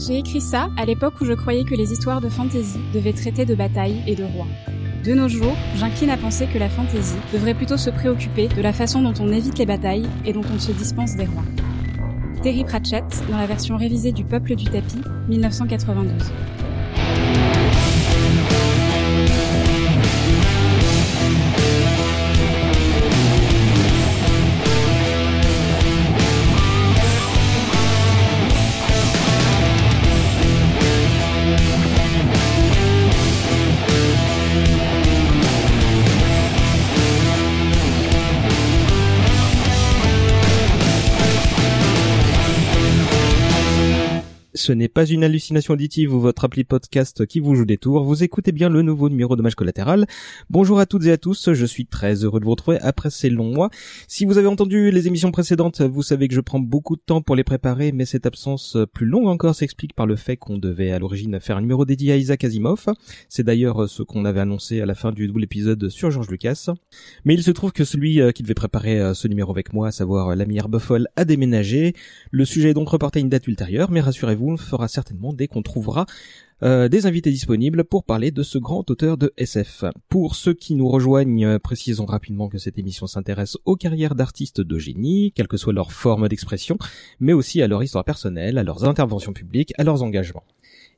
J'ai écrit ça à l'époque où je croyais que les histoires de fantasy devaient traiter de batailles et de rois. De nos jours, j'incline à penser que la fantasy devrait plutôt se préoccuper de la façon dont on évite les batailles et dont on se dispense des rois. Terry Pratchett, dans la version révisée du Peuple du Tapis, 1992. Ce n'est pas une hallucination auditive ou votre appli podcast qui vous joue des tours, vous écoutez bien le nouveau numéro de Collatéral. Bonjour à toutes et à tous, je suis très heureux de vous retrouver après ces longs mois. Si vous avez entendu les émissions précédentes, vous savez que je prends beaucoup de temps pour les préparer, mais cette absence plus longue encore s'explique par le fait qu'on devait à l'origine faire un numéro dédié à Isaac Asimov. C'est d'ailleurs ce qu'on avait annoncé à la fin du double épisode sur George Lucas. Mais il se trouve que celui euh, qui devait préparer euh, ce numéro avec moi, à savoir l'ami Herbefoll, a déménagé. Le sujet est donc reporté à une date ultérieure, mais rassurez-vous, fera certainement dès qu'on trouvera euh, des invités disponibles pour parler de ce grand auteur de SF. Pour ceux qui nous rejoignent, euh, précisons rapidement que cette émission s'intéresse aux carrières d'artistes de génie, quelle que soit leur forme d'expression, mais aussi à leur histoire personnelle, à leurs interventions publiques, à leurs engagements.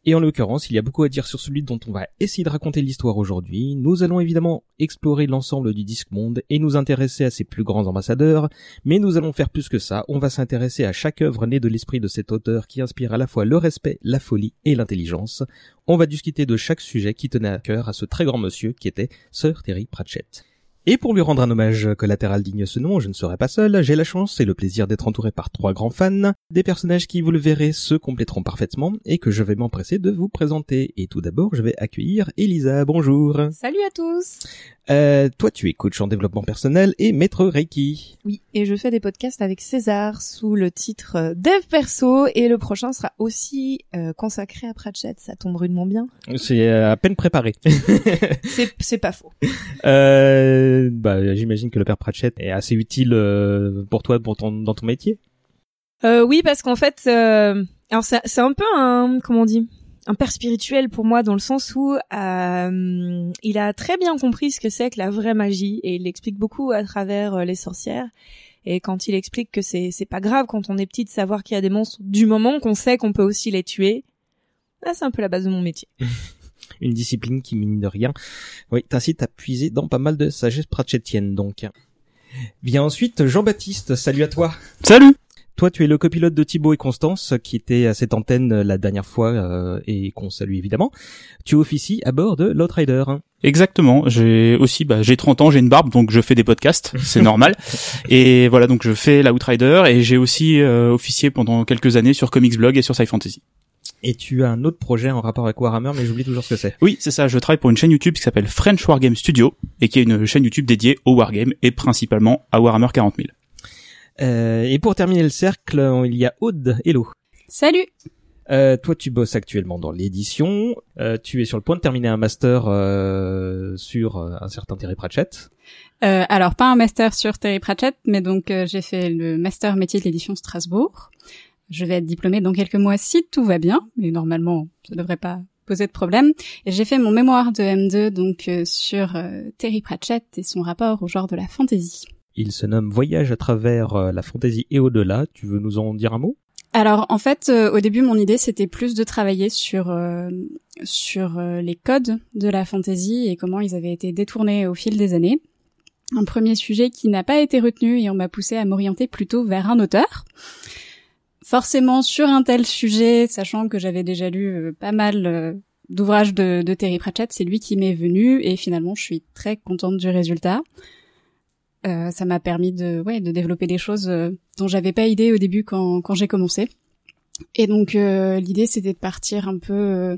Et en l'occurrence, il y a beaucoup à dire sur celui dont on va essayer de raconter l'histoire aujourd'hui. Nous allons évidemment explorer l'ensemble du disque monde et nous intéresser à ses plus grands ambassadeurs, mais nous allons faire plus que ça. On va s'intéresser à chaque œuvre née de l'esprit de cet auteur qui inspire à la fois le respect, la folie et l'intelligence. On va discuter de chaque sujet qui tenait à cœur à ce très grand monsieur qui était Sir Terry Pratchett. Et pour lui rendre un hommage collatéral digne ce nom, je ne serai pas seul, j'ai la chance et le plaisir d'être entouré par trois grands fans, des personnages qui, vous le verrez, se compléteront parfaitement et que je vais m'empresser de vous présenter. Et tout d'abord, je vais accueillir Elisa, bonjour. Salut à tous. Euh, toi, tu es coach en développement personnel et maître Reiki. Oui, et je fais des podcasts avec César sous le titre euh, Dev Perso et le prochain sera aussi euh, consacré à Pratchett, ça tombe rudement bien. C'est à peine préparé. c'est, c'est pas faux. Euh, bah, j'imagine que le père Pratchett est assez utile pour toi pour ton, dans ton métier. oui, parce qu'en fait, alors c'est, c'est un peu un, comment on dit un père spirituel pour moi dans le sens où euh, il a très bien compris ce que c'est que la vraie magie et il l'explique beaucoup à travers euh, les sorcières. Et quand il explique que c'est c'est pas grave quand on est petit de savoir qu'il y a des monstres du moment qu'on sait qu'on peut aussi les tuer, là c'est un peu la base de mon métier. Une discipline qui mine de rien. Oui, t'incite à puiser dans pas mal de sagesse pratchettienne donc. Vient ensuite Jean-Baptiste, salut à toi. Salut toi, tu es le copilote de Thibaut et Constance, qui était à cette antenne euh, la dernière fois euh, et qu'on salue évidemment. Tu officies à bord de l'Outrider. Exactement. J'ai aussi, bah, j'ai 30 ans, j'ai une barbe, donc je fais des podcasts, c'est normal. Et voilà, donc je fais l'Outrider et j'ai aussi euh, officié pendant quelques années sur Comics Blog et sur Sci Fantasy. Et tu as un autre projet en rapport avec Warhammer, mais j'oublie toujours ce que c'est. Oui, c'est ça. Je travaille pour une chaîne YouTube qui s'appelle French Wargame Studio et qui est une chaîne YouTube dédiée au Wargame et principalement à Warhammer 40 000. Euh, et pour terminer le cercle, il y a Aude. Hello. Salut. Euh, toi, tu bosses actuellement dans l'édition. Euh, tu es sur le point de terminer un master euh, sur euh, un certain Terry Pratchett. Euh, alors, pas un master sur Terry Pratchett, mais donc j'ai fait le master métier de l'édition Strasbourg. Je vais être diplômée dans quelques mois si tout va bien, mais normalement, ça devrait pas poser de problème. Et j'ai fait mon mémoire de M2 donc sur Terry Pratchett et son rapport au genre de la fantasy. Il se nomme Voyage à travers euh, la fantaisie et au-delà. Tu veux nous en dire un mot? Alors en fait, euh, au début, mon idée c'était plus de travailler sur euh, sur les codes de la fantaisie et comment ils avaient été détournés au fil des années. Un premier sujet qui n'a pas été retenu et on m'a poussé à m'orienter plutôt vers un auteur. Forcément sur un tel sujet, sachant que j'avais déjà lu pas mal d'ouvrages de, Terry Pratchett, c'est lui qui m'est venu et finalement je suis très contente du résultat. Euh, ça m'a permis de, ouais, de développer des choses euh, dont j'avais pas idée au début quand, quand j'ai commencé. Et donc euh, l'idée c'était de partir un peu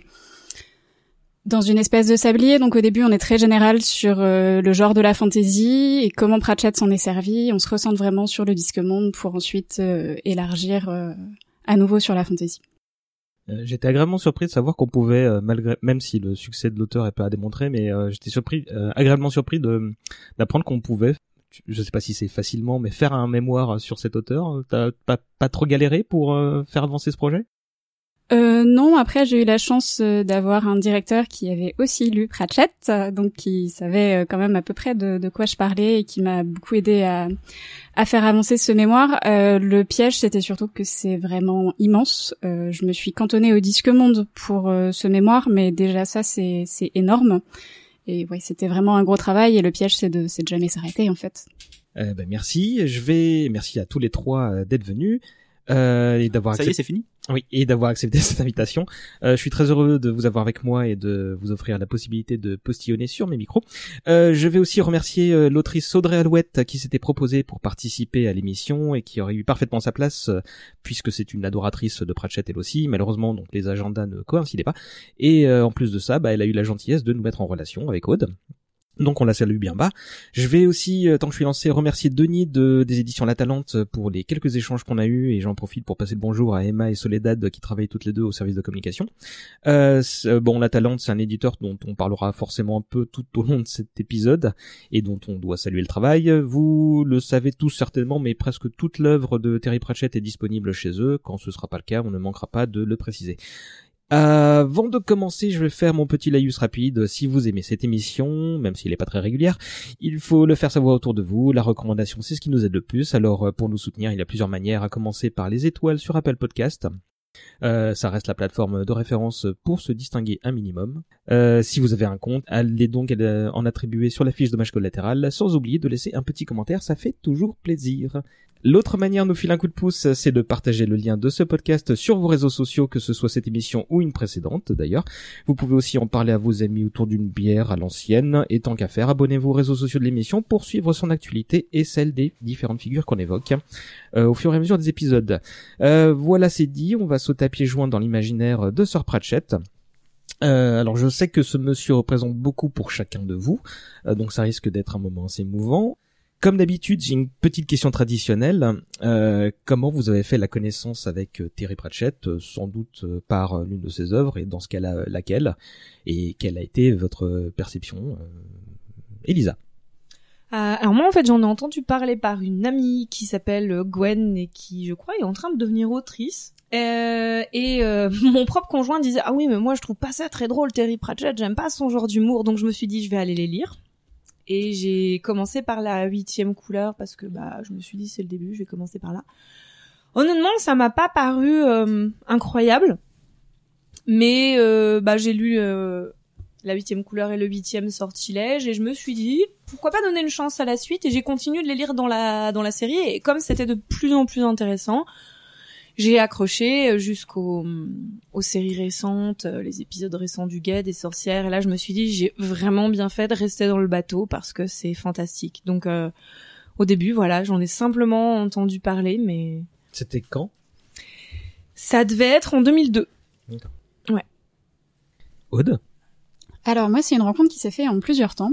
dans une espèce de sablier. Donc au début on est très général sur le genre de la fantasy et comment Pratchett s'en est servi. On se ressent vraiment sur le disque monde pour ensuite élargir à nouveau sur la fantasy. J'étais agréablement surpris de savoir qu'on pouvait, malgré, même si le succès de l'auteur est pas à démontrer, mais j'étais surpris, agréablement surpris d'apprendre qu'on pouvait je sais pas si c'est facilement, mais faire un mémoire sur cet auteur, t'as pas, trop galéré pour euh, faire avancer ce projet? Euh, non, après j'ai eu la chance euh, d'avoir un directeur qui avait aussi lu Pratchett, euh, donc qui savait euh, quand même à peu près de, quoi je parlais et qui m'a beaucoup aidé à, à faire avancer ce mémoire. Euh, le piège, c'était surtout que c'est vraiment immense. Euh, je me suis cantonnée au disque monde pour ce mémoire, mais déjà ça c'est énorme. Et ouais, c'était vraiment un gros travail. Et le piège, c'est de de jamais s'arrêter en fait. Euh, ben, merci. Je vais merci à tous les trois d'être venus euh, et d'avoir Ça y est, c'est fini Oui, et d'avoir accepté cette invitation. Euh, je suis très heureux de vous avoir avec moi et de vous offrir la possibilité de postillonner sur mes micros. Euh, je vais aussi remercier euh, l'autrice Audrey Alouette qui s'était proposée pour participer à l'émission et qui aurait eu parfaitement sa place euh, puisque c'est une adoratrice de Pratchett elle aussi. Malheureusement, donc les agendas ne coïncidaient pas. Et euh, en plus de ça, bah, elle a eu la gentillesse de nous mettre en relation avec Aude. Donc on la salue bien bas. Je vais aussi, euh, tant que je suis lancé, remercier Denis de, des éditions La Talente pour les quelques échanges qu'on a eus et j'en profite pour passer le bonjour à Emma et Soledad qui travaillent toutes les deux au service de communication. Euh, c'est- bon, La Talente, c'est un éditeur dont on parlera forcément un peu tout au long de cet épisode et dont on doit saluer le travail. Vous le savez tous certainement, mais presque toute l'œuvre de Terry Pratchett est disponible chez eux. Quand ce sera pas le cas, on ne manquera pas de le préciser. Avant de commencer, je vais faire mon petit laïus rapide. Si vous aimez cette émission, même s'il n'est pas très régulière, il faut le faire savoir autour de vous. La recommandation, c'est ce qui nous aide le plus. Alors, euh, pour nous soutenir, il y a plusieurs manières, à commencer par les étoiles sur Apple Podcast. Euh, ça reste la plateforme de référence pour se distinguer un minimum. Euh, si vous avez un compte, allez donc euh, en attribuer sur la fiche dommage collatéral, sans oublier de laisser un petit commentaire, ça fait toujours plaisir. L'autre manière de nous filer un coup de pouce, c'est de partager le lien de ce podcast sur vos réseaux sociaux, que ce soit cette émission ou une précédente d'ailleurs. Vous pouvez aussi en parler à vos amis autour d'une bière à l'ancienne, et tant qu'à faire, abonnez-vous aux réseaux sociaux de l'émission pour suivre son actualité et celle des différentes figures qu'on évoque euh, au fur et à mesure des épisodes. Euh, voilà, c'est dit, on va sauter à pieds joints dans l'imaginaire de Sir Pratchett. Euh, alors je sais que ce monsieur représente beaucoup pour chacun de vous, donc ça risque d'être un moment assez émouvant. Comme d'habitude, j'ai une petite question traditionnelle. Euh, comment vous avez fait la connaissance avec euh, Terry Pratchett, euh, sans doute euh, par l'une de ses œuvres, et dans ce cas-là, laquelle? Et quelle a été votre perception Elisa? Euh, alors moi en fait j'en ai entendu parler par une amie qui s'appelle Gwen et qui je crois est en train de devenir autrice. Euh, et euh, mon propre conjoint disait ah oui mais moi je trouve pas ça très drôle Terry Pratchett j'aime pas son genre d'humour donc je me suis dit je vais aller les lire et j'ai commencé par la huitième couleur parce que bah je me suis dit c'est le début je vais commencer par là. Honnêtement ça m'a pas paru euh, incroyable. Mais euh, bah j'ai lu euh, la huitième couleur et le huitième sortilège et je me suis dit pourquoi pas donner une chance à la suite? Et j'ai continué de les lire dans la dans la série. Et comme c'était de plus en plus intéressant j'ai accroché jusqu'aux aux séries récentes euh, les épisodes récents du guet des sorcières. Et là je me suis dit j'ai vraiment bien fait de rester dans le bateau parce que c'est fantastique. Donc euh, au début voilà j'en ai simplement entendu parler mais C'était quand? Ça devait être en 2002 Aude? Alors moi, c'est une rencontre qui s'est faite en plusieurs temps.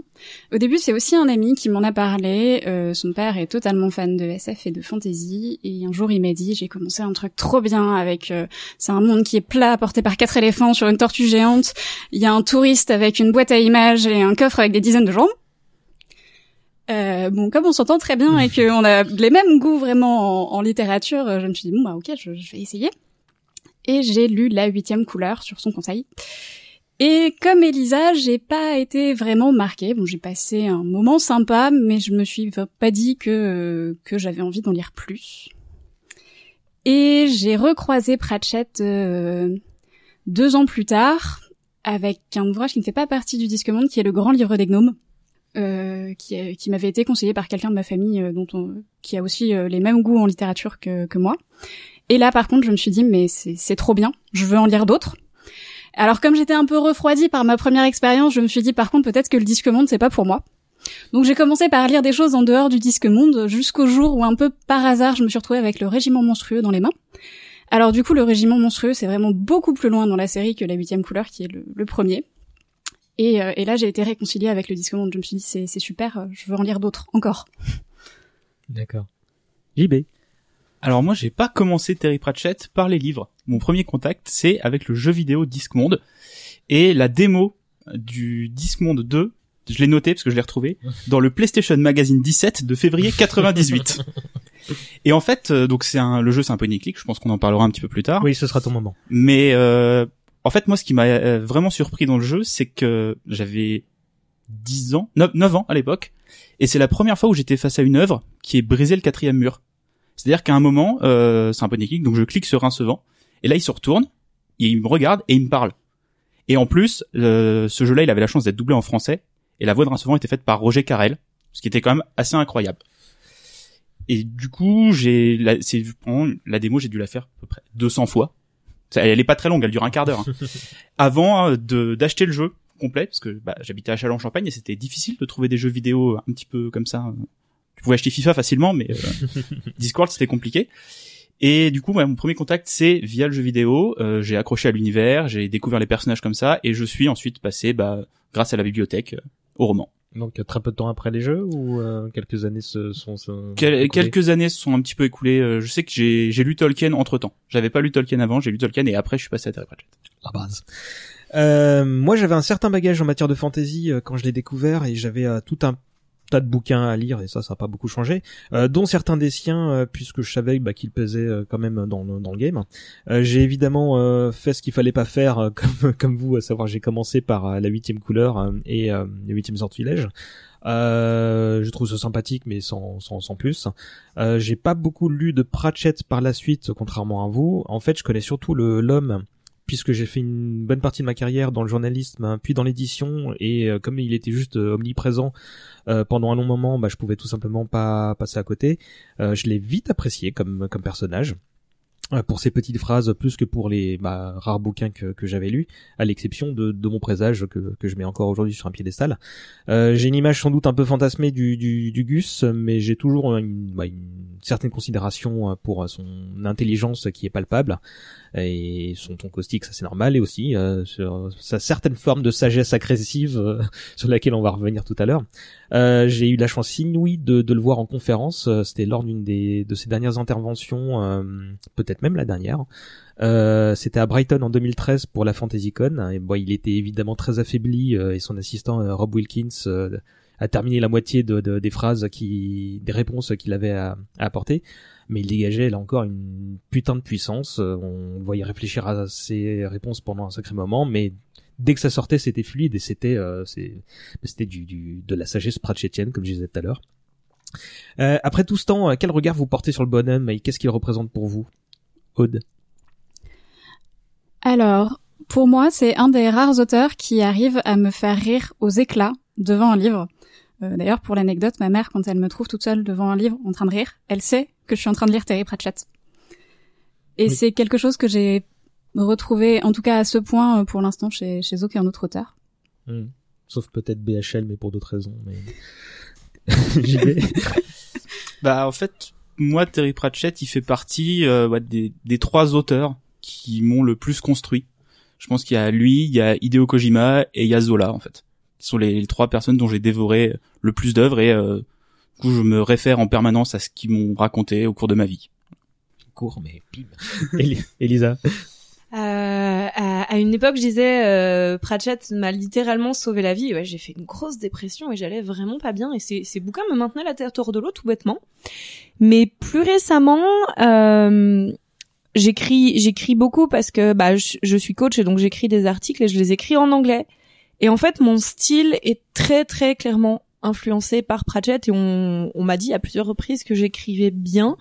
Au début, c'est aussi un ami qui m'en a parlé. Euh, son père est totalement fan de SF et de fantasy. Et un jour, il m'a dit, j'ai commencé un truc trop bien avec... euh, c'est un monde qui est plat, porté par quatre éléphants sur une tortue géante. Il y a un touriste avec une boîte à images et un coffre avec des dizaines de jambes. Euh, bon, comme on s'entend très bien et qu'on a les mêmes goûts vraiment en, en littérature, je me suis dit, bon bah ok, je, je vais essayer. Et j'ai lu La huitième couleur sur son conseil. Et comme Elisa, j'ai pas été vraiment marquée. Bon, j'ai passé un moment sympa, mais je me suis pas dit que que j'avais envie d'en lire plus. Et j'ai recroisé Pratchett euh, deux ans plus tard avec un ouvrage qui ne fait pas partie du Disque Monde, qui est le Grand Livre des Gnomes, euh, qui, qui m'avait été conseillé par quelqu'un de ma famille euh, dont on, qui a aussi euh, les mêmes goûts en littérature que, que moi. Et là, par contre, je me suis dit, mais c'est c'est trop bien, je veux en lire d'autres. Alors comme j'étais un peu refroidie par ma première expérience, je me suis dit par contre peut-être que le disque monde c'est pas pour moi. Donc j'ai commencé par lire des choses en dehors du disque monde jusqu'au jour où un peu par hasard je me suis retrouvée avec le régiment monstrueux dans les mains. Alors du coup le régiment monstrueux c'est vraiment beaucoup plus loin dans la série que la huitième couleur qui est le, premier. Et, euh, et là j'ai été réconciliée avec le disque monde. Je me suis dit c'est super, je veux en lire d'autres encore. D'accord. JB. Alors moi, j'ai pas commencé Terry Pratchett par les livres. Mon premier contact, c'est avec le jeu vidéo Discmonde et la démo du Discmonde 2. Je l'ai noté parce que je l'ai retrouvé dans le PlayStation Magazine 17 de février 98. Et en fait, euh, donc c'est un, le jeu c'est un peu une Je pense qu'on en parlera un petit peu plus tard. Oui, ce sera ton moment. Mais euh, en fait, moi, ce qui m'a euh, vraiment surpris dans le jeu, c'est que j'avais 10 ans, 9, ans à l'époque, et c'est la première fois où j'étais face à une œuvre qui est brisé le quatrième mur. C'est-à-dire qu'à un moment, euh, c'est un peu une donc je clique sur un et là il se retourne, il me regarde et il me parle. Et en plus, euh, ce jeu-là, il avait la chance d'être doublé en français, et la voix de Rincevent était faite par Roger Carrel, ce qui était quand même assez incroyable. Et du coup, j'ai la, c'est la démo, j'ai dû la faire à peu près 200 fois. Elle est pas très longue, elle dure un quart d'heure. Hein. Avant hein, de d'acheter le jeu complet, parce que bah, j'habitais à Châlons-Champagne et c'était difficile de trouver des jeux vidéo un petit peu comme ça. Tu pouvais acheter FIFA facilement, mais euh, Discord c'était compliqué. Et du coup, mon premier contact, c'est via le jeu vidéo. Euh, j'ai accroché à l'univers, j'ai découvert les personnages comme ça, et je suis ensuite passé, bah, grâce à la bibliothèque, euh, au roman. Donc très peu de temps après les jeux ou euh, quelques années se sont quelques années se sont un petit peu écoulées. je sais que j'ai j'ai lu Tolkien entre temps. J'avais pas lu Tolkien avant, j'ai lu Tolkien et après je suis passé à Terry Pratchett. La base. Euh, moi j'avais un certain bagage en matière de fantasy quand je l'ai découvert et j'avais tout un tas de bouquins à lire et ça, ça n'a pas beaucoup changé, euh, dont certains des siens, euh, puisque je savais bah, qu'ils pesaient euh, quand même dans, le game. j'ai évidemment fait ce qu'il fallait pas faire, comme vous, à savoir j'ai commencé par la huitième couleur et le huitième sortilège. Euh, je trouve ça sympathique, mais sans, plus. J'ai pas beaucoup lu de Pratchett par la suite, contrairement à vous. En fait, je connais surtout le l'homme puisque j'ai fait une bonne partie de ma carrière dans le journalisme, hein, puis dans l'édition, et euh, comme il était juste euh, omniprésent euh, pendant un long moment, bah, je pouvais tout simplement pas passer à côté. je l'ai vite apprécié comme comme personnage pour ces petites phrases plus que pour les bah, rares bouquins que, que j'avais lus, à l'exception de, de mon présage que, que je mets encore aujourd'hui sur un piédestal. Euh, j'ai une image sans doute un peu fantasmée du, du, du Gus, mais j'ai toujours une, bah, une certaine considération pour son intelligence qui est palpable et son ton caustique, ça c'est normal, et aussi euh, sa certaine forme de sagesse agressive euh, sur laquelle on va revenir tout à l'heure. Euh, j'ai eu la chance inouïe de, de le voir en conférence, euh, c'était lors d'une des de ses dernières interventions, euh, peut-être même la dernière. c'était à Brighton en 2013 pour la FantasyCon, et bon, il était évidemment très affaibli et son assistant Rob Wilkins a terminé la moitié de, de, des phrases qui, des réponses qu'il avait à, à apporter mais il dégageait là encore une putain de puissance. Euh, on voyait réfléchir à ses réponses pendant un sacré moment, mais dès que ça sortait, c'était fluide et c'était euh, c'était du, du, de la sagesse pratchettienne, comme je disais tout à l'heure. Euh, après tout ce temps, euh, quel regard vous portez sur le bonhomme et qu'est-ce qu'il représente pour vous, Aude Alors, pour moi, c'est un des rares auteurs qui arrive à me faire rire aux éclats devant un livre. Euh, D'ailleurs, pour l'anecdote, ma mère, quand elle me trouve toute seule devant un livre en train de rire, elle sait que je suis en train de lire Terry Pratchett. Et c'est quelque chose que j'ai retrouvé, en tout cas à ce point, euh, pour l'instant, chez, chez aucun autre auteur. Hmm. Sauf peut-être BHL, mais pour d'autres raisons. Mais... bah, en fait, moi, Terry Pratchett, il fait partie euh, des, des trois auteurs qui m'ont le plus construit. Je pense qu'il y a lui, il y a Hideo Kojima et il y a Zola, en fait. Ce sont les, trois personnes dont j'ai dévoré le plus d'œuvres et euh, du coup je me réfère en permanence à ce qu'ils m'ont raconté au cours de ma vie. Court mais pim. Elisa. Euh, à, une époque, je disais euh, Pratchett m'a littéralement sauvé la vie. Ouais, j'ai fait une grosse dépression et j'allais vraiment pas bien. Et ces, ces bouquins me maintenaient la tête hors de l'eau tout bêtement. Mais plus récemment, euh, j'écris j'écris beaucoup parce que bah je, je suis coach et donc j'écris des articles et je les écris en anglais. Et en fait, mon style est très très clairement influencé par Pratchett et on, on m'a dit à plusieurs reprises que j'écrivais bien.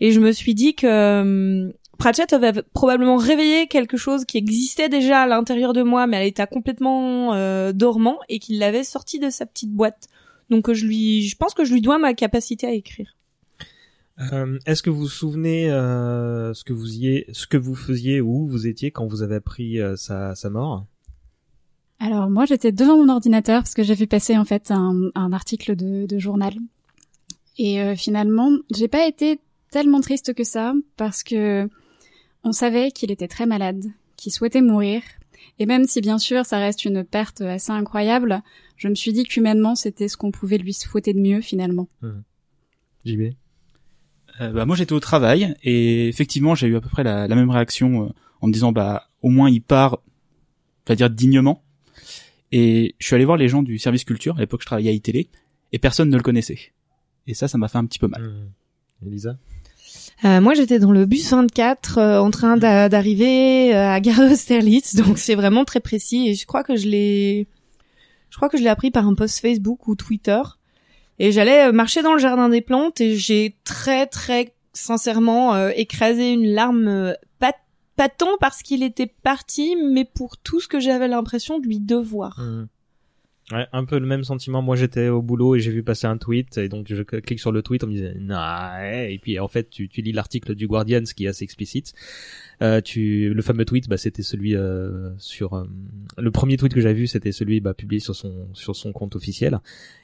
Et je me suis dit que euh, Pratchett avait probablement réveillé quelque chose qui existait déjà à l'intérieur de moi, mais elle était complètement euh, dormant et qu'il l'avait sorti de sa petite boîte. Donc je lui, je pense que je lui dois ma capacité à écrire. Euh, Est-ce que vous vous souvenez euh, ce que vous y ce que vous faisiez où vous étiez quand vous avez appris euh, sa, sa mort? Alors moi j'étais devant mon ordinateur parce que j'ai vu passer en fait un, un article de, de, journal et euh, finalement j'ai pas été tellement triste que ça parce que on savait qu'il était très malade, qu'il souhaitait mourir et même si bien sûr ça reste une perte assez incroyable, je me suis dit qu'humainement c'était ce qu'on pouvait lui souhaiter de mieux finalement. Mmh. JB euh, bah, moi j'étais au travail et effectivement j'ai eu à peu près la, la même réaction euh, en me disant bah au moins il part, on va dire dignement et je suis allé voir les gens du service culture, à l'époque je travaillais à iTélé, et personne ne le connaissait. Et ça, ça m'a fait un petit peu mal. Mmh. Elisa Euh, moi, j'étais dans le bus 24 euh, en train d'a- d'arriver euh, à Gare d'Austerlitz, donc c'est vraiment très précis. Et je crois que je l'ai, je crois que je l'ai appris par un post Facebook ou Twitter. Et j'allais euh, marcher dans le jardin des plantes et j'ai très très sincèrement euh, écrasé une larme, euh, pas tant parce qu'il était parti, mais pour tout ce que j'avais l'impression de lui devoir. Mhm. Ouais, un peu le même sentiment. Moi, j'étais au boulot et j'ai vu passer un tweet et donc je clique sur le tweet, on me disait nah, et puis en fait tu, tu lis l'article du Guardian, ce qui est assez explicite. Euh, tu, le fameux tweet, bah, c'était celui euh, sur euh, le premier tweet que j'avais vu, c'était celui bah, publié sur son sur son compte officiel.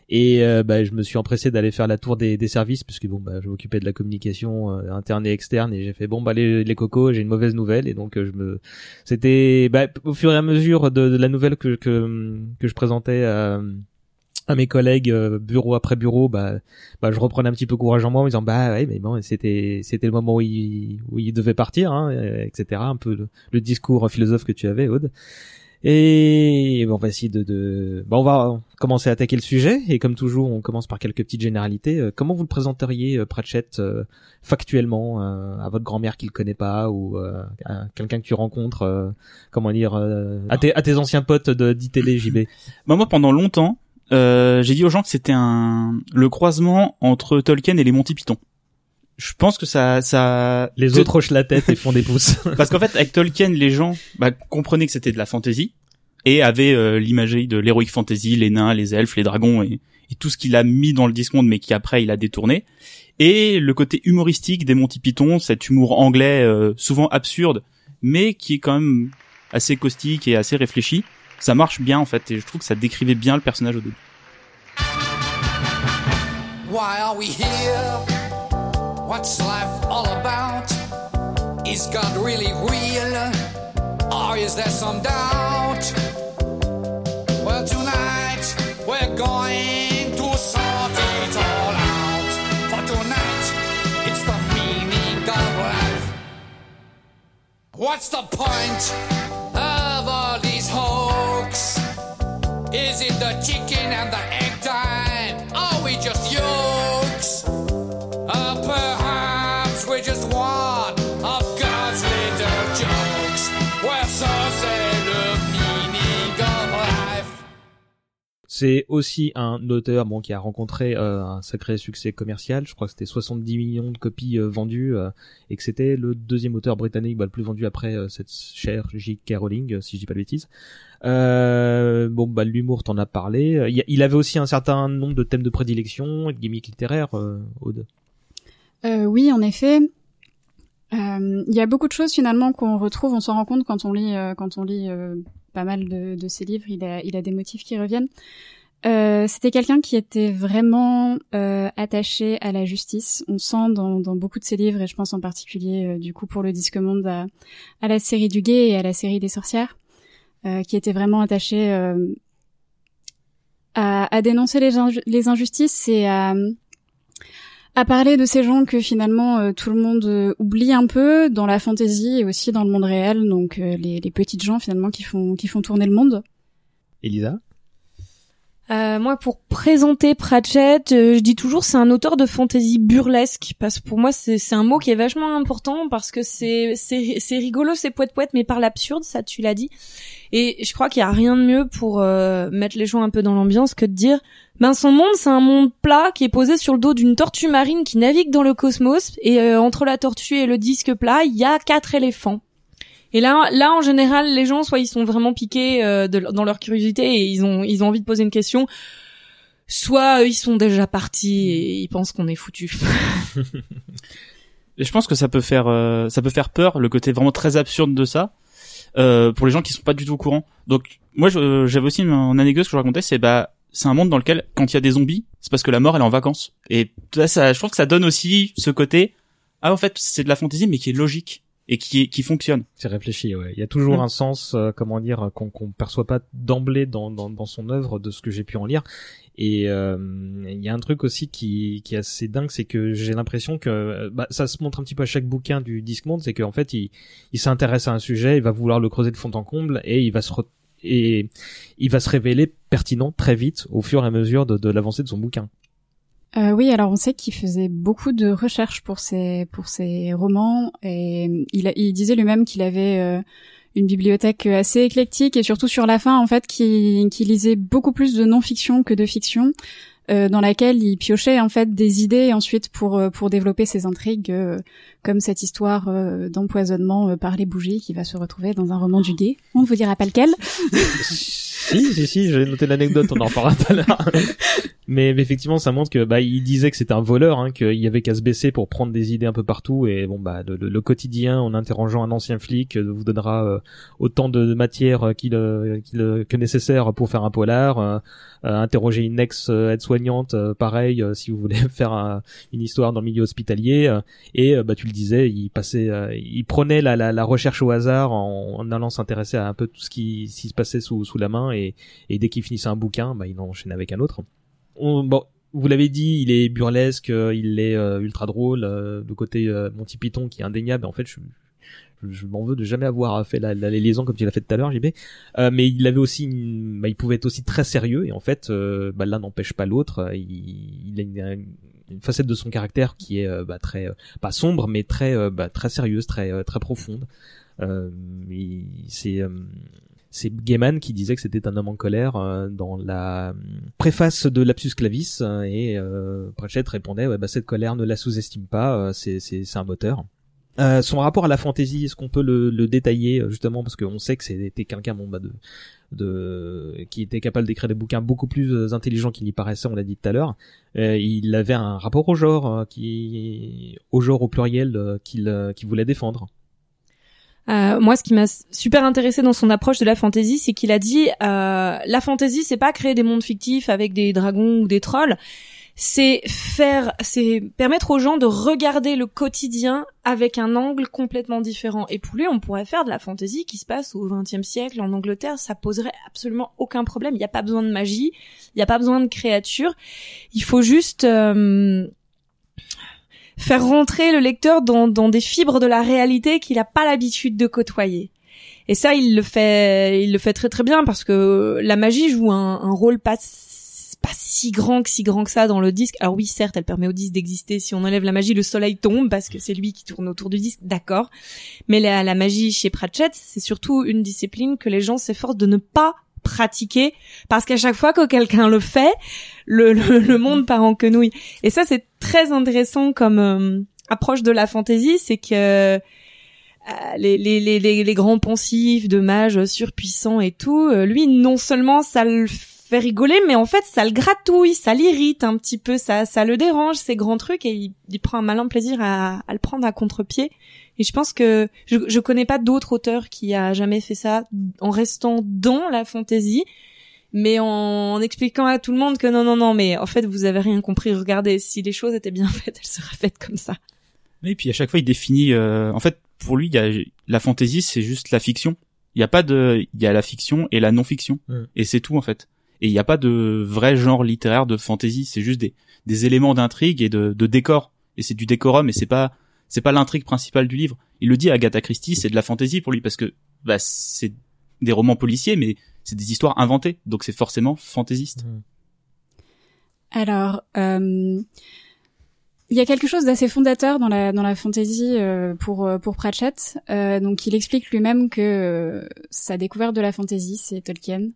Et euh, bah, je me suis empressé d'aller faire la tour des, des services puisque bon, bah, je m'occupais de la communication euh, interne et externe et j'ai fait bon bah les, les cocos, j'ai une mauvaise nouvelle et donc euh, je me, c'était bah, au fur et à mesure de, de la nouvelle que que que je présentais à à mes collègues euh, bureau après bureau bah bah je reprenais un petit peu courage en moi en disant bah ouais mais bon c'était c'était le moment où il où il devait partir hein, euh, etc un peu le, le discours philosophe que tu avais Aude. Et on va essayer de, de... Bon, on va commencer à attaquer le sujet. Et comme toujours on commence par quelques petites généralités. Euh, comment vous le présenteriez Pratchett factuellement à votre grand-mère qui le connaît pas ou à quelqu'un que tu rencontres comment dire à tes à tes anciens potes de Bah, moi, pendant longtemps, euh, j'ai dit aux gens que c'était un le croisement entre Tolkien et les Monty Python. Je pense que ça, ça. les autres hochent la tête et font des pouces Parce qu'en fait, avec Tolkien, les gens bah, comprenaient que c'était de la fantasy et avaient euh, l'imagerie de l'heroic fantasy, les nains, les elfes, les dragons et, et tout ce qu'il a mis dans le Discworld, mais qui après il a détourné. Et le côté humoristique des Monty Python, cet humour anglais euh, souvent absurde, mais qui est quand même assez caustique et assez réfléchi. Ça marche bien en fait, et je trouve que ça décrivait bien le personnage au début. Why are we here? What's life all about? Is God really real? Or is there some doubt? Well, tonight we're going to sort it all out. For tonight, it's the meaning of life. What's the point? Is it the chicken and the egg time? Are we just yolks? Uh, perhaps we're just one of God's little jokes. Well, so. C'est aussi un auteur bon qui a rencontré euh, un sacré succès commercial. Je crois que c'était 70 millions de copies euh, vendues euh, et que c'était le deuxième auteur britannique bah, le plus vendu après cette chère J.K. Rowling, si je dis pas de bêtises. Euh, bon, bah l'humour, t'en as parlé. Il, avait aussi un certain nombre de thèmes de prédilection, et de gimmicks littéraires, euh, Aude. Euh, oui, en effet. Euh, Il y a beaucoup de choses finalement qu'on retrouve, on s'en rend compte quand on lit, euh, quand on lit pas mal de, ses livres. Il a, il a des motifs qui reviennent. Euh, C'était quelqu'un qui était vraiment euh, attaché à la justice. On sent dans, dans beaucoup de ses livres, et je pense en particulier du coup pour le Disque Monde à, à la série du Guet et à la série des sorcières, qui était vraiment attaché euh, à, à dénoncer les, inju- les injustices et à à parler de ces gens que finalement euh, tout le monde euh, oublie un peu dans la fantasy et aussi dans le monde réel, donc euh, les, les petites gens finalement qui font qui font tourner le monde. Elisa? Euh, moi, pour présenter Pratchett, euh, je dis toujours c'est un auteur de fantasy burlesque parce que pour moi c'est un mot qui est vachement important parce que c'est c'est c'est rigolo, c'est poète poète, mais par l'absurde, ça tu l'as dit. Et je crois qu'il y a rien de mieux pour euh, mettre les gens un peu dans l'ambiance que de dire ben son monde c'est un monde plat qui est posé sur le dos d'une tortue marine qui navigue dans le cosmos et euh, entre la tortue et le disque plat il y a quatre éléphants. Et là, là, en général, les gens, soit ils sont vraiment piqués euh, dans leur curiosité et ils ont, ils ont envie de poser une question, soit euh, ils sont déjà partis et ils pensent qu'on est foutu. Et je pense que ça peut faire euh, ça peut faire peur le côté vraiment très absurde de ça euh, pour les gens qui sont pas du tout au courant. Donc moi j'avais aussi une anecdote que je racontais c'est bah c'est un monde dans lequel quand il y a des zombies c'est parce que la mort elle est en vacances et ça, ça je trouve que ça donne aussi ce côté ah en fait c'est de la fantaisie mais qui est logique et qui qui fonctionne. C'est réfléchi, ouais. Il y a toujours Mm. un sens, euh, comment dire, qu'on qu'on perçoit pas d'emblée dans, dans, dans son œuvre, de ce que j'ai pu en lire. Et euh, il y a un truc aussi qui, qui est assez dingue, c'est que j'ai l'impression que euh, bah, ça se montre un petit peu à chaque bouquin du Discmond, c'est qu'en fait, il, il s'intéresse à un sujet, il va vouloir le creuser de fond en comble, et il va se re- et il va se révéler pertinent très vite au fur et à mesure de, de l'avancée de son bouquin. Euh, oui, alors on sait qu'il faisait beaucoup de recherches pour ses pour ses romans et il, disait lui-même qu'il avait euh, une bibliothèque assez éclectique et surtout sur la fin en fait qui qui lisait beaucoup plus de non-fiction que de fiction euh, dans laquelle il piochait en fait des idées ensuite pour euh, pour développer ses intrigues euh, comme cette histoire euh, d'empoisonnement euh, par les bougies qui va se retrouver dans un roman du gay. On ne vous dira pas lequel. si, si, si, j'ai noté l'anecdote, on en reparlera tout à l'heure. Mais effectivement, ça montre que bah il disait que c'était un voleur, hein, qu'il y avait qu'à se baisser pour prendre des idées un peu partout. Et bon bah le, le- quotidien, en interrogeant un ancien flic, vous donnera autant de matière qu'il que nécessaire pour faire un polar. Interroger une ex euh, euh, pareil, euh, si vous voulez faire un- une histoire dans le milieu hospitalier. euh, et bah tu le disais, il passait, il prenait la, la, recherche au hasard en, allant s'intéresser à un peu tout ce qui, se passait sous, sous la main et, dès qu'il finissait un bouquin, bah, il en enchaînait avec un autre. On, bon, vous l'avez dit, il est burlesque, il est ultra drôle. euh, de côté euh, Monty Python qui est indéniable. En fait, je, je, m'en veux de jamais avoir fait la, la liaison comme tu l'as fait tout à l'heure, JB. Euh, mais il avait aussi, une- bah, il pouvait être aussi très sérieux et en fait, euh, bah, l'un n'empêche pas l'autre. Il, il a une, une facette de son caractère qui est euh, bah, très euh, pas sombre, mais très euh, bah, très sérieuse, très très profonde. Euh, c'est c'est Gaiman qui disait que c'était un homme en colère euh, dans la préface de Lapsus Clavis et euh, Pratchett répondait ouais, bah, cette colère ne la sous-estime pas, euh, c'est c'est c'est un moteur. Euh, son rapport à la fantaisie, est-ce qu'on peut le, le détailler euh, justement parce qu'on sait que c'était quelqu'un bah de de qui était capable d'écrire des bouquins beaucoup plus euh, intelligents qu'il y paraissait, on l'a dit tout à l'heure. Euh, il avait un rapport au genre qui au genre au pluriel qu'il voulait défendre. Moi, ce qui m'a super intéressé dans son approche de la fantasy, c'est qu'il a dit la fantasy, c'est pas créer des mondes fictifs avec des dragons ou des trolls, c'est faire, c'est permettre aux gens de regarder le quotidien avec un angle complètement différent. Et pour lui, on pourrait faire de la fantasy qui se passe au XXe siècle en Angleterre, ça poserait absolument aucun problème. Il n'y a pas besoin de magie, il n'y a pas besoin de créatures, il faut juste euh, faire rentrer le lecteur dans, dans des fibres de la réalité qu'il n'a pas l'habitude de côtoyer. Et ça, il le fait, il le fait très très bien parce que la magie joue un, un rôle pas pas si grand que si grand que ça dans le disque. Alors oui, certes, elle permet au disque d'exister. Si on enlève la magie, le soleil tombe parce que c'est lui qui tourne autour du disque, d'accord. Mais la, la magie chez Pratchett, c'est surtout une discipline que les gens s'efforcent de ne pas pratiquer parce qu'à chaque fois que quelqu'un le fait, le, le, le monde part en quenouille. Et ça, c'est très intéressant comme euh, approche de la fantaisie, c'est que euh, les, les, les, les, grands poncifs de mages surpuissants et tout, euh, lui, non seulement ça le fait rigoler, mais en fait, ça le gratouille, ça l'irrite un petit peu, ça, ça le dérange, ces grands trucs, et il, il prend un malin plaisir à, à le prendre à contre-pied. Et je pense que je, je connais pas d'autre auteur qui a jamais fait ça en restant dans la fantaisie, mais en, expliquant à tout le monde que non, non, non, mais en fait, vous avez rien compris. Regardez, si les choses étaient bien faites, elles seraient faites comme ça. Et puis à chaque fois, il définit. euh, en fait, pour lui, il y a la fantaisie, c'est juste la fiction. Il y a pas de, il y a la fiction et la non-fiction, Mm. et c'est tout en fait. Et il n'y a pas de vrai genre littéraire de fantaisie. C'est juste des, des éléments d'intrigue et de, de décor. Et c'est du décorum, et c'est pas, c'est pas l'intrigue principale du livre. Il le dit à Agatha Christie, c'est de la fantaisie pour lui parce que bah c'est des romans policiers, mais c'est des histoires inventées, donc c'est forcément fantaisiste. Alors, euh, il y a quelque chose d'assez fondateur dans la dans la fantasy euh, pour euh, pour Pratchett. Euh, donc, il explique lui-même que euh, sa découverte de la fantasy, c'est Tolkien.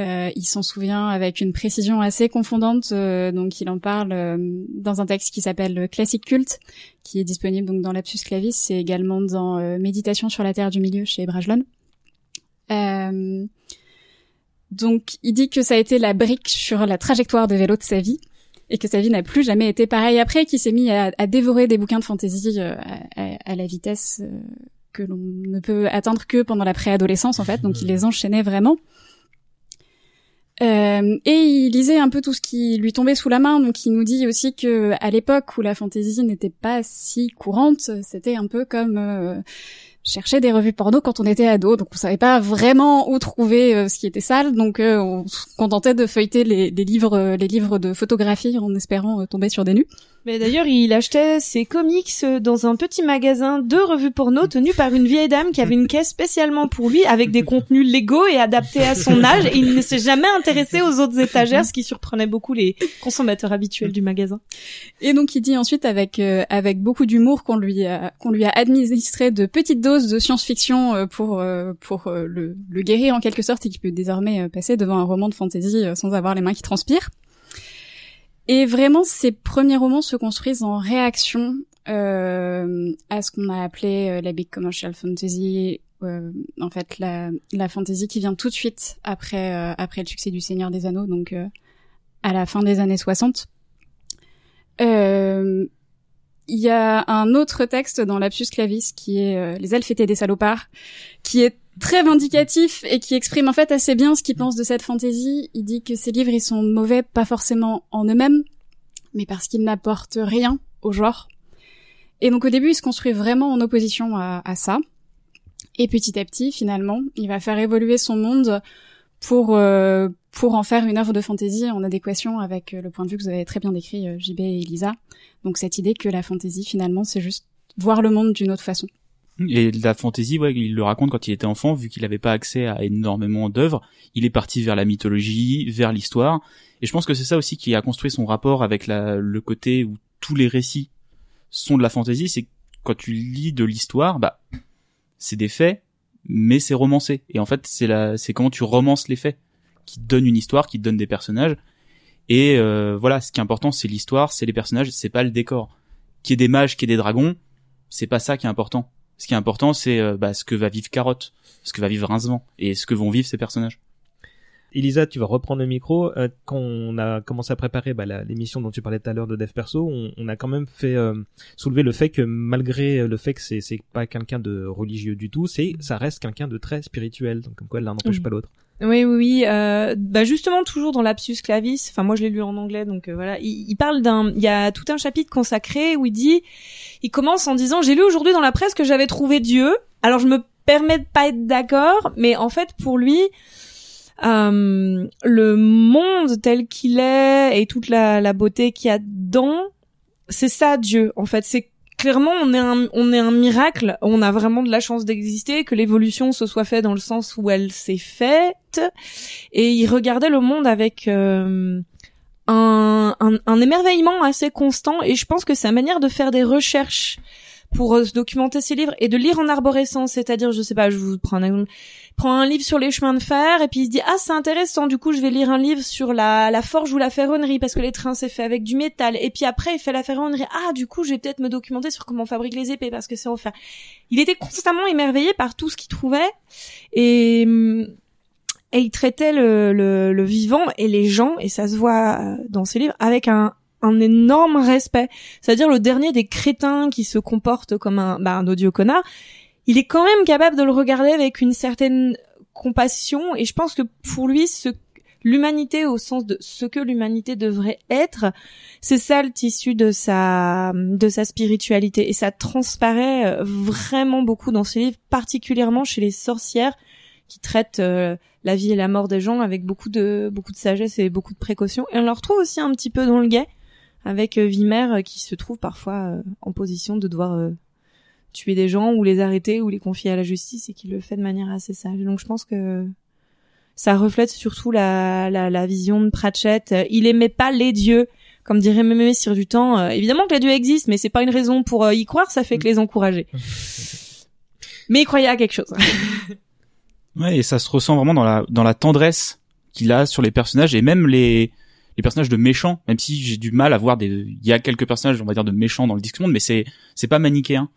Euh, il s'en souvient avec une précision assez confondante. euh, donc, il en parle euh, dans un texte qui s'appelle Classique culte, qui est disponible donc dans Lapsus Clavis et également dans euh, Méditation sur la Terre du Milieu chez Brajlon. Euh, donc, il dit que ça a été la brique sur la trajectoire de vélo de sa vie et que sa vie n'a plus jamais été pareille après, qu'il s'est mis à, dévorer des bouquins de fantasy euh, à, à- la vitesse que l'on ne peut atteindre que pendant la préadolescence en fait. Donc, il les enchaînait vraiment. Euh, et il lisait un peu tout ce qui lui tombait sous la main, donc il nous dit aussi que à l'époque où la fantasy n'était pas si courante, c'était un peu comme euh, chercher des revues porno quand on était ado, donc on savait pas vraiment où trouver euh, ce qui était sale, donc on se contentait de feuilleter les, les livres, les livres de photographie en espérant tomber sur des nus. Mais d'ailleurs, il achetait ses comics dans un petit magasin de revues porno tenu par une vieille dame qui avait une caisse spécialement pour lui avec des contenus légaux et adaptés à son âge. Et il ne s'est jamais intéressé aux autres étagères, ce qui surprenait beaucoup les consommateurs habituels du magasin. Et donc il dit ensuite avec euh, avec beaucoup d'humour qu'on lui a qu'on lui a administré de petites doses de science-fiction euh, pour euh, pour euh, le, le guérir en quelque sorte et qui peut désormais euh, passer devant un roman de fantasy sans avoir les mains qui transpirent. Et vraiment, ces premiers romans se construisent en réaction euh, à ce qu'on a appelé euh, la big commercial fantasy, euh, en fait la, la fantasy qui vient tout de suite après euh, après le succès du Seigneur des Anneaux, donc euh, à la fin des années 60. Euh, Il y a un autre texte dans Lapsus Clavis qui est Les elfes étaient des salopards, qui est très vindicatif et qui exprime en fait assez bien ce qu'il pense de cette fantaisie. Il dit que ces livres ils sont mauvais pas forcément en eux-mêmes, mais parce qu'ils n'apportent rien au genre. Et donc au début il se construit vraiment en opposition à, ça. Et petit à petit finalement il va faire évoluer son monde pour euh, pour en faire une œuvre de fantaisie en adéquation avec euh, le point de vue que vous avez très bien décrit euh, JB et Elisa. Donc cette idée que la fantaisie finalement c'est juste voir le monde d'une autre façon. Et la fantaisie, ouais, il le raconte quand il était enfant, vu qu'il n'avait pas accès à énormément d'œuvres, il est parti vers la mythologie, vers l'histoire. Et je pense que c'est ça aussi qui a construit son rapport avec la, le côté où tous les récits sont de la fantaisie, c'est quand tu lis de l'histoire, bah, c'est des faits, mais c'est romancé. Et en fait, c'est la, c'est comment tu romances les faits qui te donnent une histoire, qui te donnent des personnages. Et euh, voilà, ce qui est important, c'est l'histoire, c'est les personnages, c'est pas le décor. Qu'il y ait des mages, qu'il y ait des dragons, c'est pas ça qui est important. Ce qui est important, c'est euh, bah, ce que va vivre Carotte, ce que va vivre Rincevent, et ce que vont vivre ces personnages. Elisa, tu vas reprendre le micro. Euh, quand on a commencé à préparer bah, la- l'émission dont tu parlais tout à l'heure de Dev Perso, on, on a quand même fait euh, soulever le fait que malgré le fait que c'est pas quelqu'un de religieux du tout, c'est ça reste quelqu'un de très spirituel. Donc comme quoi l'un n'empêche Mhm. pas l'autre. Oui, oui. Euh, bah justement, toujours dans Lapsus Clavis. Enfin, moi, je l'ai lu en anglais, donc euh, voilà. Il, il parle d'un. Il y a tout un chapitre consacré où il dit. Il commence en disant j'ai lu aujourd'hui dans la presse que j'avais trouvé Dieu. Alors je me permets de pas être d'accord, mais en fait pour lui. euh, le monde tel qu'il est et toute la, la beauté qu'il y a dedans, c'est ça Dieu. En fait, c'est clairement on est un on est un miracle. On a vraiment de la chance d'exister, que l'évolution se soit faite dans le sens où elle s'est faite. Et il regardait le monde avec euh, un, un, un émerveillement assez constant. Et je pense que sa manière de faire des recherches pour euh, documenter ses livres et de lire en arborescence, c'est-à-dire, je sais pas, je vous prends un exemple, prend un livre sur les chemins de fer et puis il se dit ah c'est intéressant du coup je vais lire un livre sur la, la forge ou la ferronnerie parce que les trains c'est fait avec du métal. Et puis après il fait la ferronnerie. Ah du coup je vais peut-être me documenter sur comment on fabrique les épées parce que c'est en fer il était constamment émerveillé par tout ce qu'il trouvait et et il traitait le, le, le vivant et les gens et ça se voit euh, dans ses livres avec un un énorme respect. C'est-à-dire le dernier des crétins qui se comporte comme un bah, un odieux connard il est quand même capable de le regarder avec une certaine compassion et je pense que pour lui ce l'humanité au sens de ce que l'humanité devrait être c'est ça le tissu de sa de sa spiritualité. Et ça transparaît euh, vraiment beaucoup dans ses livres particulièrement chez les sorcières qui traitent euh, la vie et la mort des gens avec beaucoup de beaucoup de sagesse et beaucoup de précaution et on le retrouve aussi un petit peu dans le guet avec euh, Vimer qui se trouve parfois en position de devoir tuer des gens ou les arrêter ou les confier à la justice et qui le fait de manière assez sage. Donc je pense que ça reflète surtout la, la, la vision de Pratchett. Euh, Il aimait pas les dieux, comme dirait Mémé sur du temps. Euh, évidemment que les dieux existent, mais c'est pas une raison pour euh, y croire, ça fait que les encourager. Mais il croyait à quelque chose. Ouais, et ça se ressent vraiment dans la dans la tendresse qu'il a sur les personnages et même les les personnages de méchants. Même si j'ai du mal à voir des, il y a quelques personnages, on va dire de méchants dans le Disque Monde, mais c'est c'est pas manichéen.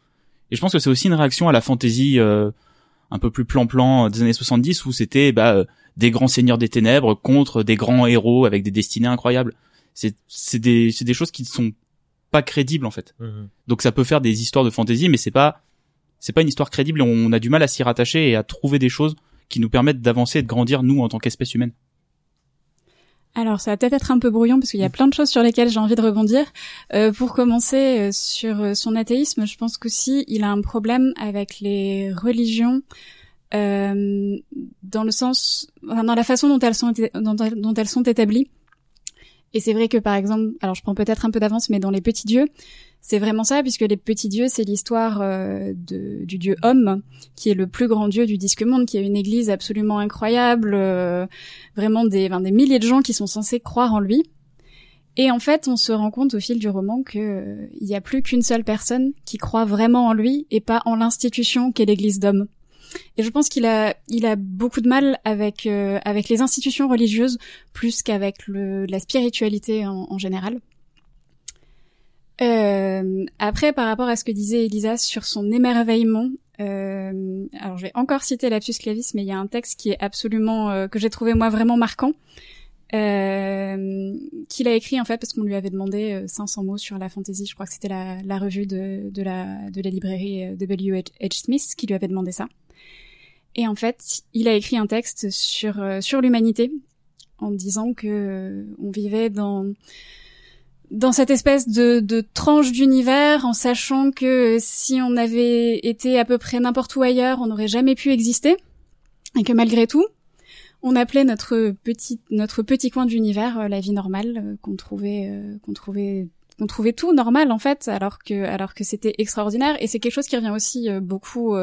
Et je pense que c'est aussi une réaction à la fantaisie euh, un peu plus plan-plan des années 70 où c'était bah, euh, des grands seigneurs des ténèbres contre des grands héros avec des destinées incroyables. C'est des des choses qui ne sont pas crédibles en fait. Donc ça peut faire des histoires de fantaisie, mais c'est pas c'est pas une histoire crédible. et On a du mal à s'y rattacher et à trouver des choses qui nous permettent d'avancer et de grandir nous en tant qu'espèce humaine. Alors, ça va peut-être être un peu brouillon parce qu'il y a plein de choses sur lesquelles j'ai envie de rebondir. Euh, pour commencer, euh, sur euh, son athéisme, je pense qu'aussi il a un problème avec les religions euh, dans le sens, enfin, dans la façon dont elles sont, dont elles sont établies. Et c'est vrai que par exemple, alors je prends peut-être un peu d'avance, mais dans les petits dieux, c'est vraiment ça, puisque les petits dieux, c'est l'histoire euh, du dieu homme, qui est le plus grand dieu du disque monde, qui a une église absolument incroyable, euh, vraiment des, milliers de gens qui sont censés croire en lui. Et en fait, on se rend compte au fil du roman que euh, il y a plus qu'une seule personne qui croit vraiment en lui et pas en l'institution qu'est l'Église d'hommes. Et je pense qu'il a, il a beaucoup de mal avec euh, avec les institutions religieuses plus qu'avec la spiritualité en, en général. Euh, après, par rapport à ce que disait Elisa sur son émerveillement, euh, alors je vais encore citer Lapsus Clavis, mais il y a un texte qui est absolument euh, que j'ai trouvé moi vraiment marquant, euh, qu'il a écrit en fait parce qu'on lui avait demandé 500 mots sur la fantasy. Je crois que c'était la, la, revue de, de, la, de la librairie W. H. Smith qui lui avait demandé ça. Et en fait, il a écrit un texte sur sur l'humanité en disant que on vivait dans dans cette espèce de, de tranche d'univers, en sachant que si on avait été à peu près n'importe où ailleurs, on n'aurait jamais pu exister, et que malgré tout, on appelait notre petit notre petit coin d'univers euh, la vie normale, euh, qu'on trouvait euh, qu'on trouvait qu'on trouvait tout normal en fait, alors que alors que c'était extraordinaire. Et c'est quelque chose qui revient aussi beaucoup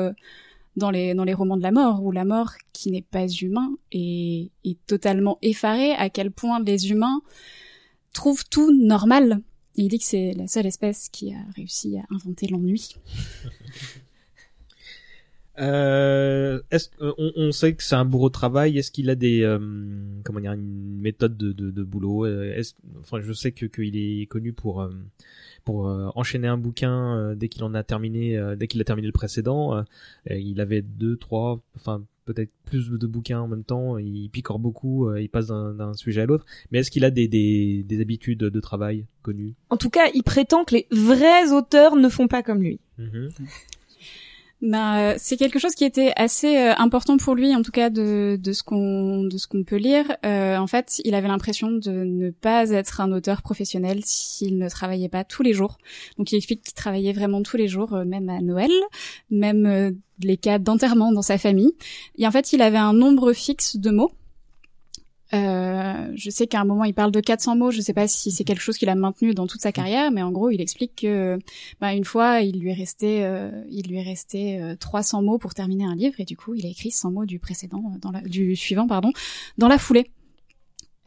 dans les dans les romans de la mort, où la mort qui n'est pas humain est, totalement effarée à quel point les humains trouve tout normal. il dit que c'est la seule espèce qui a réussi à inventer l'ennui. Euh, euh, on, sait que c'est un bourreau de travail. Est-ce qu'il a des euh, comment dire une méthode de, boulot? Enfin, je sais que qu'il est connu pour pour enchaîner un bouquin dès qu'il en a terminé, dès qu'il a terminé le précédent. il avait deux, trois, enfin peut-être plus de bouquins en même temps, il picore beaucoup, euh, il passe d'un sujet à l'autre. Mais est-ce qu'il a des, des, des, habitudes de travail connues? En tout cas, il prétend que les vrais auteurs ne font pas comme lui. Mhm. Ben, euh, c'est quelque chose qui était assez euh, important pour lui, en tout cas de, de ce qu'on de ce qu'on peut lire. Euh, en fait, il avait l'impression de ne pas être un auteur professionnel s'il ne travaillait pas tous les jours. Donc, il explique qu'il travaillait vraiment tous les jours, même à Noël, même les cas d'enterrement dans sa famille. Et en fait, il avait un nombre fixe de mots euh, je sais qu'à un moment il parle de 400 mots. Je sais pas si c'est quelque chose qu'il a maintenu dans toute sa carrière, mais en gros il explique que bah, une fois il lui est resté, euh, il lui est resté 300 euh, mots pour terminer un livre et du coup il a écrit 100 mots du précédent, dans la, du suivant pardon, dans la foulée.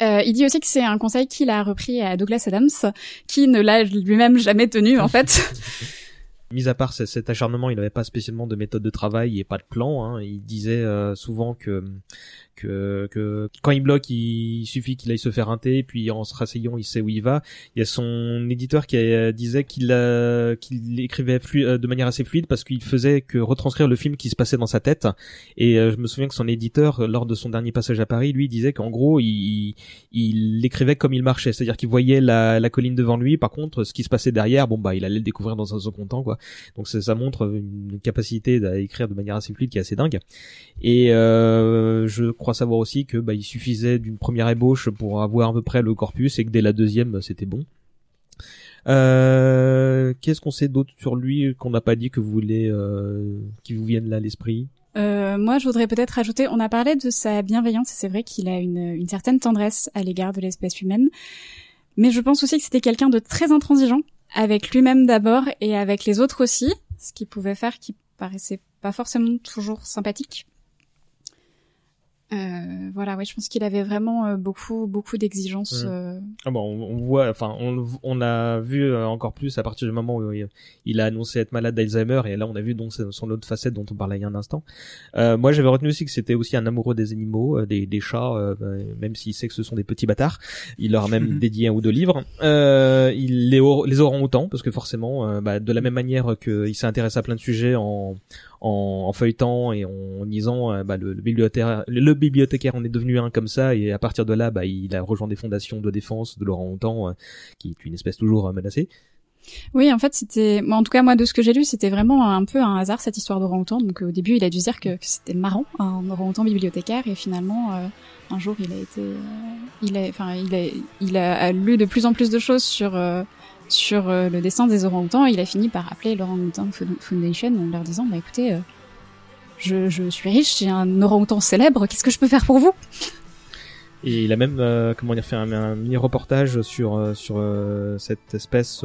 Euh, il dit aussi que c'est un conseil qu'il a repris à Douglas Adams, qui ne l'a lui-même jamais tenu en fait. Mis à part cet acharnement, il n'avait pas spécialement de méthode de travail et pas de plan. Hein. Il disait souvent que que, que quand il bloque, il suffit qu'il aille se faire un thé, puis en se rasseyant, il sait où il va. Il y a son éditeur qui disait qu'il qu'il écrivait euh, de manière assez fluide parce qu'il faisait que retranscrire le film qui se passait dans sa tête. Et euh, je me souviens que son éditeur, lors de son dernier passage à Paris, lui disait qu'en gros, il, il l'écrivait comme il marchait, c'est-à-dire qu'il voyait la, la colline devant lui. Par contre, ce qui se passait derrière, bon bah, il allait le découvrir dans un second temps, quoi. Donc ça, ça montre une capacité d'écrire de manière assez fluide qui est assez dingue. Et euh, je crois savoir aussi que bah, il suffisait d'une première ébauche pour avoir à peu près le corpus et que dès la deuxième bah, c'était bon. Euh, Qu'est-ce qu'on sait d'autre sur lui qu'on n'a pas dit que vous voulez euh, qui vous vienne là à l'esprit? Euh, moi, je voudrais peut-être ajouter, on a parlé de sa bienveillance, et c'est vrai qu'il a une, une certaine tendresse à l'égard de l'espèce humaine, mais je pense aussi que c'était quelqu'un de très intransigeant, avec lui-même d'abord et avec les autres aussi, ce qui pouvait faire qu'il paraissait pas forcément toujours sympathique. Euh, voilà, ouais, je pense qu'il avait vraiment euh, beaucoup, beaucoup d'exigences. Mmh. Euh... Ah bon, on, on, voit, enfin, on, on a vu euh, encore plus à partir du moment où il a annoncé être malade d'Alzheimer, et là, on a vu donc son autre facette dont on parlait il y a un instant. Euh, moi, j'avais retenu aussi que c'était aussi un amoureux des animaux, des, des chats, même s'il sait que ce sont des petits bâtards. Il leur a même dédié un ou deux livres. il les, les aura autant, parce que forcément, bah, de la même manière qu'il s'est intéressé à plein de sujets en en, en feuilletant et en lisant, euh, bah, le, le, bibliothécaire, le, bibliothécaire en est devenu un comme ça et à partir de là, bah, il a rejoint des fondations de défense de Laurent Houtan, euh, qui est une espèce toujours euh, menacée. Oui, en fait, c'était, en tout cas, moi, de ce que j'ai lu, c'était vraiment un peu un hasard cette histoire d'orang-outan. Donc, au début, il a dû dire que, c'était marrant, un orang-outan bibliothécaire, et finalement, euh, un jour, il a été, il a, enfin, il a, il a, lu de plus en plus de choses sur euh, sur euh, le dessin des orang-outans, il a fini par appeler l'Orang-Outan Foundation en leur disant, bah écoutez, euh, je, suis riche, j'ai un orang-outan célèbre, qu'est-ce que je peux faire pour vous? Et il a même euh, comment dire fait un, mini reportage sur sur cette espèce.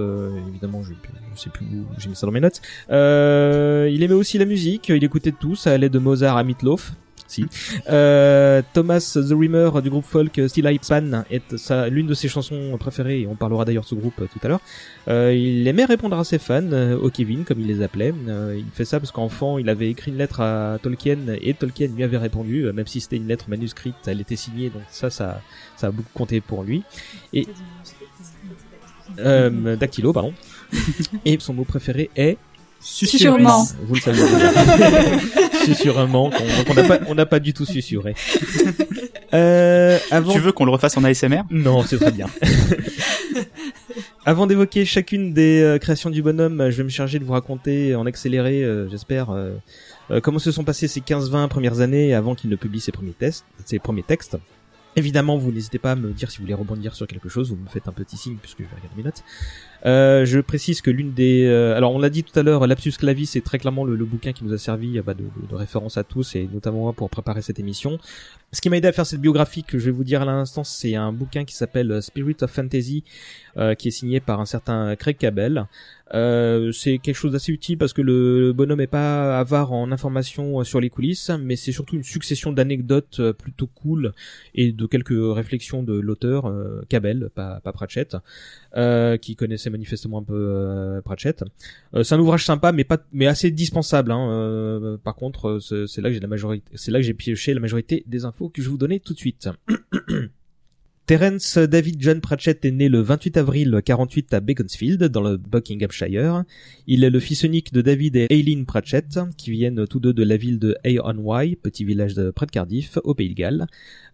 évidemment, je, je sais plus où j'ai mis ça dans mes notes. Il aimait aussi la musique. Il écoutait de tout. Ça allait de Mozart à Meatloaf. Si. Euh, Thomas The Reamer du groupe folk Still I Pan est sa- l'une de ses chansons préférées et on parlera d'ailleurs de ce groupe tout à l'heure. Euh, il aimait répondre à ses fans, euh, au Kevin comme il les appelait. Euh, il fait ça parce qu'enfant il avait écrit une lettre à Tolkien et Tolkien lui avait répondu, même si c'était une lettre manuscrite, elle était signée donc ça ça ça a beaucoup compté pour lui. Et euh, dactylo pardon. et son mot préféré est Sûrement. vous le savez. Susurrement. Donc on n'a pas, on n'a pas du tout susurré. Euh, avant... Tu veux qu'on le refasse en ASMR Non, c'est très bien. Avant d'évoquer chacune des euh, créations du bonhomme, je vais me charger de vous raconter en accéléré, euh, j'espère, euh, euh, comment se sont passées ces 15-20 premières années avant qu'il ne publie ses premiers tests, ses premiers textes. Évidemment, vous n'hésitez pas à me dire si vous voulez rebondir sur quelque chose, vous me faites un petit signe puisque je vais regarder mes notes. Euh, je précise que l'une des, euh, alors on l'a dit tout à l'heure, Lapsus Clavis c'est très clairement le, bouquin qui nous a servi de, de- référence à tous et notamment moi pour préparer cette émission. Ce qui m'a aidé à faire cette biographie que je vais vous dire à l'instant, c'est un bouquin qui s'appelle euh, Spirit of Fantasy, qui est signé par un certain Craig Cabell. Euh, c'est quelque chose d'assez utile parce que le bonhomme est pas avare en informations euh, sur les coulisses, mais c'est surtout une succession d'anecdotes euh, plutôt cool et de quelques réflexions de l'auteur euh, Cabell, pas, Pratchett, euh, qui connaissait manifestement un peu euh, Pratchett. C'est un ouvrage sympa, mais pas, mais assez dispensable. Hein. Par contre, c'est là que j'ai la majorité, c'est là que j'ai pioché la majorité des infos que je vous donner tout de suite. Terence David John Pratchett est né le 28 avril 48 à Beaconsfield, dans le Buckinghamshire. Il est le fils unique de David et Aileen Pratchett, qui viennent tous deux de la ville de Hay-on-Wye, petit village de près de Cardiff, au Pays de Galles.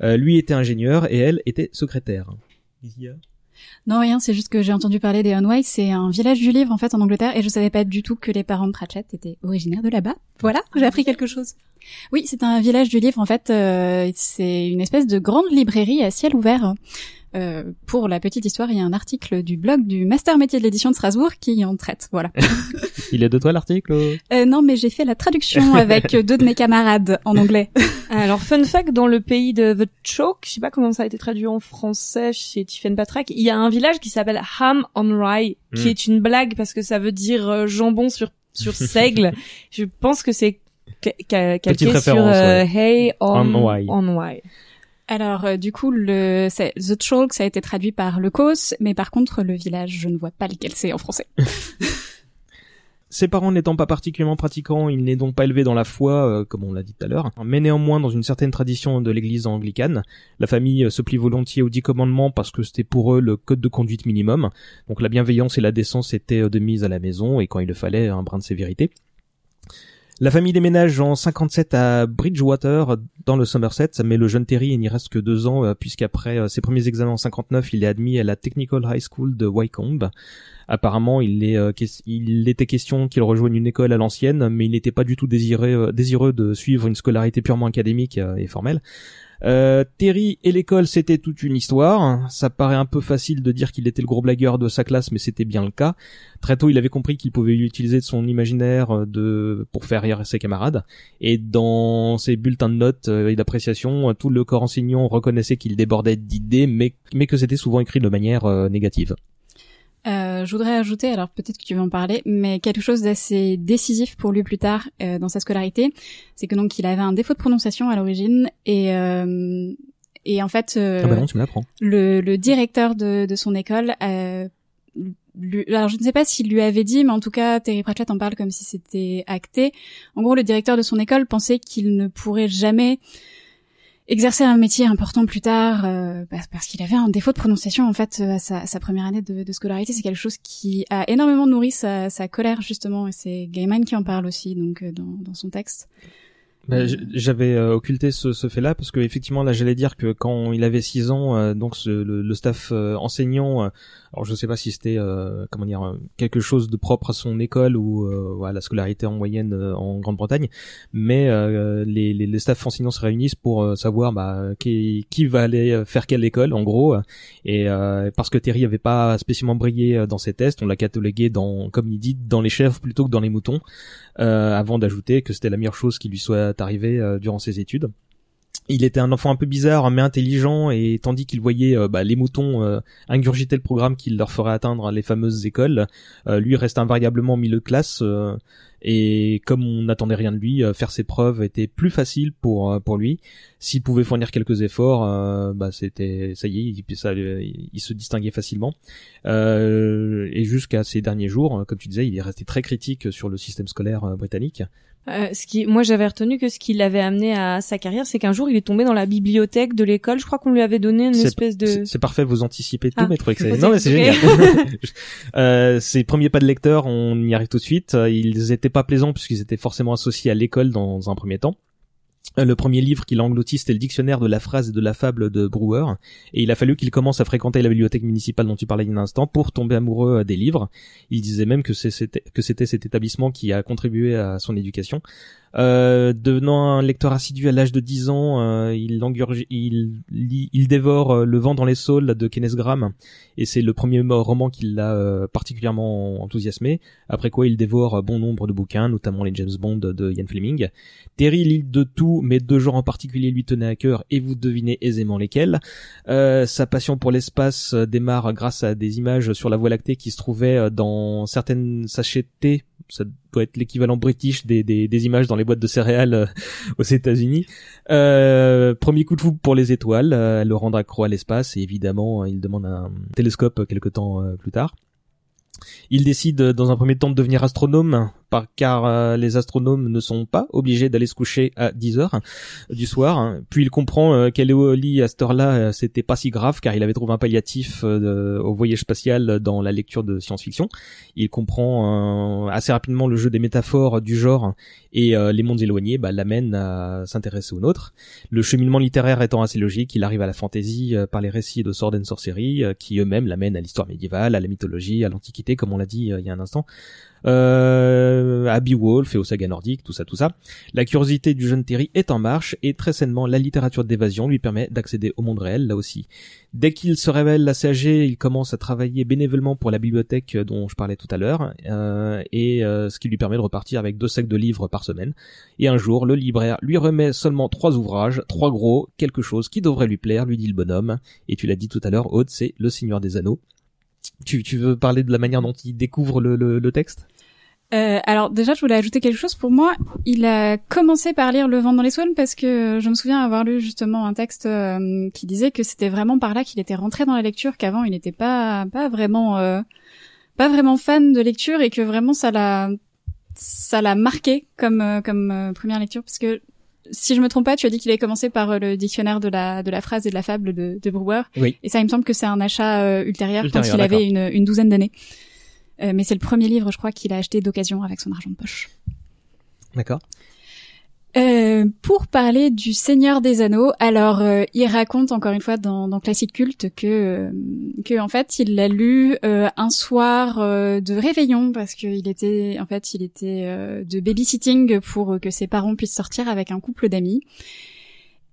Euh, lui était ingénieur et elle était secrétaire. Non, rien, c'est juste que j'ai entendu parler des Unwise, c'est un village du livre en fait en Angleterre et je savais pas du tout que les parents de Pratchett étaient originaires de là-bas. Voilà, j'ai appris quelque chose. Oui, c'est un village du livre en fait, euh, c'est une espèce de grande librairie à ciel ouvert. Euh, pour la petite histoire, il y a un article du blog du Master Métier de l'édition de Strasbourg qui en traite, voilà. Il est de toi l'article? Euh, non, mais j'ai fait la traduction avec deux de mes camarades en anglais. Alors, fun fact, dans le pays de The Chalk, je sais pas comment ça a été traduit en français chez Tiffen Patrick, il y a un village qui s'appelle Ham on Rye, qui Mm. est une blague parce que ça veut dire euh, jambon sur sur seigle. je pense que c'est ca- ca- calqué sur euh, ouais. Hay on, On Wye. Alors, euh, du coup, le c'est- The Chalk, ça a été traduit par le Cos, mais par contre, le village, je ne vois pas lequel c'est en français. Ses parents n'étant pas particulièrement pratiquants, il n'est donc pas élevé dans la foi, euh, comme on l'a dit tout à l'heure, mais néanmoins dans une certaine tradition de l'église anglicane. La famille euh, se plie volontiers aux dix commandements parce que c'était pour eux le code de conduite minimum. Donc la bienveillance et la décence étaient euh, de mise à la maison et quand il le fallait, un brin de sévérité. La famille déménage en 57 à Bridgewater, dans le Somerset, mais le jeune Terry n'y reste que deux ans, puisqu'après ses premiers examens en 59, il est admis à la Technical High School de Wycombe. Apparemment, euh, il était question qu'il rejoigne une école à l'ancienne, mais il n'était pas du tout désiré, euh, désireux de suivre une scolarité purement académique euh, et formelle. Euh, Terry et l'école, c'était toute une histoire. Ça paraît un peu facile de dire qu'il était le gros blagueur de sa classe, mais c'était bien le cas. Très tôt, il avait compris qu'il pouvait utiliser son imaginaire de pour faire rire ses camarades. Et dans ses bulletins de notes et d'appréciation, tout le corps enseignant reconnaissait qu'il débordait d'idées, mais, que c'était souvent écrit de manière négative. Euh, je voudrais ajouter, alors peut-être que tu vas en parler, mais quelque chose d'assez décisif pour lui plus tard euh, dans sa scolarité, c'est que donc il avait un défaut de prononciation à l'origine et euh, et en fait euh, Ah bah non, tu me le, le directeur de, de son école euh, lui- alors je ne sais pas s'il lui avait dit, mais en tout cas Terry Pratchett en parle comme si c'était acté. En gros, le directeur de son école pensait qu'il ne pourrait jamais exercer un métier important plus tard euh, parce, qu'il avait un défaut de prononciation en fait euh, à sa, première année de, scolarité. C'est quelque chose qui a énormément nourri sa, sa colère justement et c'est Gaiman qui en parle aussi donc euh, dans, dans son texte. Bah, J'avais euh, occulté ce, ce fait-là parce que effectivement là j'allais dire que quand il avait 6 ans, donc le, staff enseignant, alors je sais pas si c'était euh, comment dire quelque chose de propre à son école ou euh, à la scolarité en moyenne euh, en Grande-Bretagne, mais les, les, les staffs enseignants se réunissent pour savoir bah, qui, qui va aller faire quelle école en gros, et parce que Terry avait pas spécialement brillé dans ses tests, on l'a catalogué dans comme il dit dans les chèvres plutôt que dans les moutons avant d'ajouter que c'était la meilleure chose qui lui soit arrivée durant ses études. Il était un enfant un peu bizarre mais intelligent et tandis qu'il voyait euh, bah, les moutons euh, ingurgiter le programme qui leur ferait atteindre les fameuses écoles, euh, lui reste invariablement milieu de classe et comme on n'attendait rien de lui, faire ses preuves était plus facile pour lui. S'il pouvait fournir quelques efforts, bah c'était ça y est, il, se distinguait facilement. Et jusqu'à ces derniers jours, comme tu disais, il est resté très critique sur le système scolaire britannique. Euh, ce qui, moi, j'avais retenu que ce qui l'avait amené à sa carrière, c'est qu'un jour, il est tombé dans la bibliothèque de l'école. Je crois qu'on lui avait donné une espèce de. C'est parfait, vous anticipez tout, Ah. Ok. Non, mais c'est génial. euh, ses premiers pas de lecteur, on y arrive tout de suite. Euh, Ils étaient pas plaisants puisqu'ils étaient forcément associés à l'école dans un premier temps. Euh, Le premier livre qu'il a englouti, c'était le dictionnaire de la phrase et de la fable de Brewer, et il a fallu qu'il commence à fréquenter la bibliothèque municipale dont tu parlais il y a un instant pour tomber amoureux euh, des livres. Il disait même que c'était cet établissement qui a contribué à son éducation. Euh, devenant un lecteur assidu à l'âge de 10 ans, euh, il, il, il dévore euh, Le vent dans les saules de Kenneth Graham, et c'est le premier roman qui l'a euh, particulièrement enthousiasmé. Après quoi, il dévore euh, bon nombre de bouquins, notamment les James Bond de Ian Fleming. Terry lit de tout, mais deux genres en particulier lui tenaient à cœur, et vous devinez aisément lesquels. Euh, sa passion pour l'espace démarre grâce à des images sur la Voie lactée qui se trouvaient dans certaines thé. Ça doit être l'équivalent british des, des, images dans les boîtes de céréales euh, aux États-Unis. Euh, premier coup de foudre pour les étoiles, euh, le rendre accro à l'espace et évidemment il demande un télescope quelque temps euh, plus tard. Il décide euh, dans un premier temps de devenir astronome, par, car euh, les astronomes ne sont pas obligés d'aller se coucher à 10 heures du soir. hein. Puis il comprend euh, qu'aller au lit à cette heure-là, euh, c'était pas si grave, car il avait trouvé un palliatif euh, au voyage spatial dans la lecture de science-fiction. Il comprend assez rapidement le jeu des métaphores du genre et les mondes éloignés bah, l'amènent à s'intéresser au nôtre. Le cheminement littéraire étant assez logique, il arrive à la fantaisie par les récits de Sword and Sorcery, qui eux-mêmes l'amènent à l'histoire médiévale, à la mythologie, à l'antiquité, comme on l'a dit il y a un instant, euh, à Beowulf et aux sagas nordiques, tout ça, tout ça. La curiosité du jeune Terry est en marche et très sainement, la littérature d'évasion lui permet d'accéder au monde réel, là aussi. Dès qu'il se révèle assez âgé, il commence à travailler bénévolement pour la bibliothèque dont je parlais tout à l'heure, euh, et euh, ce qui lui permet de repartir avec deux sacs de livres par semaine. Et un jour, le libraire lui remet seulement trois ouvrages, trois gros, quelque chose qui devrait lui plaire, lui dit le bonhomme. Et tu l'as dit tout à l'heure, Aude, c'est Le Seigneur des Anneaux. Tu, tu veux parler de la manière dont il découvre le, le, le texte? Euh, alors déjà, je voulais ajouter quelque chose. Pour moi, il a commencé par lire Le vent dans les saules parce que je me souviens avoir lu justement un texte euh, qui disait que c'était vraiment par là qu'il était rentré dans la lecture, qu'avant il n'était pas pas vraiment euh, pas vraiment fan de lecture et que vraiment ça l'a ça l'a marqué comme euh, comme euh, première lecture parce que si je me trompe pas, tu as dit qu'il avait commencé par euh, le dictionnaire de la de la phrase et de la fable de, de Brewer. Oui. Et ça, il me semble que c'est un achat euh, ultérieur, Ultérieur, quand il avait une, une douzaine d'années. Euh, mais c'est le premier livre, je crois, qu'il a acheté d'occasion avec son argent de poche. D'accord. Euh, pour parler du Seigneur des Anneaux, alors euh, il raconte encore une fois dans, dans Classique Culte que euh, que en fait il l'a lu euh, un soir euh, de réveillon parce qu'il était en fait il était euh, de babysitting pour que ses parents puissent sortir avec un couple d'amis.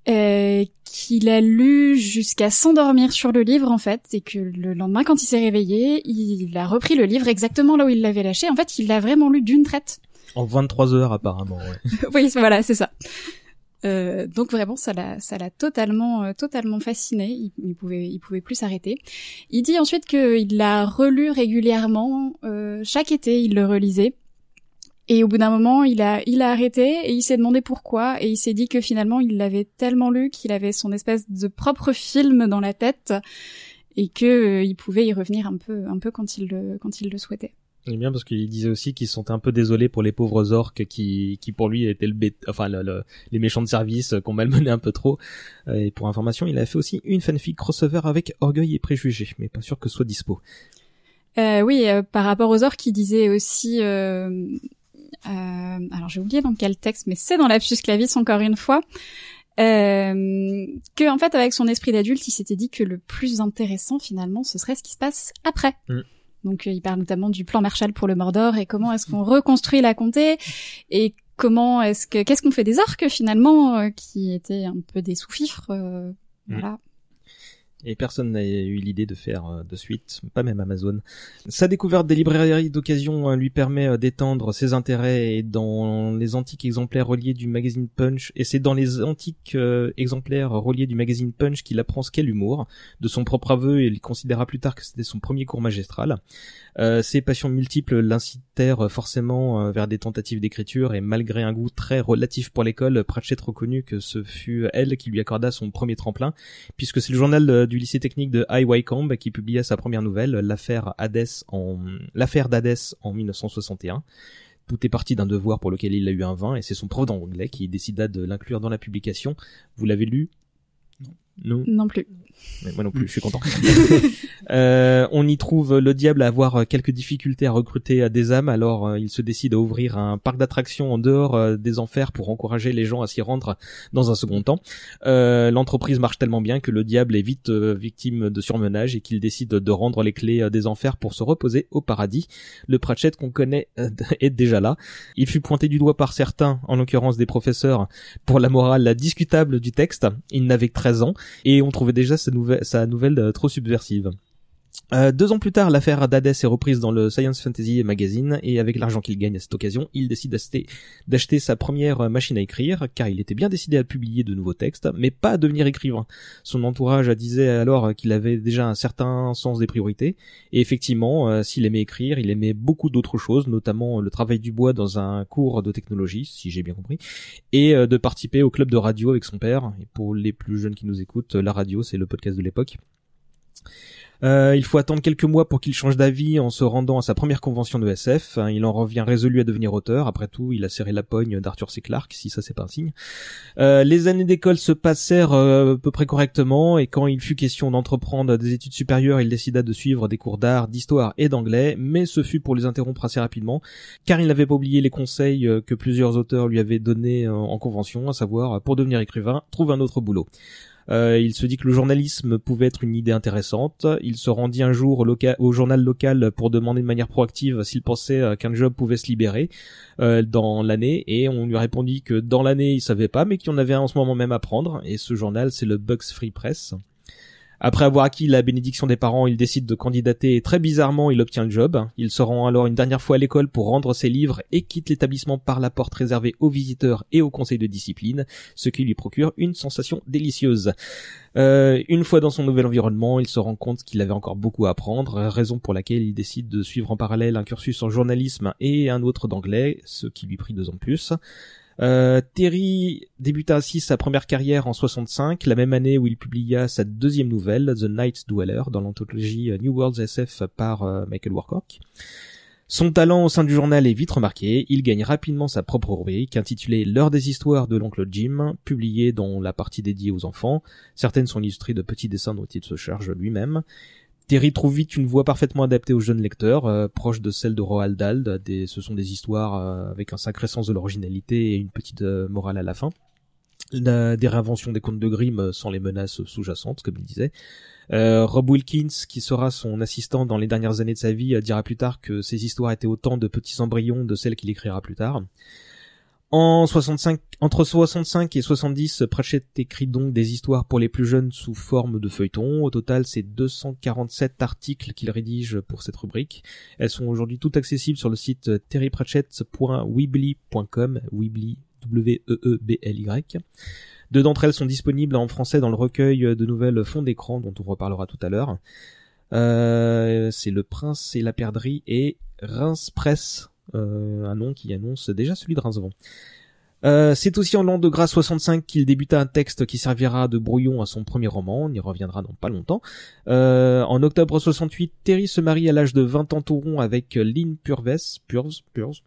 Qu'il a lu jusqu'à s'endormir sur le livre en fait et que le lendemain quand il s'est réveillé il a repris le livre exactement là où il l'avait lâché en fait il l'a vraiment lu d'une traite En 23 heures apparemment. Ouais. oui, voilà, c'est ça. Euh, donc vraiment, ça l'a, ça l'a totalement, euh, totalement fasciné. Il, il pouvait, il pouvait plus s'arrêter. Il dit ensuite qu'il l'a relu régulièrement. euh, chaque été, il le relisait. Et au bout d'un moment, il a, il a arrêté et il s'est demandé pourquoi. Et il s'est dit que finalement, il l'avait tellement lu qu'il avait son espèce de propre film dans la tête et que euh, il pouvait y revenir un peu, un peu quand il le, quand il le souhaitait. C'est bien parce qu'il disait aussi qu'ils sont un peu désolés pour les pauvres orques qui, qui pour lui étaient le bête, enfin le, le- les méchants de service qu'on malmenait un peu trop. Euh, Et pour information, il a fait aussi une fanfic crossover avec Orgueil et Préjugés, mais pas sûr que ce soit dispo. Euh, oui, euh, par rapport aux orques, il disait aussi. Euh, euh, alors j'ai oublié dans quel texte, mais c'est dans Lapsus Clavis encore une fois. Euh, que en fait avec son esprit d'adulte, il s'était dit que le plus intéressant finalement, ce serait ce qui se passe après. Mm. Donc euh, il parle notamment du plan Marshall pour le Mordor et comment est-ce qu'on reconstruit la comté et comment est-ce que qu'est-ce qu'on fait des orques finalement euh, qui étaient un peu des sous-fifres. euh, Mm. Voilà. Et personne n'a eu l'idée de faire euh, de suite, pas même Amazon. Sa découverte des librairies d'occasion euh, lui permet euh, d'étendre ses intérêts dans les antiques exemplaires reliés du magazine Punch, et c'est dans les antiques exemplaires reliés du magazine Punch qu'il apprend ce qu'est l'humour. De son propre aveu, il considéra plus tard que c'était son premier cours magistral. Ses passions multiples l'incitèrent forcément vers des tentatives d'écriture et malgré un goût très relatif pour l'école, Pratchett reconnut que ce fut elle qui lui accorda son premier tremplin, puisque c'est le journal du lycée technique de High Wycombe qui publia sa première nouvelle, l'affaire Hades en en 1961. Tout est parti d'un devoir pour lequel il a eu un 20 et c'est son prof d'anglais qui décida de l'inclure dans la publication. Vous l'avez lu? Non. Non plus moi non plus, je suis content. euh, on y trouve le diable à avoir quelques difficultés à recruter des âmes, alors euh, il se décide à ouvrir un parc d'attractions en dehors euh, des enfers pour encourager les gens à s'y rendre dans un second temps. Euh, l'entreprise marche tellement bien que le diable est vite victime de surmenage et qu'il décide de rendre les clés des enfers pour se reposer au paradis. Le Pratchett qu'on connaît est déjà là. Il fut pointé du doigt par certains, en l'occurrence des professeurs, pour la morale discutable du texte. Il n'avait que 13 ans et on trouvait déjà sa nouvelle, euh, trop subversive. Euh, deux ans plus tard, l'affaire d'Hadès est reprise dans le Science Fantasy Magazine et avec l'argent qu'il gagne à cette occasion, il décide d'acheter sa première machine à écrire car il était bien décidé à publier de nouveaux textes, mais pas à devenir écrivain. Son entourage disait alors qu'il avait déjà un certain sens des priorités et effectivement, euh, s'il aimait écrire, il aimait beaucoup d'autres choses, notamment le travail du bois dans un cours de technologie, si j'ai bien compris, et euh, de participer au club de radio avec son père. Et pour les plus jeunes qui nous écoutent, la radio c'est le podcast de l'époque. Euh, il faut attendre quelques mois pour qu'il change d'avis en se rendant à sa première convention de SF. Hein, il en revient résolu à devenir auteur. Après tout, il a serré la pogne d'Arthur C. Clarke, si ça c'est pas un signe. Euh, les années d'école se passèrent euh, à peu près correctement et quand il fut question d'entreprendre des études supérieures, il décida de suivre des cours d'art, d'histoire et d'anglais, mais ce fut pour les interrompre assez rapidement, car il n'avait pas oublié les conseils que plusieurs auteurs lui avaient donnés en convention, à savoir pour devenir écrivain, trouve un autre boulot. Euh, il se dit que le journalisme pouvait être une idée intéressante. Il se rendit un jour au, journal local pour demander de manière proactive s'il pensait euh, qu'un job pouvait se libérer euh, dans l'année et on lui répondit que dans l'année il savait pas mais qu'il en avait en ce moment même à prendre et ce journal c'est le Bugs Free Press. Après avoir acquis la bénédiction des parents, il décide de candidater et très bizarrement, il obtient le job. Il se rend alors une dernière fois à l'école pour rendre ses livres et quitte l'établissement par la porte réservée aux visiteurs et au conseil de discipline, ce qui lui procure une sensation délicieuse. Euh, une fois dans son nouvel environnement, il se rend compte qu'il avait encore beaucoup à apprendre, raison pour laquelle il décide de suivre en parallèle un cursus en journalisme et un autre d'anglais, ce qui lui prit deux ans de plus. Euh, Terry débuta ainsi sa première carrière en 65, la même année où il publia sa deuxième nouvelle, The Night Dweller, dans l'anthologie New Worlds SF par euh, Michael Warcock. Son talent au sein du journal est vite remarqué, il gagne rapidement sa propre rubrique intitulée L'heure des histoires de l'oncle Jim, publiée dans la partie dédiée aux enfants. Certaines sont illustrées de petits dessins dont il se charge lui-même. Terry trouve vite une voix parfaitement adaptée aux jeunes lecteurs, euh, proche de celle de Roald Dahl. Ce sont des histoires euh, avec un sacré sens de l'originalité et une petite euh, morale à la fin. des réinventions des contes de Grimm sans les menaces sous-jacentes, comme il disait. Rob Wilkins, qui sera son assistant dans les dernières années de sa vie, dira plus tard que ces histoires étaient autant de petits embryons de celles qu'il écrira plus tard. En 65, entre 65 et 70, Pratchett écrit donc des histoires pour les plus jeunes sous forme de feuilleton. Au total, c'est 247 articles qu'il rédige pour cette rubrique. Elles sont aujourd'hui toutes accessibles sur le site terrypratchett.weebly.com, Weebly, W-E-E-B-L-Y. Deux d'entre elles sont disponibles en français dans le recueil de nouvelles Fond d'écran dont on reparlera tout à l'heure. Euh, c'est Le Prince et la Perdrix et Reims Presse un nom qui annonce déjà celui de Rincevent. Euh, c'est aussi en l'an de grâce 65 qu'il débuta un texte qui servira de brouillon à son premier roman, on y reviendra dans pas longtemps. Euh, en octobre 68, Terry se marie à l'âge de 20 ans tout rond avec Lynn Purves, Purves, Purves,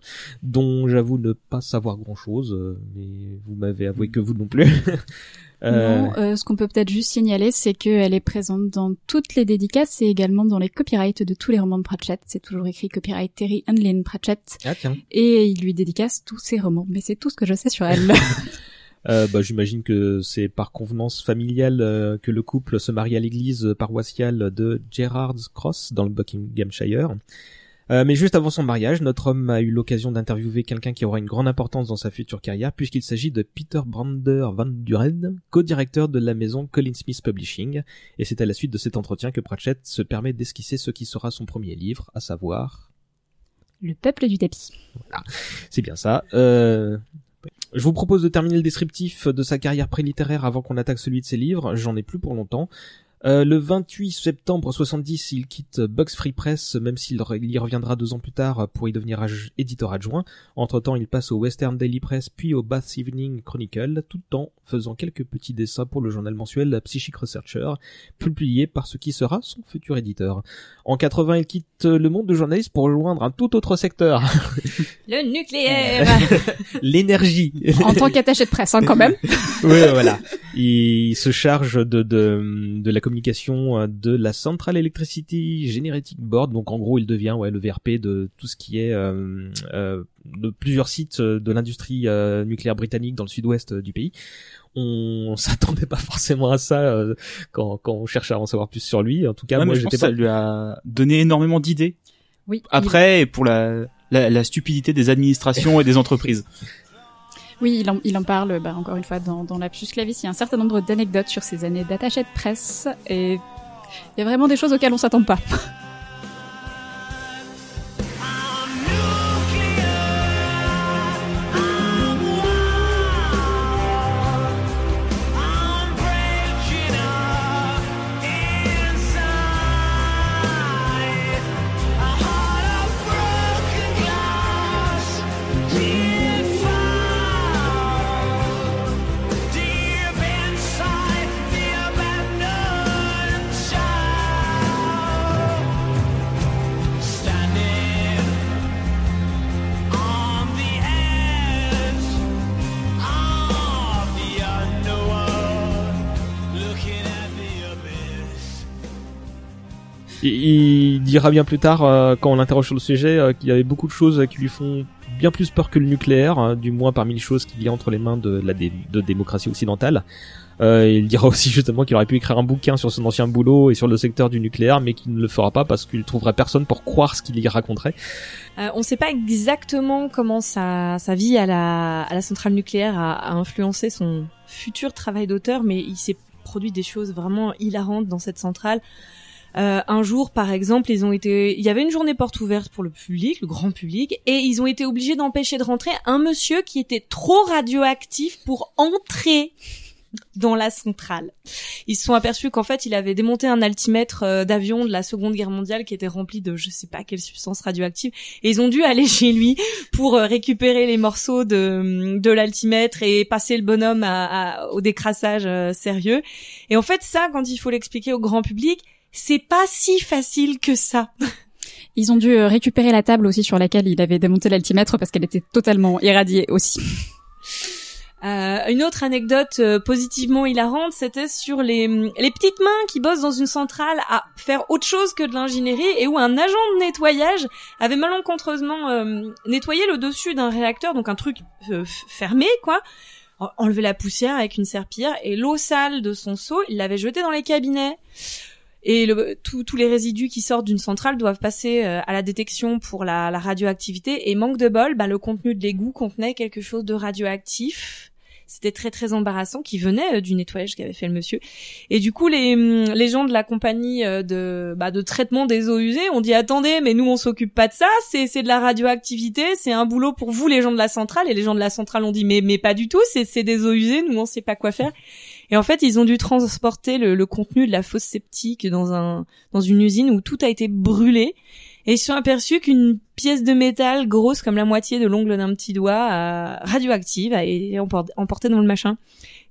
dont j'avoue ne pas savoir grand chose, mais vous m'avez avoué que vous non plus. Euh, non, euh, ce qu'on peut peut-être juste signaler, c'est qu'elle est présente dans toutes les dédicaces et également dans les copyrights de tous les romans de Pratchett. C'est toujours écrit copyright Terry Lynn Pratchett. Ah, tiens. Et il lui dédicace tous ses romans. Mais c'est tout ce que je sais sur elle. euh, bah, J'imagine que c'est par convenance familiale euh, que le couple se marie à l'église paroissiale de Gerrard's Cross dans le Buckinghamshire. Euh, mais juste avant son mariage, notre homme a eu l'occasion d'interviewer quelqu'un qui aura une grande importance dans sa future carrière, puisqu'il s'agit de Peter Brander Van Duren, co-directeur de la maison Colin Smith Publishing. Et c'est à la suite de cet entretien que Pratchett se permet d'esquisser ce qui sera son premier livre, à savoir... Le peuple du tapis. C'est bien ça. Euh... Je vous propose de terminer le descriptif de sa carrière prélittéraire avant qu'on attaque celui de ses livres. J'en ai plus pour longtemps. Euh, le 28 septembre 70, il quitte Bugs Free Press, même s'il re- y reviendra deux ans plus tard pour y devenir aj- éditeur adjoint. Entre-temps, il passe au Western Daily Press puis au Bath Evening Chronicle, tout en faisant quelques petits dessins pour le journal mensuel Psychic Researcher, publié par ce qui sera son futur éditeur. En 80, il quitte le monde de journaliste pour rejoindre un tout autre secteur, Le nucléaire. l'énergie. En tant qu'attaché de presse, hein, quand même. oui, voilà. Il se charge de, de, de la communication euh, de la Central Electricity Generating Board. Donc en gros, il devient ouais, le VRP de tout ce qui est euh, euh, de plusieurs sites de l'industrie euh, nucléaire britannique dans le sud-ouest du pays. On s'attendait pas forcément à ça euh, quand, quand on cherche à en savoir plus sur lui. En tout cas, Ouais, moi, mais je pense j'étais que pas. ça lui a donné énormément d'idées. Oui. Après, pour la, la, la stupidité des administrations et des entreprises. Oui, il en, il en parle, bah, encore une fois, dans, dans la puce clavis. Il y a un certain nombre d'anecdotes sur ses années d'attaché de presse et il y a vraiment des choses auxquelles on s'attend pas. Il, dira bien plus tard, euh, quand on l'interroge sur le sujet, euh, qu'il y avait beaucoup de choses qui lui font bien plus peur que le nucléaire, hein, du moins parmi les choses qu'il y a entre les mains de la de démocratie occidentale. Euh, il dira aussi justement qu'il aurait pu écrire un bouquin sur son ancien boulot et sur le secteur du nucléaire, mais qu'il ne le fera pas parce qu'il trouverait personne pour croire ce qu'il y raconterait. Euh, on ne sait pas exactement comment sa, sa vie à la, à la centrale nucléaire a, a influencé son futur travail d'auteur, mais il s'est produit des choses vraiment hilarantes dans cette centrale. Euh, un jour, par exemple, ils ont été, il y avait une journée porte ouverte pour le public, le grand public, et ils ont été obligés d'empêcher de rentrer un monsieur qui était trop radioactif pour entrer dans la centrale. Ils se sont aperçus qu'en fait, il avait démonté un altimètre euh, d'avion de la Seconde Guerre mondiale qui était rempli de je sais pas quelle substance radioactive et ils ont dû aller chez lui pour euh, récupérer les morceaux de de l'altimètre et passer le bonhomme à, à- au décrassage euh, sérieux. Et en fait, ça quand il faut l'expliquer au grand public, c'est pas si facile que ça. Ils ont dû euh, récupérer la table aussi sur laquelle il avait démonté l'altimètre parce qu'elle était totalement irradiée aussi. Euh, une autre anecdote euh, positivement hilarante, c'était sur les, les petites mains qui bossent dans une centrale à faire autre chose que de l'ingénierie et où un agent de nettoyage avait malencontreusement euh, nettoyé le dessus d'un réacteur, donc un truc fermé, quoi, en- enlevé la poussière avec une serpillière et l'eau sale de son seau, il l'avait jeté dans les cabinets. Et le- tous- tous les résidus qui sortent d'une centrale doivent passer euh, à la détection pour la, la radioactivité. Et manque de bol, bah, le contenu de l'égout contenait quelque chose de radioactif. C'était très très embarrassant, qui venait euh, du nettoyage qu'avait fait le monsieur. Et du coup, les, hum, les gens de la compagnie euh, de, bah, de traitement des eaux usées ont dit attendez, mais nous on s'occupe pas de ça, c'est c'est de la radioactivité, c'est un boulot pour vous les gens de la centrale. Et les gens de la centrale ont dit mais mais pas du tout, c'est c'est des eaux usées, nous on sait pas quoi faire. Et en fait, ils ont dû transporter le, le contenu de la fosse septique dans un dans une usine où tout a été brûlé. Et ils se sont aperçus qu'une pièce de métal grosse comme la moitié de l'ongle d'un petit doigt, euh, radioactive, a été emport- emportée dans le machin.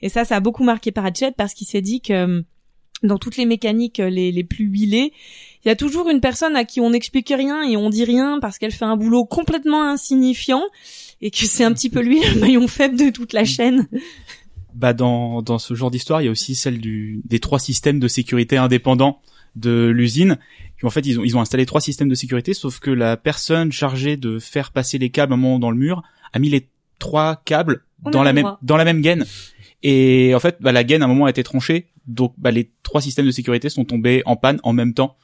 Et ça, ça a beaucoup marqué Pratchett parce qu'il s'est dit que euh, dans toutes les mécaniques euh, les, les plus huilées, il y a toujours une personne à qui on n'explique rien et on dit rien parce qu'elle fait un boulot complètement insignifiant et que c'est un petit peu lui le maillon faible de toute la chaîne. Bah dans dans ce genre d'histoire, il y a aussi celle du des trois systèmes de sécurité indépendants de l'usine. Qui en fait ils ont ils ont installé trois systèmes de sécurité, sauf que la personne chargée de faire passer les câbles un moment dans le mur a mis les trois câbles dans la même dans la même gaine. Et en fait, bah, la gaine à un moment a été tranchée, donc bah, les trois systèmes de sécurité sont tombés en panne en même temps.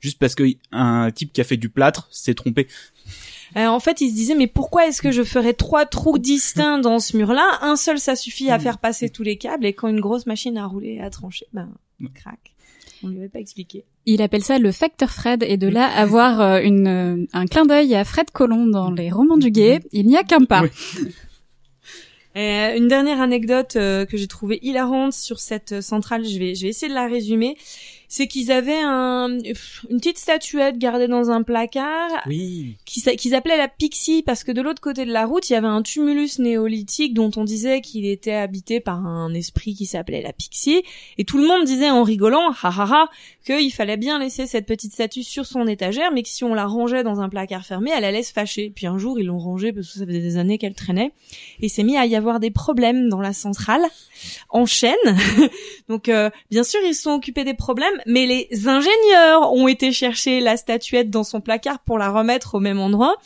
juste parce que un type qui a fait du plâtre s'est trompé. Euh, en fait, il se disait mais pourquoi est-ce que je ferais trois trous distincts dans ce mur-là? Un seul, ça suffit à faire passer tous les câbles, et quand une grosse machine a roulé et a tranché, ben crac. On lui avait pas expliqué. Il appelle ça le facteur Fred et de là avoir euh, une, euh, un clin d'œil à Fred Colomb dans les romans du guet, il n'y a qu'un pas. Oui. Euh, une dernière anecdote euh, que j'ai trouvée hilarante sur cette euh, centrale, je vais, je vais essayer de la résumer, c'est qu'ils avaient un, une petite statuette gardée dans un placard Oui. qu'ils appelaient la Pixie parce que de l'autre côté de la route, il y avait un tumulus néolithique dont on disait qu'il était habité par un esprit qui s'appelait la Pixie et tout le monde disait en rigolant, ha ha ha, qu'il fallait bien laisser cette petite statue sur son étagère mais que si on la rangeait dans un placard fermé, elle allait se fâcher. Puis un jour, ils l'ont rangée parce que ça faisait des années qu'elle traînait et s'est mis à y avoir des problèmes dans la centrale en chaîne. Donc euh, bien sûr, ils se sont occupés des problèmes, mais les ingénieurs ont été chercher la statuette dans son placard pour la remettre au même endroit.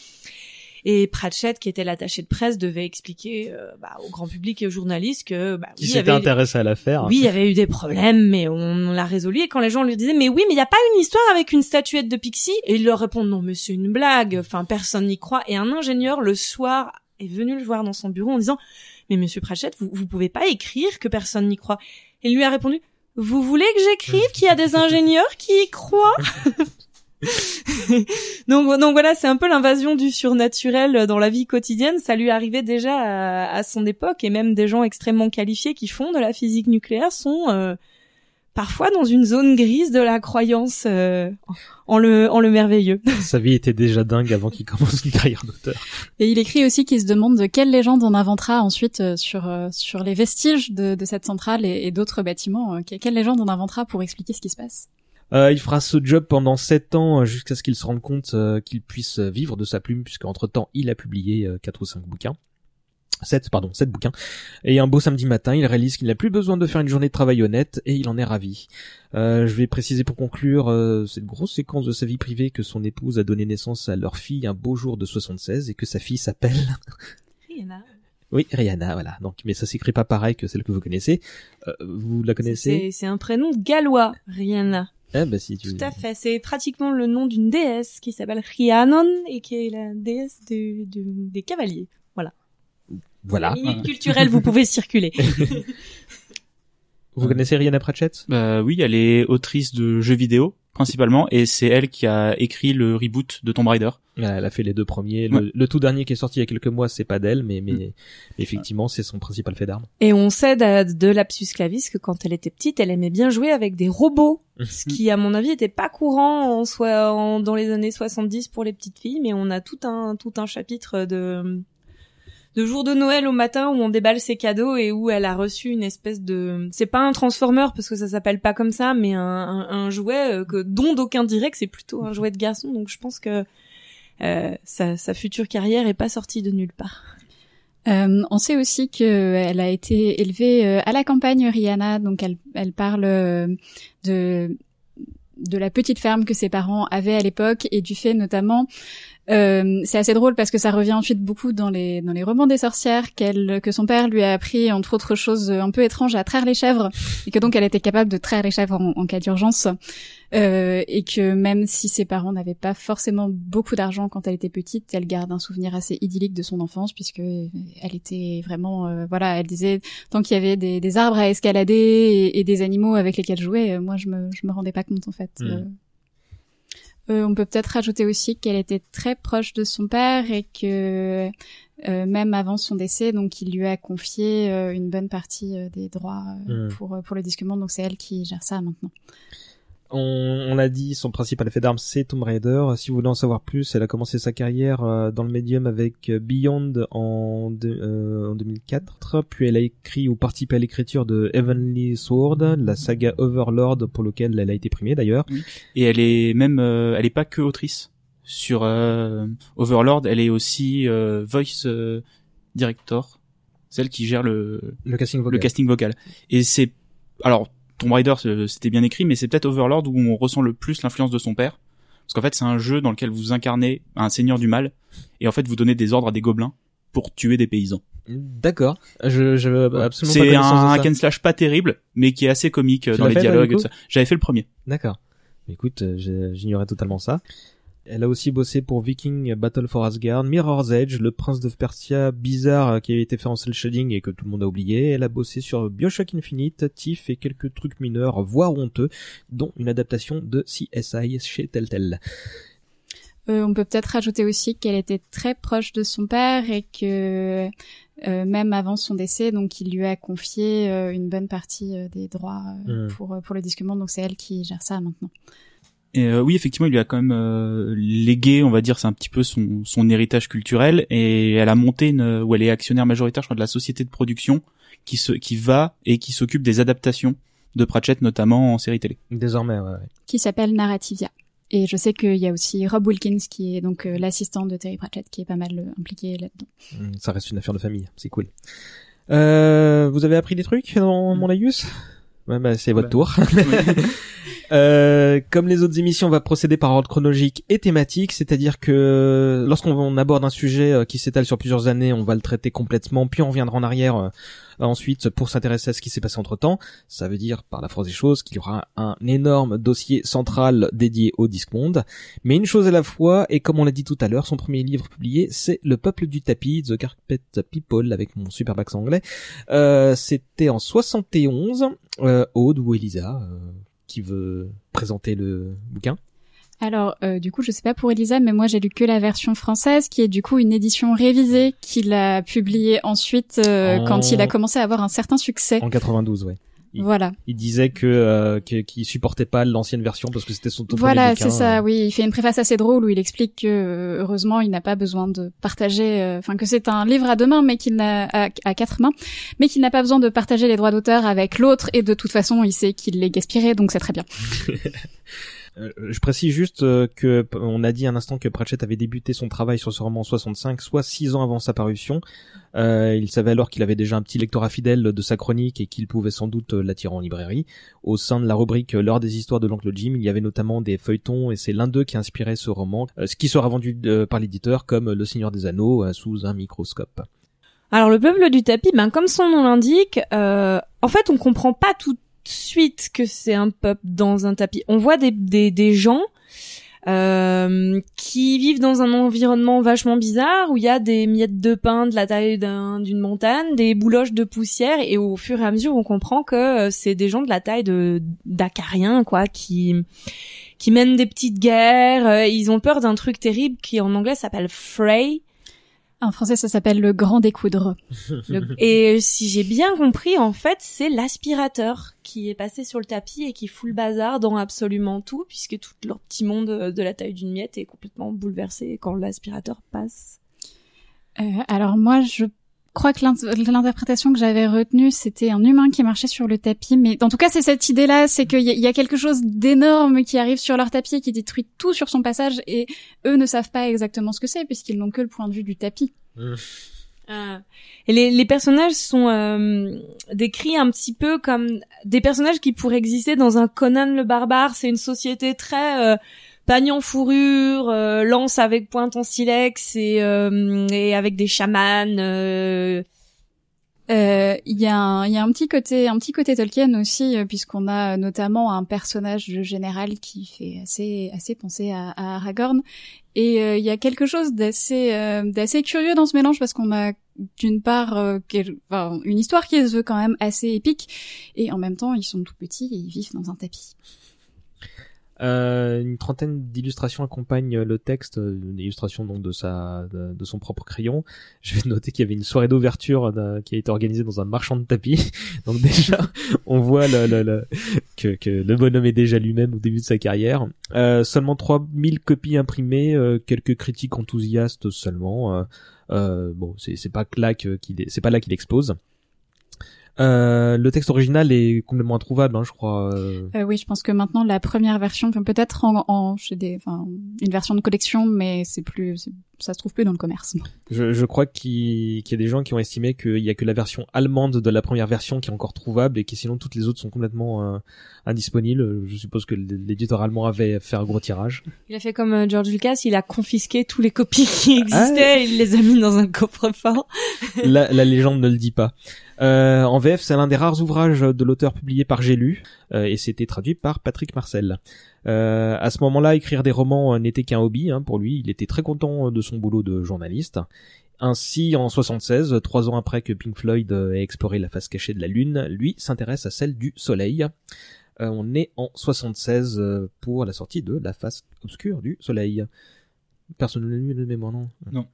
Et Pratchett, qui était l'attaché de presse, devait expliquer euh, bah, au grand public et aux journalistes que bah, Qui oui, s'était intéressé à l'affaire. oui, il y avait eu des problèmes, mais on, l'a résolu. Et quand les gens lui disaient, mais oui, mais il n'y a pas une histoire avec une statuette de Pixie? Et il leur répond, non, mais c'est une blague. Enfin, personne n'y croit. Et un ingénieur, le soir, est venu le voir dans son bureau en disant, mais monsieur Pratchett, vous, vous pouvez pas écrire que personne n'y croit. Et il lui a répondu, vous voulez que j'écrive qu'il y a des ingénieurs qui y croient donc, voilà, c'est un peu l'invasion du surnaturel dans la vie quotidienne. Ça lui arrivait déjà à, à son époque, et même des gens extrêmement qualifiés qui font de la physique nucléaire sont euh, parfois dans une zone grise de la croyance euh, en le en le merveilleux. Sa vie était déjà dingue avant qu'il commence une carrière d'auteur. Et il écrit aussi qu'il se demande de quelle légende on inventera ensuite euh, sur euh, sur les vestiges de, de cette centrale et, et d'autres bâtiments. euh, que- quelle légende on inventera pour expliquer ce qui se passe? Euh, il fera ce job pendant sept ans jusqu'à ce qu'il se rende compte euh, qu'il puisse vivre de sa plume, puisqu'entre temps il a publié euh, quatre ou cinq bouquins. Sept, pardon, sept bouquins. Et un beau samedi matin, il réalise qu'il n'a plus besoin de faire une journée de travail honnête et il en est ravi. Euh, je vais préciser pour conclure euh, cette grosse séquence de sa vie privée que son épouse a donné naissance à leur fille un beau jour de 76 et que sa fille s'appelle oui Rihanna voilà donc mais ça s'écrit pas pareil que celle que vous connaissez Euh, vous la connaissez? C'est un prénom gallois, Rihanna. eh ben si tu Tout à fait. C'est pratiquement le nom d'une déesse qui s'appelle Rhiannon et qui est la déesse du- des cavaliers. Voilà Ligne culturelle, vous pouvez circuler. vous connaissez Rihanna Pratchett? Bah oui, elle est autrice de jeux vidéo principalement, et c'est elle qui a écrit le reboot de Tomb Raider. Euh, Elle a fait les deux premiers. Le, Ouais. le tout dernier qui est sorti il y a quelques mois, c'est pas d'elle, mais, mais effectivement, c'est son principal fait d'armes. Et on sait de, de Lapsus Clavis que quand elle était petite, elle aimait bien jouer avec des robots. Ce qui, à mon avis, était pas courant en, soi- en- dans les années 70 pour les petites filles, mais on a tout un, tout un chapitre de, de jour de Noël au matin où on déballe ses cadeaux et où elle a reçu une espèce de, c'est pas un transformer parce que ça s'appelle pas comme ça, mais un, jouet euh, que, dont d'aucuns diraient que c'est plutôt un jouet de garçon, donc je pense que, euh, sa, future carrière est pas sortie de nulle part. Euh, on sait aussi qu'elle a été élevée à la campagne, Rihanna, donc elle, parle de de la petite ferme que ses parents avaient à l'époque et du fait notamment euh, c'est assez drôle parce que ça revient ensuite beaucoup dans les dans les romans des sorcières qu'elle que son père lui a appris entre autres choses un peu étranges à traire les chèvres et que donc elle était capable de traire les chèvres en, en cas d'urgence euh, et que même si ses parents n'avaient pas forcément beaucoup d'argent quand elle était petite, elle garde un souvenir assez idyllique de son enfance puisque elle était vraiment euh, voilà, elle disait tant qu'il y avait des, des arbres à escalader et, et des animaux avec lesquels jouer, euh, moi je me je me rendais pas compte en fait. Mm. Euh, on peut peut-être rajouter aussi qu'elle était très proche de son père et que euh, même avant son décès, donc il lui a confié euh, une bonne partie euh, des droits euh, Mm. pour pour le disque monde, donc c'est elle qui gère ça maintenant. On, on l'a dit, son principal fait d'armes, c'est Tomb Raider. Si vous voulez en savoir plus, elle a commencé sa carrière euh, dans le médium avec euh, Beyond en, de- euh, en 2004, puis elle a écrit ou participé à l'écriture de Heavenly Sword, la saga Overlord pour lequel elle a été primée d'ailleurs. Et elle est même, euh, elle est pas que autrice. Sur euh, Overlord, elle est aussi voice director, celle qui gère le, Le casting vocal. le casting vocal. Et c'est, alors Tomb Raider c'est- c'était bien écrit, mais c'est peut-être Overlord où on ressent le plus l'influence de son père, parce qu'en fait c'est un jeu dans lequel vous incarnez un seigneur du mal, et en fait vous donnez des ordres à des gobelins pour tuer des paysans. D'accord. Je, je absolument pas C'est un ça. and slash pas terrible, mais qui est assez comique euh, Tu dans les fait, dialogues. du et coup tout ça. J'avais fait le premier. D'accord. Écoute, euh, j'ignorais totalement ça. Elle a aussi bossé pour Viking Battle for Asgard, Mirror's Edge, Le Prince de Persia bizarre euh, qui avait été fait en cel shading et que tout le monde a oublié. Elle a bossé sur Bioshock Infinite, Tiff et quelques trucs mineurs, voire honteux, dont une adaptation de CSI chez Telltale. Euh, on peut peut-être rajouter aussi qu'elle était très proche de son père et que euh, même avant son décès, donc il lui a confié euh, une bonne partie des droits euh, Mm. pour pour le disque monde. Donc c'est elle qui gère ça maintenant. Et euh, oui, effectivement, il lui a quand même euh, légué, on va dire, c'est un petit peu son, son héritage culturel. Et elle a monté une, où elle est actionnaire majoritaire, je crois, de la société de production qui se, qui va et qui s'occupe des adaptations de Pratchett, notamment en série télé. Désormais, ouais. ouais. Qui s'appelle Narrativia. Et je sais qu'il y a aussi Rob Wilkins qui est donc euh, l'assistant de Terry Pratchett qui est pas mal euh, impliqué là-dedans. Mm, Ça reste une affaire de famille, c'est cool. Euh, vous avez appris des trucs dans mon laïus ouais, bah, C'est votre Bah, tour. Euh, comme les autres émissions, on va procéder par ordre chronologique et thématique, c'est-à-dire que lorsqu'on aborde un sujet euh, qui s'étale sur plusieurs années, on va le traiter complètement, puis on reviendra en arrière euh, ensuite pour s'intéresser à ce qui s'est passé entre-temps. Ça veut dire, par la force des choses, qu'il y aura un énorme dossier central dédié au Disque Monde. Mais une chose à la fois, et comme on l'a dit tout à l'heure, son premier livre publié, c'est Le Peuple du Tapis, The Carpet People, avec mon super accent anglais. Euh, C'était en 71. Euh, Aude ou Elisa, euh, qui veut présenter le bouquin Alors, euh, du coup, je sais pas pour Elisa, mais moi j'ai lu que la version française, qui est du coup une édition révisée qu'il a publiée ensuite euh, En- quand il a commencé à avoir un certain succès. En 92, ouais. Il- Voilà. Il disait que euh, qu'il supportait pas l'ancienne version parce que c'était son tout Voilà, c'est ça. euh. Oui, il fait une préface assez drôle où il explique que euh, heureusement il n'a pas besoin de partager, euh, enfin que c'est un livre à deux mains, mais qu'il n'a à, à quatre mains, mais qu'il n'a pas besoin de partager les droits d'auteur avec l'autre et de toute façon il sait qu'il les gaspillerait, donc c'est très bien. Euh, je précise juste euh, que on a dit un instant que Pratchett avait débuté son travail sur ce roman en 65, soit six ans avant sa parution. Euh, il savait alors qu'il avait déjà un petit lectorat fidèle de sa chronique et qu'il pouvait sans doute euh, l'attirer en librairie. Au sein de la rubrique euh, L'heure des histoires de l'oncle Jim, il y avait notamment des feuilletons et c'est l'un d'eux qui inspirait ce roman, euh, ce qui sera vendu euh, par l'éditeur comme Le Seigneur des Anneaux euh, sous un microscope. Alors le peuple du tapis, ben comme son nom l'indique, euh, en fait on comprend pas tout de suite que c'est un peuple dans un tapis. On voit des des, des gens euh, qui vivent dans un environnement vachement bizarre où il y a des miettes de pain de la taille d'un- d'une montagne, des bouloches de poussière et au fur et à mesure on comprend que euh, c'est des gens de la taille de d'acariens quoi qui qui mènent des petites guerres. euh, Ils ont peur d'un truc terrible qui en anglais s'appelle Frey. En français ça s'appelle le grand découdre. Le- Et si j'ai bien compris, en fait, c'est l'aspirateur qui est passé sur le tapis et qui fout le bazar dans absolument tout, puisque tout leur petit monde euh, de la taille d'une miette est complètement bouleversé quand l'aspirateur passe. Euh, alors moi, je crois que l'int- l'interprétation que j'avais retenue, c'était un humain qui marchait sur le tapis. Mais en tout cas, c'est cette idée-là, c'est qu'il y, y a quelque chose d'énorme qui arrive sur leur tapis et qui détruit tout sur son passage. Et eux ne savent pas exactement ce que c'est puisqu'ils n'ont que le point de vue du tapis. Et les, les personnages sont euh, décrits un petit peu comme des personnages qui pourraient exister dans un Conan le barbare. C'est une société très euh, pagne en fourrure, euh, lance avec pointe en silex et, euh, et avec des chamans. euh, Euh, Il y, a un- y a un petit côté, un petit côté Tolkien aussi, euh, puisqu'on a notamment un personnage de général qui fait assez, assez penser à, à Aragorn. Et il y a quelque chose d'assez, euh, d'assez curieux dans ce mélange parce qu'on a d'une part euh, une histoire qui se veut quand même assez épique, et en même temps ils sont tout petits et ils vivent dans un tapis. Euh, une trentaine d'illustrations accompagnent le texte, euh, une illustration donc de sa, de, son propre crayon. Je vais noter qu'il y avait une soirée d'ouverture d'un- qui a été organisée dans un marchand de tapis. Donc déjà, on voit que, le bonhomme est déjà lui-même au début de sa carrière. Euh, seulement 3000 copies imprimées, euh, quelques critiques enthousiastes seulement. Euh, euh, bon, c'est pas là c'est pas là qu'il expose. Euh, le texte original est complètement introuvable, hein, je crois. euh, Euh, oui, je pense que maintenant la première version, enfin, peut-être en, en chez des, enfin, une version de collection, mais c'est plus, ça se trouve plus dans le commerce. Je, je crois qu'il y a des gens qui ont estimé qu'il y a que la version allemande de la première version qui est encore trouvable et que sinon toutes les autres sont complètement euh, indisponibles. Je suppose que l'éditeur allemand avait fait un gros tirage. Il a fait comme euh, George Lucas, il a confisqué tous les copies qui existaient et il les a mis dans un coffre-fort. La, la légende ne le dit pas. Euh, en VF, c'est l'un des rares ouvrages de l'auteur publié par J'ai lu euh, et c'était traduit par Patrick Marcel. Euh, à ce moment-là, écrire des romans euh, n'était qu'un hobby hein, pour lui. Il était très content de son boulot de journaliste. Ainsi, en 76, trois ans après que Pink Floyd ait exploré la face cachée de la Lune, lui s'intéresse à celle du Soleil. Euh, on est en 76 euh, pour la sortie de la face obscure du Soleil. Personne ne l'a lu de mémoire, non? Non.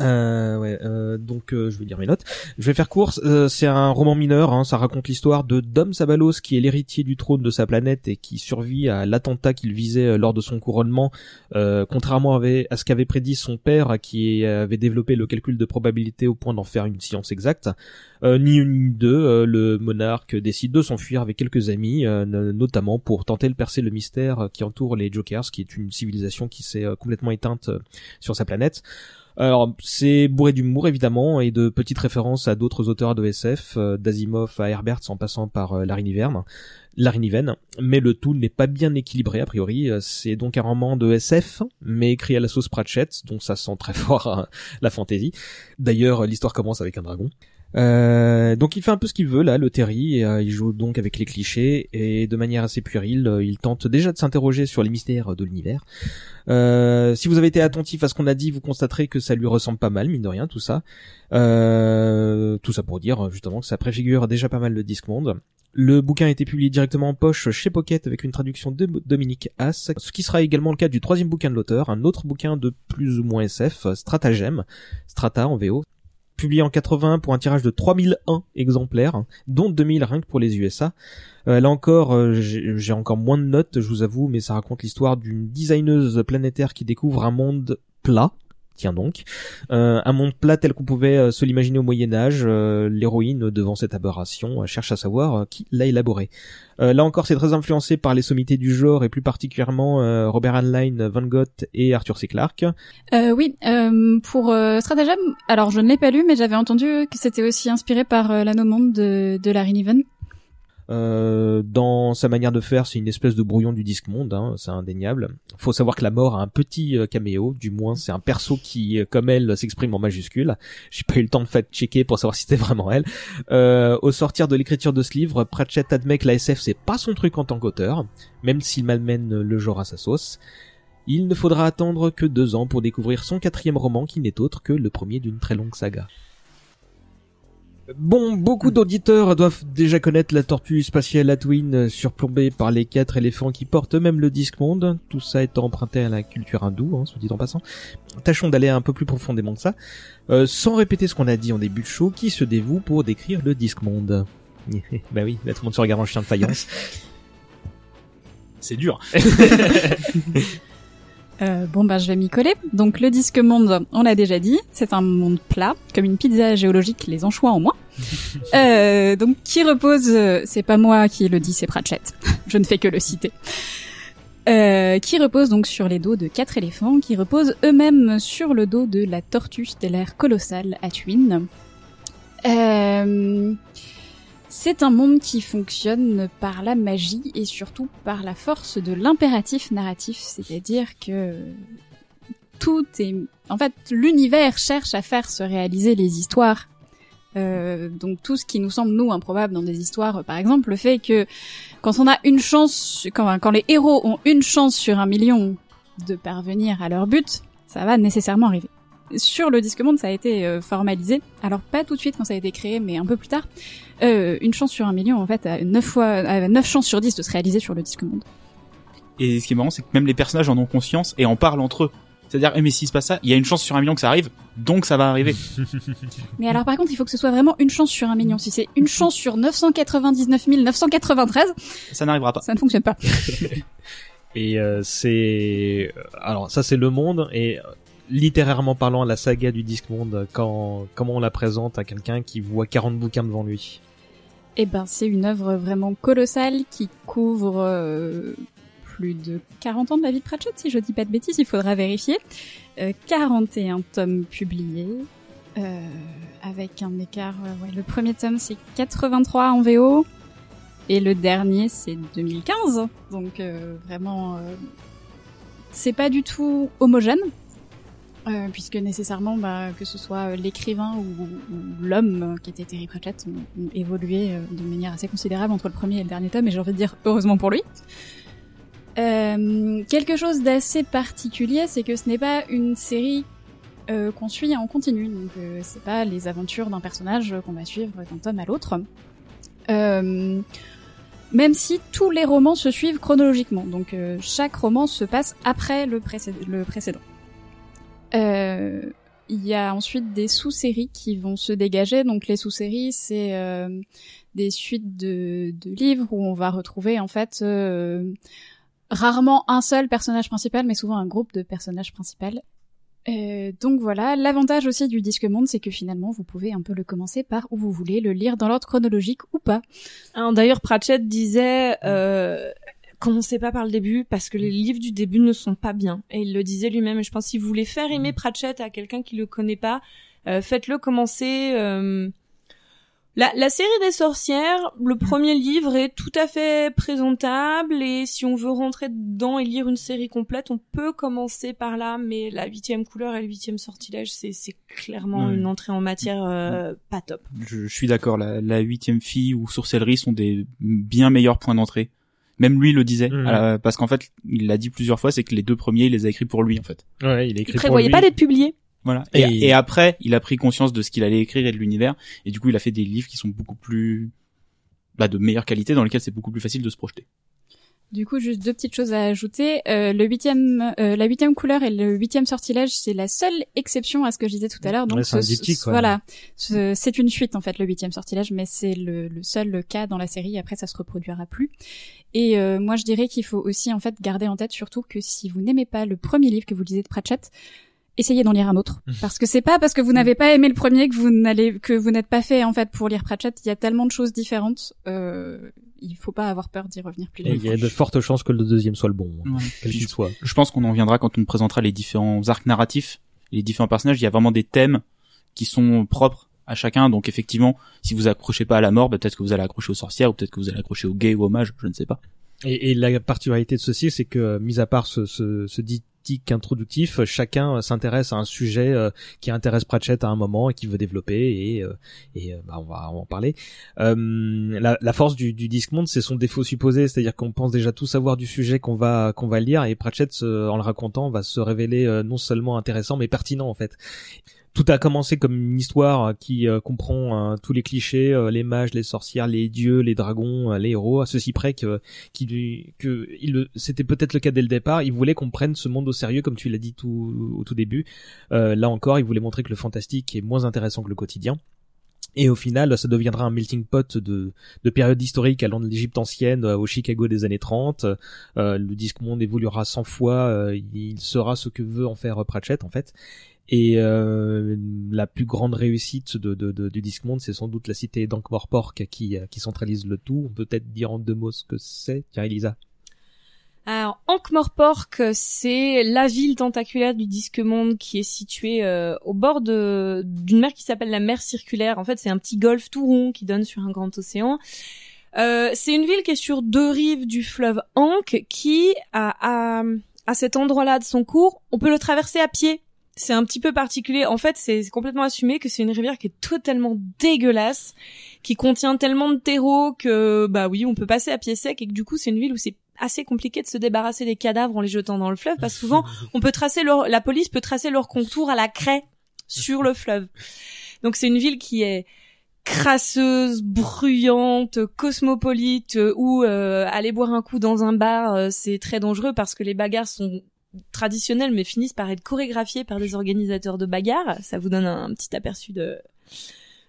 Euh, ouais, euh, donc euh, je vais dire mes notes. Je vais faire court. euh, c'est un roman mineur. Hein, ça raconte l'histoire de Dom Sabalos, qui est l'héritier du trône de sa planète et qui survit à l'attentat qu'il visait euh, lors de son couronnement. euh, contrairement à, ce qu'avait prédit son père, qui avait développé le calcul de probabilité au point d'en faire une science exacte. Ni une ni deux, le monarque décide de s'enfuir avec quelques amis, no- notamment pour tenter de percer le mystère qui entoure les Jokers, qui est une civilisation qui s'est complètement éteinte sur sa planète. Alors, c'est bourré d'humour évidemment et de petites références à d'autres auteurs de SF, euh, d'Asimov à Herbert en passant par euh, Larry Niven, mais le tout n'est pas bien équilibré a priori. Euh, C'est donc un roman de SF, mais écrit à la sauce Pratchett, donc ça sent très fort euh, la fantasy. D'ailleurs, l'histoire commence avec un dragon. Euh, donc il fait un peu ce qu'il veut là, le Terry, et, euh, il joue donc avec les clichés et de manière assez puérile, euh, il tente déjà de s'interroger sur les mystères de l'univers. Euh, si vous avez été attentif à ce qu'on a dit, vous constaterez que ça lui ressemble pas mal, mine de rien, tout ça. Tout ça pour dire justement que ça préfigure déjà pas mal le Discmonde. Le bouquin a été publié directement en poche chez Pocket avec une traduction de Dominique Haas, ce qui sera également le cas du troisième bouquin de l'auteur, un autre bouquin de plus ou moins SF, Stratagem, Strata en VO, publié en 80 pour un tirage de 3001 exemplaires, dont 2000 rien que pour les USA. Euh, là encore, euh, j'ai j'ai encore moins de notes, je vous avoue, mais ça raconte l'histoire d'une designeuse planétaire qui découvre un monde plat. Tiens donc, Euh, un monde plat tel qu'on pouvait euh, se l'imaginer au Moyen Âge. euh, L'héroïne, devant cette aberration, euh, cherche à savoir euh, qui l'a élaboré. Euh, là encore, c'est très influencé par les sommités du genre et plus particulièrement Robert Heinlein, Van Gogh et Arthur C. Clarke. Oui, pour Stratagem, alors je ne l'ai pas lu, mais j'avais entendu que c'était aussi inspiré par l'anomonde de, de Larry Niven. Euh, dans sa manière de faire, c'est une espèce de brouillon du disque monde, hein, c'est indéniable. Faut savoir que la mort a un petit euh, caméo, du moins c'est un perso qui, euh, comme elle, s'exprime en majuscule. J'ai pas eu le temps de fact-checker pour savoir si c'était vraiment elle. Euh, au sortir de l'écriture de ce livre, Pratchett admet que la SF c'est pas son truc en tant qu'auteur, même s'il malmène le genre à sa sauce. Il ne faudra attendre que deux ans pour découvrir son quatrième roman qui n'est autre que le premier d'une très longue saga. Bon, beaucoup d'auditeurs doivent déjà connaître la tortue spatiale Atwin euh, surplombée par les quatre éléphants qui portent eux-mêmes le disque monde, tout ça étant emprunté à la culture hindoue, hein, soit dit en passant. Tâchons d'aller un peu plus profondément que ça. Euh, sans répéter ce qu'on a dit en début de show, qui se dévoue pour décrire le disque monde? Bah oui, là tout le monde se regarde en chien de faïence. C'est dur. Euh, bon bah je vais m'y coller. Donc le disque monde, on l'a déjà dit, c'est un monde plat, comme une pizza géologique, les anchois en moins. Euh, donc qui repose, euh, c'est pas moi qui le dis, c'est Pratchett. je ne fais que le citer. Euh, qui repose donc sur les dos de quatre éléphants, qui reposent eux-mêmes sur le dos de la tortue stellaire colossale Atwin. Euh, c'est un monde qui fonctionne par la magie et surtout par la force de l'impératif narratif, c'est-à-dire que tout est... En fait, l'univers cherche à faire se réaliser les histoires. Euh, donc tout ce qui nous semble, nous, improbable dans des histoires, par exemple, le fait que quand on a une chance, quand, les héros ont une chance sur un million de parvenir à leur but, ça va nécessairement arriver. Sur le disque monde, ça a été euh, formalisé. Alors pas tout de suite quand ça a été créé, mais un peu plus tard. Euh, une chance sur un million, en fait, a 9 fois, a 9 chances sur 10 de se réaliser sur le disque monde. Et ce qui est marrant, c'est que même les personnages en ont conscience et en parlent entre eux. C'est-à-dire, eh, mais s'il se passe ça, il y a une chance sur un million que ça arrive, donc ça va arriver. Mais alors par contre, il faut que ce soit vraiment une chance sur un million. Si c'est une chance sur 999 993, ça n'arrivera pas. ça ne fonctionne pas. Et euh, c'est euh, alors ça c'est le monde et euh, littérairement parlant la saga du disque monde quand comment on la présente à quelqu'un qui voit 40 bouquins devant lui? Eh ben, c'est une œuvre vraiment colossale qui couvre euh, de 40 ans de la vie de Pratchett, si je dis pas de bêtises, il faudra vérifier. Euh, 41 tomes publiés, euh, avec un écart... euh, le premier tome, c'est 83 en VO, et le dernier, c'est 2015. Donc, euh, vraiment... euh, c'est pas du tout homogène, euh, puisque nécessairement, bah, que ce soit l'écrivain ou, l'homme euh, qui était Terry Pratchett ont, évolué euh, de manière assez considérable entre le premier et le dernier tome, et j'ai envie de dire heureusement pour lui. Euh, quelque chose d'assez particulier, c'est que ce n'est pas une série euh, qu'on suit en continu, donc euh, c'est pas les aventures d'un personnage qu'on va suivre d'un tome à l'autre. Euh, même si tous les romans se suivent chronologiquement, donc euh, chaque roman se passe après le, précé- le précédent. Euh, Il y a ensuite des sous-séries qui vont se dégager, donc les sous-séries c'est euh, des suites de, de livres où on va retrouver en fait euh, rarement un seul personnage principal, mais souvent un groupe de personnages principaux. Euh, donc voilà, l'avantage aussi du Disque Monde, c'est que finalement vous pouvez un peu le commencer par où vous voulez, le lire dans l'ordre chronologique ou pas. Alors, D'ailleurs, Pratchett disait euh, commencez pas par le début parce que les livres du début ne sont pas bien. Et il le disait lui-même. Et je pense si vous voulez faire aimer Pratchett à quelqu'un qui le connaît pas, euh, faites-le commencer. euh, La, la série des sorcières, le premier livre est tout à fait présentable et si on veut rentrer dedans et lire une série complète, on peut commencer par là. Mais la huitième couleur et le huitième sortilège, c'est c'est clairement Ouais. une entrée en matière euh, pas top. Je, je suis d'accord. La, la huitième fille ou sorcellerie sont des bien meilleurs points d'entrée. Même lui le disait, euh, parce qu'en fait, il l'a dit plusieurs fois, c'est que les deux premiers, il les a écrits pour lui, en fait. Ouais, il a écrit Il pour prévoyait lui. pas d'être publié. Voilà. Et, Et- et après, il a pris conscience de ce qu'il allait écrire et de l'univers, et du coup, il a fait des livres qui sont beaucoup plus, bah, de meilleure qualité, dans lesquels c'est beaucoup plus facile de se projeter. Du coup, juste deux petites choses à ajouter. Euh, le huitième, euh, la huitième couleur et le huitième sortilège, c'est la seule exception à ce que je disais tout à l'heure. Donc, Ouais, c'est un ce- diptyque, ce- ouais. voilà, Ce- c'est une suite en fait, le huitième sortilège, mais c'est le, le seul cas dans la série. Après, ça se reproduira plus. Et euh, moi, je dirais qu'il faut aussi en fait garder en tête surtout que si vous n'aimez pas le premier livre que vous lisez de Pratchett, essayez d'en lire un autre, parce que c'est pas parce que vous n'avez pas aimé le premier que vous n'allez que vous n'êtes pas fait en fait pour lire Pratchett. Il y a tellement de choses différentes. Euh, il faut pas avoir peur d'y revenir plus d'une il y a de fortes chances que le deuxième soit le bon, quel qu'il soit. je pense qu'on en viendra quand on présentera les différents arcs narratifs, les différents personnages. Il y a vraiment des thèmes qui sont propres à chacun. Donc effectivement, si vous accrochez pas à la mort, bah, peut-être que vous allez accrocher aux sorcières, ou peut-être que vous allez accrocher aux gays ou aux mages, je ne sais pas. Et, et la particularité de ceci, c'est que, mis à part ce, ce, ce diptyque introductif, chacun euh, s'intéresse à un sujet euh, qui intéresse Pratchett à un moment et qui veut développer, et, euh, et euh, bah, on va en parler. Euh, la, force du, du Discmonde, c'est son défaut supposé, c'est-à-dire qu'on pense déjà tout savoir du sujet qu'on va qu'on va lire, et Pratchett, euh, en le racontant, va se révéler euh, non seulement intéressant, mais pertinent en fait. Tout a commencé comme une histoire euh, qui euh, comprend euh, tous les clichés, les mages, les sorcières, les dieux, les dragons, les héros, à ceci près que c'était peut-être le cas dès le départ. Il voulait qu'on prenne ce monde au sérieux, comme tu l'as dit tout au tout début. Là encore, il voulait montrer que le fantastique est moins intéressant que le quotidien. Et au final, ça deviendra un melting pot de, de périodes historiques allant de l'Égypte ancienne au Chicago des années 30. Euh, le disque monde évoluera 100 fois. il sera ce que veut en faire Pratchett, en fait. Et euh, la plus grande réussite de, de, de- du disque monde, c'est sans doute la cité d'Ankh-Morpork qui, euh, qui centralise le tout. On peut peut-être dire en deux mots ce que c'est. Tiens, Elisa. Alors, Ankh-Morpork, c'est la ville tentaculaire du Disque Monde qui est située euh, au bord d'une mer qui s'appelle la mer circulaire. En fait, c'est un petit golfe tout rond qui donne sur un grand océan. Euh, c'est une ville qui est sur deux rives du fleuve Ankh qui, à, à cet endroit-là de son cours, on peut le traverser à pied. C'est un petit peu particulier. En fait, c'est complètement assumé que c'est une rivière qui est totalement dégueulasse, qui contient tellement de terreau que, bah oui, on peut passer à pied sec et que du coup, c'est une ville où c'est assez compliqué de se débarrasser des cadavres en les jetant dans le fleuve parce souvent on peut tracer leur, la police peut tracer leur contour à la craie sur le fleuve. Donc c'est une ville qui est crasseuse, bruyante, cosmopolite, euh, où euh, aller boire un coup dans un bar, euh, c'est très dangereux parce que les bagarres sont traditionnelles mais finissent par être chorégraphiées par des organisateurs de bagarres. Ça vous donne un, petit aperçu de,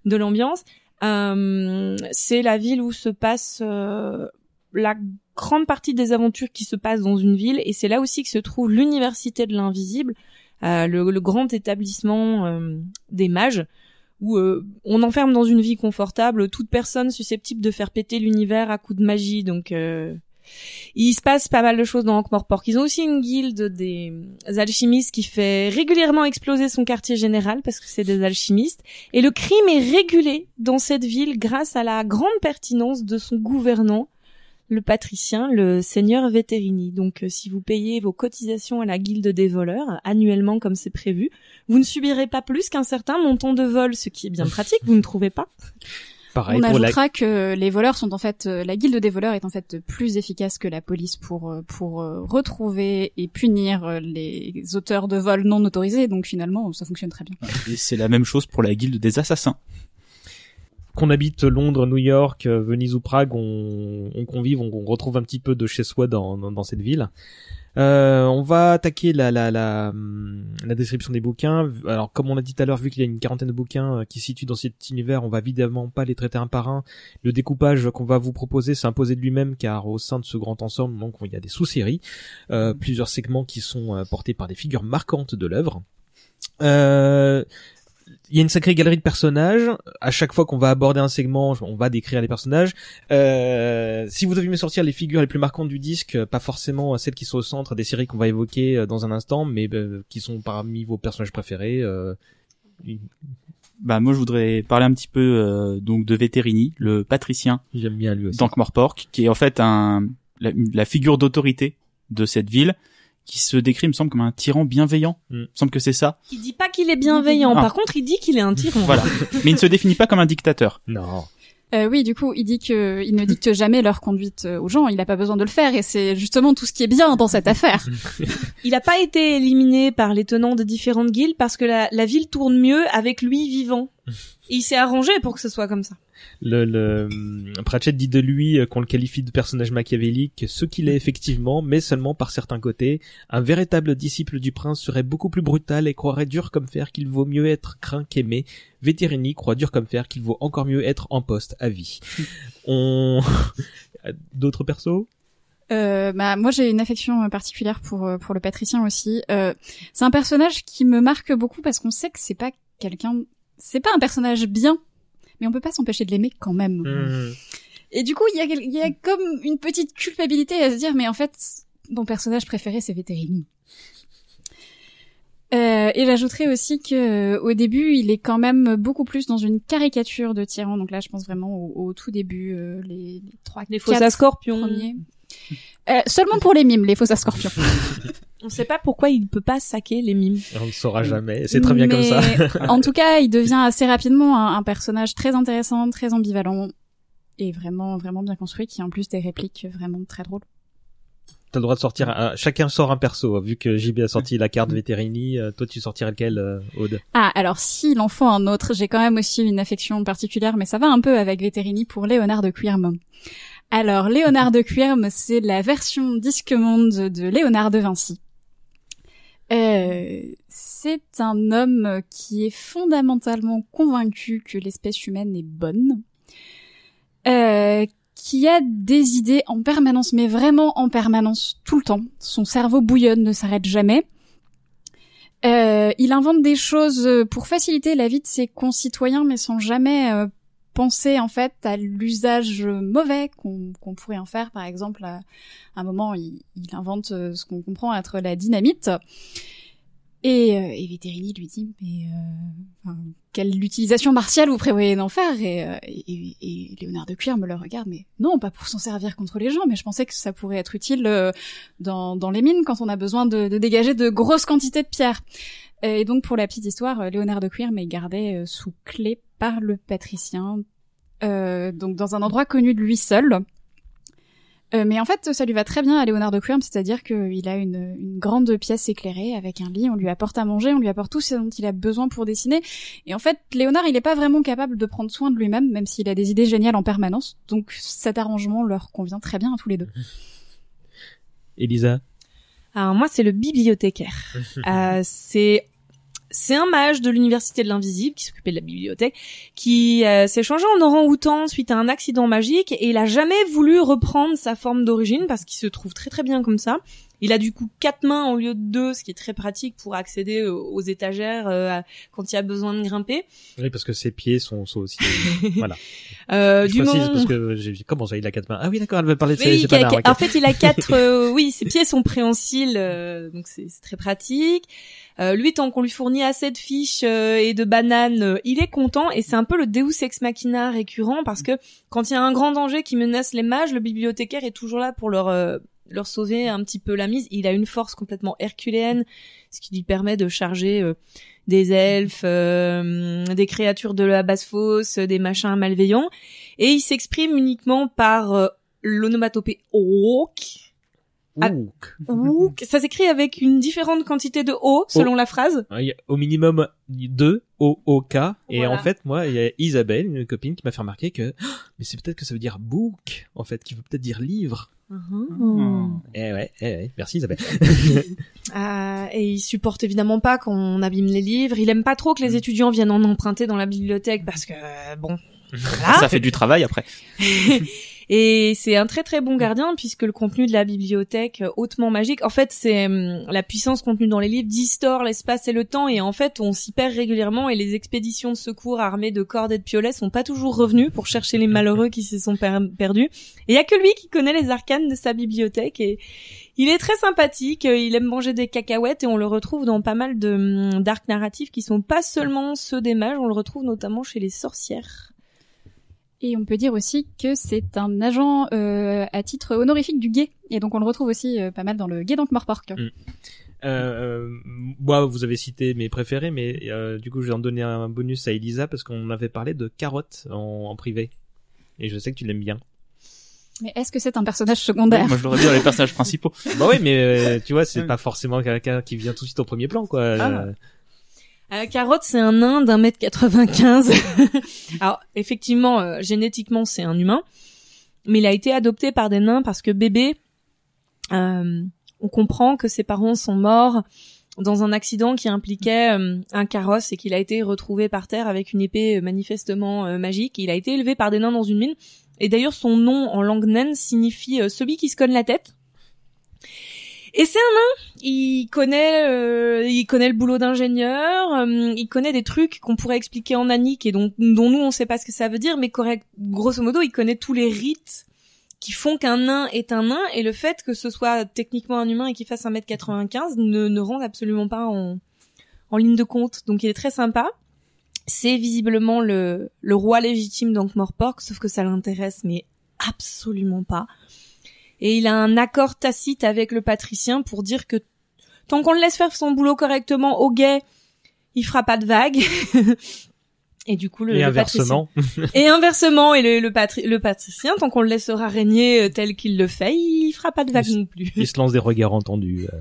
de l'ambiance. Euh, c'est la ville où se passe euh, la grande partie des aventures qui se passent dans une ville et c'est là aussi que se trouve l'université de l'invisible, euh, le, le grand établissement euh, des mages où euh, on enferme dans une vie confortable toute personne susceptible de faire péter l'univers à coups de magie. Donc euh, il se passe pas mal de choses dans Ankh-Morpork. Ils ont aussi une guilde des alchimistes qui fait régulièrement exploser son quartier général parce que c'est des alchimistes. Et le crime est régulé dans cette ville grâce à la grande pertinence de son gouvernant, le patricien, le seigneur Veterini. Donc, euh, si vous payez vos cotisations à la guilde des voleurs, annuellement comme c'est prévu, vous ne subirez pas plus qu'un certain montant de vol, ce qui est bien pratique, vous ne trouvez pas Pareil On la... ajoutera que les voleurs sont en fait, euh, la guilde des voleurs est en fait plus efficace que la police pour euh, pour euh, retrouver et punir les auteurs de vols non autorisés. Donc finalement, ça fonctionne très bien. Et c'est la même chose pour la guilde des assassins. qu'on habite Londres, New York, Venise ou Prague, on, on convive, on, on retrouve un petit peu de chez soi dans, dans, dans cette ville. Euh, on va attaquer la, la, la, hum, la description des bouquins. Alors, comme on l'a dit tout à l'heure, vu qu'il y a une quarantaine de bouquins euh, qui se situent dans cet univers, on va évidemment pas les traiter un par un. Le découpage qu'on va vous proposer s'est imposé de lui-même, car au sein de ce grand ensemble, donc, il y a des sous-séries, euh, plusieurs segments qui sont euh, portés par des figures marquantes de l'œuvre. Euh, il y a une sacrée galerie de personnages. À chaque fois qu'on va aborder un segment, on va décrire les personnages. Euh, si vous deviez me sortir les figures les plus marquantes du disque, pas forcément celles qui sont au centre des séries qu'on va évoquer euh, dans un instant, mais euh, qui sont parmi vos personnages préférés. euh, Bah moi je voudrais parler un petit peu euh, donc de Vétérini, le patricien J'aime bien lui aussi. qui est en fait un la, la figure d'autorité de cette ville, qui se décrit, il me semble, comme un tyran bienveillant. Mm. Il me semble que c'est ça. Il dit pas qu'il est bienveillant. Ah. Par contre, il dit qu'il est un tyran. Voilà. Mais il ne se définit pas comme un dictateur. Non. Euh, oui, du coup, il dit que il ne dicte jamais leur conduite euh, aux gens. Il n'a pas besoin de le faire, et c'est justement tout ce qui est bien dans cette affaire. Il a pas été éliminé par les tenants de différentes guildes parce que la, la ville tourne mieux avec lui vivant. Et il s'est arrangé pour que ce soit comme ça. Le, le hum, Pratchett dit de lui euh, qu'on le qualifie de personnage machiavélique, ce qu'il est effectivement, mais seulement par certains côtés. Un véritable disciple du prince serait beaucoup plus brutal et croirait dur comme fer qu'il vaut mieux être craint qu'aimé. Vétérini croit dur comme fer qu'il vaut encore mieux être en poste à vie. On d'autres persos? Euh, bah, moi, j'ai une affection euh, particulière pour euh, pour le patricien aussi. Euh, c'est un personnage qui me marque beaucoup parce qu'on sait que c'est pas quelqu'un, c'est pas un personnage bien, mais on peut pas s'empêcher de l'aimer quand même. Hmm. Et du coup, il y a y comme une petite culpabilité à se dire, mais en fait, mon personnage préféré, c'est Vétérini. Euh, et j'ajouterais aussi que euh, au début, il est quand même beaucoup plus dans une caricature de tyran. Donc là, je pense vraiment au, au tout début, euh, les, les trois, Les faux à scorpions. premiers. Euh, seulement pour les mimes, les faux à scorpions. On sait pas pourquoi il peut pas saquer les mimes. On ne saura jamais. C'est très bien comme ça. En tout cas, il devient assez rapidement un, un personnage très intéressant, très ambivalent et vraiment, vraiment bien construit, qui a en plus des répliques vraiment très drôles. T'as le droit de sortir. un- Chacun sort un perso. Vu que JB a sorti la carte Vétérini, euh, toi tu sortirais lequel, euh, Aude? Ah, alors s'il en faut un autre, j'ai quand même aussi une affection particulière, mais ça va un peu avec Vétérini pour Léonard de Quirm. Alors, Léonard de Quirm, c'est la version disque monde de Léonard de Vinci. Euh, c'est un homme qui est fondamentalement convaincu que l'espèce humaine est bonne, euh, qui a des idées en permanence, mais vraiment en permanence, tout le temps. Son cerveau bouillonne, ne s'arrête jamais. Euh, il invente des choses pour faciliter la vie de ses concitoyens, mais sans jamais euh, penser en fait à l'usage mauvais qu'on pourrait en faire. Par exemple, à un moment, il, il invente euh, ce qu'on comprend être la dynamite. Et, euh, et lui dit, mais euh, quelle utilisation martiale vous prévoyez d'en faire? Et, euh, et, et Léonard de Cuir me le regarde, mais non, pas pour s'en servir contre les gens, mais je pensais que ça pourrait être utile euh, dans, dans les mines quand on a besoin de, de dégager de grosses quantités de pierres. Et donc pour la petite histoire, Léonard de Cuir m'est gardé sous clé par le patricien, euh, donc dans un endroit connu de lui seul. Euh, mais en fait, ça lui va très bien à Léonard de Quirm, c'est-à-dire qu'il a une, une grande pièce éclairée avec un lit, on lui apporte à manger, on lui apporte tout ce dont il a besoin pour dessiner. Et en fait, Léonard, il n'est pas vraiment capable de prendre soin de lui-même, même s'il a des idées géniales en permanence. Donc cet arrangement leur convient très bien à tous les deux. Elisa? Alors moi, c'est le bibliothécaire. Euh, c'est c'est un mage de l'université de l'invisible qui s'occupait de la bibliothèque, qui euh, s'est changé en orang-outan suite à un accident magique et il a jamais voulu reprendre sa forme d'origine parce qu'il se trouve très très bien comme ça. Il a du coup quatre mains au lieu de deux, ce qui est très pratique pour accéder aux, aux étagères euh, quand il y a besoin de grimper. Oui, parce que ses pieds sont, sont aussi. voilà. Euh, Je du précise moment parce que j'ai dit, comment ça, il a quatre mains? Ah oui, d'accord, elle veut parler de ses, Oui, ses qui a- panards, qui a- ok. en fait, il a quatre. euh, oui, ses pieds sont préhensiles, euh, donc c'est c'est très pratique. Euh, lui, tant qu'on lui fournit assez de fiches euh, et de bananes, euh, il est content. Et c'est un peu le Deus ex machina récurrent parce que quand il y a un grand danger qui menace les mages, le bibliothécaire est toujours là pour leur euh, leur sauver un petit peu la mise. Il a une force complètement herculéenne, ce qui lui permet de charger euh, des elfes, euh, des créatures de la basse fosse, des machins malveillants, et il s'exprime uniquement par euh, l'onomatopée Ouk. Ah. Ouk. Ça s'écrit avec une différente quantité de O selon la phrase. Ah, il y a au minimum deux O O K et Voilà. en fait moi il y a Isabelle une copine qui m'a fait remarquer que Oh, mais c'est peut-être que ça veut dire book en fait qui veut peut-être dire livre. Eh ouais, eh ouais, merci Isabelle. Ah, et il supporte évidemment pas qu'on abîme les livres. Il aime pas trop que les étudiants viennent en emprunter dans la bibliothèque parce que euh, bon. Voilà. Ça fait du travail après. Et c'est un très très bon gardien puisque le contenu de la bibliothèque euh, hautement magique, en fait, c'est hum, la puissance contenue dans les livres distord l'espace et le temps et en fait, on s'y perd régulièrement et les expéditions de secours armées de cordes et de piolets sont pas toujours revenus pour chercher les malheureux qui se sont per- perdus. Et il y a que lui qui connaît les arcanes de sa bibliothèque et il est très sympathique, euh, il aime manger des cacahuètes et on le retrouve dans pas mal de hum, d'arcs narratifs qui sont pas seulement ceux des mages, on le retrouve notamment chez les sorcières. Et on peut dire aussi que c'est un agent euh, à titre honorifique du guet. Et donc on le retrouve aussi euh, pas mal dans le guet d'Ankh-Morpork. Mm. Euh, moi, vous avez cité mes préférés, mais euh, du coup, je vais en donner un bonus à Elisa parce qu'on avait parlé de Carotte en, en privé. Et je sais que tu l'aimes bien. Mais est-ce que c'est un personnage secondaire Moi, je l'aurais dit dans les personnages principaux. bah oui, mais euh, tu vois, c'est pas forcément quelqu'un qui vient tout de suite au premier plan, quoi. Ah. Euh, Carotte, c'est un nain d'un mètre 95. Alors, effectivement, euh, génétiquement, c'est un humain, mais il a été adopté par des nains parce que bébé, euh, on comprend que ses parents sont morts dans un accident qui impliquait un carrosse et qu'il a été retrouvé par terre avec une épée manifestement magique. Il a été élevé par des nains dans une mine. Et d'ailleurs, son nom en langue naine signifie celui qui se cogne la tête. Et c'est un nain. Il connaît, euh, il connaît le boulot d'ingénieur. euh, il connaît des trucs qu'on pourrait expliquer en anique et dont, dont nous on sait pas ce que ça veut dire, mais correct. Grosso modo, il connaît tous les rites qui font qu'un nain est un nain et le fait que ce soit techniquement un humain et qu'il fasse 1m95 ne, ne rend absolument pas en, en ligne de compte. Donc il est très sympa. C'est visiblement le, le roi légitime d'Ankh-Morpork, sauf que ça l'intéresse mais absolument pas. Et il a un accord tacite avec le patricien pour dire que tant qu'on le laisse faire son boulot correctement au guet, il fera pas de vagues. Et du coup, le, et le inversement. patricien- et inversement, et le, le, patri- le patricien, tant qu'on le laissera régner euh, tel qu'il le fait, il fera pas de vagues non plus. il se lance des regards entendus. euh.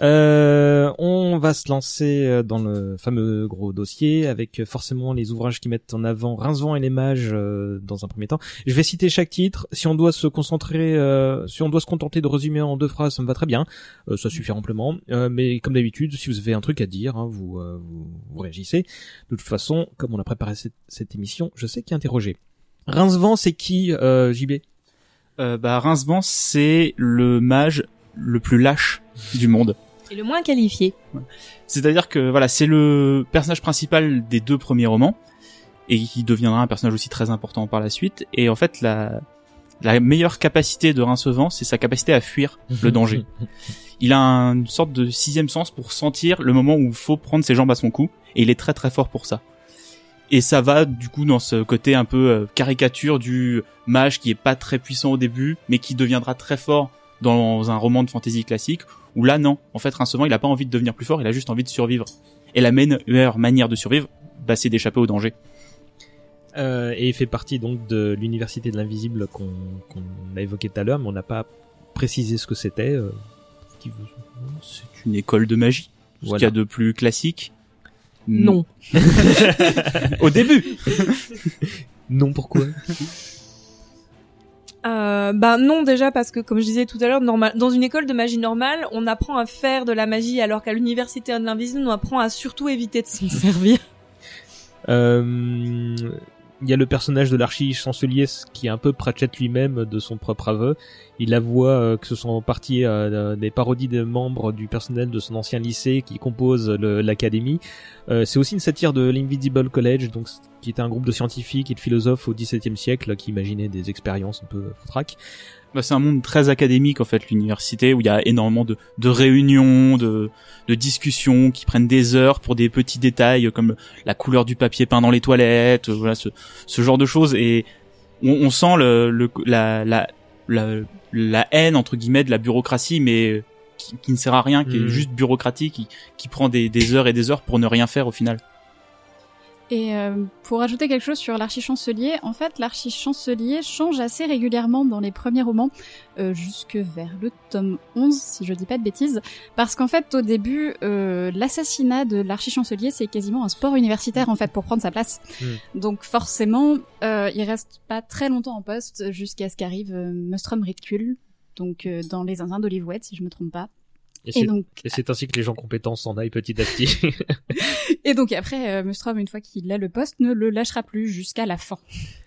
Euh, on va se lancer euh, dans le fameux gros dossier avec euh, forcément les ouvrages qui mettent en avant Rincevent et les mages euh, dans un premier temps. Je vais citer chaque titre. Si on doit se concentrer, euh, si on doit se contenter de résumer en deux phrases, ça me va très bien. Euh, ça suffit amplement. Mais comme d'habitude, si vous avez un truc à dire, hein, vous, vous vous réagissez. De toute façon, comme on a préparé cette, émission, je sais qui interroger. Rincevent, c'est qui, JB Euh, bah, Rincevent, c'est le mage le plus lâche du monde. Et le moins qualifié. C'est-à-dire que voilà, c'est le personnage principal des deux premiers romans et qui deviendra un personnage aussi très important par la suite. Et en fait, la la meilleure capacité de Rincevent, c'est sa capacité à fuir le danger. Il a une sorte de sixième sens pour sentir le moment où il faut prendre ses jambes à son cou, et il est très très fort pour ça. Et ça va du coup dans ce côté un peu euh, caricature du mage qui est pas très puissant au début, mais qui deviendra très fort dans un roman de fantasy classique, où là non, en fait Rincevent il a pas envie de devenir plus fort, il a juste envie de survivre. Et la meilleure manière de survivre, bah, c'est d'échapper au danger. Euh, et il fait partie donc de l'université de l'invisible qu'on a évoqué tout à l'heure, mais on n'a pas précisé ce que c'était. euh, C'est une école de magie, ce Voilà. qu'il y a de plus classique? Non. Au début Non, pourquoi? Euh, ben non déjà parce que comme je disais tout à l'heure, dans une école de magie normale, on apprend à faire de la magie alors qu'à l'université de l'invisible, on apprend à surtout éviter de s'en servir. Euh, Il y a le personnage de l'archi chancelier qui est un peu Pratchett lui-même de son propre aveu. Il avoue euh, que ce sont en partie euh, des parodies de membres du personnel de son ancien lycée qui compose le- l'académie. Euh, c'est aussi une satire de l'Invisible College, donc qui était un groupe de scientifiques et de philosophes au XVIIe siècle qui imaginaient des expériences un peu foutraques. Bah, c'est un monde très académique en fait l'université où il y a énormément de, de réunions, de, de discussions qui prennent des heures pour des petits détails comme la couleur du papier peint dans les toilettes, voilà ce, ce genre de choses et on, on sent le, le la, la, la la haine entre guillemets de la bureaucratie mais qui, qui ne sert à rien, qui est juste bureaucratique, qui, qui prend des, des heures et des heures pour ne rien faire au final. Et euh, pour ajouter quelque chose sur l'archichancelier, en fait, l'archichancelier change assez régulièrement dans les premiers romans, euh, jusque vers le tome 11, si je dis pas de bêtises, parce qu'en fait, au début, euh, l'assassinat de l'archichancelier, c'est quasiment un sport universitaire, en fait, pour prendre sa place. Donc forcément, euh, il reste pas très longtemps en poste jusqu'à ce qu'arrive euh, Mustrum Ridicule, donc euh, dans Les Indiens d'Olivouette, si je me trompe pas. Et Et c'est donc, et c'est ainsi que les gens compétents s'en aillent petit à petit. et donc après, euh, Mustrum, une fois qu'il a le poste, ne le lâchera plus jusqu'à la fin.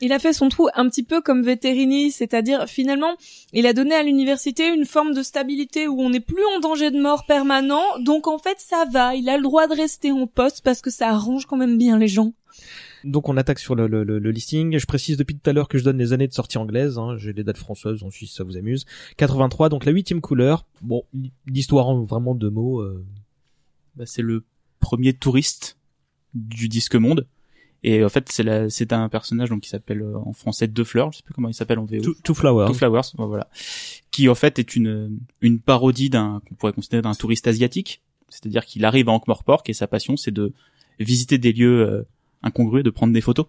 Il a fait son trou un petit peu comme Veterini, c'est-à-dire finalement, il a donné à l'université une forme de stabilité où on n'est plus en danger de mort permanent, donc en fait ça va, il a le droit de rester en poste parce que ça arrange quand même bien les gens. Donc on attaque sur le, le, le- le listing. Je précise depuis tout à l'heure que je donne les années de sortie anglaise. Hein. J'ai les dates françaises en Suisse, ça vous amuse. 83, donc la huitième couleur. Bon, l'histoire en vraiment deux mots. euh, Bah, c'est le premier touriste du disque monde. Et en fait, c'est la, c'est un personnage donc qui s'appelle euh, en français Deux Fleurs, je sais plus comment il s'appelle en VO. Two, Two Flowers. Two Flowers, voilà. Qui en fait est une une parodie d'un qu'on pourrait considérer d'un touriste asiatique. C'est-à-dire qu'il arrive à Ankh-Morpork et sa passion c'est de visiter des lieux incongrus, de prendre des photos.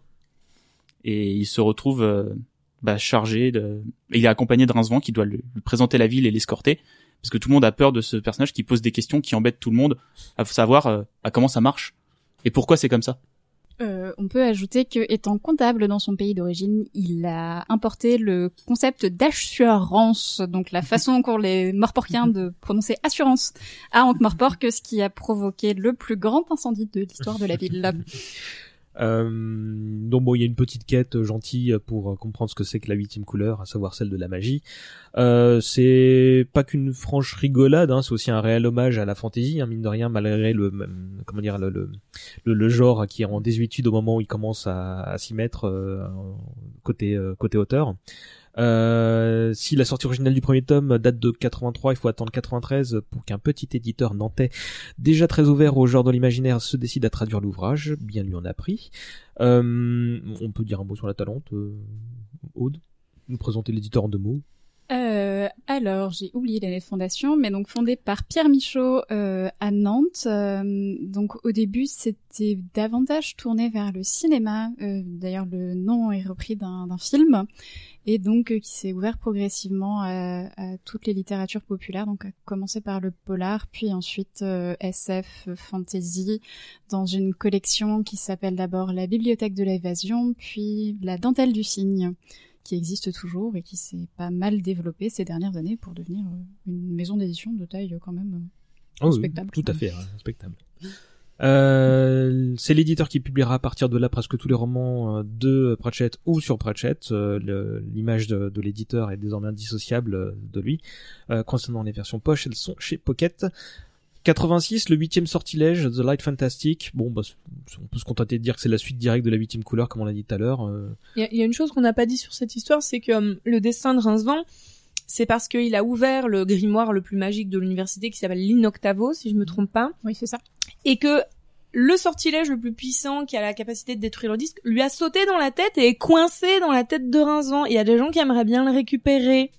Et il se retrouve euh, bah, chargé de. il est accompagné de Rincevent qui doit lui, lui présenter la ville et l'escorter parce que tout le monde a peur de ce personnage qui pose des questions qui embêtent tout le monde à savoir euh, à comment ça marche et pourquoi c'est comme ça. Euh, on peut ajouter que, étant comptable dans son pays d'origine, il a importé le concept d'assurance, donc la façon qu'ont les morporquiens de prononcer assurance à Ankh-Morpork, ce qui a provoqué le plus grand incendie de l'histoire de la ville. Euh, donc bon, il y a une petite quête euh, gentille pour euh, comprendre ce que c'est que la huitième couleur, à savoir celle de la magie. Euh, c'est pas qu'une franche rigolade, hein, c'est aussi un réel hommage à la fantaisie, hein, mine de rien, malgré le comment dire le, le, le, le genre qui est en désuétude au moment où il commence à, à s'y mettre euh, côté euh, côté auteur. Euh, si la sortie originale du premier tome date de 83, il faut attendre 93 pour qu'un petit éditeur nantais, déjà très ouvert au genre de l'imaginaire, se décide à traduire l'ouvrage. Bien lui en a pris. Euh, on peut dire un mot sur la talente. Euh, Aude, nous présenter l'éditeur en deux mots. Euh, alors, j'ai oublié l'année de fondation, mais donc fondée par Pierre Michaud euh, à Nantes. Euh, donc au début, c'était davantage tourné vers le cinéma. D'ailleurs, le nom est repris d'un film, et donc qui s'est ouvert progressivement à, à toutes les littératures populaires. Donc, à commencer par le polar, puis ensuite SF, fantasy, dans une collection qui s'appelle d'abord la Bibliothèque de l'évasion, puis la Dentelle du cygne qui existe toujours et qui s'est pas mal développée ces dernières années pour devenir euh, une maison d'édition de taille euh, quand même. euh, oui, Respectable. tout à fait, hein, respectable. Euh, c'est l'éditeur qui publiera à partir de là presque tous les romans euh, de Pratchett ou sur Pratchett. Euh, L'image de, de l'éditeur est désormais indissociable euh, de lui. Euh, concernant les versions poche, elles sont chez Pocket. 86, le huitième sortilège, The Light Fantastic. Bon, bah, on peut se contenter de dire que c'est la suite directe de la huitième couleur, comme on l'a dit tout à l'heure. Euh, Il y, a- il y a une chose qu'on n'a pas dit sur cette histoire, c'est que euh, le destin de Rincevent, c'est parce qu'il a ouvert le grimoire le plus magique de l'université qui s'appelle l'Inoctavo, si je me trompe pas, Oui, c'est ça. et que le sortilège le plus puissant qui a la capacité de détruire le disque lui a sauté dans la tête et est coincé dans la tête de Rincevent. Il y a des gens qui aimeraient bien le récupérer.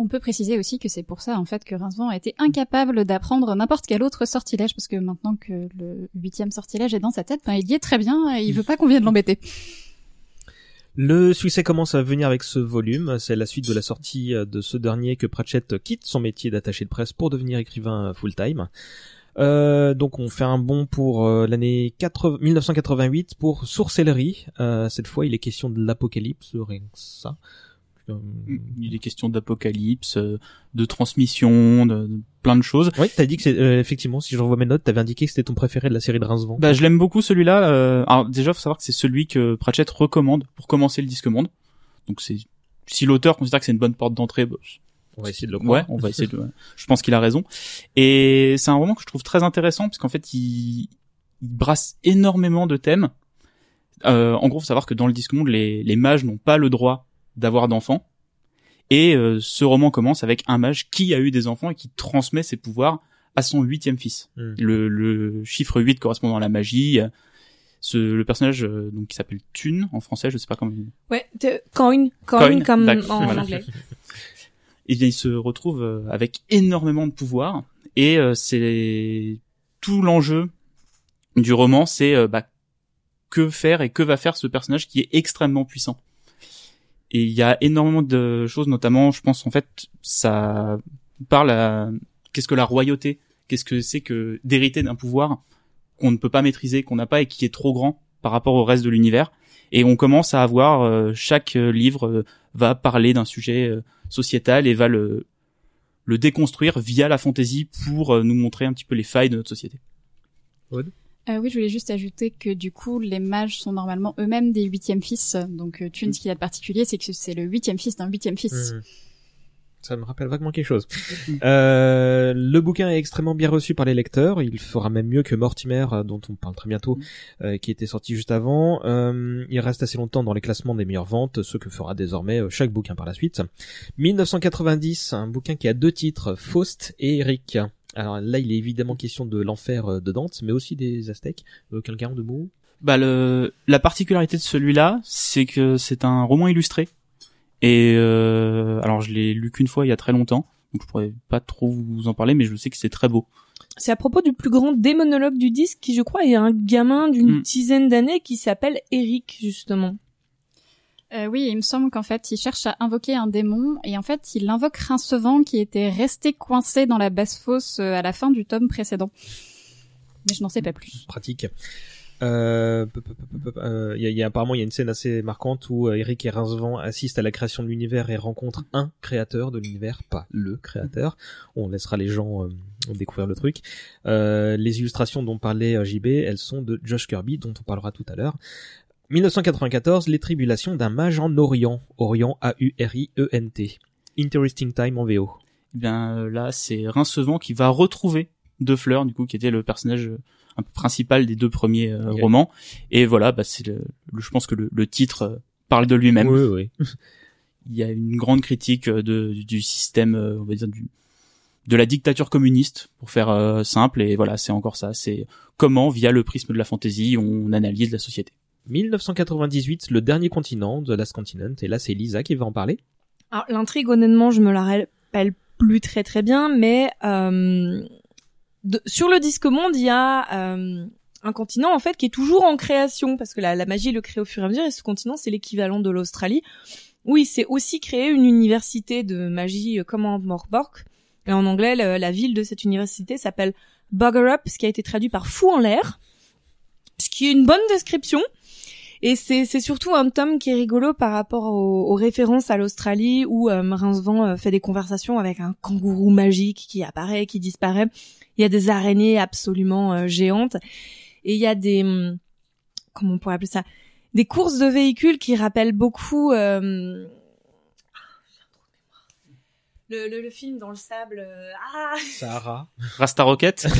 On peut préciser aussi que c'est pour ça en fait que Rincevent a été incapable d'apprendre n'importe quel autre sortilège parce que maintenant que le huitième sortilège est dans sa tête, ben, il y est très bien et il veut pas qu'on vienne l'embêter. Le succès commence à venir avec ce volume. C'est la suite de la sortie de ce dernier que Pratchett quitte son métier d'attaché de presse pour devenir écrivain full-time. Euh, donc on fait un bond pour euh, l'année 80 1988 pour Sourcellerie. Euh, cette fois, il est question de l'apocalypse, rien que ça. Euh, Il est question d'apocalypse, euh, de transmission, de, de plein de choses. Oui, t'as dit que c'est euh, effectivement, si je revois mes notes, t'avais indiqué que c'était ton préféré de la série de Rincevent. Bah, je l'aime beaucoup celui-là. Euh, alors déjà, faut savoir que c'est celui que Pratchett recommande pour commencer le disque monde. Donc c'est si l'auteur considère que c'est une bonne porte d'entrée, bah, on va essayer de le ouais, croire. on va essayer de. Je pense qu'il a raison. Et c'est un roman que je trouve très intéressant parce qu'en fait, il, il brasse énormément de thèmes. Euh, en gros, faut savoir que dans le disque monde, les, les mages n'ont pas le droit d'avoir d'enfants. Et euh, ce roman commence avec un mage qui a eu des enfants et qui transmet ses pouvoirs à son huitième fils. Hmm. Le, le chiffre 8 correspondant à la magie. Ce, le personnage euh, donc qui s'appelle Thune en français, je sais pas comment. il- Ouais, te- coin, coin, Coin, comme en voilà. anglais. et bien il se retrouve euh, avec énormément de pouvoir et euh, c'est tout l'enjeu du roman, c'est euh, bah, que faire et que va faire ce personnage qui est extrêmement puissant. Et il y a énormément de choses, notamment, je pense en fait, ça parle à qu'est-ce que la royauté, qu'est-ce que c'est que d'hériter d'un pouvoir qu'on ne peut pas maîtriser, qu'on n'a pas et qui est trop grand par rapport au reste de l'univers. Et on commence à avoir euh, chaque euh, livre euh, va parler d'un sujet sociétal et va le le déconstruire via la fantaisie pour nous montrer un petit peu les failles de notre société. Euh, oui, je voulais juste ajouter que du coup, les mages sont normalement eux-mêmes des huitièmes fils. Donc, euh, Thune, ce qu'il y a de particulier, c'est que c'est le huitième fils d'un huitième fils. Mhm. Ça me rappelle vaguement quelque chose. Euh, le bouquin est extrêmement bien reçu par les lecteurs. Il fera même mieux que Mortimer, euh, dont on parle très bientôt, euh, qui était sorti juste avant. Euh, il reste assez longtemps dans les classements des meilleures ventes, ce que fera désormais euh, chaque bouquin par la suite. 1990, un bouquin qui a deux titres, Faust et Eric. Alors là, il est évidemment question de l'enfer euh, de Dante, mais aussi des Aztèques. Euh, Quelqu'un de mots Bah le la particularité de celui-là, c'est que c'est un roman illustré. Et euh, alors je l'ai lu qu'une fois il y a très longtemps, donc je pourrais pas trop vous en parler, mais je sais que c'est très beau. C'est à propos du plus grand démonologue du disque qui, je crois, est un gamin d'une Mm. dizaine d'années qui s'appelle Eric, justement. Euh, oui, il me semble qu'en fait, il cherche à invoquer un démon et en fait, il invoque Rincevent qui était resté coincé dans la basse fosse euh, à la fin du tome précédent. Mais je n'en sais pas plus. pratique. Euh, euh, y, a, y a apparemment il y a une scène assez marquante où euh, Eric et Rincevent assistent à la création de l'univers et rencontrent un créateur de l'univers, pas le créateur. On laissera les gens euh, découvrir le truc. Les illustrations dont parlait JB, elles sont de Josh Kirby, dont on parlera tout à l'heure. 1994, les tribulations d'un mage en Orient, Orient A-U-R-I-E-N-T. Interesting Time en VO. Eh bien là, c'est Rincevent qui va retrouver De Fleur, du coup, qui était le personnage un peu principal des deux premiers euh, romans. Et voilà, bah c'est le, le- je pense que le, le titre euh, parle de lui-même. Oui, oui. Il y a une grande critique euh, de, du système, on va dire du de la dictature communiste, pour faire euh, simple. Et voilà, c'est encore ça. C'est comment, via le prisme de la fantaisie, on analyse la société. 1998, le dernier continent, The Last Continent, et là c'est Lisa qui va en parler. Alors, l'intrigue, honnêtement, je me la rappelle plus très très bien, mais euh, sur le disque monde, il y a euh, un continent en fait qui est toujours en création parce que la, la magie le crée au fur et à mesure et ce continent c'est l'équivalent de l'Australie où il s'est aussi créé une université de magie euh, comme en Morborg et en anglais la ville de cette université s'appelle Bugger Up ce qui a été traduit par fou en l'air ce qui est une bonne description et c'est c'est surtout un tome qui est rigolo par rapport aux, aux références à l'Australie où euh, Rincevent euh, fait des conversations avec un kangourou magique qui apparaît, qui disparaît. Il y a des araignées absolument euh, géantes et il y a des hum, comment on pourrait appeler ça? Des courses de véhicules qui rappellent beaucoup euh, le, le, le film dans le sable. euh, ah, Sahara. Rasta Rocket? euh,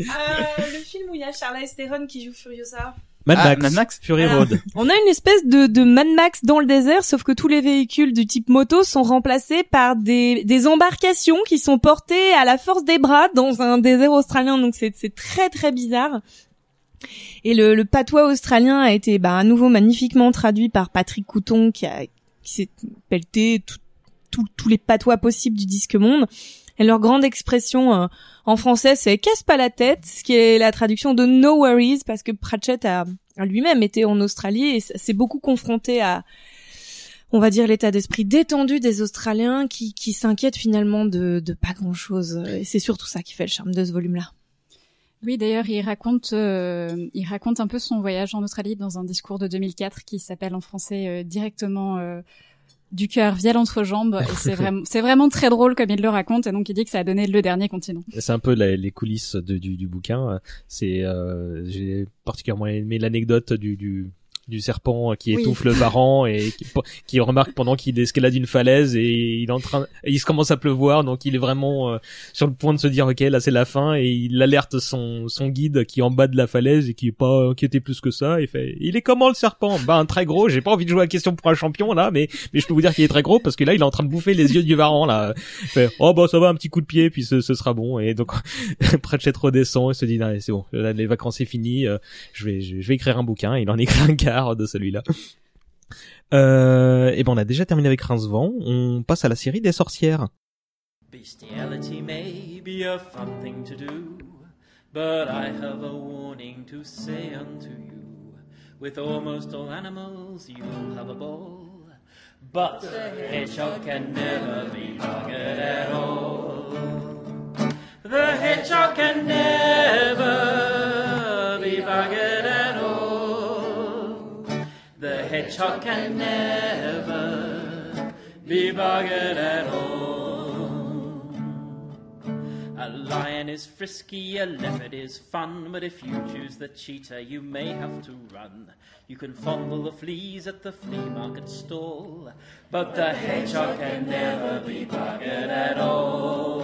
le film où il y a Charlize Theron qui joue Furiosa. Mad Ah, Max. Mad Max Fury. Road. On a une espèce de, de Mad Max dans le désert, sauf que tous les véhicules du type moto sont remplacés par des, des embarcations qui sont portées à la force des bras dans un désert australien. Donc c'est c'est très très bizarre. Et le, le patois australien a été bah, à nouveau magnifiquement traduit par Patrick Couton qui, a, qui s'est pelleté tous les patois possibles du disque monde. Et leur grande expression euh, en français, c'est casse pas la tête, ce qui est la traduction de no worries, parce que Pratchett a, a lui-même été en Australie et s'est beaucoup confronté à, on va dire, l'état d'esprit détendu des Australiens qui, qui s'inquiètent finalement de, de pas grand-chose. Et c'est surtout ça qui fait le charme de ce volume-là. Oui, d'ailleurs, il raconte, euh, il raconte un peu son voyage en Australie dans un discours de 2004 qui s'appelle en français euh, directement euh, du cœur via l'entrejambe. Et c'est vraiment, vraiment très drôle comme il le raconte. Et donc, il dit que ça a donné le dernier continent. C'est un peu les coulisses du, du bouquin. C'est, euh, j'ai particulièrement aimé l'anecdote du, du du serpent qui Oui. étouffe le parent et qui, qui remarque pendant qu'il escalade une falaise et il est en train, et il se commence à pleuvoir donc il est vraiment euh, sur le point de se dire ok là c'est la fin et il alerte son son guide qui est en bas de la falaise et qui est pas inquiété plus que ça. Il fait il est comment le serpent? Ben très gros. J'ai pas envie de jouer à la question pour un champion là mais mais je peux vous dire qu'il est très gros parce que là il est en train de bouffer les yeux du varan là. Il fait oh bah ça va un petit coup de pied puis ce, ce sera bon et donc Pratchett redescend et se dit non c'est bon là, les vacances c'est fini euh, je vais je, je vais écrire un bouquin il en écrit un quart de celui-là Euh, et ben on a déjà terminé avec Rincevent. On passe à la série des sorcières. Bestiality may be a fun thing to do, but I have a warning to say unto you. With almost all animals you'll have a ball, but the hedgehog can never be buggered at all. The hedgehog can never be buggered hedgehog can never be buggered at all. A lion is frisky, a leopard is fun, but if you choose the cheetah, you may have to run. You can fondle the fleas at the flea market stall, but the hedgehog can never be buggered at all.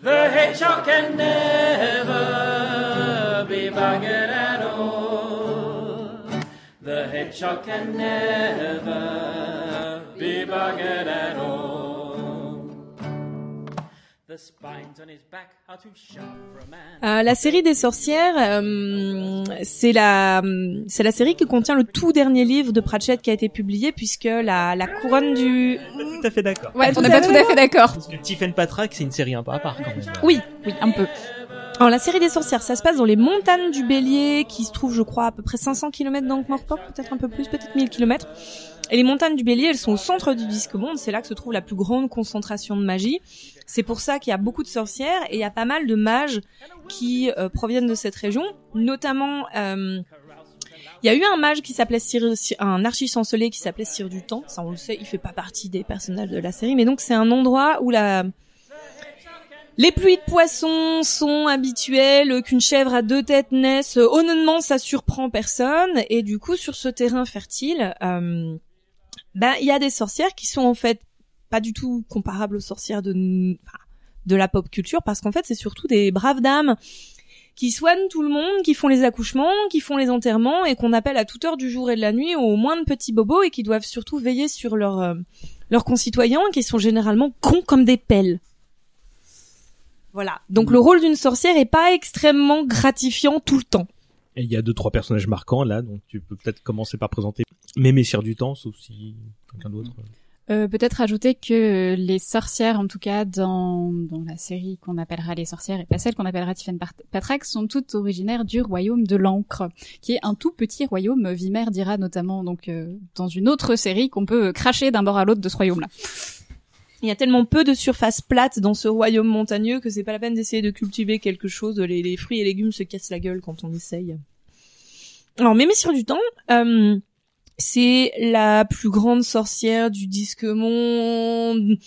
The hedgehog can never be buggered at all. The hedgehog can never be buggered at all. The spines on his back are too sharp for a man. Euh, la série des sorcières, euh, c'est la c'est la série qui contient le tout dernier livre de Pratchett qui a été publié puisque la, la couronne du Tout à fait d'accord. Ouais, on n'est pas tout à fait d'accord. Parce que Tiffen Patrack, c'est une série un peu à part quand même. oui Oui, un peu. Alors la série des sorcières ça se passe dans les montagnes du Bélier qui se trouvent je crois à peu près 500 km d'Ankh-Morpork peut-être un peu plus peut-être 1000 km et les montagnes du Bélier elles sont au centre du disque monde. C'est là que se trouve la plus grande concentration de magie. C'est pour ça qu'il y a beaucoup de sorcières et il y a pas mal de mages qui euh, proviennent de cette région. Notamment euh, Il y a eu un mage qui s'appelait Cyr, un archi-chancelé qui s'appelait Cyr du Temps. Ça, on le sait, il fait pas partie des personnages de la série, mais donc c'est un endroit où la les pluies de poissons sont habituelles, qu'une chèvre à deux têtes naisse, euh, honnêtement, ça surprend personne. Et du coup, sur ce terrain fertile, euh, ben il y a des sorcières qui sont en fait pas du tout comparables aux sorcières de de la pop culture, parce qu'en fait, c'est surtout des braves dames qui soignent tout le monde, qui font les accouchements, qui font les enterrements et qu'on appelle à toute heure du jour et de la nuit au moins de petits bobos et qui doivent surtout veiller sur leurs euh, leurs concitoyens qui sont généralement cons comme des pelles. Voilà. Donc le rôle d'une sorcière est pas extrêmement gratifiant tout le temps. Et il y a deux trois personnages marquants là, donc tu peux peut-être commencer par présenter mes messieurs du temps, sauf si quelqu'un d'autre. Euh, Peut-être ajouter que les sorcières, en tout cas dans, dans la série qu'on appellera les sorcières et pas celle qu'on appellera Tiffen Pat- Patrack, sont toutes originaires du royaume de l'encre, qui est un tout petit royaume. Vimer dira notamment donc euh, dans une autre série qu'on peut cracher d'un bord à l'autre de ce royaume-là. Il y a tellement peu de surface plate dans ce royaume montagneux que c'est pas la peine d'essayer de cultiver quelque chose. Les, les fruits et légumes se cassent la gueule quand on essaye. Alors, Mémé sur du temps, euh, c'est la plus grande sorcière du disque monde.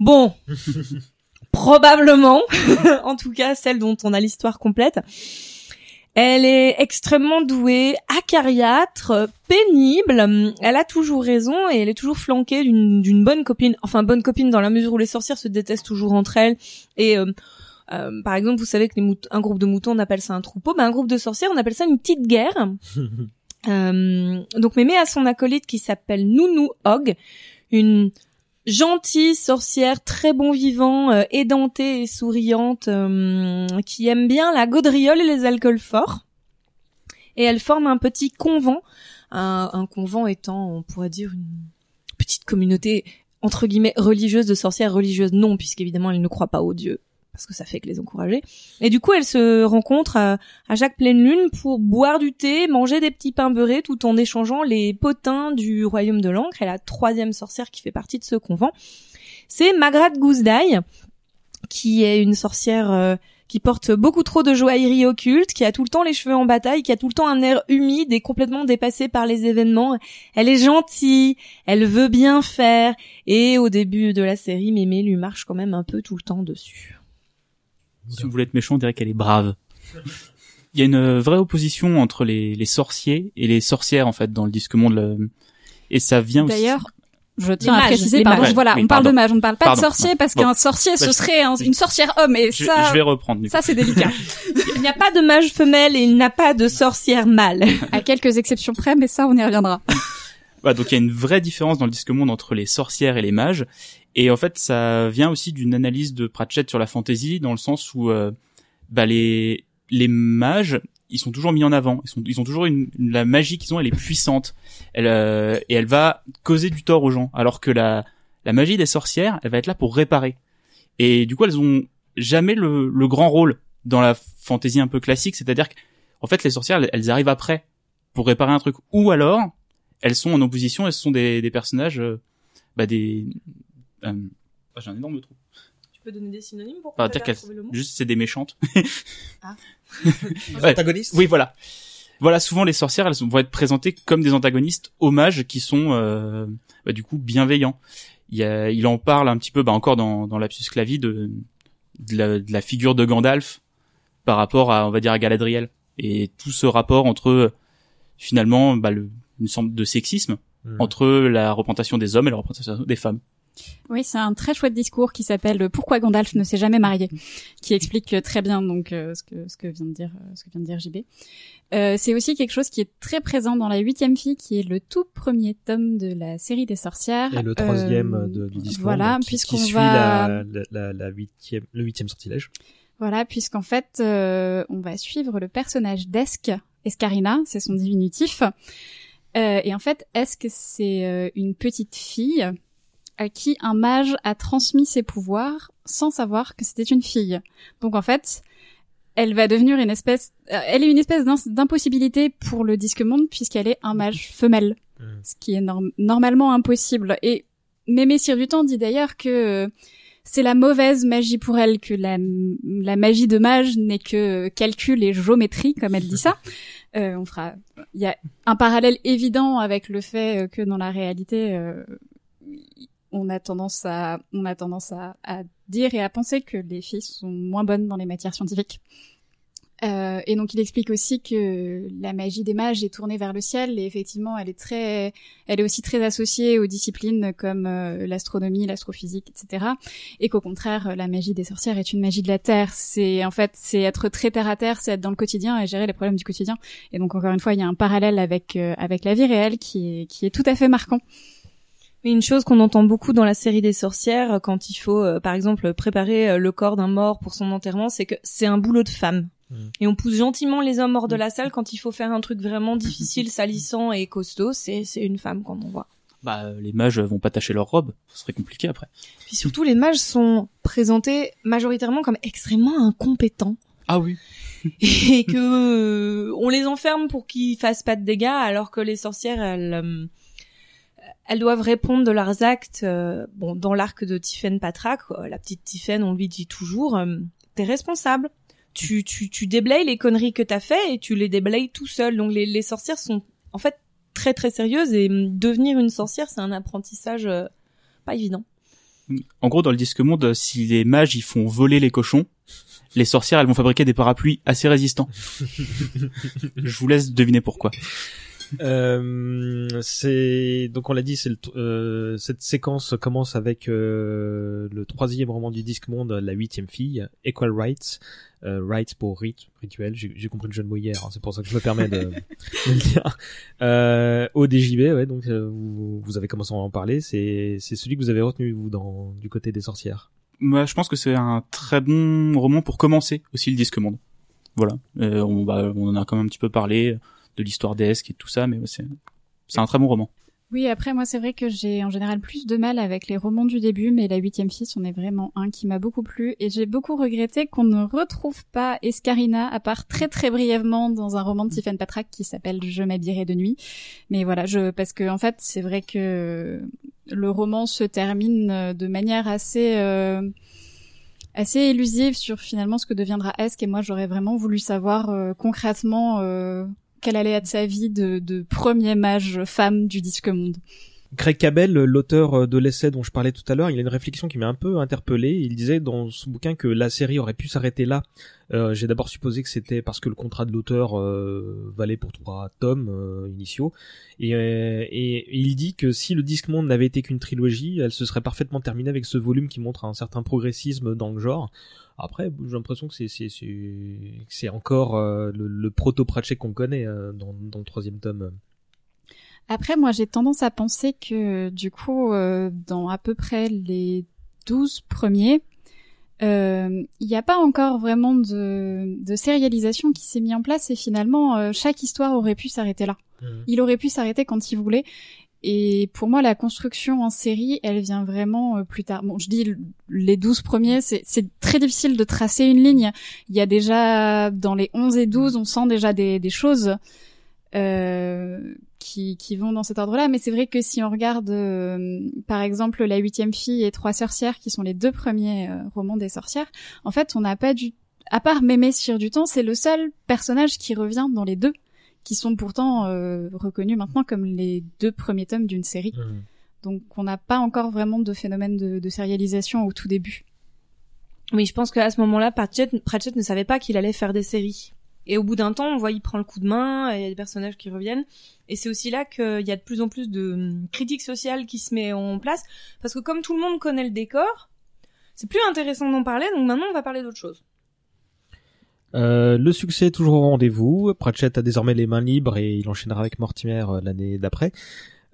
Bon, probablement, en tout cas celle dont on a l'histoire complète. Elle est extrêmement douée, acariâtre, pénible. Elle a toujours raison et elle est toujours flanquée d'une d'une bonne copine. Enfin, bonne copine dans la mesure où les sorcières se détestent toujours entre elles. Et euh, euh, par exemple, vous savez que les un groupe de moutons, on appelle ça un troupeau. Ben, un groupe de sorcières, on appelle ça une petite guerre. Euh, donc Mémé a son acolyte qui s'appelle Nounou Hog, une gentille sorcière très bon vivant, euh, édentée et souriante, euh, qui aime bien la gaudriole et les alcools forts. Et elle forme un petit convent, un, un convent étant, on pourrait dire, une petite communauté entre guillemets religieuse de sorcières religieuses. Non, puisqu'évidemment elle ne croit pas aux dieux parce que ça fait que les encourager. Et du coup, elle se rencontre à, à chaque pleine lune pour boire du thé, manger des petits pains beurrés, tout en échangeant les potins du royaume de l'encre. Et la troisième sorcière qui fait partie de ce convent, c'est Magrat Gousdaï, qui est une sorcière euh, qui porte beaucoup trop de joaillerie occulte, qui a tout le temps les cheveux en bataille, qui a tout le temps un air humide et complètement dépassé par les événements. Elle est gentille, elle veut bien faire, et au début de la série, Mémé lui marche quand même un peu tout le temps dessus. Si vous voulez être méchant, on dirait qu'elle est brave. Il y a une vraie opposition entre les, les sorciers et les sorcières en fait dans le disque monde. le- Et ça vient aussi. D'ailleurs, je tiens à préciser, pardon, voilà, Oui, on parle pardon. de mage, on ne parle pas Pardon. de sorcier parce Bon. qu'un sorcier ce Bah, serait un- une sorcière homme et je, ça, je vais reprendre. Ça c'est délicat. Il n'y a pas de mage femelle et il n'a pas de sorcière mâle. à quelques exceptions près, mais ça on y reviendra. Voilà, donc il y a une vraie différence dans le disque monde entre les sorcières et les mages. Et en fait, ça vient aussi d'une analyse de Pratchett sur la fantasy, dans le sens où euh, bah, les, les mages ils sont toujours mis en avant. Ils sont, ils ont toujours une, la magie qu'ils ont, elle est puissante. Elle euh, et elle va causer du tort aux gens, alors que la la magie des sorcières, elle va être là pour réparer. Et du coup, elles ont jamais le, le grand rôle dans la fantaisie un peu classique, c'est-à-dire qu'en fait, les sorcières, elles, elles arrivent après pour réparer un truc, ou alors elles sont en opposition, elles sont des, des personnages, euh, bah des, euh, oh, j'ai un énorme trou. Tu peux donner des synonymes pour trouver le mot juste c'est des méchantes. Les Ouais. antagonistes Oui, voilà. Voilà, souvent les sorcières, elles vont être présentées comme des antagonistes hommages qui sont euh, bah, du coup bienveillants. Il, y a, il en parle un petit peu, bah, encore dans, dans Lapsus Clavi, de, de, la, de la figure de Gandalf par rapport à, on va dire, à Galadriel. Et tout ce rapport entre, finalement, bah, le, une sorte de sexisme Mhm. entre la représentation des hommes et la représentation des femmes. Oui, c'est un très chouette discours qui s'appelle Pourquoi Gandalf ne s'est jamais marié, qui explique très bien donc euh, ce que ce que vient de dire euh, ce que vient de dire JB. Euh, c'est aussi quelque chose qui est très présent dans la huitième fille, qui est le tout premier tome de la série des sorcières. Et le troisième Euh, de, du disque Voilà, puisqu'on va la, la, la, la huitième, le huitième sortilège. Voilà, puisqu'en fait, euh, on va suivre le personnage d'Esk, Escarina, c'est son diminutif. Euh, et en fait, Esk, c'est euh, une petite fille à qui un mage a transmis ses pouvoirs sans savoir que c'était une fille. Donc en fait, elle va devenir une espèce, euh, elle est une espèce d'impossibilité pour le disque monde puisqu'elle est un mage femelle, Mm. ce qui est norm- normalement impossible. Et Mémé Cyr du Temps dit d'ailleurs que euh, c'est la mauvaise magie pour elle, que la, la magie de mage n'est que calcul et géométrie, comme elle dit ça. Euh, on fera, il y a un parallèle évident avec le fait euh, que dans la réalité, euh, on a tendance à, on a tendance à, à dire et à penser que les filles sont moins bonnes dans les matières scientifiques. Euh, et donc il explique aussi que la magie des mages est tournée vers le ciel et effectivement elle est très, elle est aussi très associée aux disciplines comme euh, l'astronomie, l'astrophysique, etc. Et qu'au contraire la magie des sorcières est une magie de la terre. C'est en fait c'est être très terre à terre, c'est être dans le quotidien et gérer les problèmes du quotidien. Et donc encore une fois il y a un parallèle avec euh, avec la vie réelle qui est qui est tout à fait marquant. Une chose qu'on entend beaucoup dans la série des sorcières, euh, quand il faut, euh, par exemple, préparer euh, le corps d'un mort pour son enterrement, c'est que c'est un boulot de femme. Mm. Et on pousse gentiment les hommes hors de la salle quand il faut faire un truc vraiment difficile, salissant et costaud. C'est c'est une femme qu'on envoie. Bah, euh, les mages vont pas tacher leur robe, ce serait compliqué après. Puis surtout, les mages sont présentés majoritairement comme extrêmement incompétents. Ah oui. et que euh, on les enferme pour qu'ils fassent pas de dégâts alors que les sorcières elles euh, elles doivent répondre de leurs actes euh, bon dans l'arc de Tiphaine Patrak euh, la petite Tiphaine on lui dit toujours euh, t'es responsable tu tu tu déblayes les conneries que t'as fait et tu les déblayes tout seul donc les les sorcières sont en fait très très sérieuses et euh, devenir une sorcière c'est un apprentissage euh, pas évident En gros, dans le disque monde, si les mages ils font voler les cochons, les sorcières elles vont fabriquer des parapluies assez résistants. Je vous laisse deviner pourquoi. Euh, c'est donc on l'a dit, c'est euh, cette séquence commence avec euh, le troisième roman du disque monde, la huitième fille, Equal Rights, euh, rights pour rite, rituel. J'ai j'ai compris le jeu de mots hier, hein, c'est pour ça que je me permets de, de le dire. Euh, au DJB, ouais, donc euh, vous, vous avez commencé à en parler. C'est c'est celui que vous avez retenu vous dans du côté des sorcières. Moi, je pense que c'est un très bon roman pour commencer aussi le disque monde. Voilà. Euh, on, bah, on en a quand même un petit peu parlé de l'histoire d'Esk et tout ça, mais c'est c'est un très bon roman. Oui, après moi c'est vrai que j'ai en général plus de mal avec les romans du début, mais la huitième fille c'en est vraiment un qui m'a beaucoup plu et j'ai beaucoup regretté qu'on ne retrouve pas Escarina à part très très brièvement dans un roman de Stephen Patrak qui s'appelle Je m'habillerai de nuit. Mais voilà, je parce que en fait c'est vrai que le roman se termine euh, de manière assez euh, assez élusive sur finalement ce que deviendra Esk et moi j'aurais vraiment voulu savoir euh, concrètement euh, quelle allait être sa vie de, de premier mage femme du disque monde. Craig Cabell, l'auteur de l'essai dont je parlais tout à l'heure, il a une réflexion qui m'a un peu interpellé. Il disait dans son bouquin que la série aurait pu s'arrêter là. Euh, J'ai d'abord supposé que c'était parce que le contrat de l'auteur euh, valait pour trois tomes euh, initiaux. Et, euh, et il dit que si le Disque Monde n'avait été qu'une trilogie, elle se serait parfaitement terminée avec ce volume qui montre un certain progressisme dans le genre. Après, j'ai l'impression que c'est encore euh, le, le proto Pratchett qu'on connaît euh, dans, dans le troisième tome. Après, moi, j'ai tendance à penser que, du coup, euh, dans à peu près les 12 premiers, il n'y a pas encore vraiment de, de sérialisation qui s'est mis en place et finalement chaque histoire aurait pu s'arrêter là. Mhm. Il aurait pu s'arrêter quand il voulait. Et pour moi, la construction en série, elle vient vraiment euh, plus tard. Bon, je dis les 12 premiers, c'est très difficile de tracer une ligne. Il y a déjà, dans les 11 et 12, on sent déjà des, des choses euh, qui, qui vont dans cet ordre-là. Mais c'est vrai que si on regarde, euh, par exemple, La huitième fille et Trois sorcières, qui sont les deux premiers euh, romans des sorcières, en fait, on n'a pas du... À part Mémé Cire du Temps, c'est le seul personnage qui revient dans les deux qui sont pourtant euh, reconnus maintenant comme les deux premiers tomes d'une série. Mhm. Donc on n'a pas encore vraiment de phénomène de, de sérialisation au tout début. Oui, je pense qu'à ce moment-là, Pratchett, Pratchett ne savait pas qu'il allait faire des séries. Et au bout d'un temps, on voit il prend le coup de main, il y a des personnages qui reviennent. Et c'est aussi là qu'il y a de plus en plus de hum, critique sociale qui se met en place. Parce que comme tout le monde connaît le décor, c'est plus intéressant d'en parler, donc maintenant on va parler d'autre chose. Euh, le succès est toujours au rendez-vous. Pratchett a désormais les mains libres et il enchaînera avec Mortimer euh, l'année d'après.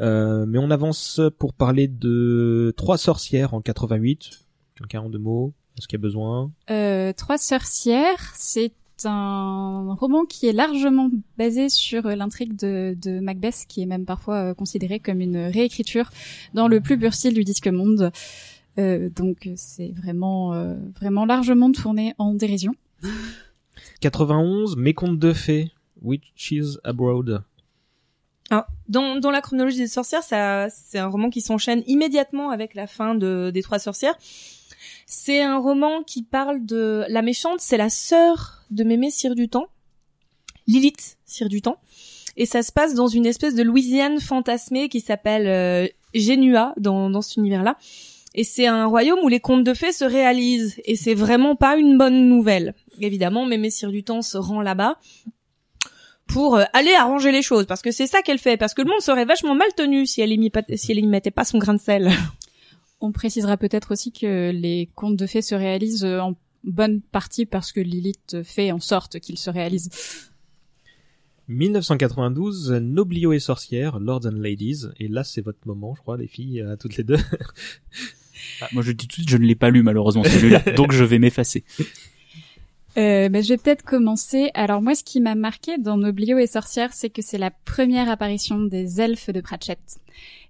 Euh, mais on avance pour parler de Trois sorcières en 88. Quelqu'un en deux mots Est-ce qu'il y a besoin? Euh, Trois sorcières, c'est un roman qui est largement basé sur l'intrigue de, de Macbeth, qui est même parfois euh, considéré comme une réécriture dans le plus pur style du disque monde. Euh, donc c'est vraiment euh, vraiment largement tourné en dérision. 91, Mes contes de fées. Witches Abroad. Alors, dans, dans la chronologie des sorcières, c'est un roman qui s'enchaîne immédiatement avec la fin de, des trois sorcières. C'est un roman qui parle de la méchante, c'est la sœur de Mémé Cire du Temps, Lilith Cire du Temps, et ça se passe dans une espèce de Louisiane fantasmée qui s'appelle euh, Genua dans, dans cet univers-là. Et c'est un royaume où les contes de fées se réalisent, et c'est vraiment pas une bonne nouvelle. Évidemment, Mémé Cire du Temps se rend là-bas pour euh, aller arranger les choses parce que c'est ça qu'elle fait parce que le monde serait vachement mal tenu si elle y, mit pas- si elle y mettait pas son grain de sel. On précisera peut-être aussi que les contes de fées se réalisent euh, en bonne partie parce que Lilith fait en sorte qu'ils se réalisent. 1992, Noblio et sorcières, Lords and Ladies. Et là, c'est votre moment, je crois, les filles, à toutes les deux. Ah, moi je dis tout de suite, je ne l'ai pas lu malheureusement celui-là, donc je vais m'effacer. Euh, ben, je vais peut-être commencer. Alors moi, ce qui m'a marqué dans Noblio et Sorcières, c'est que c'est la première apparition des elfes de Pratchett.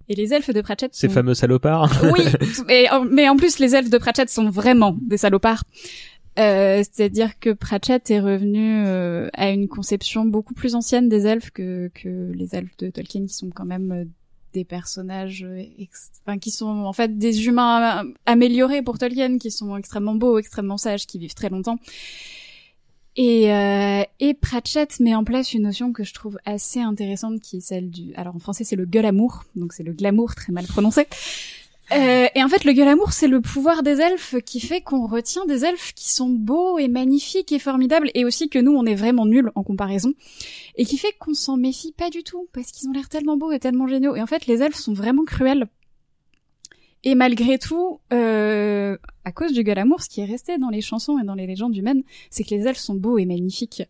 Et les elfes de Pratchett Ces sont... fameux salopards. Oui, mais, mais en plus, les elfes de Pratchett sont vraiment des salopards. Euh, C'est-à-dire que Pratchett est revenu euh, à une conception beaucoup plus ancienne des elfes que, que les elfes de Tolkien, qui sont quand même euh, des personnages, euh, enfin, qui sont en fait des humains am- améliorés pour Tolkien, qui sont extrêmement beaux, extrêmement sages, qui vivent très longtemps. Et, euh, et Pratchett met en place une notion que je trouve assez intéressante, qui est celle du... Alors en français, c'est le gueule-amour, donc c'est le glamour très mal prononcé. Euh, et en fait, le gueule-amour, c'est le pouvoir des elfes qui fait qu'on retient des elfes qui sont beaux et magnifiques et formidables, et aussi que nous, on est vraiment nuls en comparaison, et qui fait qu'on s'en méfie pas du tout, parce qu'ils ont l'air tellement beaux et tellement géniaux. Et en fait, les elfes sont vraiment cruels. Et malgré tout, euh, à cause du gueule-amour, ce qui est resté dans les chansons et dans les légendes humaines, c'est que les elfes sont beaux et magnifiques.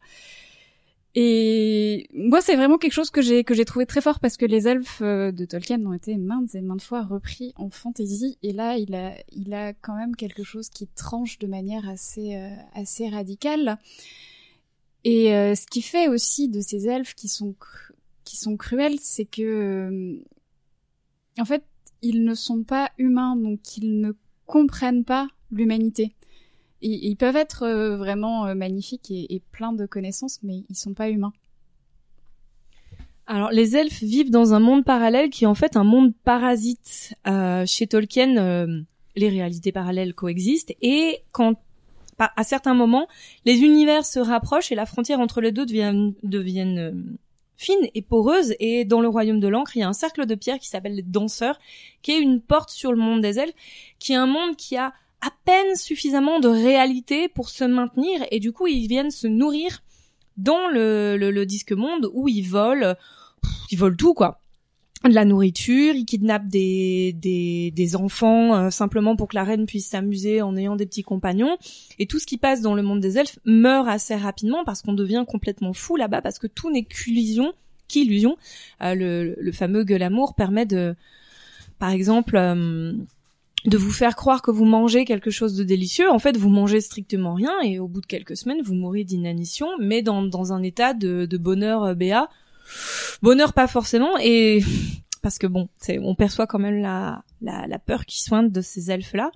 Et moi, c'est vraiment quelque chose que j'ai que j'ai trouvé très fort parce que les elfes euh, de Tolkien ont été maintes et maintes fois repris en fantasy. Et là, il a il a quand même quelque chose qui tranche de manière assez euh, assez radicale. Et euh, ce qui fait aussi de ces elfes qui sont qui sont cruels, c'est que en fait, ils ne sont pas humains, donc ils ne comprennent pas l'humanité. Ils, peuvent être euh, vraiment euh, magnifiques et, pleins de connaissances, mais ils sont pas humains. Alors les elfes vivent dans un monde parallèle qui est en fait un monde parasite. Euh, chez Tolkien, euh, les réalités parallèles coexistent et quand à certains moments, les univers se rapprochent et la frontière entre les deux devient, deviennent euh, fine et poreuse. Et dans le royaume de l'encre, il y a un cercle de pierre qui s'appelle les danseurs, qui est une porte sur le monde des elfes, qui est un monde qui a à peine suffisamment de réalité pour se maintenir et du coup ils viennent se nourrir dans le, le, le disque monde où ils volent, ils volent tout quoi. De la nourriture, ils kidnappent des, des, des enfants euh, simplement pour que la reine puisse s'amuser en ayant des petits compagnons. Et tout ce qui passe dans le monde des elfes meurt assez rapidement parce qu'on devient complètement fou là-bas parce que tout n'est qu'illusion. Qu'illusion. Euh, le, le fameux gueule amour permet de, par exemple, euh, de vous faire croire que vous mangez quelque chose de délicieux. En fait, vous mangez strictement rien et au bout de quelques semaines, vous mourrez d'inanition, mais dans, dans un état de, de bonheur euh, béat. Bonheur pas forcément et parce que bon, on perçoit quand même la, la, la peur qui soigne de ces elfes-là.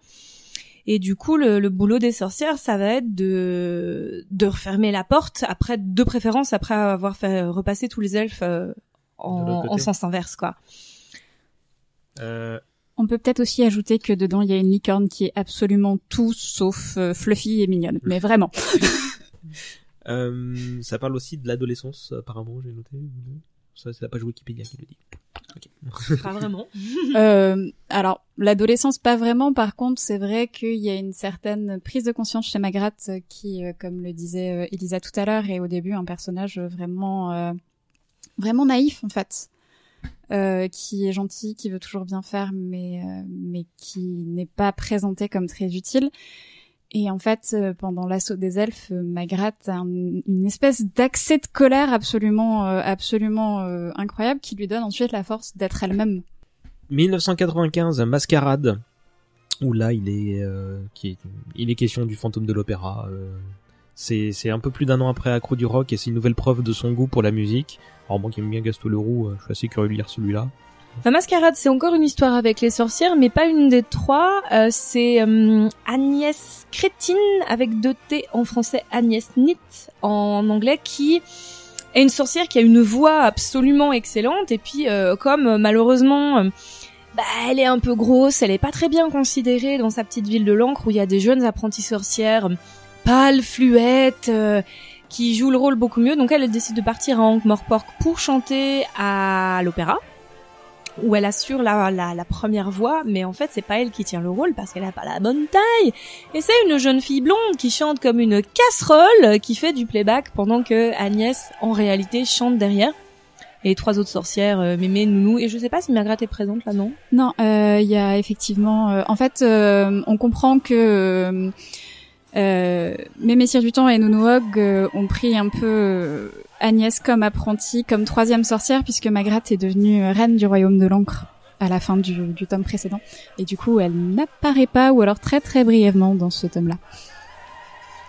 Et du coup, le, le boulot des sorcières, ça va être de, de refermer la porte, après, de préférence, après avoir fait repasser tous les elfes euh, en, en sens inverse, quoi. Euh, On peut peut-être aussi ajouter que dedans il y a une licorne qui est absolument tout sauf euh, fluffy et mignonne. Mais vraiment. euh, ça parle aussi de l'adolescence, apparemment, j'ai noté. Ça, c'est la page Wikipédia qui le dit. Ok. Pas vraiment. Euh, alors l'adolescence pas vraiment. Par contre, c'est vrai qu'il y a une certaine prise de conscience chez Magrat euh, qui, euh, comme le disait euh, Elisa tout à l'heure, est au début un personnage vraiment euh, vraiment naïf en fait. Euh, qui est gentil, qui veut toujours bien faire, mais euh, mais qui n'est pas présenté comme très utile. Et en fait, euh, pendant l'assaut des elfes, euh, Magrat a un- une espèce d'accès de colère absolument, absolument incroyable qui lui donne ensuite la force d'être elle-même. 1995, Mascarade, où là il est- il est question du fantôme de l'opéra. C'est un peu plus d'un an après Accro du rock et c'est une nouvelle preuve de son goût pour la musique. Alors moi qui aime bien Gaston Leroux, euh, je suis assez curieux de lire celui-là. La mascarade, c'est encore une histoire avec les sorcières, mais pas une des trois. Euh, c'est euh, Agnès Crétine, avec deux T en français, Agnès Nitt en anglais, qui est une sorcière qui a une voix absolument excellente. Et puis, comme malheureusement, bah, elle est un peu grosse, elle est pas très bien considérée dans sa petite ville de l'Ancre, où il y a des jeunes apprentis sorcières euh, pâles, fluettes... euh, qui jouent le rôle beaucoup mieux. Donc elle, décide de partir à Ankh-Morpork pour chanter à l'opéra où elle assure la, la, la première voix, mais en fait c'est pas elle qui tient le rôle parce qu'elle a pas la bonne taille. Et c'est une jeune fille blonde qui chante comme une casserole, qui fait du playback pendant que Agnès en réalité chante derrière. Et trois autres sorcières, euh, Mémé, Nounou, et je sais pas si Margaret est présente là, non? Non, euh, il y a effectivement. euh, en fait, euh, on comprend que euh, Mémé Cyr du Temps et Nounouog euh, ont pris un peu euh, Agnès comme apprentie, comme troisième sorcière, puisque Magrat est devenue reine du royaume de l'encre à la fin du, du tome précédent. Et du coup, elle n'apparaît pas, ou alors très très brièvement dans ce tome-là.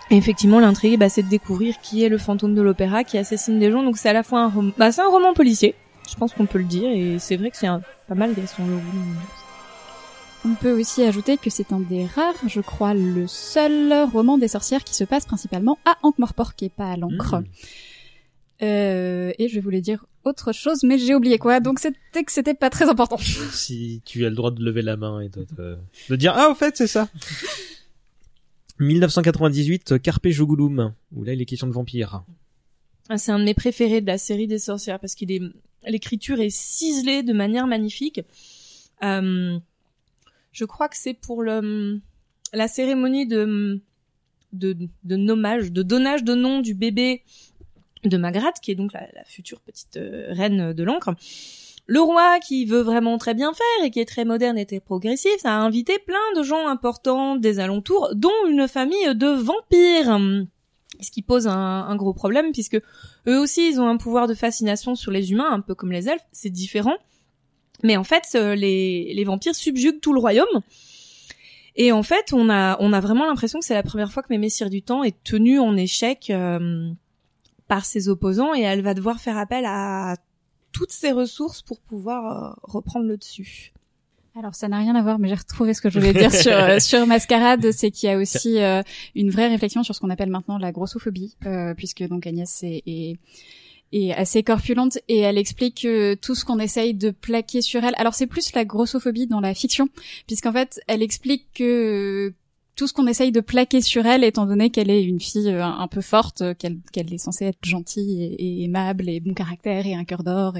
Effectivement, l'intrigue, bah, c'est de découvrir qui est le fantôme de l'opéra qui assassine des gens. Donc c'est à la fois un roman, bah, c'est un roman policier. Je pense qu'on peut le dire, et c'est vrai que c'est un- pas mal Gaston Leroux. On peut aussi ajouter que c'est un des rares, je crois, le seul roman des sorcières qui se passe principalement à Ankh-Morpork et pas à l'encre. Mmh. Euh, et je voulais dire autre chose, mais j'ai oublié quoi, donc c'était que c'était pas très important. Si tu as le droit de lever la main et de, de, de dire ah au fait c'est ça. 1998, Carpe Jugulum, où là il est question de vampires. Ah, c'est un de mes préférés de la série des sorcières parce qu'il est l'écriture est ciselée de manière magnifique. Euh, je crois que c'est pour le la cérémonie de de, de nommage, de donnage de nom du bébé de Magrat, qui est donc la, future petite euh, reine de l'encre. Le roi, qui veut vraiment très bien faire et qui est très moderne et très progressif, a invité plein de gens importants des alentours, dont une famille de vampires. Ce qui pose un, un gros problème, puisque eux aussi, ils ont un pouvoir de fascination sur les humains, un peu comme les elfes, c'est différent. Mais en fait, euh, les, les vampires subjuguent tout le royaume. Et en fait, on a, on a vraiment l'impression que c'est la première fois que Mémé du Temps est tenue en échec euh, par ses opposants et elle va devoir faire appel à toutes ses ressources pour pouvoir euh, reprendre le dessus. Alors ça n'a rien à voir, mais j'ai retrouvé ce que je voulais dire sur euh, sur Mascarade, c'est qu'il y a aussi euh, une vraie réflexion sur ce qu'on appelle maintenant la grossophobie, euh, puisque donc Agnès est, est est assez corpulente et elle explique que tout ce qu'on essaye de plaquer sur elle. Alors c'est plus la grossophobie dans la fiction, puisqu'en fait elle explique que tout ce qu'on essaye de plaquer sur elle, étant donné qu'elle est une fille euh, un peu forte, euh, qu'elle est censée être gentille et, aimable et bon caractère et un cœur d'or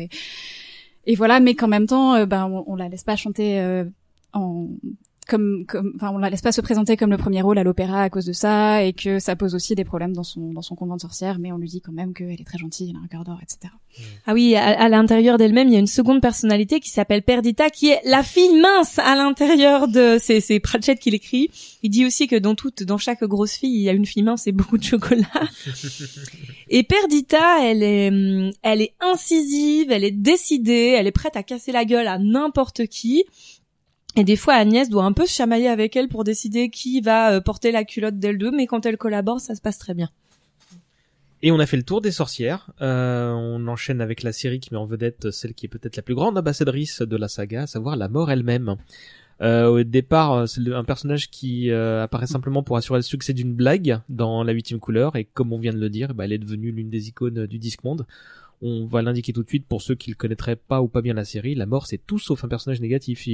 et voilà, mais qu'en même temps, euh, ben on, on la laisse pas chanter euh, en comme comme enfin on la laisse pas se présenter comme le premier rôle à l'opéra à cause de ça et que ça pose aussi des problèmes dans son dans son convent de sorcière mais on lui dit quand même qu'elle est très gentille elle a un cœur d'or etc Ah oui, à, à l'intérieur d'elle-même, il y a une seconde personnalité qui s'appelle Perdita, qui est la fille mince à l'intérieur de. C'est c'est Pratchett qui l'écrit. Il dit aussi que dans toute, dans chaque grosse fille, il y a une fille mince et beaucoup de chocolat. et Perdita, elle est, elle est incisive, elle est décidée, elle est prête à casser la gueule à n'importe qui. Et des fois, Agnès doit un peu se chamailler avec elle pour décider qui va euh, porter la culotte d'elle deux, mais quand elle collabore, ça se passe très bien. Et on a fait le tour des sorcières. Euh, on enchaîne avec la série qui met en vedette celle qui est peut-être la plus grande ambassadrice de la saga, à savoir la mort elle-même. Euh, au départ, c'est un personnage qui apparaît simplement pour assurer le succès d'une blague dans la huitième couleur, et comme on vient de le dire, bah, elle est devenue l'une des icônes du Discworld. On va l'indiquer tout de suite pour ceux qui ne connaîtraient pas ou pas bien la série. La mort, c'est tout sauf un personnage négatif.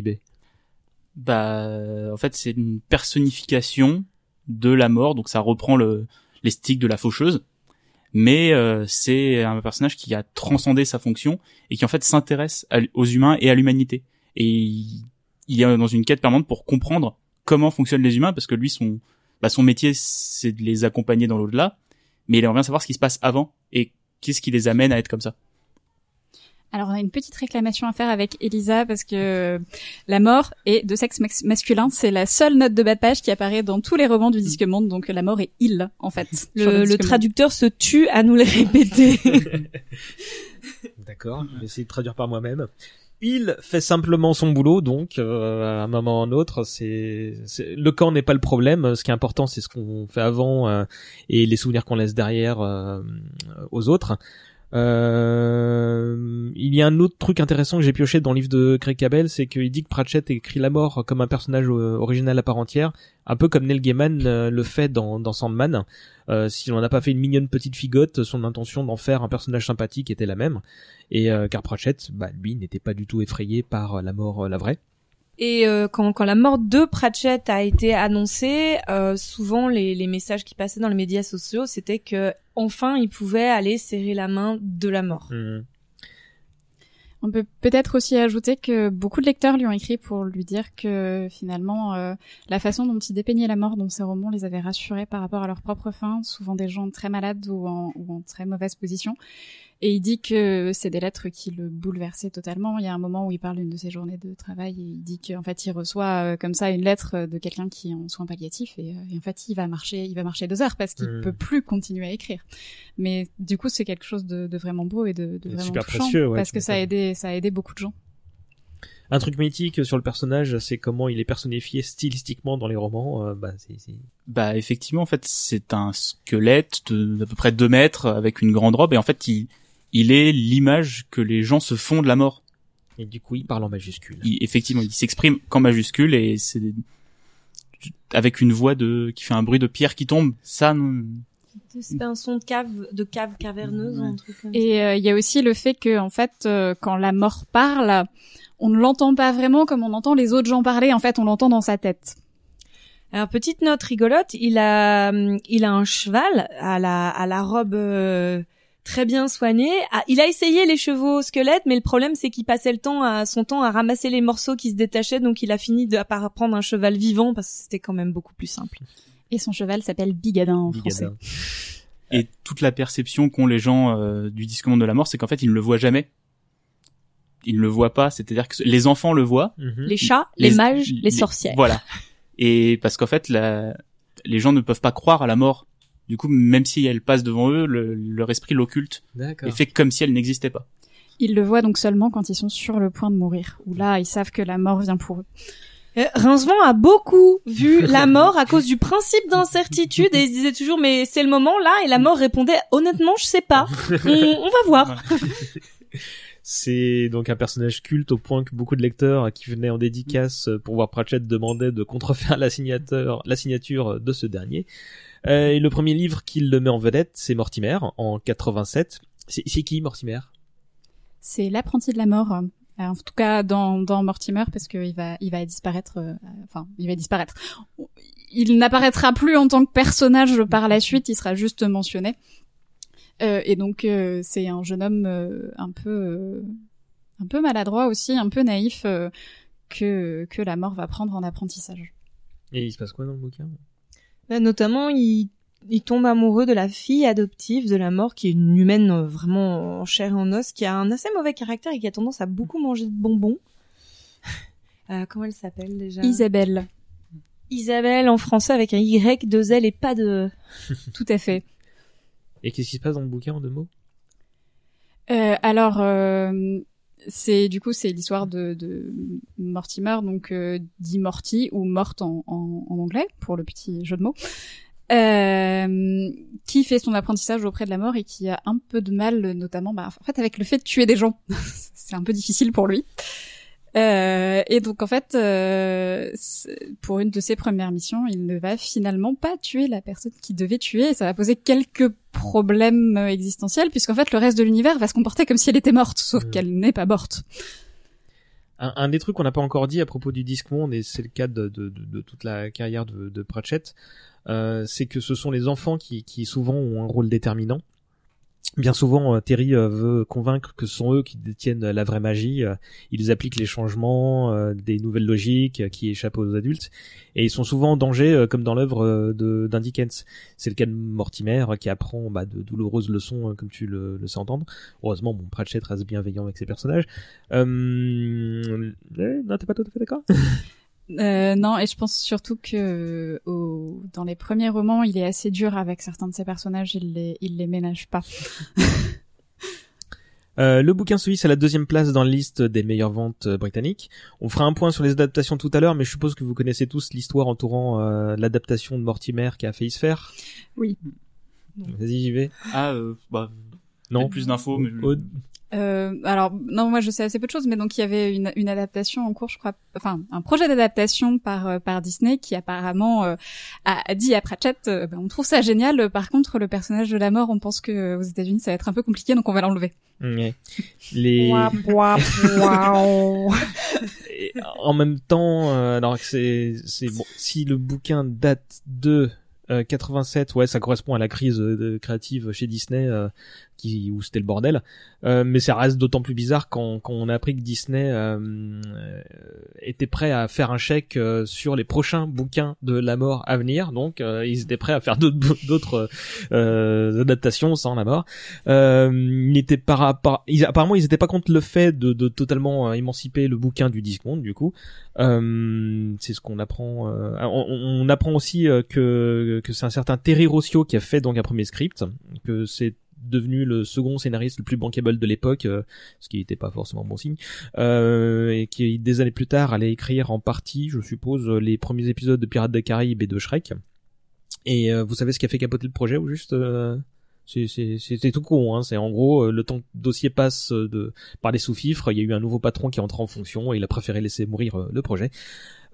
Bah, en fait, c'est une personnification de la mort, donc ça reprend le, les de la faucheuse. Mais euh, c'est un personnage qui a transcendé sa fonction et qui en fait s'intéresse aux humains et à l'humanité. Et il, est dans une quête permanente pour comprendre comment fonctionnent les humains, parce que lui, son, bah, son métier, c'est de les accompagner dans l'au-delà. Mais il aimerait bien savoir ce qui se passe avant et qu'est-ce qui les amène à être comme ça. Alors on a une petite réclamation à faire avec Elisa parce que la mort est de sexe masculin. C'est la seule note de bas de page qui apparaît dans tous les romans du Disque Monde. Donc la mort est il en fait. Le, traducteur se tue à nous les répéter. D'accord, je vais essayer de traduire par moi-même. Il fait simplement son boulot, donc euh, à un moment ou à un autre, c'est c'est- le camp n'est pas le problème. Ce qui est important, c'est ce qu'on fait avant euh, et les souvenirs qu'on laisse derrière euh, aux autres. Euh, il y a un autre truc intéressant que j'ai pioché dans le livre de Craig Cabell, c'est qu'il dit que Pratchett écrit la mort comme un personnage euh, original à part entière, un peu comme Neil Gaiman euh, le fait dans, Sandman. Euh, si l'on n'a pas fait une mignonne petite figote, son intention d'en faire un personnage sympathique était la même. Et car Pratchett, bah, lui, n'était pas du tout effrayé par la mort, la vraie. Et quand, la mort de Pratchett a été annoncée, souvent les, les messages qui passaient dans les médias sociaux, c'était que enfin il pouvait aller serrer la main de la mort. Hmm. On peut peut-être aussi ajouter que beaucoup de lecteurs lui ont écrit pour lui dire que finalement euh, la façon dont il dépeignait la mort dans ses romans les avait rassurés par rapport à leur propre fin, souvent des gens très malades ou en, ou en très mauvaise position. Et il dit que c'est des lettres qui le bouleversaient totalement. Il y a un moment où il parle d'une de ses journées de travail et il dit qu'en fait il reçoit euh, comme ça une lettre de quelqu'un qui est en soins palliatifs et, euh, et en fait il va marcher, il va marcher deux heures parce qu'il Mm. peut plus continuer à écrire. Mais du coup c'est quelque chose de, de vraiment beau et de, de Et vraiment super touchant précieux, ouais, parce que ça a aidé, ça a aidé beaucoup de gens. Un truc mythique sur le personnage, c'est comment il est personnifié stylistiquement dans les romans. euh, bah, Bah effectivement, en fait, c'est un squelette de d'à peu près deux mètres avec une grande robe et en fait, il, il est l'image que les gens se font de la mort. Et du coup, il parle en majuscule. Il, effectivement, il s'exprime qu'en majuscule et c'est avec une voix de qui fait un bruit de pierre qui tombe. Ça, non- C'est un son de cave, de cave caverneuse ou un truc comme ça. Et euh, il y a aussi le fait que en fait euh, quand la mort parle, on ne l'entend pas vraiment comme on entend les autres gens parler. En fait, on l'entend dans sa tête. Alors petite note rigolote, il a hum, il a un cheval à la à la robe euh, très bien soignée. Ah, il a essayé les chevaux squelettes, mais le problème c'est qu'il passait le temps à son temps à ramasser les morceaux qui se détachaient, donc il a fini de par prendre un cheval vivant parce que c'était quand même beaucoup plus simple. Et son cheval s'appelle Bigadin en français. Et toute la perception qu'ont les gens euh, du disque monde de la mort, c'est qu'en fait, ils ne le voient jamais. Ils ne le voient pas, c'est-à-dire que les enfants le voient, Mhm. Les chats, les, mages, les, sorcières. Voilà. Et parce qu'en fait, la, les gens ne peuvent pas croire à la mort. Du coup, même si elle passe devant eux, le- leur esprit l'occulte D'accord. et fait comme si elle n'existait pas. Ils le voient donc seulement quand ils sont sur le point de mourir. Où là, ils savent que la mort vient pour eux. Euh, Rincevent a beaucoup vu la mort à cause du principe d'incertitude et il se disait toujours mais c'est le moment là et la mort répondait honnêtement je sais pas on, on va voir C'est donc un personnage culte au point que beaucoup de lecteurs qui venaient en dédicace pour voir Pratchett demandaient de contrefaire la signature, la signature de ce dernier. Euh, et le premier livre qui le met en vedette, c'est Mortimer en 87. C'est qui Mortimer? C'est l'apprenti de la mort. euh, En tout cas, dans, dans Mortimer, parce qu'il va, il va disparaître. euh, enfin, il va disparaître. Il n'apparaîtra plus en tant que personnage par la suite. Il sera juste mentionné. Euh, et donc, euh, c'est un jeune homme un peu, un peu maladroit aussi, un peu naïf, que que la mort va prendre en apprentissage. Et il se passe quoi dans le bouquin? Là, notamment il il tombe amoureux de la fille adoptive de la mort qui est une humaine euh, vraiment en chair et en os qui a un assez mauvais caractère et qui a tendance à beaucoup manger de bonbons. Euh, comment elle s'appelle déjà? Isabelle, Isabelle en français avec un Y deux L et pas de tout à fait. Et qu'est-ce qui se passe dans le bouquin en deux mots? Euh, alors, euh, c'est du coup c'est l'histoire de, de Mortimer, donc euh, dit Morty ou morte en, en, en anglais pour le petit jeu de mots, euh, qui fait son apprentissage auprès de la mort et qui a un peu de mal, notamment, bah, en fait, avec le fait de tuer des gens. c'est un peu difficile pour lui. Euh, et donc en fait, euh, pour une de ses premières missions, il ne va finalement pas tuer la personne qui devait tuer. Et ça va poser quelques problèmes euh, existentiels, puisqu'en fait le reste de l'univers va se comporter comme si elle était morte, sauf qu'elle n'est pas morte. Un, un des trucs qu'on n'a pas encore dit à propos du Discworld, et c'est le cas de, de, de- de toute la carrière de, de Pratchett, euh, c'est que ce sont les enfants qui, qui souvent ont un rôle déterminant. Bien souvent, euh, Terry euh, veut convaincre que ce sont eux qui détiennent la vraie magie. euh, ils appliquent les changements, des nouvelles logiques qui échappent aux adultes, et ils sont souvent en danger, comme dans l'œuvre d'un Dickens. C'est le cas de Mortimer qui apprend bah, de douloureuses leçons, comme tu le, le sais entendre. Heureusement, bon, Pratchett reste bienveillant avec ses personnages. Euh, Non, t'es pas tout à fait d'accord? Euh, non, et je pense surtout que au, dans les premiers romans, il est assez dur avec certains de ses personnages. Il les, il les ménage pas. Euh, le bouquin suisse à la deuxième place dans la liste des meilleures ventes euh, britanniques. On fera un point sur les adaptations tout à l'heure, mais je suppose que vous connaissez tous l'histoire entourant euh, l'adaptation de Mortimer qui a failli se faire. Oui. Vas-y, j'y vais. Ah, euh, bah, Non. plus d'infos, mais Aude Euh, alors non, moi je sais assez peu de choses, mais donc il y avait une, une adaptation en cours, je crois, enfin un projet d'adaptation par euh, par Disney qui apparemment euh, a, a dit à Pratchett, euh, ben, on trouve ça génial. Par contre, le personnage de la mort, on pense que euh, aux États-Unis ça va être un peu compliqué, donc on va l'enlever. Ouais. Les... En même temps, euh, alors que c'est c'est bon, si le bouquin date de euh, 87, ouais, ça correspond à la crise euh, de- créative chez Disney, euh, qui où c'était le bordel. Euh, mais ça reste d'autant plus bizarre quand, quand on a appris que Disney euh, euh, était prêt à faire un chèque euh, sur les prochains bouquins de la mort à venir. Donc, euh, ils étaient prêts à faire d'autres euh, adaptations sans la mort. Ils étaient par, rapport- ils, apparemment, ils étaient pas contre le fait de, de totalement émanciper le bouquin du Discworld, du coup. C'est ce qu'on apprend. on, on apprend aussi que que c'est un certain Terry Rossio qui a fait donc un premier script, que c'est devenu le second scénariste le plus bankable de l'époque, euh, ce qui n'était pas forcément bon signe, euh, et qui des années plus tard allait écrire en partie, je suppose, les premiers épisodes de Pirates des Caraïbes et de Shrek. Et euh, vous savez ce qui a fait capoter le projet ou juste euh, C'était tout con, hein. c'est en gros le temps que le dossier passe de par les sous-fifres, il y a eu un nouveau patron qui est entré en fonction et il a préféré laisser mourir le projet.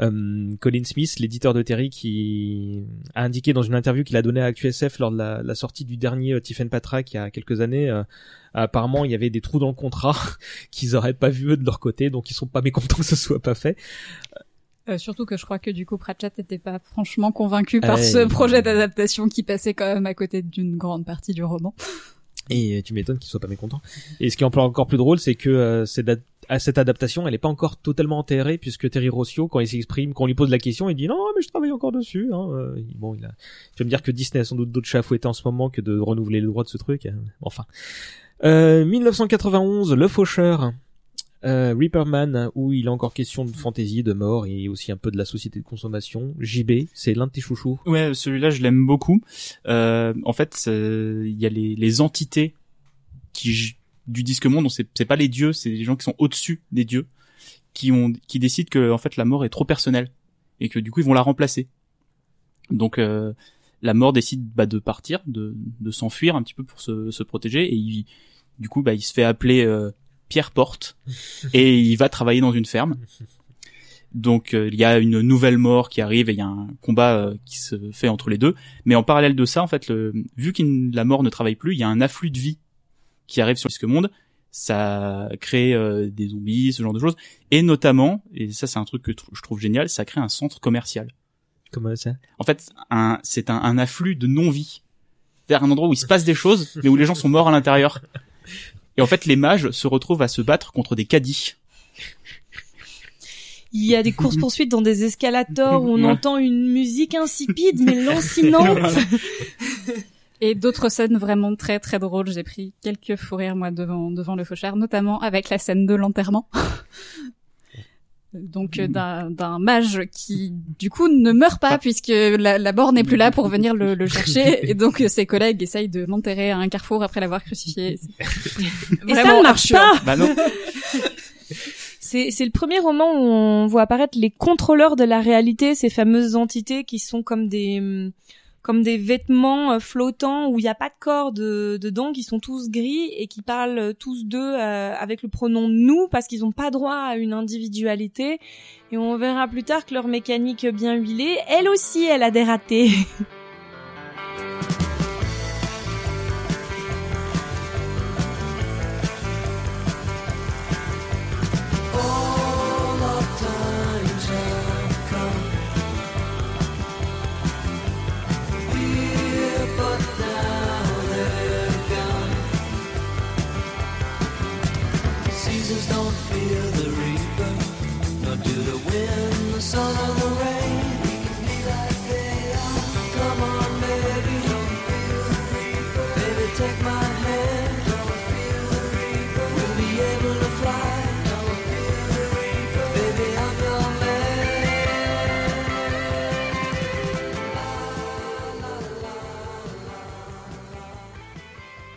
Euh, Colin Smith, l'éditeur de Terry, qui a indiqué dans une interview qu'il a donnée à ActuSF lors de la, la sortie du dernier euh, Tiffen Patrak il y a quelques années, euh, apparemment il y avait des trous dans le contrat qu'ils auraient pas vu eux de leur côté, donc ils sont pas mécontents que ce soit pas fait. Euh, surtout que je crois que du coup Pratchett n'était pas franchement convaincu par ce projet d'adaptation qui passait quand même à côté d'une grande partie du roman. Et tu m'étonnes qu'ils soient pas mécontents. Et ce qui est encore encore plus drôle, c'est que euh, cette, à cette adaptation, elle est pas encore totalement enterrée, puisque Terry Rossio, quand il s'exprime, quand on lui pose la question, il dit non, mais je travaille encore dessus. Hein. Euh, Bon, il a... Tu vas me dire que Disney a sans doute d'autres chats en ce moment que de renouveler le droit de ce truc. hein. Enfin. Euh, 1991, Le Faucheur. Euh, Reaperman, où il est encore question de fantaisie, de mort et aussi un peu de la société de consommation. JB, c'est l'un de tes chouchous? Ouais, celui-là, je l'aime beaucoup. Euh, en fait, euh, il y a les, les entités qui du disque monde. C'est pas les dieux, c'est les gens qui sont au-dessus des dieux, qui ont qui décident que en fait la mort est trop personnelle et que du coup ils vont la remplacer. Donc euh, la mort décide bah, de partir, de, de s'enfuir un petit peu pour se, se protéger et il, du coup bah il se fait appeler euh, Pierre Porte et il va travailler dans une ferme. Donc euh, il y a une nouvelle mort qui arrive et il y a un combat euh, qui se fait entre les deux. Mais en parallèle de ça, en fait, le, vu que la mort ne travaille plus, il y a un afflux de vie qui arrive sur le monde. Ça crée euh, des zombies, ce genre de choses. Et notamment, et ça c'est un truc que tr- je trouve génial, ça crée un centre commercial. Comment ça? En fait, un, c'est un, un afflux de non-vie. C'est-à-dire un endroit où il se passe des choses, mais où les gens sont morts à l'intérieur. Et en fait, les mages se retrouvent à se battre contre des caddies. Il y a des courses poursuites dans des escalators où on Ouais. entend une musique insipide mais lancinante. Et d'autres scènes vraiment très très drôles. J'ai pris quelques fous rires moi devant devant le faucheur, notamment avec la scène de l'enterrement. donc euh, d'un d'un mage qui du coup ne meurt pas puisque la, la mort n'est plus là pour venir le, le chercher et donc ses collègues essayent de l'enterrer à un carrefour après l'avoir crucifié. Et ça ne marche pas. Bah non. C'est c'est le premier roman où on voit apparaître les contrôleurs de la réalité, ces fameuses entités qui sont comme des hum, comme des vêtements euh, flottants où il n'y a pas de corps de- dedans, qui sont tous gris et qui parlent euh, tous d'eux euh, avec le pronom nous parce qu'ils n'ont pas droit à une individualité. Et on verra plus tard que leur mécanique bien huilée, elle aussi, elle a des ratés.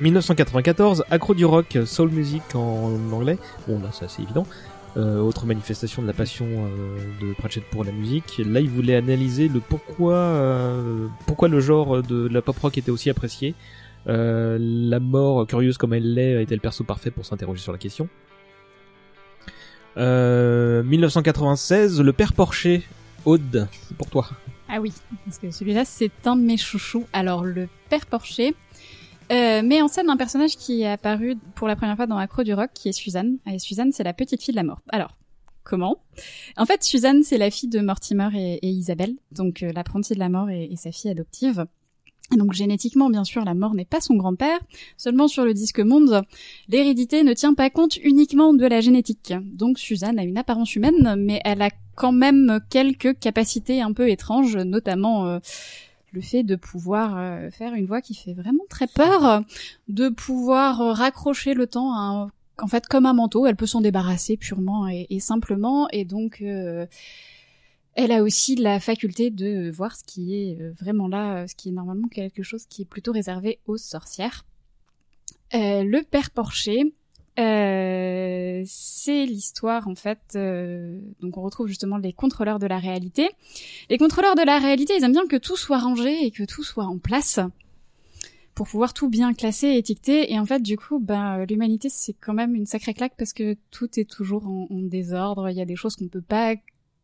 1994, Accro du rock, soul music en anglais. Bon là, c'est assez évident. Euh, autre manifestation de la passion euh, de Pratchett pour la musique. Là, il voulait analyser le pourquoi, euh, pourquoi le genre de la pop rock était aussi apprécié. La mort, curieuse comme elle l'est, était le perso parfait pour s'interroger sur la question. Euh, 1996, le père Porcher, Aude, c'est pour toi. Ah oui, parce que celui-là, c'est un de mes chouchous. Alors, le père Porcher euh, met en scène un personnage qui est apparu pour la première fois dans Accro du Rock, qui est Suzanne. Et Suzanne, c'est la petite fille de la mort. Alors, comment? En fait, Suzanne, c'est la fille de Mortimer et, Isabelle, donc euh, l'apprentie de la mort et, et sa fille adoptive. Et Donc génétiquement, bien sûr, la mort n'est pas son grand-père. Seulement sur le disque monde, l'hérédité ne tient pas compte uniquement de la génétique. Donc Suzanne a une apparence humaine, mais elle a quand même quelques capacités un peu étranges, notamment euh, le fait de pouvoir euh, faire une voix qui fait vraiment très peur, de pouvoir euh, raccrocher le temps à en fait comme un manteau, elle peut s'en débarrasser purement et, simplement, et donc euh, elle a aussi la faculté de voir ce qui est vraiment là, ce qui est normalement quelque chose qui est plutôt réservé aux sorcières. Le père Porcher, euh, c'est l'histoire en fait. euh, donc on retrouve justement les contrôleurs de la réalité. Les contrôleurs de la réalité, ils aiment bien que tout soit rangé et que tout soit en place pour pouvoir tout bien classer et étiqueter. Et en fait, du coup, ben l'humanité c'est quand même une sacrée claque parce que tout est toujours en, en désordre. Il y a des choses qu'on peut pas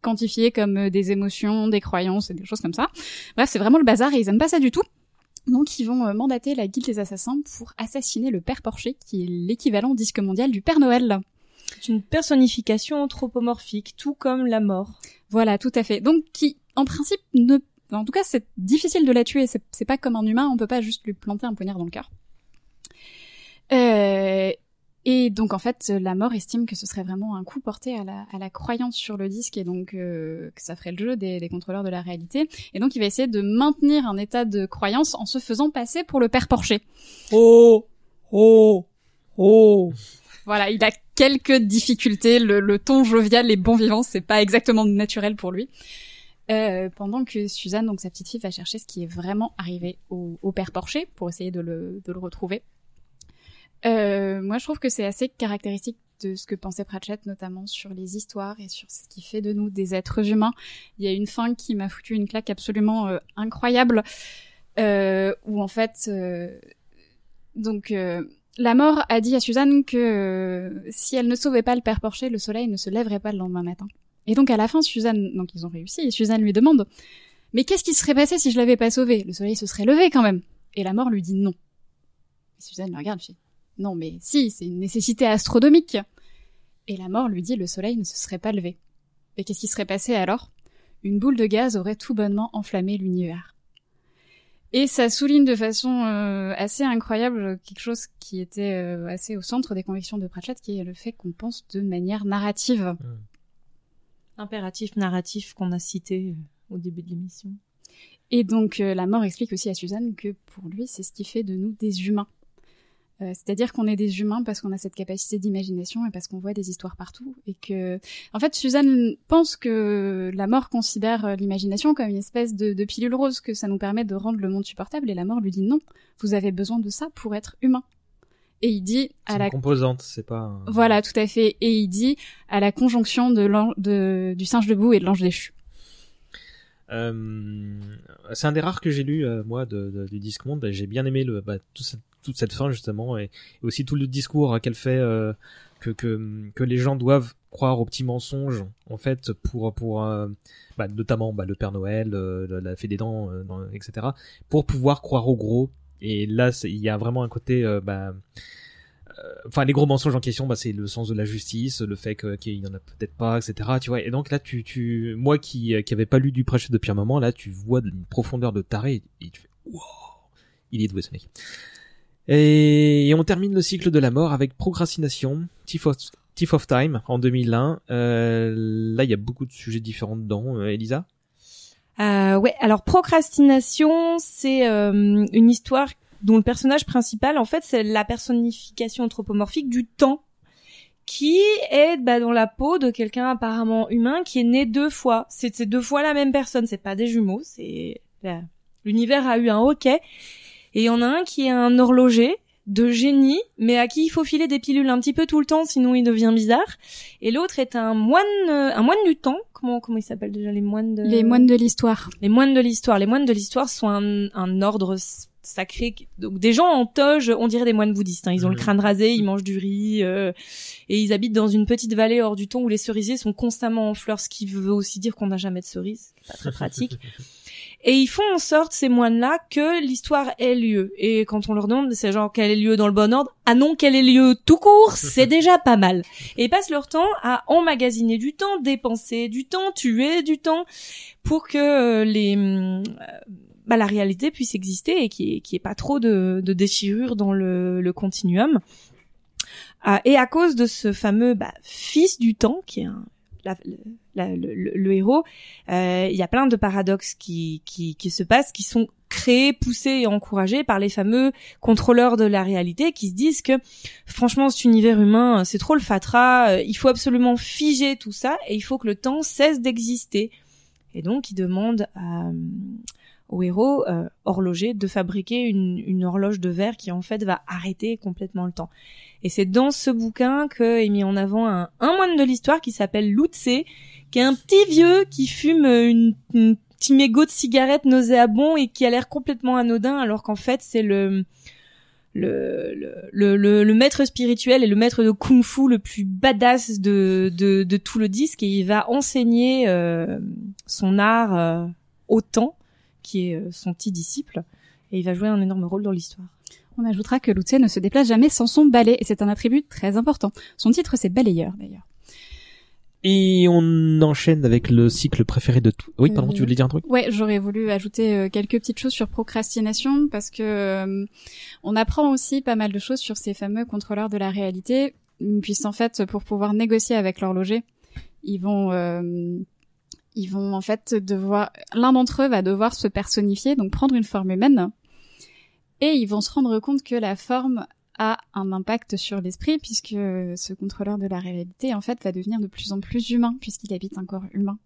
quantifier comme euh, des émotions, des croyances et des choses comme ça. Bref, c'est vraiment le bazar et ils aiment pas ça du tout. Donc ils vont euh, mandater la guilde des assassins pour assassiner le père Porcher, qui est l'équivalent disque mondial du Père Noël. C'est une personnification anthropomorphique, tout comme la mort. Voilà, tout à fait. Donc qui, en principe, ne... En tout cas, c'est difficile de la tuer. C'est c'est pas comme un humain, on peut pas juste lui planter un poignard dans le cœur. Euh, et donc en fait, la mort estime que ce serait vraiment un coup porté à la, à la croyance sur le disque et donc euh, que ça ferait le jeu des, des contrôleurs de la réalité. Et donc il va essayer de maintenir un état de croyance en se faisant passer pour le père Porcher. Oh, oh, oh. Voilà, il a quelques difficultés. Le, le ton jovial et bon vivant, c'est pas exactement naturel pour lui. Euh, pendant que Suzanne, donc sa petite fille, va chercher ce qui est vraiment arrivé au, au père Porcher pour essayer de le, de le retrouver. Euh, moi, je trouve que c'est assez caractéristique de ce que pensait Pratchett, notamment sur les histoires et sur ce qui fait de nous des êtres humains. Il y a une fin qui m'a foutu une claque absolument euh, incroyable, euh, où en fait, euh, donc euh, la mort a dit à Suzanne que si elle ne sauvait pas le père Porcher, le soleil ne se lèverait pas le lendemain matin. Et donc à la fin, Suzanne, donc ils ont réussi, et Suzanne lui demande Mais qu'est-ce qui serait passé si je l'avais pas sauvé? Le soleil se serait levé quand même. Et la mort lui dit non. Et Suzanne le regarde, fait Non, mais si, c'est une nécessité astronomique. Et la mort lui dit Le soleil ne se serait pas levé. Et qu'est-ce qui serait passé alors? Une boule de gaz aurait tout bonnement enflammé l'univers. Et ça souligne de façon euh, assez incroyable quelque chose qui était euh, assez au centre des convictions de Pratchett, qui est le fait qu'on pense de manière narrative. Impératif narratif qu'on a cité euh, au début de l'émission. Et donc euh, la mort explique aussi à Suzanne que pour lui, c'est ce qui fait de nous des humains. Euh, C'est-à-dire qu'on est des humains parce qu'on a cette capacité d'imagination et parce qu'on voit des histoires partout. Et que, en fait, Suzanne pense que la mort considère euh, l'imagination comme une espèce de, de pilule rose, que ça nous permet de rendre le monde supportable. Et la mort lui dit non, vous avez besoin de ça pour être humain. Et il dit à une la composante, c'est pas. un- voilà, tout à fait. Et il dit à la conjonction de, de du singe debout et de l'ange déchu. Euh, c'est un des rares que j'ai lu euh, moi de, de- du Disque Monde. J'ai bien aimé le, bah, tout cette- toute cette fin justement et, aussi tout le discours qu'elle fait euh, que, que que les gens doivent croire aux petits mensonges en fait pour pour euh, bah, notamment bah, le Père Noël, euh, la- fée des dents, euh, etc. pour pouvoir croire au gros. Et là, il y a vraiment un côté bah, enfin les gros mensonges en question bah, c'est le sens de la justice le fait qu'il y en a peut-être pas etc tu vois. Et donc là tu tu moi qui euh, qui avait pas lu du prêche de Pierre Moment là tu vois une profondeur de taré et tu fais wow il est doué ce mec. Et, on termine le cycle de la mort avec procrastination Thief of Time en 2001 euh, là il y a beaucoup de sujets différents dedans euh, Elisa. Euh, ouais, alors procrastination, c'est euh, une histoire dont le personnage principal, en fait, c'est la personnification anthropomorphique du temps, qui est bah, dans la peau de quelqu'un apparemment humain qui est né deux fois. C'est deux fois la même personne, c'est pas des jumeaux, c'est l'univers a eu un hockey, et il y en a un qui est un horloger de génie, mais à qui il faut filer des pilules un petit peu tout le temps, sinon il devient bizarre. Et l'autre est un moine, euh, un moine du temps. Comment comment il s'appelle déjà les moines de Les moines de l'histoire. les moines de l'histoire. Les moines de l'histoire sont un, un ordre sacré. qui- Donc des gens en toge, on dirait des moines bouddhistes. hein. Ils ont le Mhm. crâne rasé, ils mangent du riz euh, et ils habitent dans une petite vallée hors du temps où les cerisiers sont constamment en fleurs, ce qui veut aussi dire qu'on n'a jamais de cerises. Pas très pratique. Et ils font en sorte, ces moines-là, que l'histoire ait lieu. Et quand on leur demande, c'est genre qu'elle ait lieu dans le bon ordre, ah non, qu'elle ait lieu tout court, c'est déjà pas mal. Et ils passent leur temps à emmagasiner du temps, dépenser du temps, tuer du temps, pour que euh, les, euh, bah, la réalité puisse exister et qu'il n'y ait, ait pas trop de, de déchirures dans le, continuum. Ah, et à cause de ce fameux bah, fils du temps, qui est le, héros, euh, il y a plein de paradoxes qui, qui, qui se passent, qui sont créés, poussés et encouragés par les fameux contrôleurs de la réalité qui se disent que franchement cet univers humain euh, c'est trop le fatras, euh, il faut absolument figer tout ça et il faut que le temps cesse d'exister. Et donc ils demandent à, au héros euh, horloger de fabriquer une, une horloge de verre qui en fait va arrêter complètement le temps. Et c'est dans ce bouquin que est mis en avant un, un moine de l'histoire qui s'appelle Lutze, qui est un petit vieux qui fume une, une petit mégot de cigarette nauséabond et qui a l'air complètement anodin, alors qu'en fait c'est le le, le, le, le- maître spirituel et le maître de kung-fu le plus badass de, de, de tout le disque et il va enseigner euh, son art euh, au temps, qui est euh, son petit disciple, et il va jouer un énorme rôle dans l'histoire. On ajoutera que Lutze ne se déplace jamais sans son balai, et c'est un attribut très important. Son titre, c'est balayeur, d'ailleurs. et on enchaîne avec le cycle préféré de tout oui pardon Euh, tu voulais dire un truc? Ouais, j'aurais voulu ajouter euh, quelques petites choses sur procrastination parce que euh, on apprend aussi pas mal de choses sur ces fameux contrôleurs de la réalité, puisqu'en fait, pour pouvoir négocier avec l'horloger, ils vont euh, ils vont en fait devoir l'un d'entre eux va devoir se personnifier, donc prendre une forme humaine, et ils vont se rendre compte que la forme a un impact sur l'esprit puisque ce contrôleur de la réalité en fait va devenir de plus en plus humain puisqu'il habite un corps humain.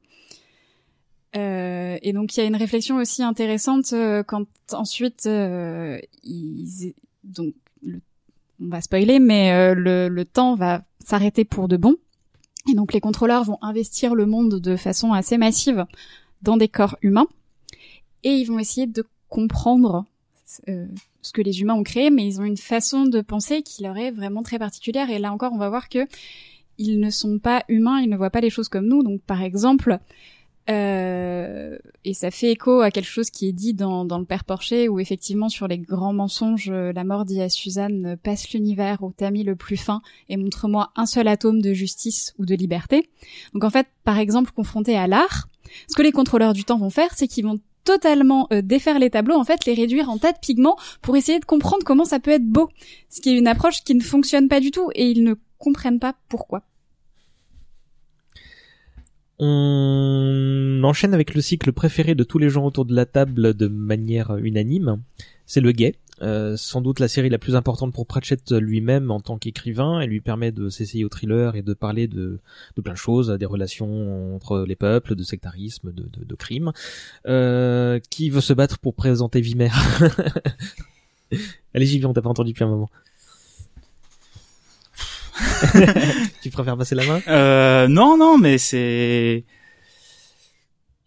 Euh, et donc il y a une réflexion aussi intéressante euh, quand ensuite euh, ils donc on va spoiler mais euh, le, le temps va s'arrêter pour de bon et donc les contrôleurs vont investir le monde de façon assez massive dans des corps humains et ils vont essayer de comprendre euh, ce que les humains ont créé mais ils ont une façon de penser qui leur est vraiment très particulière et là encore on va voir que ils ne sont pas humains, ils ne voient pas les choses comme nous. Donc, par exemple, euh, et ça fait écho à quelque chose qui est dit dans, dans le Père Porcher, où effectivement, sur les grands mensonges, euh, la mort dit à Suzanne, euh, passe l'univers au tamis le plus fin et montre-moi un seul atome de justice ou de liberté. Donc, en fait, par exemple, confronté à l'art, ce que les contrôleurs du temps vont faire, c'est qu'ils vont totalement euh, défaire les tableaux, en fait, les réduire en tas de pigments pour essayer de comprendre comment ça peut être beau. Ce qui est une approche qui ne fonctionne pas du tout et ils ne comprennent pas pourquoi. On enchaîne avec le cycle préféré de tous les gens autour de la table de manière unanime. C'est le guet, euh, sans doute la série la plus importante pour Pratchett lui-même en tant qu'écrivain. Elle lui permet de s'essayer au thriller et de parler de, plein de choses, des relations entre les peuples, de sectarisme, de, crimes. Euh, qui veut se battre pour présenter Vimer Allez, j'y vais, on t'a pas entendu depuis un moment. tu préfères passer la main? Euh, non, non, mais c'est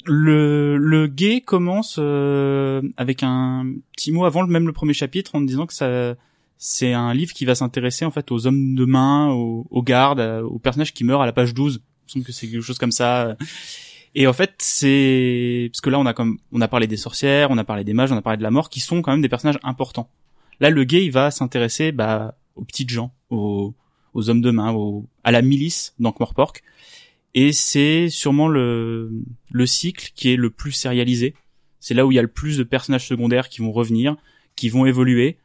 le le gay commence euh, avec un petit mot avant même le premier chapitre en disant que ça c'est un livre qui va s'intéresser en fait aux hommes de main, aux, aux gardes, euh, aux personnages qui meurent à la page 12. Il semble que c'est quelque chose comme ça. Et en fait, c'est parce que là on a comme on a parlé des sorcières, on a parlé des mages, on a parlé de la mort qui sont quand même des personnages importants. Là, le gay il va s'intéresser bah aux petites gens, aux aux hommes de main, aux, à la milice d'Ankh-Morpork. Et c'est sûrement le, le cycle qui est le plus sérialisé. C'est là où il y a le plus de personnages secondaires qui vont revenir, qui vont évoluer.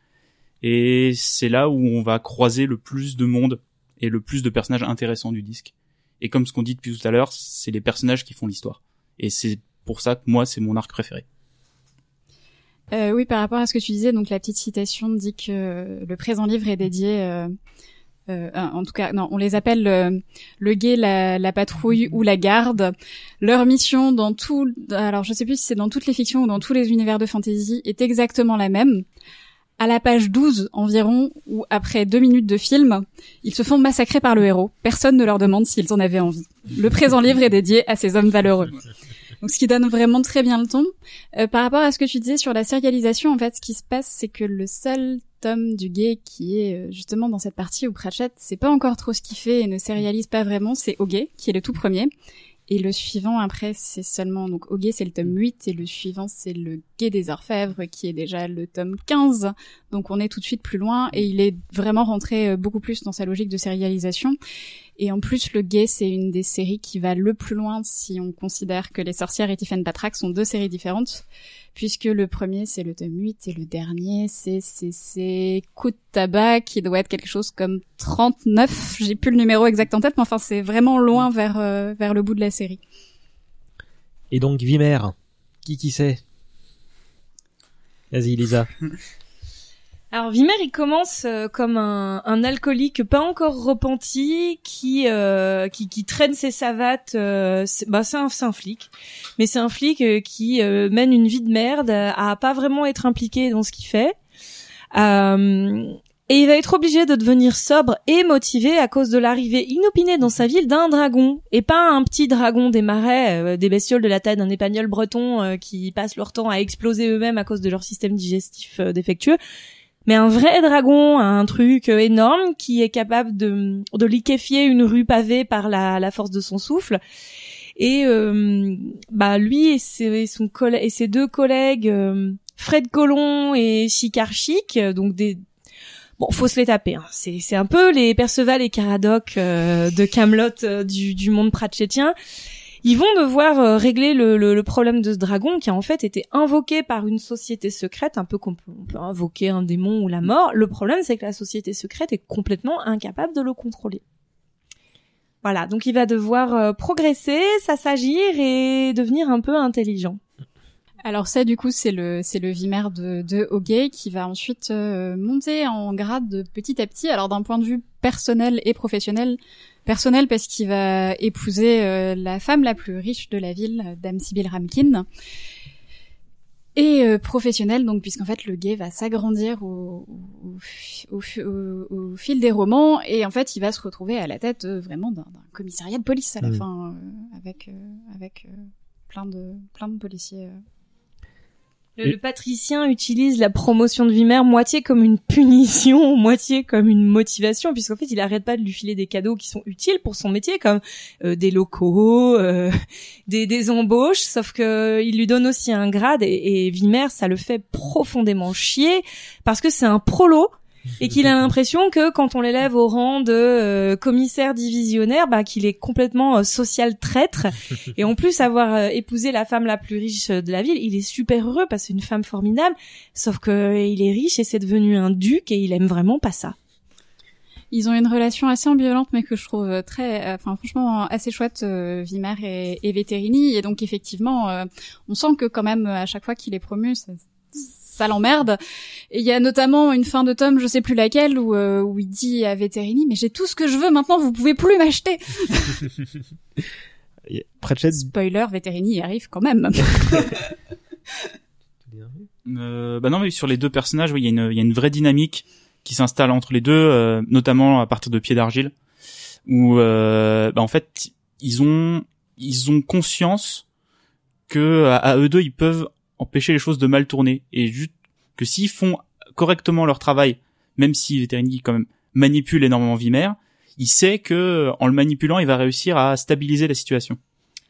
Et c'est là où on va croiser le plus de monde et le plus de personnages intéressants du disque. Et comme ce qu'on dit depuis tout à l'heure, c'est les personnages qui font l'histoire. Et c'est pour ça que moi, c'est mon arc préféré. Euh, oui, par rapport à ce que tu disais, donc la petite citation dit que le présent livre est dédié, euh, euh, en tout cas, non, on les appelle euh, le guet, la, la patrouille ou la garde. Leur mission dans tout, alors je sais plus si c'est dans toutes les fictions ou dans tous les univers de fantasy, est exactement la même. À la page 12 environ, ou après deux minutes de film, ils se font massacrer par le héros. Personne ne leur demande s'ils en avaient envie. Le présent livre est dédié à ces hommes valeureux. Donc, ce qui donne vraiment très bien le ton. Euh, par rapport à ce que tu disais sur la sérialisation, en fait, ce qui se passe, c'est que le seul du gay qui est euh, justement dans cette partie où Pratchett sait pas encore trop ce qu'il fait et ne sérialise pas vraiment, c'est Ogé, qui est le tout premier. Et le suivant, après, c'est seulement... Donc, Ogé, c'est le tome 8, et le suivant, c'est le Guet des Orfèvres, qui est déjà le tome 15. Donc, on est tout de suite plus loin, et il est vraiment rentré euh, beaucoup plus dans sa logique de sérialisation. Et en plus, le Guet, c'est une des séries qui va le plus loin si on considère que Les Sorcières et Tiffen Patrack sont deux séries différentes, puisque le premier, c'est le tome 8, et le dernier, c'est c'est c'est Coup de tabac, qui doit être quelque chose comme 39. J'ai plus le numéro exact en tête, mais enfin, c'est vraiment loin vers, euh, vers le bout de la série. Et donc Vimer, qui qui c'est? Vas-y Lisa. Alors Vimer, il commence euh, comme un, un alcoolique pas encore repenti qui euh, qui, qui traîne ses savates. euh, c'est- bah c'est un, c'est un flic, mais c'est un flic euh, qui euh, mène une vie de merde, euh, à pas vraiment être impliqué dans ce qu'il fait. Et il va être obligé de devenir sobre et motivé à cause de l'arrivée inopinée dans sa ville d'un dragon et pas un petit dragon des marais, euh, des bestioles de la taille d'un épagnol breton euh, qui passent leur temps à exploser eux-mêmes à cause de leur système digestif euh, défectueux mais un vrai dragon, un truc euh, énorme qui est capable de, de liquéfier une rue pavée par la, force de son souffle. Et euh, bah lui et ses, deux collègues euh, Fred Colon et Chicard Chic, euh, donc des bon faut se les taper. Hein. C'est c'est un peu les Perceval et Caradoc euh, de Camelot du, du monde pratchettien. Ils vont devoir euh, régler le, le, le problème de ce dragon qui a en fait été invoqué par une société secrète, un peu comme on peut, on peut invoquer un démon ou la mort. Le problème, c'est que la société secrète est complètement incapable de le contrôler. Voilà, donc il va devoir euh, progresser, s'assagir et devenir un peu intelligent. Alors ça, du coup, c'est le c'est le Vimer de, de qui va ensuite euh, monter en grade de petit à petit. Alors d'un point de vue personnel et professionnel, personnel parce qu'il va épouser euh, la femme la plus riche de la ville, Dame Sibyl Ramkin. Et euh, professionnel, donc puisqu'en fait le gay va s'agrandir au, au, au, au- au fil des romans et en fait il va se retrouver à la tête euh, vraiment d'un commissariat de police à la fin euh, avec euh, avec euh, plein de plein de policiers. Le, le patricien utilise la promotion de Vimer moitié comme une punition, moitié comme une motivation, puisqu'en fait il arrête pas de lui filer des cadeaux qui sont utiles pour son métier, comme euh, des locaux, euh, des, des embauches, sauf que il lui donne aussi un grade et, et Vimer ça le fait profondément chier parce que c'est un prolo et qu'il a l'impression que quand on l'élève au rang de euh, commissaire divisionnaire, bah qu'il est complètement euh, social traître. Et en plus avoir euh, épousé la femme la plus riche de la ville, il est super heureux parce que c'est une femme formidable. Sauf que euh, il est riche et c'est devenu un duc et il aime vraiment pas ça. Ils ont une relation assez ambivalente, mais que je trouve très, euh, enfin franchement assez chouette, euh, Vimer et, et Veterini. Et donc effectivement, euh, on sent que quand même à chaque fois qu'il est promu, ça, ça l'emmerde. Et il y a notamment une fin de tome, je sais plus laquelle, où, euh, où il dit à Veterini, mais j'ai tout ce que je veux maintenant, vous pouvez plus m'acheter. Pratchett, Spoiler, Veterini y arrive quand même. Euh, bah non, mais sur les deux personnages, oui, il y a une, il y a une vraie dynamique qui s'installe entre les deux, euh, notamment à partir de Pied d'argile, où euh, bah en fait ils ont ils ont conscience que à, à eux deux ils peuvent empêcher les choses de mal tourner et juste que s'ils font correctement leur travail, même si Veterini quand même manipule énormément Vimer, il sait que en le manipulant il va réussir à stabiliser la situation.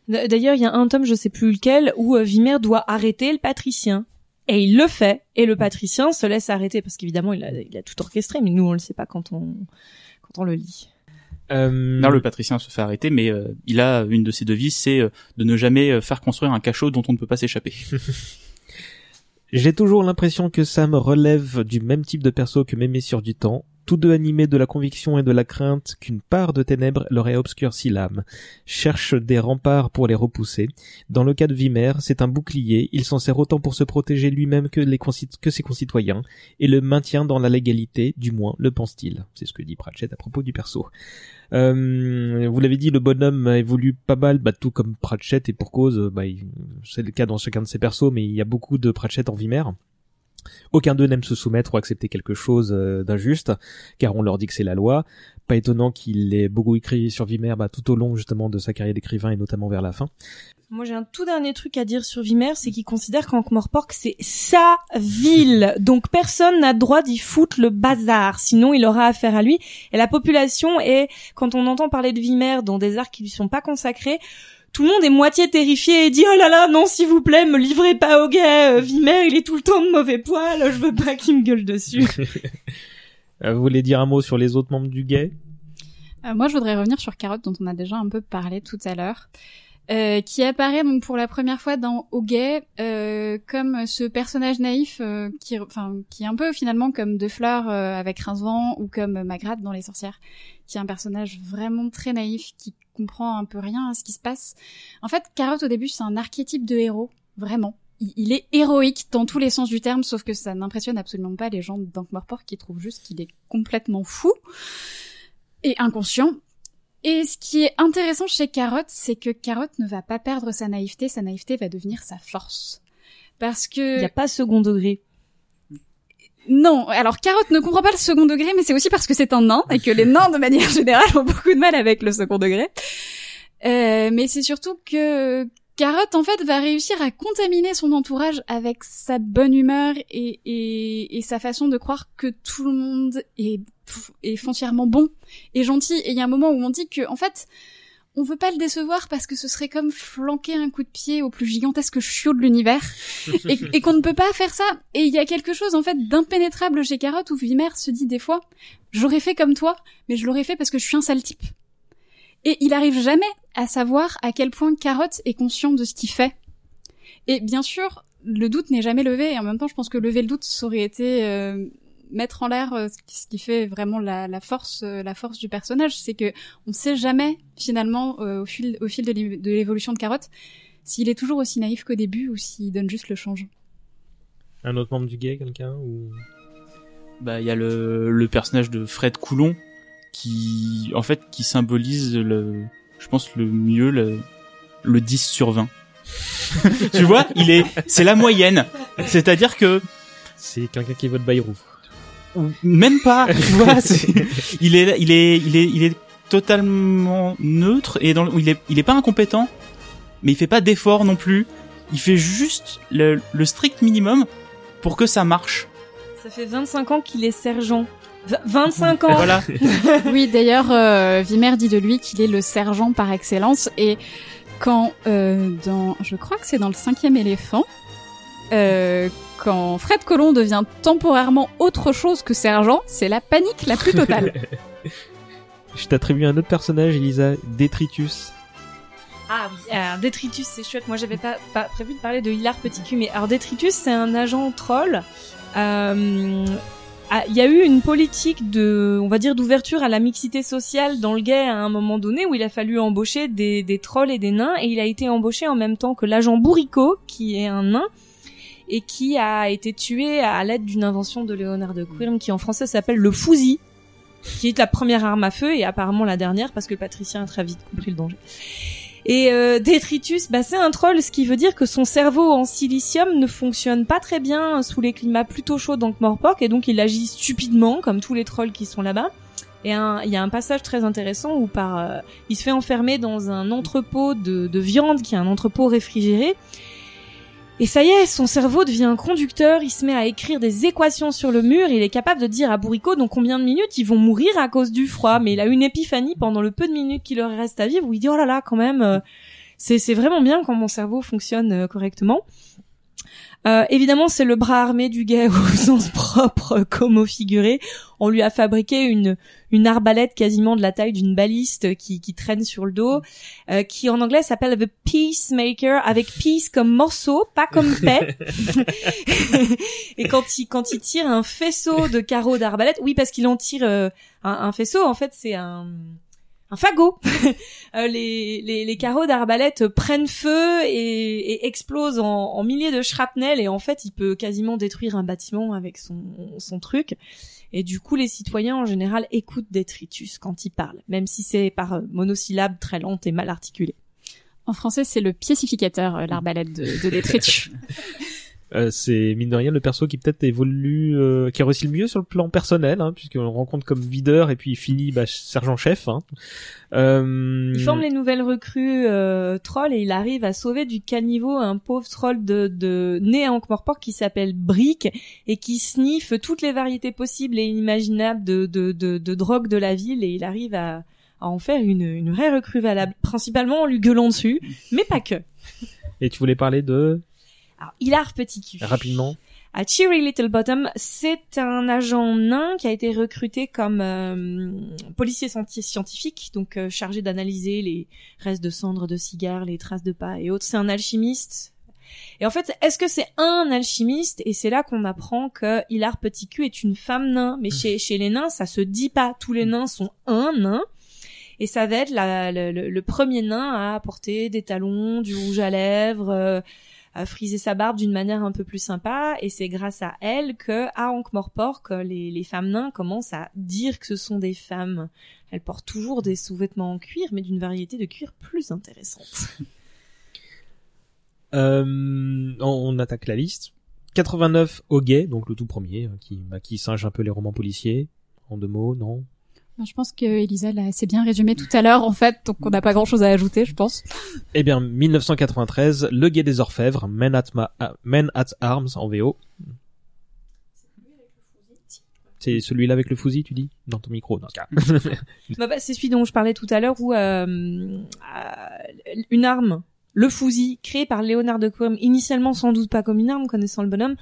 D'ailleurs, il y a un tome, je sais plus lequel, où euh, Vimer doit arrêter le patricien. Et il le fait. Et le patricien se laisse arrêter parce qu'évidemment, il a, il a tout orchestré, mais nous, on le sait pas quand on, quand on le lit. euh, Non, le patricien se fait arrêter, mais euh, il a une de ses devises, c'est euh, de ne jamais euh, faire construire un cachot dont on ne peut pas s'échapper. J'ai toujours l'impression que Sam relève du même type de perso que mes messieurs du temps, tous deux animés de la conviction et de la crainte qu'une part de ténèbres leur ait obscurci l'âme, cherche des remparts pour les repousser. Dans le cas de Vimer, c'est un bouclier, il s'en sert autant pour se protéger lui-même que, que ses concitoyens, et le maintient dans la légalité, du moins le pense-t-il. C'est ce que dit Pratchett à propos du perso. Euh, vous l'avez dit, le bonhomme a évolué pas mal, bah, tout comme Pratchett, et pour cause, euh, bah, c'est le cas dans chacun de ses persos, mais il y a beaucoup de Pratchett en Vimer. Aucun d'eux n'aime se soumettre ou accepter quelque chose euh, d'injuste, car on leur dit que c'est la loi. Pas étonnant qu'il ait beaucoup écrit sur Vimer bah, tout au long justement de sa carrière d'écrivain et notamment vers la fin. Moi, j'ai un tout dernier truc à dire sur Vimer, c'est qu'il considère qu'Ankh-Morpork, c'est sa ville. Donc, personne n'a droit d'y foutre le bazar. Sinon, il aura affaire à lui. Et la population est, quand on entend parler de Vimer dans des arts qui lui sont pas consacrés, tout le monde est moitié terrifié et dit oh là là non s'il vous plaît me livrez pas au gay euh, Vimer il est tout le temps de mauvais poil je veux pas qu'il me gueule dessus vous voulez dire un mot sur les autres membres du gay? Euh, moi, je voudrais revenir sur Carotte, dont on a déjà un peu parlé tout à l'heure, euh, qui apparaît donc pour la première fois dans Ogay euh, comme ce personnage naïf euh, qui, enfin, qui est un peu finalement comme De Fleur euh, avec Rincevent ou comme Magrate dans Les Sorcières, qui est un personnage vraiment très naïf qui comprend un peu rien à ce qui se passe. En fait, Carotte au début, c'est un archétype de héros, vraiment. Il, est héroïque dans tous les sens du terme, sauf que ça n'impressionne absolument pas les gens d'Ankh-Morpork qui trouvent juste qu'il est complètement fou et inconscient. Et ce qui est intéressant chez Carotte, c'est que Carotte ne va pas perdre sa naïveté, sa naïveté va devenir sa force. Parce que... il y a pas second degré Non, alors Carotte ne comprend pas le second degré, mais c'est aussi parce que c'est un nain, et que les nains, de manière générale, ont beaucoup de mal avec le second degré. Euh, mais c'est surtout que Carotte, en fait, va réussir à contaminer son entourage avec sa bonne humeur et, et, et sa façon de croire que tout le monde est, est foncièrement bon et gentil. Et il y a un moment où on dit que, en fait, on veut pas le décevoir parce que ce serait comme flanquer un coup de pied au plus gigantesque chiot de l'univers et, et qu'on ne peut pas faire ça. Et il y a quelque chose en fait d'impénétrable chez Carotte où Vimer se dit des fois j'aurais fait comme toi, mais je l'aurais fait parce que je suis un sale type. Et il arrive jamais à savoir à quel point Carotte est conscient de ce qu'il fait. Et bien sûr, le doute n'est jamais levé. Et en même temps, je pense que lever le doute, ça aurait été euh, mettre en l'air euh, ce qui- fait vraiment la, la force, euh, la force du personnage, c'est que on sait jamais finalement euh, au fil, au de l'évolution de Carotte s'il est toujours aussi naïf qu'au début ou s'il donne juste le change. Un autre membre du gay, quelqu'un ou... bah il y a le, le personnage de Fred Coulon qui en fait qui symbolise le je pense le mieux le, le 10 sur 20 tu vois il est c'est la moyenne. C'est-à-dire que C'est quelqu'un qui vote Bayrou. ou même pas tu vois il est il est il est il est totalement neutre et dans le- il est il est pas incompétent mais il fait pas d'effort non plus. Il fait juste le, le strict minimum pour que ça marche. Ça fait 25 ans qu'il est sergent 25 ans voilà oui, d'ailleurs, euh, Vimer dit de lui qu'il est le sergent par excellence. Et quand, euh, dans, je crois que c'est dans le cinquième éléphant, euh, quand Fred Colomb devient temporairement autre chose que sergent, c'est la panique la plus totale. Je t'attribue un autre personnage, Elisa, Detritus. Ah oui, alors Detritus c'est chouette. Moi j'avais pas, pas prévu de parler de Hilar Petit Cul, mais alors Detritus c'est un agent troll. Euh, Il y a eu une politique de, on va dire, d'ouverture à la mixité sociale dans le gay à un moment donné où il a fallu embaucher des, des trolls et des nains et il a été embauché en même temps que l'agent Bourricot qui est un nain et qui a été tué à l'aide d'une invention de Léonard de Quirm qui en français s'appelle le fusil, qui est la première arme à feu et apparemment la dernière parce que Patricien a très vite compris le danger. Et euh, Detritus, bah, c'est un troll, ce qui veut dire que son cerveau en silicium ne fonctionne pas très bien sous les climats plutôt chauds d'Ankh-Morpork et donc il agit stupidement comme tous les trolls qui sont là-bas. Et il y a un passage très intéressant où par, euh, il se fait enfermer dans un entrepôt de, de viande qui est un entrepôt réfrigéré. Et ça y est, son cerveau devient un conducteur, il se met à écrire des équations sur le mur, il est capable de dire à Bourrico dans combien de minutes ils vont mourir à cause du froid, mais il a une épiphanie pendant le peu de minutes qu'il leur reste à vivre où il dit oh là là quand même, euh, c'est c'est vraiment bien quand mon cerveau fonctionne euh, correctement. Euh, évidemment, c'est le bras armé du gars au sens propre euh, comme au figuré. On lui a fabriqué une une arbalète quasiment de la taille d'une baliste qui, qui traîne sur le dos, euh, qui en anglais s'appelle the peacemaker, avec peace comme morceau, pas comme paix. Et quand il quand il tire un faisceau de carreaux d'arbalète, oui parce qu'il en tire euh, un, un faisceau, en fait c'est un un fagot. Euh, les, les, les carreaux d'arbalète prennent feu et, et explosent en, en milliers de shrapnel et en fait il peut quasiment détruire un bâtiment avec son, son truc. Et du coup les citoyens en général écoutent Detritus quand il parle, même si c'est par euh, monosyllabes très lentes et mal articulées. En français, c'est le piécificateur, euh, l'arbalète de, de Detritus. Euh, c'est mine de rien le perso qui peut-être évolue, euh, qui a réussi le mieux sur le plan personnel, hein, puisqu'on le rencontre comme videur et puis il finit bah, sergent-chef. Hein. Euh, Il forme les nouvelles recrues euh, trolls et il arrive à sauver du caniveau un pauvre troll de, de né à Ankh-Morpork qui s'appelle Brick et qui sniffe toutes les variétés possibles et inimaginables de, de, de, de drogue de la ville et il arrive à, à en faire une, une vraie recrue valable, principalement en lui gueulant dessus, mais pas que. Et tu voulais parler de Alors, Hilar Petit Cul. rapidement. À Cheery Little Bottom, c'est un agent nain qui a été recruté comme euh, policier scienti- scientifique, donc euh, chargé d'analyser les restes de cendres de cigares, les traces de pas et autres. C'est un alchimiste. Et en fait, est-ce que c'est un alchimiste? Et c'est là qu'on apprend que Hilar Petit Cul est une femme nain. Mais chez, chez les nains, ça se dit pas. Tous les nains sont un nain. Et ça va être la- le, le- le premier nain à porter des talons, du rouge à lèvres, euh, à friser sa barbe d'une manière un peu plus sympa et c'est grâce à elle que à Ankh-Morpork les, les femmes nains commencent à dire que ce sont des femmes. Elles portent toujours des sous-vêtements en cuir mais d'une variété de cuir plus intéressante. Euh, on, attaque la liste. 89 Hoguet, donc le tout premier, hein, qui, bah, qui singe un peu les romans policiers. En deux mots, non? Je pense que Elisa l'a assez bien résumé tout à l'heure, en fait, donc on n'a pas grand chose à ajouter, je pense. Eh bien, 1993, Le Guet des Orfèvres, Men at, Ma- ah, Men at Arms en VO. C'est celui-là avec le fusil, tu dis? Dans ton micro, dans ce cas. Bah, bah, c'est celui dont je parlais tout à l'heure où euh, euh, une arme, le fusil créé par Léonard de Quirm, initialement sans doute pas comme une arme, connaissant le bonhomme,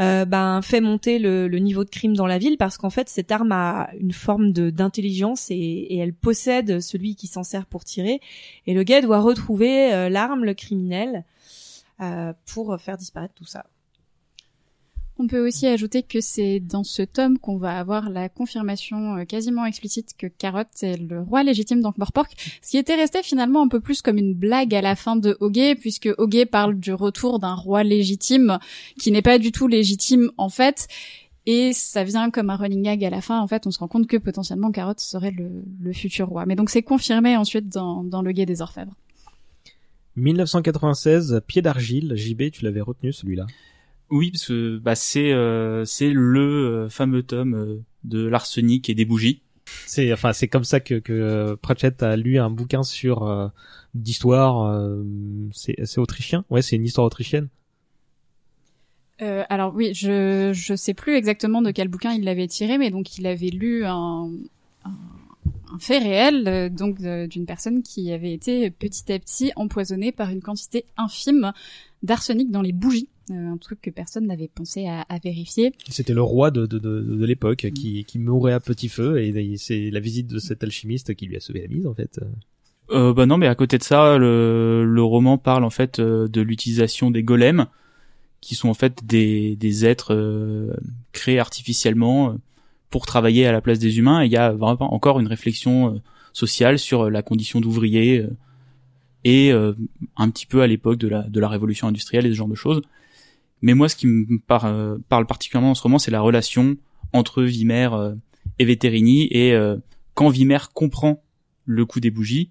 euh, ben fait monter le, niveau de crime dans la ville parce qu'en fait cette arme a une forme d'intelligence et, et elle possède celui qui s'en sert pour tirer et le gars doit retrouver euh, l'arme, le criminel, euh, pour faire disparaître tout ça. On peut aussi ajouter que c'est dans ce tome qu'on va avoir la confirmation euh, quasiment explicite que Carotte est le roi légitime d'Ankh-Morpork, ce qui était resté finalement un peu plus comme une blague à la fin de Hoguet, puisque Hoguet parle du retour d'un roi légitime qui n'est pas du tout légitime en fait, et ça vient comme un running gag à la fin. En fait, on se rend compte que potentiellement Carotte serait le, le futur roi. Mais donc c'est confirmé ensuite dans, dans le Guet des Orfèvres. 1996, Pied d'argile, JB, tu l'avais retenu celui-là? Oui, parce que bah, c'est euh, c'est le euh, fameux tome euh, de l'arsenic et des bougies. C'est enfin c'est comme ça que, que Pratchett a lu un bouquin sur euh, d'histoire. euh, c'est c'est autrichien? Ouais, c'est une histoire autrichienne. Euh, alors oui, je je sais plus exactement de quel bouquin il l'avait tiré, mais donc il avait lu un un, un fait réel euh, donc d'une personne qui avait été petit à petit empoisonnée par une quantité infime d'arsenic dans les bougies, Euh, un truc que personne n'avait pensé à, à vérifier. C'était le roi de de de, de l'époque qui qui mourait à petit feu et c'est la visite de cet alchimiste qui lui a sauvé la mise en fait. Euh, bah non, mais à côté de ça, le, le roman parle en fait euh, de l'utilisation des golems, qui sont en fait des, des êtres euh, créés artificiellement euh, pour travailler à la place des humains. Et il y a vraiment encore une réflexion euh, sociale sur euh, la condition d'ouvrier euh, et un petit peu à l'époque de la, révolution industrielle et ce genre de choses. Mais moi, ce qui me par- parle particulièrement dans ce roman, c'est la relation entre Vimer et Veterini et quand Vimer comprend le coup des bougies,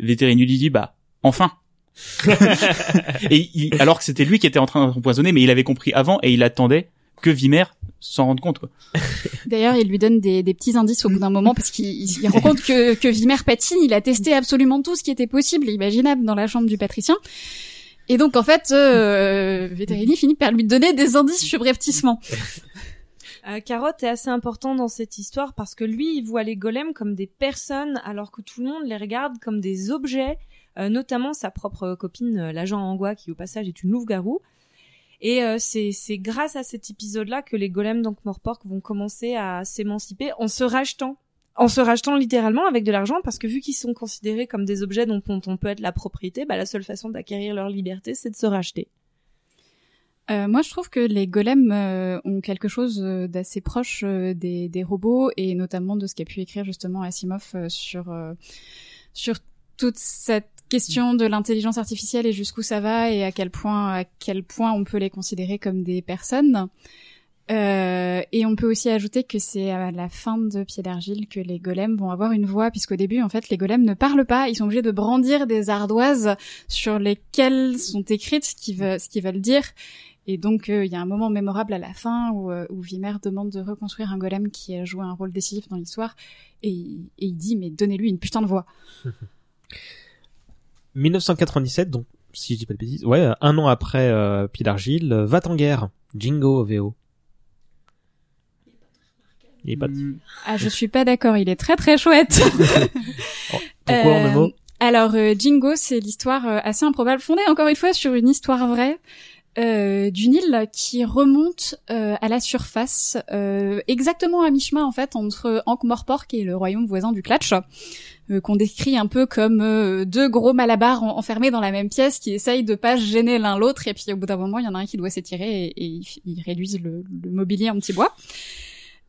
Veterini lui dit bah enfin. et alors que c'était lui qui était en train d'empoisonner, mais il avait compris avant et il attendait que Vimer s'en rende compte. Quoi. D'ailleurs, il lui donne des, des petits indices au bout d'un moment parce qu'il il- il rend compte que, que Vimer patine. Il a testé absolument tout ce qui était possible et imaginable dans la chambre du patricien. Et donc, en fait, euh, Veterini finit par lui donner des indices subrepticement. Euh, Carotte est assez important dans cette histoire parce que lui, il voit les golems comme des personnes alors que tout le monde les regarde comme des objets, euh, notamment sa propre copine, euh, l'agent Angua, qui au passage est une louve-garou. Et euh, c'est grâce à cet épisode-là que les golems d'Ankh-Morpork vont commencer à s'émanciper en se rachetant. En se rachetant littéralement avec de l'argent parce que vu qu'ils sont considérés comme des objets dont on, peut être la propriété, bah, la seule façon d'acquérir leur liberté, c'est de se racheter. Euh, moi, je trouve que les golems euh, ont quelque chose euh, d'assez proche euh, des, des robots et notamment de ce qu'a pu écrire justement Asimov euh, sur sur toute cette question de l'intelligence artificielle et jusqu'où ça va et à quel point à quel point on peut les considérer comme des personnes. Euh, et on peut aussi ajouter que c'est à la fin de Pied d'argile que les golems vont avoir une voix, puisqu'au début, en fait, les golems ne parlent pas. Ils sont obligés de brandir des ardoises sur lesquelles sont écrites ce qu'ils veulent, qu'ils veulent dire. Et donc, euh, il y a un moment mémorable à la fin où, euh, où Vimer demande de reconstruire un golem qui a joué un rôle décisif dans l'histoire. Et, et il dit, mais donnez-lui une putain de voix. 1997, donc si je dis pas de bêtises, ouais, un an après euh, Pied d'argile, euh, va en guerre, Jingo VO. Il est pas. Ah, je suis pas d'accord, il est très très chouette. Pourquoi en Euh, un mot Alors, euh, Jingo, c'est l'histoire euh, assez improbable, fondée encore une fois sur une histoire vraie. euh, d'une île qui remonte euh, à la surface, euh, exactement à mi-chemin en fait entre Ankh-Morpork et le royaume voisin du Klatch, euh, qu'on décrit un peu comme euh, deux gros malabars en- enfermés dans la même pièce qui essayent de pas gêner l'un l'autre et puis au bout d'un moment il y en a un qui doit s'étirer et, et ils, réduisent le, mobilier en petits bois.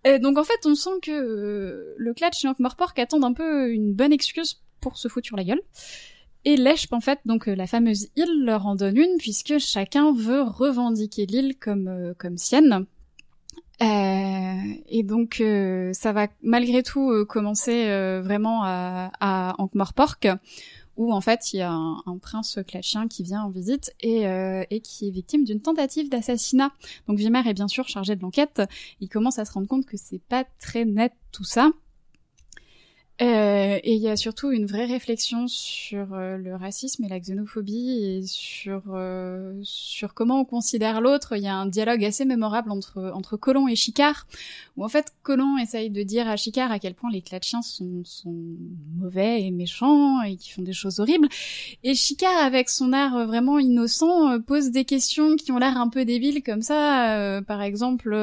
Euh, donc en fait on sent que euh, le Klatch et Ankh-Morpork attendent un peu une bonne excuse pour se foutre sur la gueule. Et Leshp, en fait, donc euh, la fameuse île, leur en donne une, puisque chacun veut revendiquer l'île comme, comme sienne. Euh, et donc, euh, ça va malgré tout euh, commencer euh, vraiment à, à Ankh-Morpork, où en fait, il y a un, un prince clatchien qui vient en visite et, et qui est victime d'une tentative d'assassinat. Donc Vimer est bien sûr chargé de l'enquête. Il commence à se rendre compte que c'est pas très net tout ça. Euh, et il y a surtout une vraie réflexion sur euh, le racisme et la xénophobie et sur euh, sur comment on considère l'autre. Il y a un dialogue assez mémorable entre entre Colomb et Chicard, où en fait Colomb essaye de dire à Chicard à quel point les Clatchiens sont sont mauvais et méchants et qui font des choses horribles. Et Chicard, avec son euh, vraiment innocent, euh, pose des questions qui ont l'air un peu débiles comme ça. Par exemple,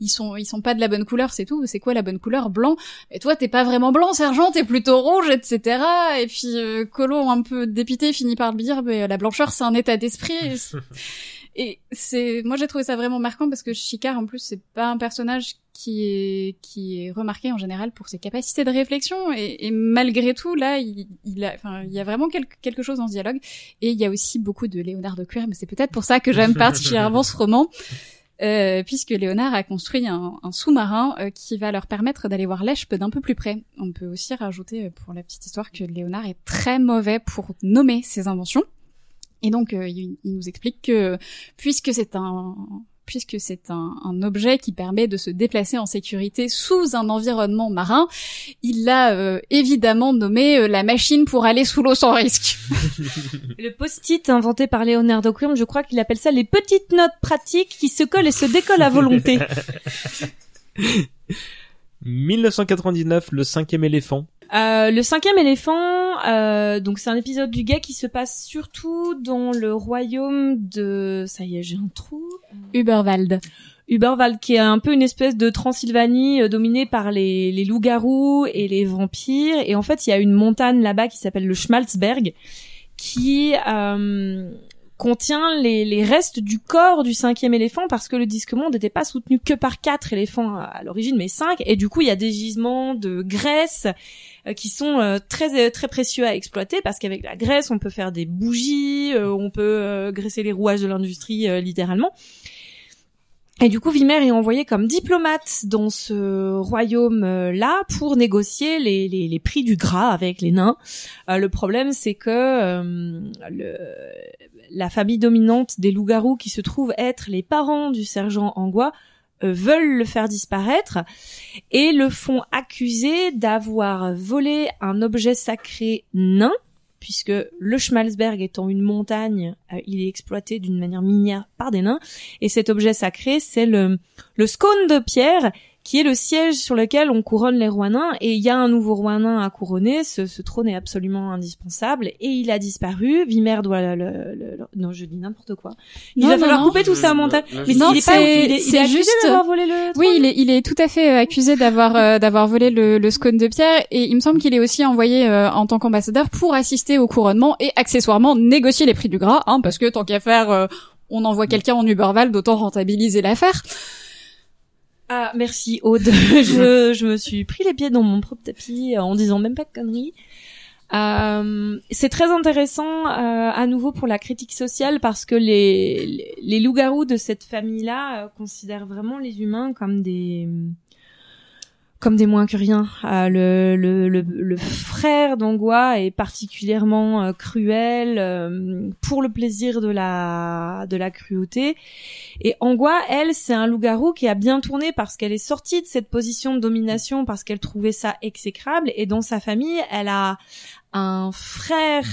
ils sont ils sont pas de la bonne couleur, c'est tout. C'est quoi la bonne couleur? Blanc. Et toi, t'es pas vraiment blanc, sergent, t'es plutôt rouge, etc. Et puis euh, Colomb, un peu dépité, finit par lui dire, mais la blancheur, c'est un état d'esprit. Et c'est, moi, j'ai trouvé ça vraiment marquant parce que Chicard, en plus, c'est pas un personnage qui est qui est remarqué en général pour ses capacités de réflexion et, et malgré tout là il, il a enfin il y a vraiment quelque, quelque chose dans ce dialogue et il y a aussi beaucoup de Léonard de Cuir mais c'est peut-être pour ça que j'aime particulièrement ce roman euh, puisque Léonard a construit un, sous-marin euh, qui va leur permettre d'aller voir l'Eshpe d'un peu plus près. On peut aussi rajouter euh, pour la petite histoire que Léonard est très mauvais pour nommer ses inventions. Et donc il nous explique que puisque c'est un puisque c'est un, un objet qui permet de se déplacer en sécurité sous un environnement marin, il l'a euh, évidemment nommé euh, la machine pour aller sous l'eau sans risque. Le post-it inventé par Leonardo Quirm, je crois qu'il appelle ça les petites notes pratiques qui se collent et se décollent à volonté. 1999, le cinquième éléphant. Euh, le cinquième éléphant, euh, donc c'est un épisode du gay qui se passe surtout dans le royaume de, ça y est, j'ai un trou. Uberwald. Uberwald, qui est un peu une espèce de Transylvanie euh, dominée par les, les loups-garous et les vampires. Et en fait, il y a une montagne là-bas qui s'appelle le Schmalzberg, qui euh, contient les, les restes du corps du cinquième éléphant parce que le disque monde n'était pas soutenu que par quatre éléphants à, à l'origine, mais cinq. Et du coup, il y a des gisements de graisse qui sont euh, très très précieux à exploiter parce qu'avec la graisse, on peut faire des bougies, euh, on peut euh, graisser les rouages de l'industrie euh, littéralement. Et du coup, Vimer est envoyé comme diplomate dans ce royaume-là pour négocier les, les, les prix du gras avec les nains. Euh, le problème, c'est que euh, le, la famille dominante des loups-garous, qui se trouve être les parents du sergent euh, veulent le faire disparaître et le font accuser d'avoir volé un objet sacré nain puisque le Schmalzberg étant une montagne, euh, il est exploité d'une manière minière par des nains. Et cet objet sacré, c'est le, le scone de pierre, qui est le siège sur lequel on couronne les rois nains. Et il y a un nouveau roi nain à couronner. Ce, ce trône est absolument indispensable. Et il a disparu. Vimer doit le, le- le- le- Non, je dis n'importe quoi. Il Non, va non, falloir non. couper tout ça montage. Là, Mais Non, il est pas, c'est- il est, il c'est est accusé juste- d'avoir volé le Oui, il est, il est tout à fait euh, accusé d'avoir euh, d'avoir volé le, le scone de pierre et il me semble qu'il est aussi envoyé euh, en tant qu'ambassadeur pour assister au couronnement et accessoirement négocier les prix du gras, hein, parce que tant qu'à faire, euh, on envoie quelqu'un en Uberval, d'autant rentabiliser l'affaire. Ah, merci Aude. je, je me suis pris les pieds dans mon propre tapis euh, en disant même pas de conneries. Euh, c'est très intéressant euh, à nouveau pour la critique sociale parce que les, les, loups-garous de cette famille-là euh, considèrent vraiment les humains comme des comme des moins que rien. Euh, le, le, le, le frère d'Angua est particulièrement euh, cruel euh, pour le plaisir de la de la cruauté. Et Angua, elle, c'est un loup-garou qui a bien tourné parce qu'elle est sortie de cette position de domination parce qu'elle trouvait ça exécrable. Et dans sa famille, elle a un frère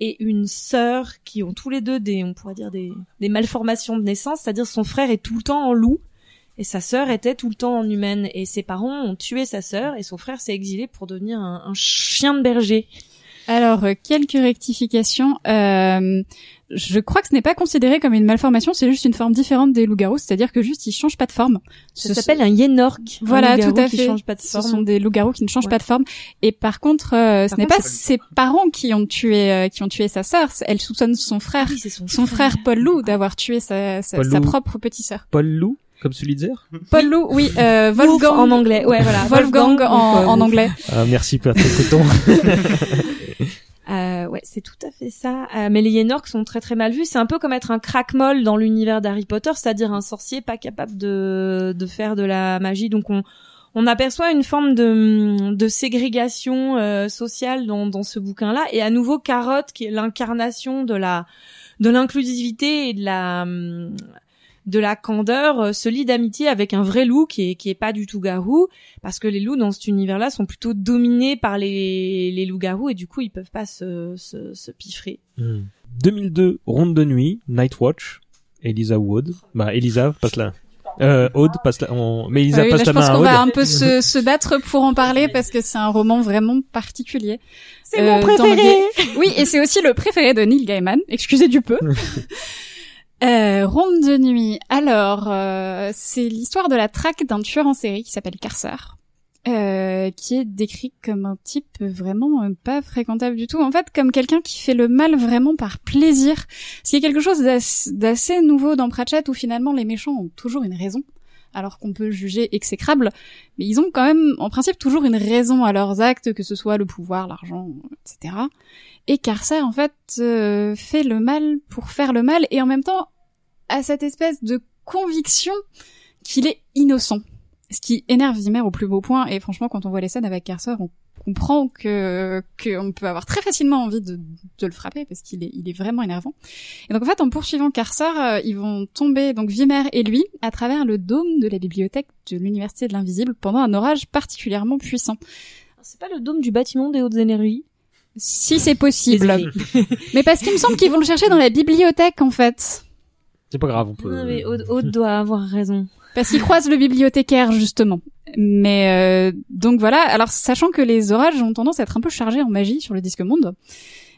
et une sœur qui ont tous les deux des, on pourrait dire des, des malformations de naissance, c'est-à-dire son frère est tout le temps en loup et sa sœur était tout le temps en humaine. Et ses parents ont tué sa sœur et son frère s'est exilé pour devenir un, un chien de berger. Alors, euh, quelques rectifications. Euh, je crois que ce n'est pas considéré comme une malformation, c'est juste une forme différente des loups-garous, c'est-à-dire que juste ils changent pas de forme. Ça s'appelle un yénork. un Voilà, tout à fait. change pas de Ce sont des loups-garous qui ne changent Ouais. pas de forme. Et par contre, euh, ce n'est pas ses parents qui ont tué euh, qui ont tué sa sœur. Elle soupçonne son frère, Ah oui, son, son frère Paul Loup, d'avoir tué sa, sa, propre petite sœur. Paul Loup, comme celui de Zer Paul Loup, oui, euh, Wolf Wolfgang en anglais. Ouais, voilà. Wolfgang en, en anglais. Ah, merci Patrick Coton. Euh, ouais, c'est tout à fait ça. Euh, mais les Yénorks sont très très mal vus. C'est un peu comme être un crackmol dans l'univers d'Harry Potter, c'est-à-dire un sorcier pas capable de, de faire de la magie. Donc on, on aperçoit une forme de, de ségrégation euh, sociale dans, dans ce bouquin-là. Et à nouveau, Carotte, qui est l'incarnation de la de l'inclusivité et de la hum, de la candeur, euh, se lie d'amitié avec un vrai loup qui est qui est pas du tout garou, parce que les loups dans cet univers-là sont plutôt dominés par les les loups-garous et du coup ils peuvent pas se se, se piffrer. Hmm. 2002, Ronde de nuit, Night Watch, Elisa Wood. Bah, Elisa, passe là. Euh, Aude, passe là. on- Mais Elisa Ah oui, passe là, la je pense qu'on va un peu se, se battre pour en parler parce que c'est un roman vraiment particulier. C'est Euh, dans le- Oui, et c'est aussi le préféré de Neil Gaiman. Excusez du peu. Euh, Ronde de nuit. Alors, euh, c'est l'histoire de la traque d'un tueur en série qui s'appelle Carcer, euh, qui est décrit comme un type vraiment euh, pas fréquentable du tout. En fait, comme quelqu'un qui fait le mal vraiment par plaisir. Ce qui est quelque chose d'ass- d'assez nouveau dans Pratchett où finalement les méchants ont toujours une raison. Alors qu'on peut juger exécrable, mais ils ont quand même, en principe, toujours une raison à leurs actes, que ce soit le pouvoir, l'argent, etc. Et Carcer, en fait, euh, fait le mal pour faire le mal, et en même temps, a cette espèce de conviction qu'il est innocent. Ce qui énerve Zimmer au plus beau point, et franchement, quand on voit les scènes avec Carcer, on comprend que qu'on peut avoir très facilement envie de, de le frapper, parce qu'il est, il est vraiment énervant. Et donc, en fait, en poursuivant Carcer, euh, ils vont tomber, donc Vimer et lui, à travers le dôme de la bibliothèque de l'Université de l'Invisible pendant un orage particulièrement puissant. C'est pas le dôme du bâtiment des hautes énergies. Si c'est possible. Mais parce qu'il me semble qu'ils vont le chercher dans la bibliothèque, en fait. C'est pas grave, on peut. Non, mais Aude, Aude doit avoir raison. Parce qu'ils croisent le bibliothécaire, justement. Mais euh, donc voilà, alors sachant que les orages ont tendance à être un peu chargés en magie sur le disque monde,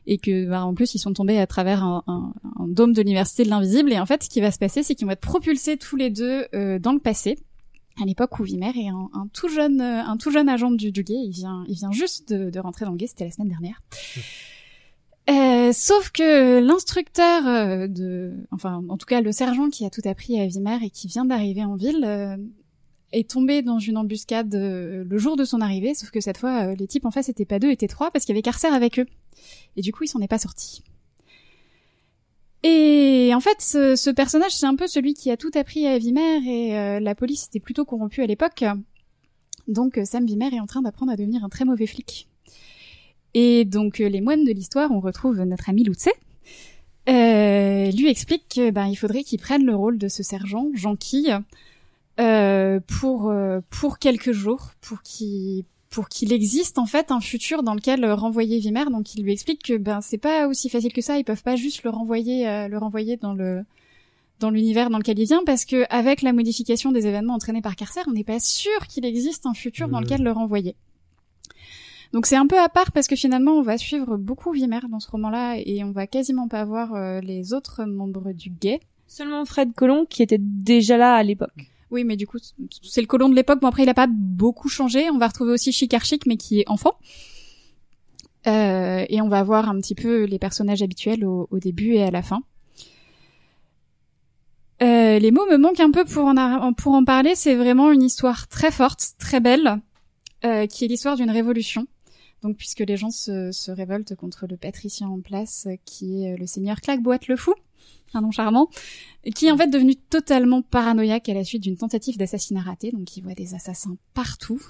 et que bah, en plus ils sont tombés à travers un, un- un dôme de l'université de l'invisible, et en fait ce qui va se passer, c'est qu'ils vont être propulsés tous les deux euh, dans le passé, à l'époque où Vimer est un, un tout jeune euh, un tout jeune agent du, du guet, il vient il vient juste de, de rentrer dans le guet, c'était la semaine dernière. Euh, Euh, sauf que l'instructeur euh, de, enfin, en tout cas le sergent qui a tout appris à Vimer et qui vient d'arriver en ville, euh, est tombé dans une embuscade euh, le jour de son arrivée. Sauf que cette fois, les types en face étaient pas deux, étaient trois parce qu'il y avait Carcer avec eux. Et du coup, il s'en est pas sorti. Et en fait, ce, ce personnage, c'est un peu celui qui a tout appris à Vimer et euh, la police était plutôt corrompue à l'époque. Donc euh, Sam Vimer est en train d'apprendre à devenir un très mauvais flic. Et donc euh, les moines de l'histoire, on retrouve notre ami Lutze, euh, lui explique que ben faudrait qu'il prenne le rôle de ce sergent Jean-Quille euh, pour euh, pour quelques jours, pour qu'il pour qu'il existe en fait un futur dans lequel euh, renvoyer Vimer. Donc il lui explique que ben c'est pas aussi facile que ça. Ils peuvent pas juste le renvoyer euh, le renvoyer dans le dans l'univers dans lequel il vient parce que avec la modification des événements entraînés par Carcer, on n'est pas sûr qu'il existe un futur dans Mhm. lequel le renvoyer. Donc c'est un peu à part parce que finalement on va suivre beaucoup Vimer dans ce roman-là et on va quasiment pas voir euh, les autres membres du guet. Seulement Fred Colomb qui était déjà là à l'époque. Oui, mais du coup c'est le colon de l'époque. Bon après il a pas beaucoup changé. On va retrouver aussi Chikarchik mais qui est enfant. Euh, et on va voir un petit peu les personnages habituels au, début et à la fin. Euh, les mots me manquent un peu pour en, pour en parler. C'est vraiment une histoire très forte, très belle, euh, qui est l'histoire d'une révolution. Donc, puisque les gens se, se révoltent contre le patricien en place, qui est le seigneur Claqueboite le Fou, un nom charmant, qui est en fait devenu totalement paranoïaque à la suite d'une tentative d'assassinat raté. Donc, il voit des assassins partout.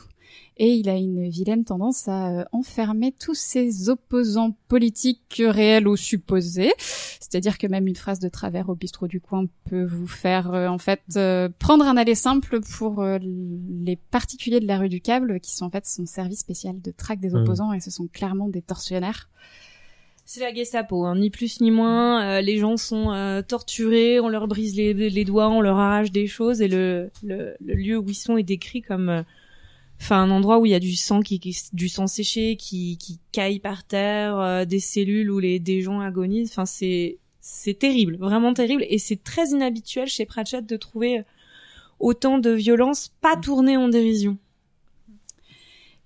Et il a une vilaine tendance à euh, enfermer tous ses opposants politiques réels ou supposés. C'est-à-dire que même une phrase de travers au bistrot du coin peut vous faire euh, en fait euh, prendre un aller simple pour euh, les particuliers de la rue du câble qui sont en fait son service spécial de traque des Mhm. opposants et ce sont clairement des tortionnaires. C'est la Gestapo, hein, ni plus ni moins. Euh, les gens sont euh, torturés, on leur brise les, les doigts, on leur arrache des choses, et le, le, le lieu où ils sont est décrit comme, euh, enfin, un endroit où il y a du sang qui, qui- du sang séché qui, qui caille par terre, euh, des cellules où les des gens agonisent. Enfin, c'est c'est terrible, vraiment terrible, et c'est très inhabituel chez Pratchett de trouver autant de violence pas tournée en dérision.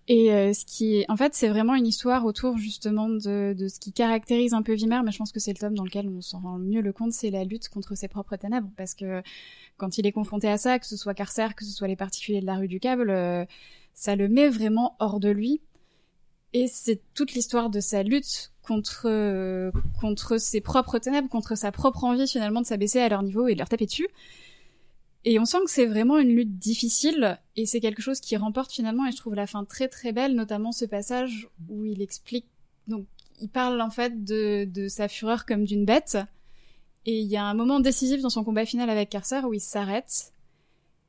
Et euh, ce qui en fait, c'est vraiment une histoire autour justement de, de ce qui caractérise un peu Vimer, mais je pense que c'est le tome dans lequel on s'en rend mieux le compte, c'est la lutte contre ses propres ténèbres, parce que quand il est confronté à ça, que ce soit Carcer, que ce soit les particuliers de la rue du câble, euh, ça le met vraiment hors de lui. Et c'est toute l'histoire de sa lutte contre euh, contre ses propres ténèbres, contre sa propre envie finalement de s'abaisser à leur niveau et de leur taper dessus. Et on sent que c'est vraiment une lutte difficile et c'est quelque chose qui remporte finalement et je trouve la fin très très belle, notamment ce passage où il explique donc il parle en fait de, sa fureur comme d'une bête. Et il y a un moment décisif dans son combat final avec Carcer où il s'arrête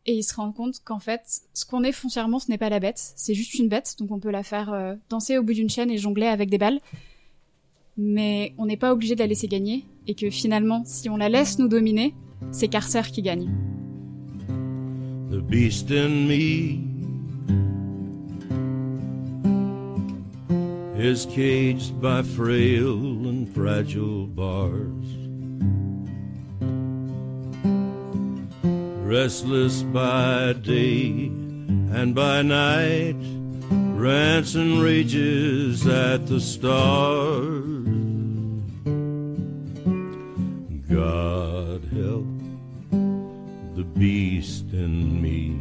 et il se rend compte qu'en fait ce qu'on est foncièrement ce n'est pas la bête, c'est juste une bête. Donc on peut la faire euh, danser au bout d'une chaîne et jongler avec des balles. Mais on n'est pas obligé de la laisser gagner et que finalement si on la laisse nous dominer, c'est Carcer qui gagne. The beast in me is caged by frail and fragile bars. Restless by day and by night, rants and rages at the stars. God beast in me.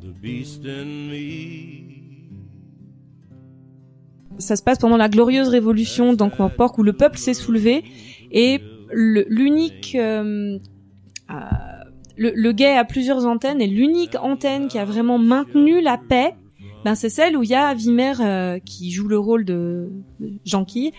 The beast in me. ça se passe pendant la glorieuse révolution d'Ankh-Morpork où le peuple s'est soulevé et l'unique euh, euh, le, le a plusieurs antennes et l'unique antenne qui a vraiment maintenu la paix ben c'est celle où il y a Vimer euh, qui joue le rôle de de Janky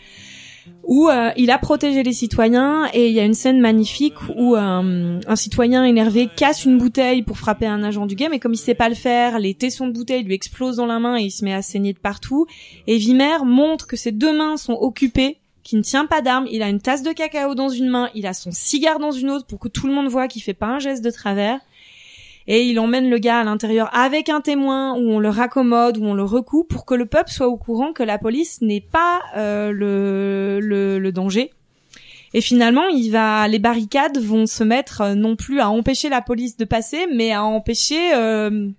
où euh, il a protégé les citoyens et il y a une scène magnifique où euh, un citoyen énervé casse une bouteille pour frapper un agent du guet mais comme il sait pas le faire les tessons de bouteille lui explosent dans la main et il se met à saigner de partout et Vimer montre que ses deux mains sont occupées, qu'il ne tient pas d'arme, il a une tasse de cacao dans une main, il a son cigare dans une autre pour que tout le monde voit qu'il fait pas un geste de travers. Et il emmène le gars à l'intérieur avec un témoin où on le raccommode, où on le recoue pour que le peuple soit au courant que la police n'est pas euh, le, le, le danger. Et finalement, il va, les barricades vont se mettre euh, non plus à empêcher la police de passer, mais à empêcher euh,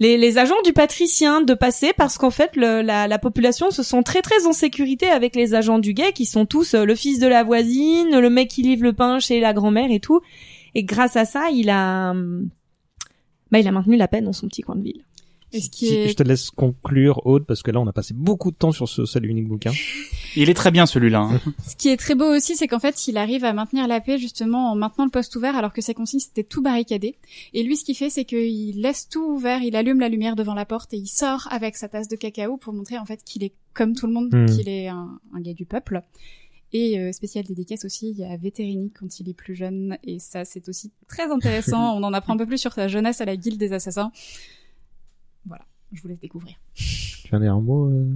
les, les agents du patricien de passer parce qu'en fait le, la, la population se sent très très en sécurité avec les agents du guet qui sont tous euh, le fils de la voisine, le mec qui livre le pain chez la grand-mère et tout. Et grâce à ça, il a hum, bah, il a maintenu la paix dans son petit coin de ville. Ce Si- est Je te laisse conclure, Aude, parce que là, on a passé beaucoup de temps sur ce seul unique bouquin. Il est très bien celui-là. hein. Ce qui est très beau aussi, c'est qu'en fait, il arrive à maintenir la paix justement en maintenant le poste ouvert, alors que ses consignes c'était tout barricadé. Et lui, ce qu'il fait, c'est qu'il laisse tout ouvert, il allume la lumière devant la porte et il sort avec sa tasse de cacao pour montrer en fait qu'il est comme tout le monde, Hmm. qu'il est un, un gars du peuple. Et euh, spécial dédicace aussi, il y a Vétérini quand il est plus jeune, et ça c'est aussi très intéressant. On en apprend un peu plus sur sa jeunesse à la guilde des assassins. Voilà, je vous laisse découvrir. Tu en as un mot euh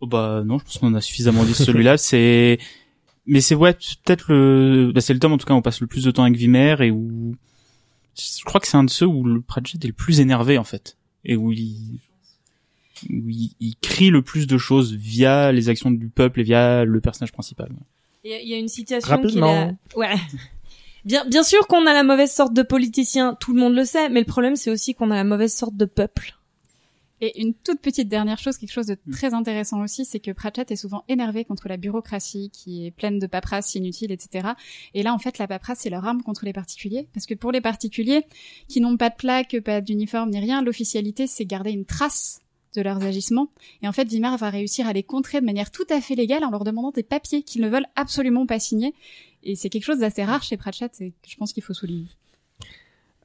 Oh bah non, je pense qu'on a suffisamment dit celui-là. C'est, mais c'est ouais, peut-être le, bah, c'est le tome en tout cas où on passe le plus de temps avec Vimer et où je crois que c'est un de ceux où le Pratchett est le plus énervé en fait et où il où il, il crie le plus de choses via les actions du peuple et via le personnage principal. Il y a, il y a une situation qui Rapidement. l'a... Ouais. Bien, bien sûr qu'on a la mauvaise sorte de politicien, tout le monde le sait, mais le problème c'est aussi qu'on a la mauvaise sorte de peuple. Et une toute petite dernière chose, quelque chose de Mm. très intéressant aussi, c'est que Pratchett est souvent énervé contre la bureaucratie qui est pleine de paperasse inutile, etc. Et là, en fait, la paperasse, c'est leur arme contre les particuliers. Parce que pour les particuliers, qui n'ont pas de plaque, pas d'uniforme ni rien, l'officialité, c'est garder une trace de leurs agissements. Et en fait, Vimar va réussir à les contrer de manière tout à fait légale en leur demandant des papiers qu'ils ne veulent absolument pas signer. Et c'est quelque chose d'assez rare chez Pratchett et que je pense qu'il faut souligner.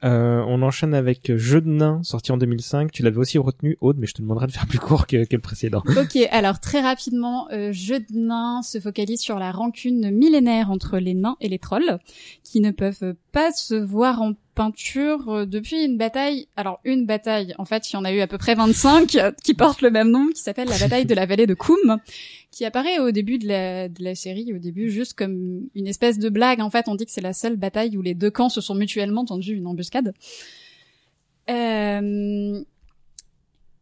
Euh, on enchaîne avec Jeu de nains, sorti en 2005. Tu l'avais aussi retenu, Aude, mais je te demanderai de faire plus court que, que le précédent. Ok, alors très rapidement, euh, Jeu de nains se focalise sur la rancune millénaire entre les nains et les trolls, qui ne peuvent pas se voir en peinture euh, depuis une bataille. Alors une bataille, en fait, il y en a eu à peu près 25 euh, qui portent le même nom, qui s'appelle la bataille de la vallée de Koum, qui apparaît au début de la, de la série, au début juste comme une espèce de blague. En fait, on dit que c'est la seule bataille où les deux camps se sont mutuellement tendus une embuscade. Euh,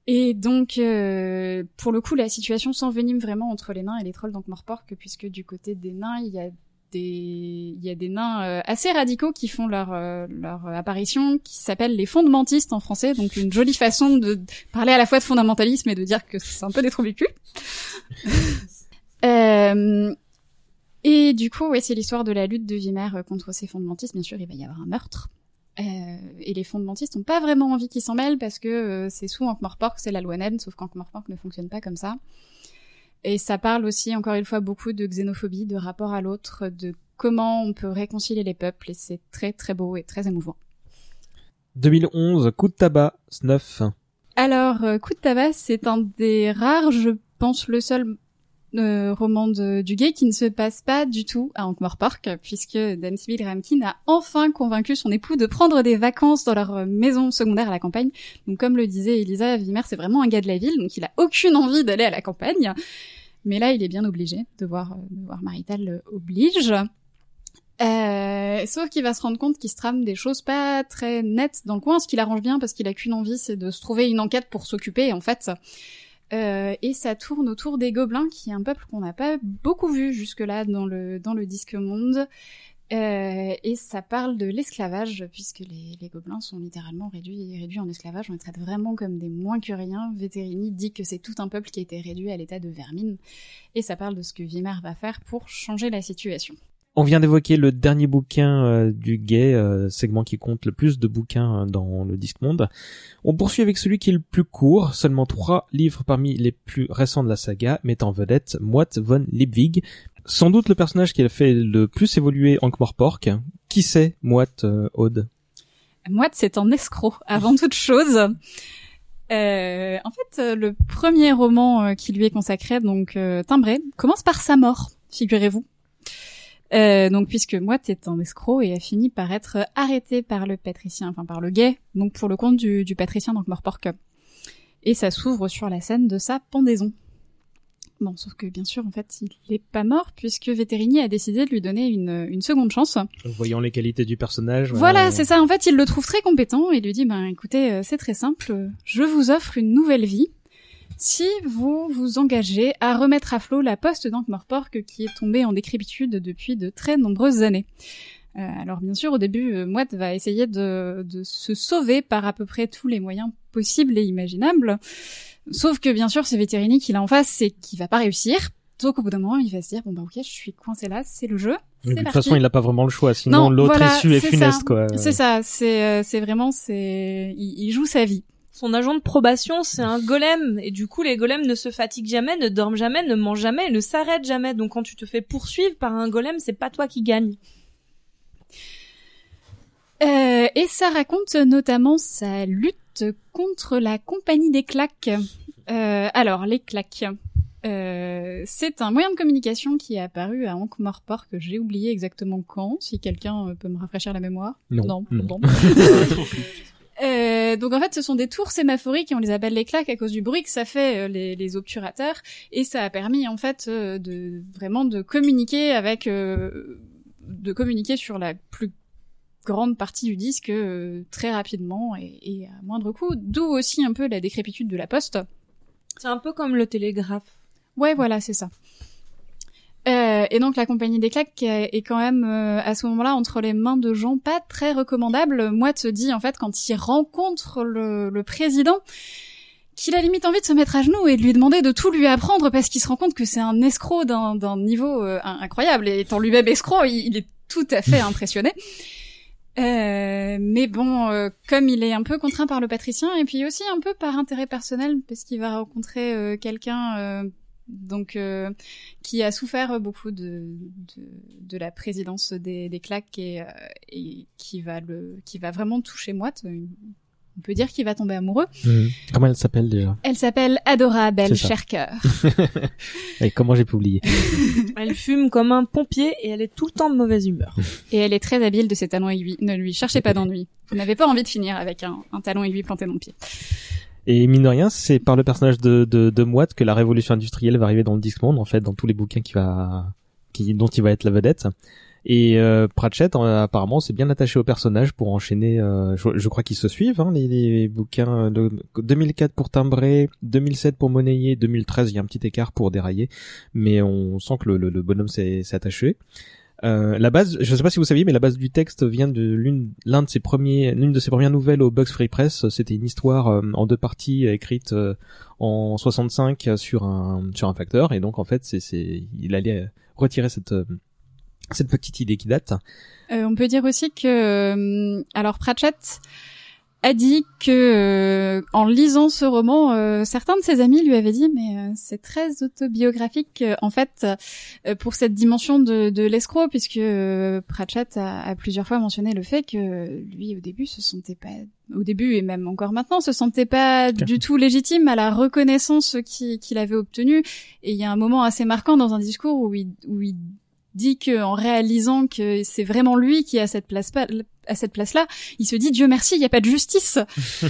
et donc, euh, pour le coup, la situation s'envenime vraiment entre les nains et les trolls d'Ankh-Morpork, puisque du côté des nains, il y a des, il y a des nains euh, assez radicaux qui font leur, euh, leur apparition, qui s'appellent les fondamentistes en français, donc une jolie façon de parler à la fois de fondamentalisme et de dire que c'est un peu des trous du cul. Euh, et du coup, ouais, c'est l'histoire de la lutte de Vimer euh, contre ces fondamentistes. Bien sûr, il va y avoir un meurtre. Euh, et les fondamentistes n'ont pas vraiment envie qu'ils s'en mêlent parce que euh, c'est sous Ankh-Morpork, c'est la loi naine, sauf qu'Ankh-Morpork ne fonctionne pas comme ça. Et ça parle aussi, encore une fois, beaucoup de xénophobie, de rapport à l'autre, de comment on peut réconcilier les peuples, et c'est très très beau et très émouvant. 2011, Coup de tabac, Snuff. Alors, euh, Coup de tabac, c'est un des rares, je pense, le seul euh, roman de, du gay qui ne se passe pas du tout à Ankh-Morpork, puisque Dame Sibyl Ramkin a enfin convaincu son époux de prendre des vacances dans leur euh, maison secondaire à la campagne. Donc, comme le disait Elisa, Vimer, c'est vraiment un gars de la ville, donc il a aucune envie d'aller à la campagne. Mais là, il est bien obligé, devoir, euh, devoir marital euh, oblige. Euh, sauf qu'il va se rendre compte qu'il se trame des choses pas très nettes dans le coin, ce qui l'arrange bien parce qu'il a qu'une envie, c'est de se trouver une enquête pour s'occuper en fait. Euh, et ça tourne autour des gobelins, qui est un peuple qu'on n'a pas beaucoup vu jusque-là dans le dans le disque monde. Euh, et ça parle de l'esclavage, puisque les, les gobelins sont littéralement réduits, réduits en esclavage. On les traite vraiment comme des moins que rien. Vétérini dit que c'est tout un peuple qui a été réduit à l'état de vermine. Et ça parle de ce que Vimer va faire pour changer la situation. On vient d'évoquer le dernier bouquin euh, du gay, euh, segment qui compte le plus de bouquins euh, dans le disque monde. On poursuit avec celui qui est le plus court, seulement trois livres parmi les plus récents de la saga, mettant en vedette Moat von Liebwig, sans doute le personnage qui a fait le plus évoluer Ankh-Morpork. Qui c'est Moat euh, Aude? Moite, c'est un escroc, avant toute chose. Euh, en fait, euh, le premier roman euh, qui lui est consacré, donc Timbré, commence par sa mort, figurez-vous. Euh, donc, puisque Moite est un escroc et a fini par être arrêté par le patricien, enfin par le guet, donc pour le compte du, du patricien, donc Morpork. Et ça s'ouvre sur la scène de sa pendaison. Bon, sauf que bien sûr, en fait, il n'est pas mort puisque Vétérini a décidé de lui donner une, une seconde chance. Voyant les qualités du personnage. Voilà, euh, c'est ça. En fait, il le trouve très compétent et lui dit, ben, écoutez, euh, c'est très simple. Je vous offre une nouvelle vie si vous vous engagez à remettre à flot la poste d'Ankh-Morpork qui est tombée en décrépitude depuis de très nombreuses années. Euh, alors bien sûr, au début, euh, va essayer de, de se sauver par à peu près tous les moyens possibles et imaginables. Sauf que bien sûr, ce vétérinaire qu'il a en face, c'est qu'il va pas réussir. Donc au bout d'un moment, il va se dire bon bah ok, je suis coincé là, c'est le jeu. Oui, C'est de toute façon, il n'a pas vraiment le choix. Sinon, Non, l'autre voilà, issue est c'est funeste, ça. quoi. C'est ça, c'est euh, c'est vraiment c'est il, il joue sa vie. Son agent de probation, c'est un golem. Et du coup, les golems ne se fatiguent jamais, ne dorment jamais, ne mangent jamais, ne s'arrêtent jamais. Donc quand tu te fais poursuivre par un golem, c'est pas toi qui gagne. Euh, et ça raconte notamment sa lutte contre la compagnie des claques. Euh, alors, les claques. Euh, c'est un moyen de communication qui est apparu à Ankh-Morpork, que j'ai oublié exactement quand, si quelqu'un euh, peut me rafraîchir la mémoire. Non. Non. Non. Euh, donc en fait, ce sont des tours sémaphoriques et on les appelle les claques à cause du bruit que ça fait euh, les, les obturateurs et ça a permis en fait euh, de vraiment de communiquer avec euh, de communiquer sur la plus grande partie du disque euh, très rapidement et, et à moindre coût. D'où aussi un peu la décrépitude de la poste. C'est un peu comme le télégraphe. Ouais, voilà, c'est ça. Euh, et donc la compagnie des claques est quand même euh, à ce moment-là entre les mains de gens pas très recommandables. Moi, te dis en fait quand il rencontre le, le président qu'il a limite envie de se mettre à genoux et de lui demander de tout lui apprendre parce qu'il se rend compte que c'est un escroc d'un d'un niveau euh, in- incroyable et étant lui-même escroc, il, il est tout à fait impressionné. Euh, mais bon, euh, comme il est un peu contraint par le patricien et puis aussi un peu par intérêt personnel parce qu'il va rencontrer euh, quelqu'un euh, donc euh, qui a souffert beaucoup de, de, de la présidence des, des claques et, euh, et qui va le qui va vraiment toucher Moite. On peut dire qu'il va tomber amoureux. Mhm. Comment elle s'appelle déjà? Elle s'appelle Adorable C'est ça. Cher Cœur. Et comment j'ai pu oublier? Elle fume comme un pompier et elle est tout le temps de mauvaise humeur. Et elle est très habile de ses talons aiguilles. Ne lui cherchez pas d'ennui. Vous n'avez pas envie de finir avec un, un talon aiguille planté dans le pied. Et mine de rien, c'est par le personnage de, de, de que la révolution industrielle va arriver dans le Discman, en fait, dans tous les bouquins qui va, qui, dont il va être la vedette. Et euh, Pratchett, apparemment, s'est bien attaché au personnage pour enchaîner. euh, je, je crois qu'ils se suivent, hein, les, les bouquins de 2004 pour Timbré, 2007 pour Monnayer, 2013 il y a un petit écart pour Dérailler, mais on sent que le, le, le bonhomme s'est attaché. Euh, la base, je sais pas si vous saviez, mais la base du texte vient de l'une, l'un de ses premiers, l'une de ses premières nouvelles au Bugs Free Press. C'était une histoire euh, en deux parties écrite euh, en 65 sur un sur un facteur, et donc en fait, c'est c'est, il allait retirer cette cette petite idée qui date. On peut dire aussi que alors Pratchett a dit que euh, en lisant ce roman, euh, certains de ses amis lui avaient dit mais euh, c'est très autobiographique euh, en fait euh, pour cette dimension de, de l'escroc puisque euh, Pratchett a, a plusieurs fois mentionné le fait que lui au début se sentait pas au début et même encore maintenant se sentait pas du tout légitime à la reconnaissance qui- qu'il avait obtenue. Et il y a un moment assez marquant dans un discours où il, où il dit que en réalisant que c'est vraiment lui qui a cette place pas à cette place-là, il se dit Dieu merci, il n'y a pas de justice.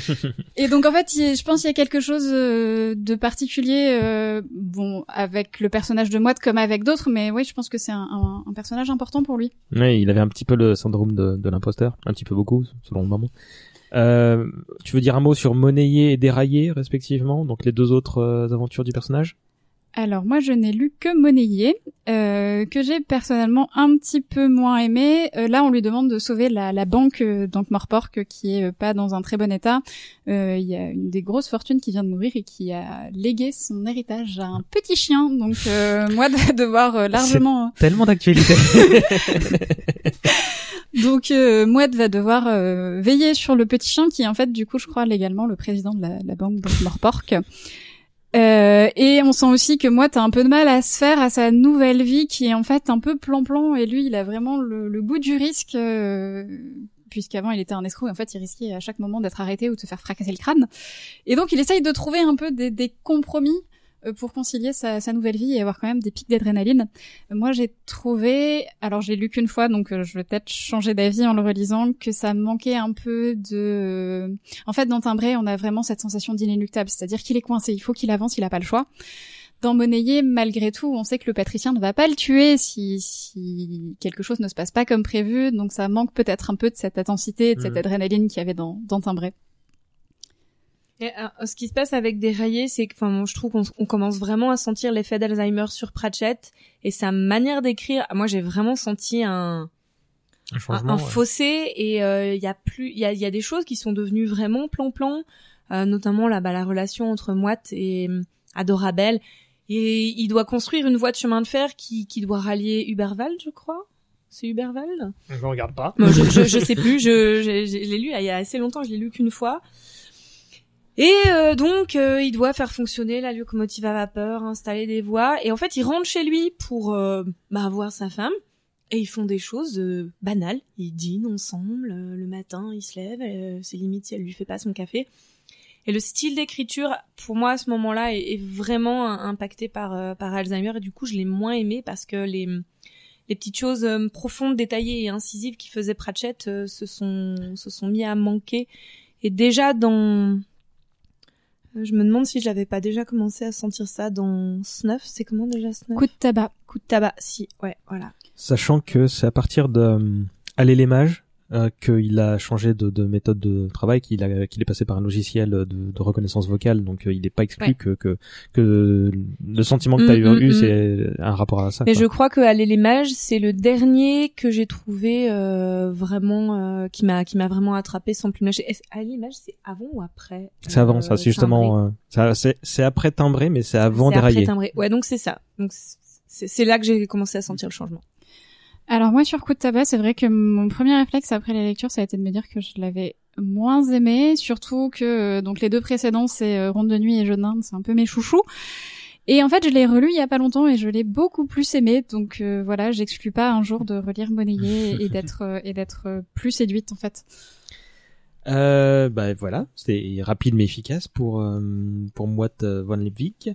et donc en fait, il- je pense qu'il y a quelque chose euh, de particulier, euh, bon, avec le personnage de Moite comme avec d'autres, mais oui, je pense que c'est un, un- un personnage important pour lui. Ouais, il avait un petit peu le syndrome de, de l'imposteur, un petit peu beaucoup, selon le moment. Euh, tu veux dire un mot sur monnayer et dérailler, respectivement, donc les deux autres euh, aventures du personnage? Alors moi, je n'ai lu que Monnayer, euh, que j'ai personnellement un petit peu moins aimé. Euh, là, on lui demande de sauver la, la banque euh, d'Ankh-Morpork, qui est euh, pas dans un très bon état. Euh, Il y a une des grosses fortunes qui vient de mourir et qui a légué son héritage à un petit chien. Donc euh, moi, de devoir euh, largement... Tellement d'actualité. Donc euh, Mouette va devoir euh, veiller sur le petit chien qui est en fait du coup je crois légalement le président de la, la banque d'Ankh-Morpork. Euh, et on sent aussi que Mouette a un peu de mal à se faire à sa nouvelle vie qui est en fait un peu plan-plan et lui il a vraiment le, le goût du risque euh, puisqu'avant il était un escroc et en fait il risquait à chaque moment d'être arrêté ou de se faire fracasser le crâne. Et donc il essaye de trouver un peu des, des compromis pour concilier sa, sa nouvelle vie et avoir quand même des pics d'adrénaline. Moi, j'ai trouvé, alors j'ai lu qu'une fois, donc euh, je vais peut-être changer d'avis en le relisant, que ça manquait un peu de. En fait, dans Timbré, on a vraiment cette sensation d'inéluctable, c'est-à-dire qu'il est coincé, il faut qu'il avance, il a pas le choix. Dans Monnayer, malgré tout, on sait que le patricien ne va pas le tuer si, si quelque chose ne se passe pas comme prévu, donc ça manque peut-être un peu de cette intensité, de cette Mhm. adrénaline qu'il y avait dans, dans Timbré. Euh, ce qui se passe avec Déraillé, c'est que, enfin, je trouve qu'on on commence vraiment à sentir l'effet d'Alzheimer sur Pratchett et sa manière d'écrire. Moi, j'ai vraiment senti un Un un, changement. un ouais. fossé et euh, il y a plus il y a, il y a des choses qui sont devenues vraiment plan-plan euh, notamment là bah, la relation entre Moite et euh, Adorabelle et il doit construire une voie de chemin de fer qui, qui doit rallier Uberwald je crois c'est Uberwald? Je regarde pas. Je, je, je sais plus je, je, je l'ai lu il y a assez longtemps je l'ai lu qu'une fois et euh, donc euh, il doit faire fonctionner la locomotive à vapeur installer des voies et en fait il rentre chez lui pour euh, bah, voir sa femme et ils font des choses euh, banales. Ils dînent ensemble, euh, le matin, ils se lèvent, c'est limite si elle lui fait pas son café. Et le style d'écriture, pour moi, à ce moment-là, est, vraiment impacté par, par Alzheimer. Et du coup, je l'ai moins aimé parce que les, les petites choses profondes, détaillées et incisives qui faisaient Pratchett se, sont, se sont mis à manquer. Et déjà dans... euh, Je me demande si je l'avais pas déjà commencé à sentir ça dans Snuff. C'est comment déjà Snuff Coup de tabac. Coup de tabac, si, ouais, voilà. Sachant que c'est à partir de euh, Aller les mages euh, qu'il a changé de, de méthode de travail, qu'il a qu'il est passé par un logiciel de, de reconnaissance vocale, donc euh, il n'est pas exclu Ouais. que, que que le sentiment que tu as Mm, mm, eu, mm. c'est un rapport à ça. Mais quoi. je crois que Aller les mages, c'est le dernier que j'ai trouvé euh, vraiment euh, qui m'a qui m'a vraiment attrapé sans plus lâcher. Aller les mages, c'est avant ou après C'est avant ça, c'est justement euh, c'est c'est après timbré, mais c'est avant C'est après déraillé. timbré. Ouais, donc c'est ça. Donc c'est là que j'ai commencé à sentir le changement. Alors moi sur coup de tabac, c'est vrai que mon premier réflexe après la lecture, ça a été de me dire que je l'avais moins aimé, surtout que euh, donc les deux précédents, c'est euh, Ronde de nuit et Jeu d'Inde, c'est un peu mes chouchous. Et en fait, je l'ai relu il y a pas longtemps et je l'ai beaucoup plus aimé, donc euh, voilà, j'exclus pas un jour de relire Monnayer et d'être euh, et d'être euh, plus séduite en fait. Euh, bah voilà, c'était rapide mais efficace pour euh, pour Moite von Lipvik.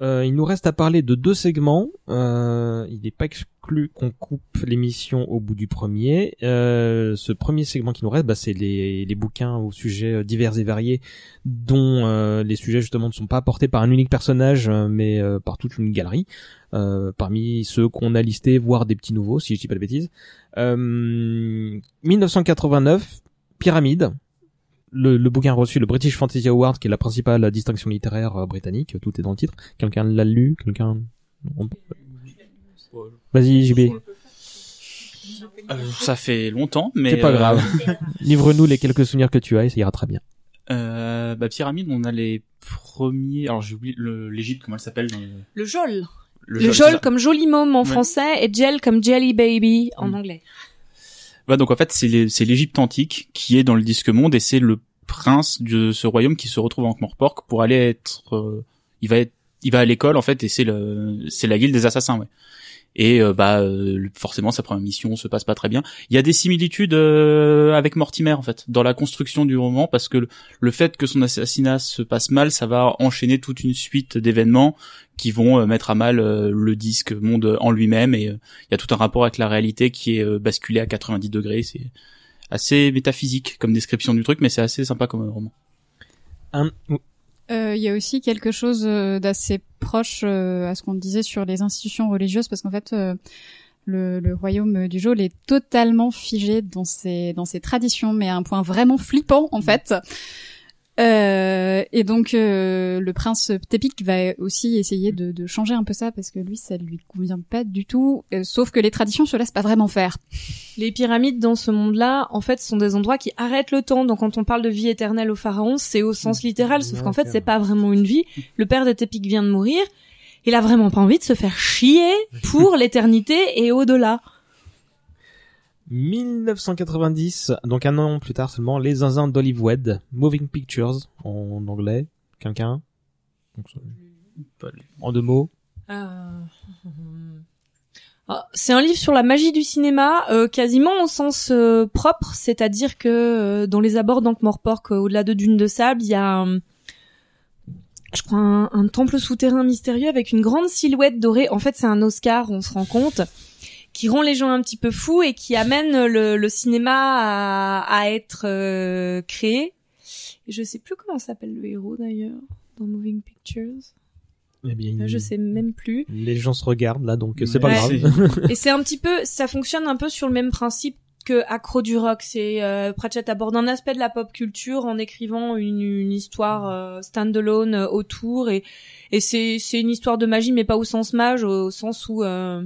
Euh, il nous reste à parler de deux segments. Euh, il n'est pas exclu qu'on coupe l'émission au bout du premier. Euh, ce premier segment qui nous reste, bah, c'est les, les bouquins aux sujets divers et variés, dont les sujets justement ne sont pas apportés par un unique personnage, mais par toute une galerie. Parmi ceux qu'on a listés, voire des petits nouveaux, si je dis pas de bêtises. Euh, 1989, Pyramide le, le bouquin a reçu le British Fantasy Award, qui est la principale distinction littéraire euh, britannique. Tout est dans le titre. Quelqu'un l'a lu? Quelqu'un? On- Vas-y, JB. Euh, ça fait longtemps, mais C'est pas euh, grave. Livre-nous les quelques souvenirs que tu as et ça ira très bien. Euh, bah, pyramide, on a les premiers. Alors j'ai oublié le- l'Égypte, comment elle s'appelle dans le, Le jol. Le, jol, comme joli môme en Ouais. français et gel comme jelly baby en Mm. anglais. Donc en fait c'est l'Égypte antique qui est dans le disque monde et c'est le prince de ce royaume qui se retrouve en Morpork pour aller être. euh, il va il va à l'école en fait et c'est le c'est la guilde des assassins ouais. Et euh, bah euh, forcément sa première mission se passe pas très bien. Il y a des similitudes euh, avec Mortimer en fait dans la construction du roman parce que le, le fait que son assassinat se passe mal, ça va enchaîner toute une suite d'événements qui vont euh, mettre à mal euh, le disque monde en lui-même et il y a tout un rapport avec la réalité qui est basculé à 90 degrés. C'est assez métaphysique comme description du truc, mais c'est assez sympa comme roman. Euh, Il y a aussi quelque chose euh, d'assez proche euh, à ce qu'on disait sur les institutions religieuses, parce qu'en fait, euh, le, le royaume du Jôle est totalement figé dans ses dans ses traditions, mais à un point vraiment flippant en fait. Euh, et donc euh, le prince Ptépik va aussi essayer de, de changer un peu ça parce que lui ça lui convient pas du tout. euh, sauf que les traditions se laissent pas vraiment faire. Les pyramides dans ce monde-là, en fait, sont des endroits qui arrêtent le temps. Donc, quand on parle de vie éternelle au pharaon, c'est au sens littéral, sauf qu'en fait, c'est pas vraiment une vie. Le père de Tépik vient de mourir. Il a vraiment pas envie de se faire chier pour l'éternité et au-delà. 1990, donc un an plus tard seulement, Les Zinzins d'Olive Wed, Moving Pictures en anglais. Quelqu'un? En deux mots. Ah, C'est un livre sur la magie du cinéma, euh, quasiment au sens euh, propre, c'est-à-dire que euh, dans les abords d'Ankh-Morpork, euh, au-delà de dunes de sable, il y a, un- je crois, un, un temple souterrain mystérieux avec une grande silhouette dorée. En fait, c'est un Oscar, on se rend compte, qui rend les gens un petit peu fous et qui amène le, le cinéma à, à être euh, créé. Et je sais plus comment s'appelle le héros d'ailleurs dans Moving Pictures. Eh bien, Euh, Je sais même plus. Les gens se regardent là, donc c'est pas Ouais. grave. Et c'est un petit peu, ça fonctionne un peu sur le même principe que Accro du rock. C'est euh, Pratchett aborde un aspect de la pop culture en écrivant une, une histoire euh, standalone euh, autour et et c'est c'est une histoire de magie mais pas au sens mage, au sens où euh,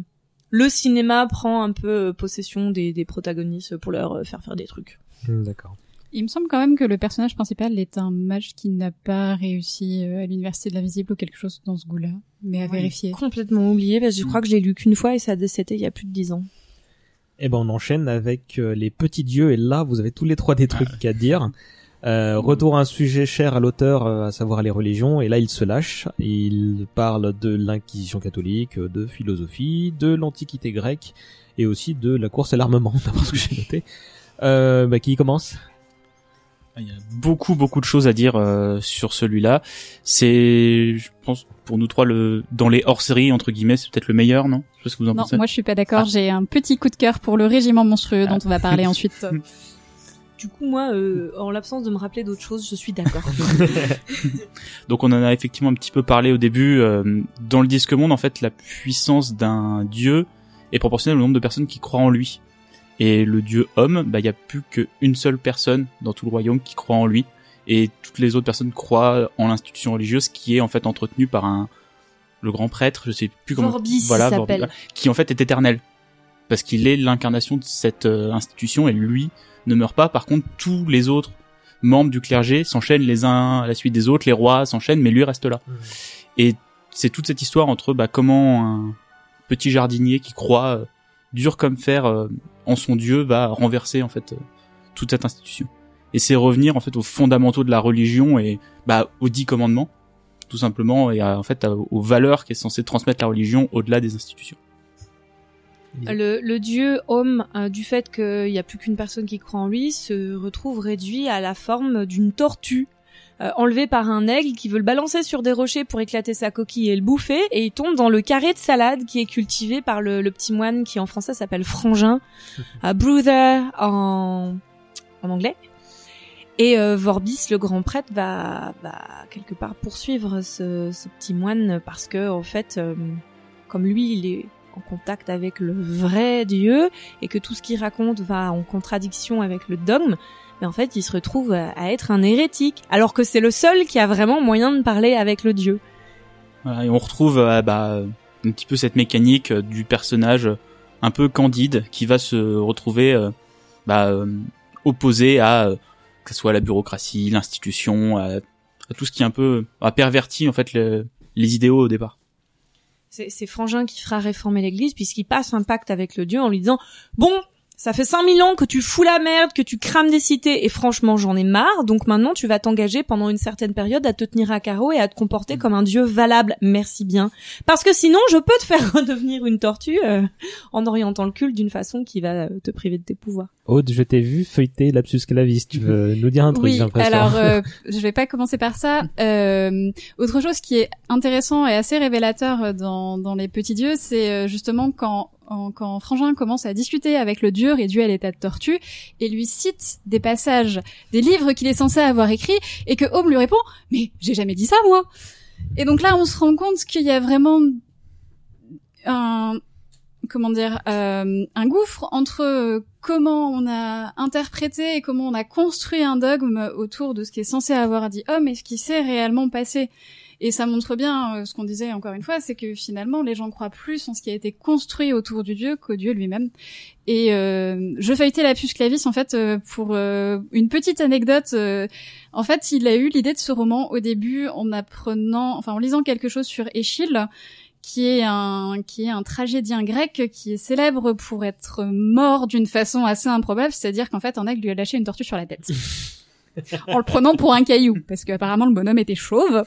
le cinéma prend un peu euh, possession des, des protagonistes pour leur euh, faire faire des trucs. D'accord. Il me semble quand même que le personnage principal est un mage qui n'a pas réussi euh, à l'université de l'invisible ou quelque chose dans ce goût-là, mais à vérifier. Complètement oublié parce que je crois que je l'ai lu qu'une fois et ça c'était il y a plus de dix ans. Eh ben on enchaîne avec les petits dieux et là vous avez tous les trois des trucs à dire. Euh, retour à un sujet cher à l'auteur, euh, à savoir les religions, et là il se lâche. Il parle de l'inquisition catholique, euh, de philosophie, de l'antiquité grecque, et aussi de la course à l'armement, d'après ce que j'ai noté. Euh, bah, qui commence? Il y a beaucoup beaucoup de choses à dire euh, sur celui-là. C'est, je pense, pour nous trois, le dans les hors-séries entre guillemets, c'est peut-être le meilleur, non? Je sais pas ce que vous en Non, pensez. moi je suis pas d'accord. J'ai un petit coup de cœur pour le régiment monstrueux dont on va parler ensuite. Du coup moi, euh, en l'absence de me rappeler d'autres choses, je suis d'accord. Donc on en a effectivement un petit peu parlé au début. euh, dans le disque monde, en fait, la puissance d'un dieu est proportionnelle au nombre de personnes qui croient en lui. Et le dieu homme, bah il y a plus qu'une seule personne dans tout le royaume qui croit en lui, et toutes les autres personnes croient en l'institution religieuse qui est en fait entretenue par un le grand prêtre, je sais plus comment. Vorbis, il voilà, s'appelle. Vorbis, qui en fait est éternel, parce qu'il est l'incarnation de cette euh, institution et lui ne meurt pas. Par contre, tous les autres membres du clergé s'enchaînent les uns à la suite des autres, les rois s'enchaînent, mais lui reste là. Et c'est toute cette histoire entre bah, comment un petit jardinier qui croit euh, dur comme fer euh, en son dieu va renverser en fait euh, toute cette institution. Et c'est revenir en fait aux fondamentaux de la religion et bah aux dix commandements, tout simplement, et à, en fait à- aux valeurs qui est censée transmettre la religion au-delà des institutions. Le, le dieu homme, euh, du fait qu'il n'y a plus qu'une personne qui croit en lui, se retrouve réduit à la forme d'une tortue. euh, enlevée par un aigle qui veut le balancer sur des rochers pour éclater sa coquille et le bouffer, et il tombe dans le carré de salade qui est cultivé par le, le petit moine qui en français s'appelle Frangin, à Brother en, en anglais. Et euh, Vorbis, le grand prêtre, va, va quelque part poursuivre ce, ce petit moine parce que en fait, euh, comme lui, il est en contact avec le vrai Dieu et que tout ce qu'il raconte va en contradiction avec le dogme, mais en fait, il se retrouve à, être un hérétique, alors que c'est le seul qui a vraiment moyen de parler avec le Dieu. Voilà, et on retrouve euh, bah, un petit peu cette mécanique euh, du personnage euh, un peu candide qui va se retrouver euh, bah, euh, opposé à euh, que ce soit la bureaucratie, l'institution, à, tout ce qui est un peu a perverti en fait le- les idéaux au départ. C'est Frangin qui fera réformer l'Église puisqu'il passe un pacte avec le Dieu en lui disant bon. Ça fait 5000 ans que tu fous la merde, que tu crames des cités, et franchement, j'en ai marre. Donc maintenant, tu vas t'engager pendant une certaine période à te tenir à carreau et à te comporter comme un dieu valable. Merci bien. Parce que sinon, je peux te faire redevenir une tortue euh, en orientant le culte d'une façon qui va euh, te priver de tes pouvoirs. Aude, je t'ai vu feuilleter Lapsus Clavis. Tu veux nous dire un truc, oui, j'ai l'impression. alors euh, je vais pas commencer par ça. Euh, autre chose qui est intéressant et assez révélateur dans, dans les petits dieux, c'est euh, justement quand quand Frangin commence à discuter avec le dieu réduit à l'état de tortue et lui cite des passages des livres qu'il est censé avoir écrits et que Homme lui répond mais j'ai jamais dit ça moi. Et donc là on se rend compte qu'il y a vraiment un comment dire euh, un gouffre entre comment on a interprété et comment on a construit un dogme autour de ce qui est censé avoir dit homme et ce qui s'est réellement passé. Et ça montre bien euh, ce qu'on disait encore une fois, c'est que finalement les gens croient plus en ce qui a été construit autour du dieu qu'au dieu lui-même. Et euh, je feuilletais la puce clavis en fait euh, pour euh, une petite anecdote. euh, en fait, il a eu l'idée de ce roman au début en apprenant, enfin en lisant quelque chose sur Échille qui est un qui est un tragédien grec qui est célèbre pour être mort d'une façon assez improbable, c'est-à-dire qu'en fait un aigle lui a lâché une tortue sur la tête. en le prenant pour un caillou, parce qu'apparemment le bonhomme était chauve.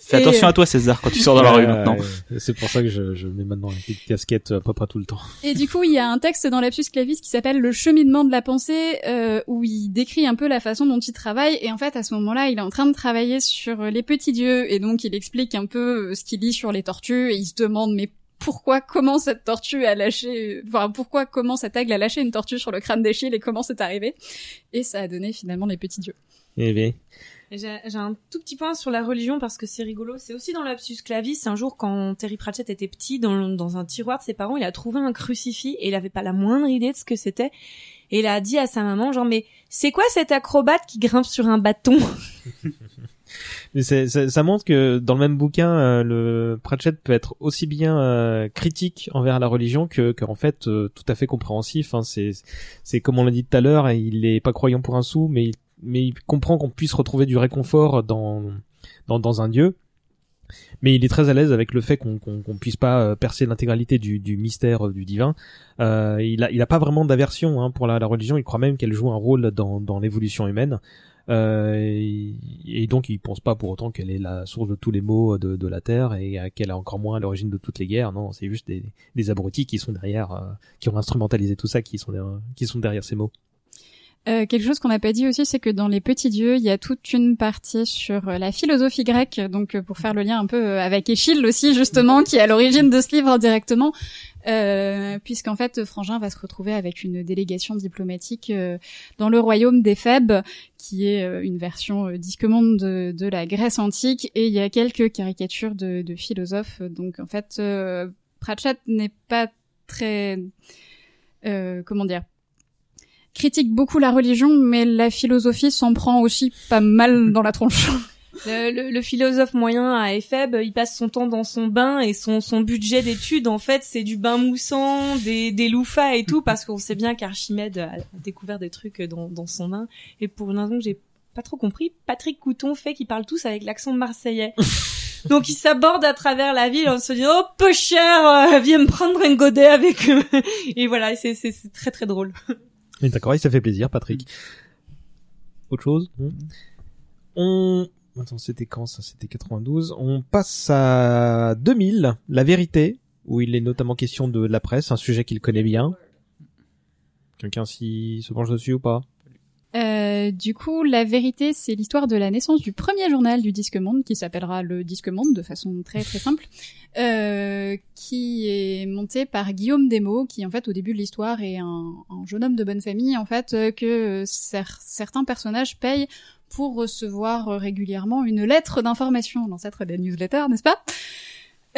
Fais Et, attention euh, à toi César quand tu sors dans la rue Ouais, maintenant. C'est pour ça que je, je mets maintenant une petite casquette à peu près tout le temps. Et du coup, il y a un texte dans Lapsus Clavis qui s'appelle Le cheminement de la pensée, euh, où il décrit un peu la façon dont il travaille. Et en fait, à ce moment-là, il est en train de travailler sur les petits dieux, et donc il explique un peu euh, ce qu'il lit sur les tortues, et il se demande mais pourquoi, comment cette tortue a lâché, enfin pourquoi, comment cet aigle a lâché une tortue sur le crâne d'Échille et comment c'est arrivé. Et ça a donné finalement les petits dieux. Eh bien, J'ai un tout petit point sur la religion parce que c'est rigolo. C'est aussi dans l'Apsus Clavis. Un jour, quand Terry Pratchett était petit, dans, dans un tiroir de ses parents, il a trouvé un crucifix et il avait pas la moindre idée de ce que c'était. Et il a dit à sa maman, genre, mais c'est quoi cet acrobate qui grimpe sur un bâton? Mais ça, ça montre que dans le même bouquin, euh, le Pratchett peut être aussi bien euh, critique envers la religion que, que en fait euh, tout à fait compréhensif. Hein. C'est, c'est comme on l'a dit tout à l'heure, il est pas croyant pour un sou, mais il, mais il comprend qu'on puisse retrouver du réconfort dans dans, dans un dieu. Mais il est très à l'aise avec le fait qu'on qu'on qu'on puisse pas euh, percer l'intégralité du, du mystère euh, du divin. Euh, il a il a pas vraiment d'aversion hein, pour la, la religion. Il croit même qu'elle joue un rôle dans dans l'évolution humaine. Euh, et, donc il pense pas pour autant qu'elle est la source de tous les maux de, la terre et qu'elle est encore moins l'origine de toutes les guerres. Non, c'est juste des, abrutis qui sont derrière, euh, qui ont instrumentalisé tout ça, qui sont qui sont derrière ces mots. Euh, quelque chose qu'on n'a pas dit aussi, c'est que dans les petits dieux, il y a toute une partie sur euh, la philosophie grecque, donc euh, pour faire le lien un peu euh, avec Échille aussi justement, qui est à l'origine de ce livre indirectement, euh, puisqu'en fait Frangin va se retrouver avec une délégation diplomatique dans le royaume des qui est une version disque-monde de, de la Grèce antique, et il y a quelques caricatures de, de philosophes, donc en fait Pratchett n'est pas très... comment dire critique beaucoup la religion, mais la philosophie s'en prend aussi pas mal dans la tronche. Le, le- le philosophe moyen à Éphèbe, il passe son temps dans son bain et son, son budget d'études, en fait, c'est du bain moussant, des, des loufas et tout, parce qu'on sait bien qu'Archimède a découvert des trucs dans, dans son bain. Et pour une raison que j'ai pas trop compris, Patrick Couton fait qu'ils parlent tous avec l'accent marseillais. Donc ils s'abordent à travers la ville en se disant oh peu cher, euh, viens me prendre un godet avec eux. Et voilà, c'est c'est c'est très très drôle. Mais d'accord, oui, ça fait plaisir, Patrick. Autre chose Non On... Attends, c'était quand ça? C'était 92. On passe à 2000, La Vérité, où il est notamment question de la presse, un sujet qu'il connaît bien. Quelqu'un s'y se penche dessus ou pas? Euh, du coup, la vérité, c'est l'histoire de la naissance du premier journal du Disque Monde, qui s'appellera le Disque Monde de façon très très simple, euh, qui est monté par Guillaume Desmaux, qui en fait au début de l'histoire est un, un jeune homme de bonne famille, en fait, euh, que cer- certains personnages payent pour recevoir régulièrement une lettre d'information, l'ancêtre des newsletters, n'est-ce pas?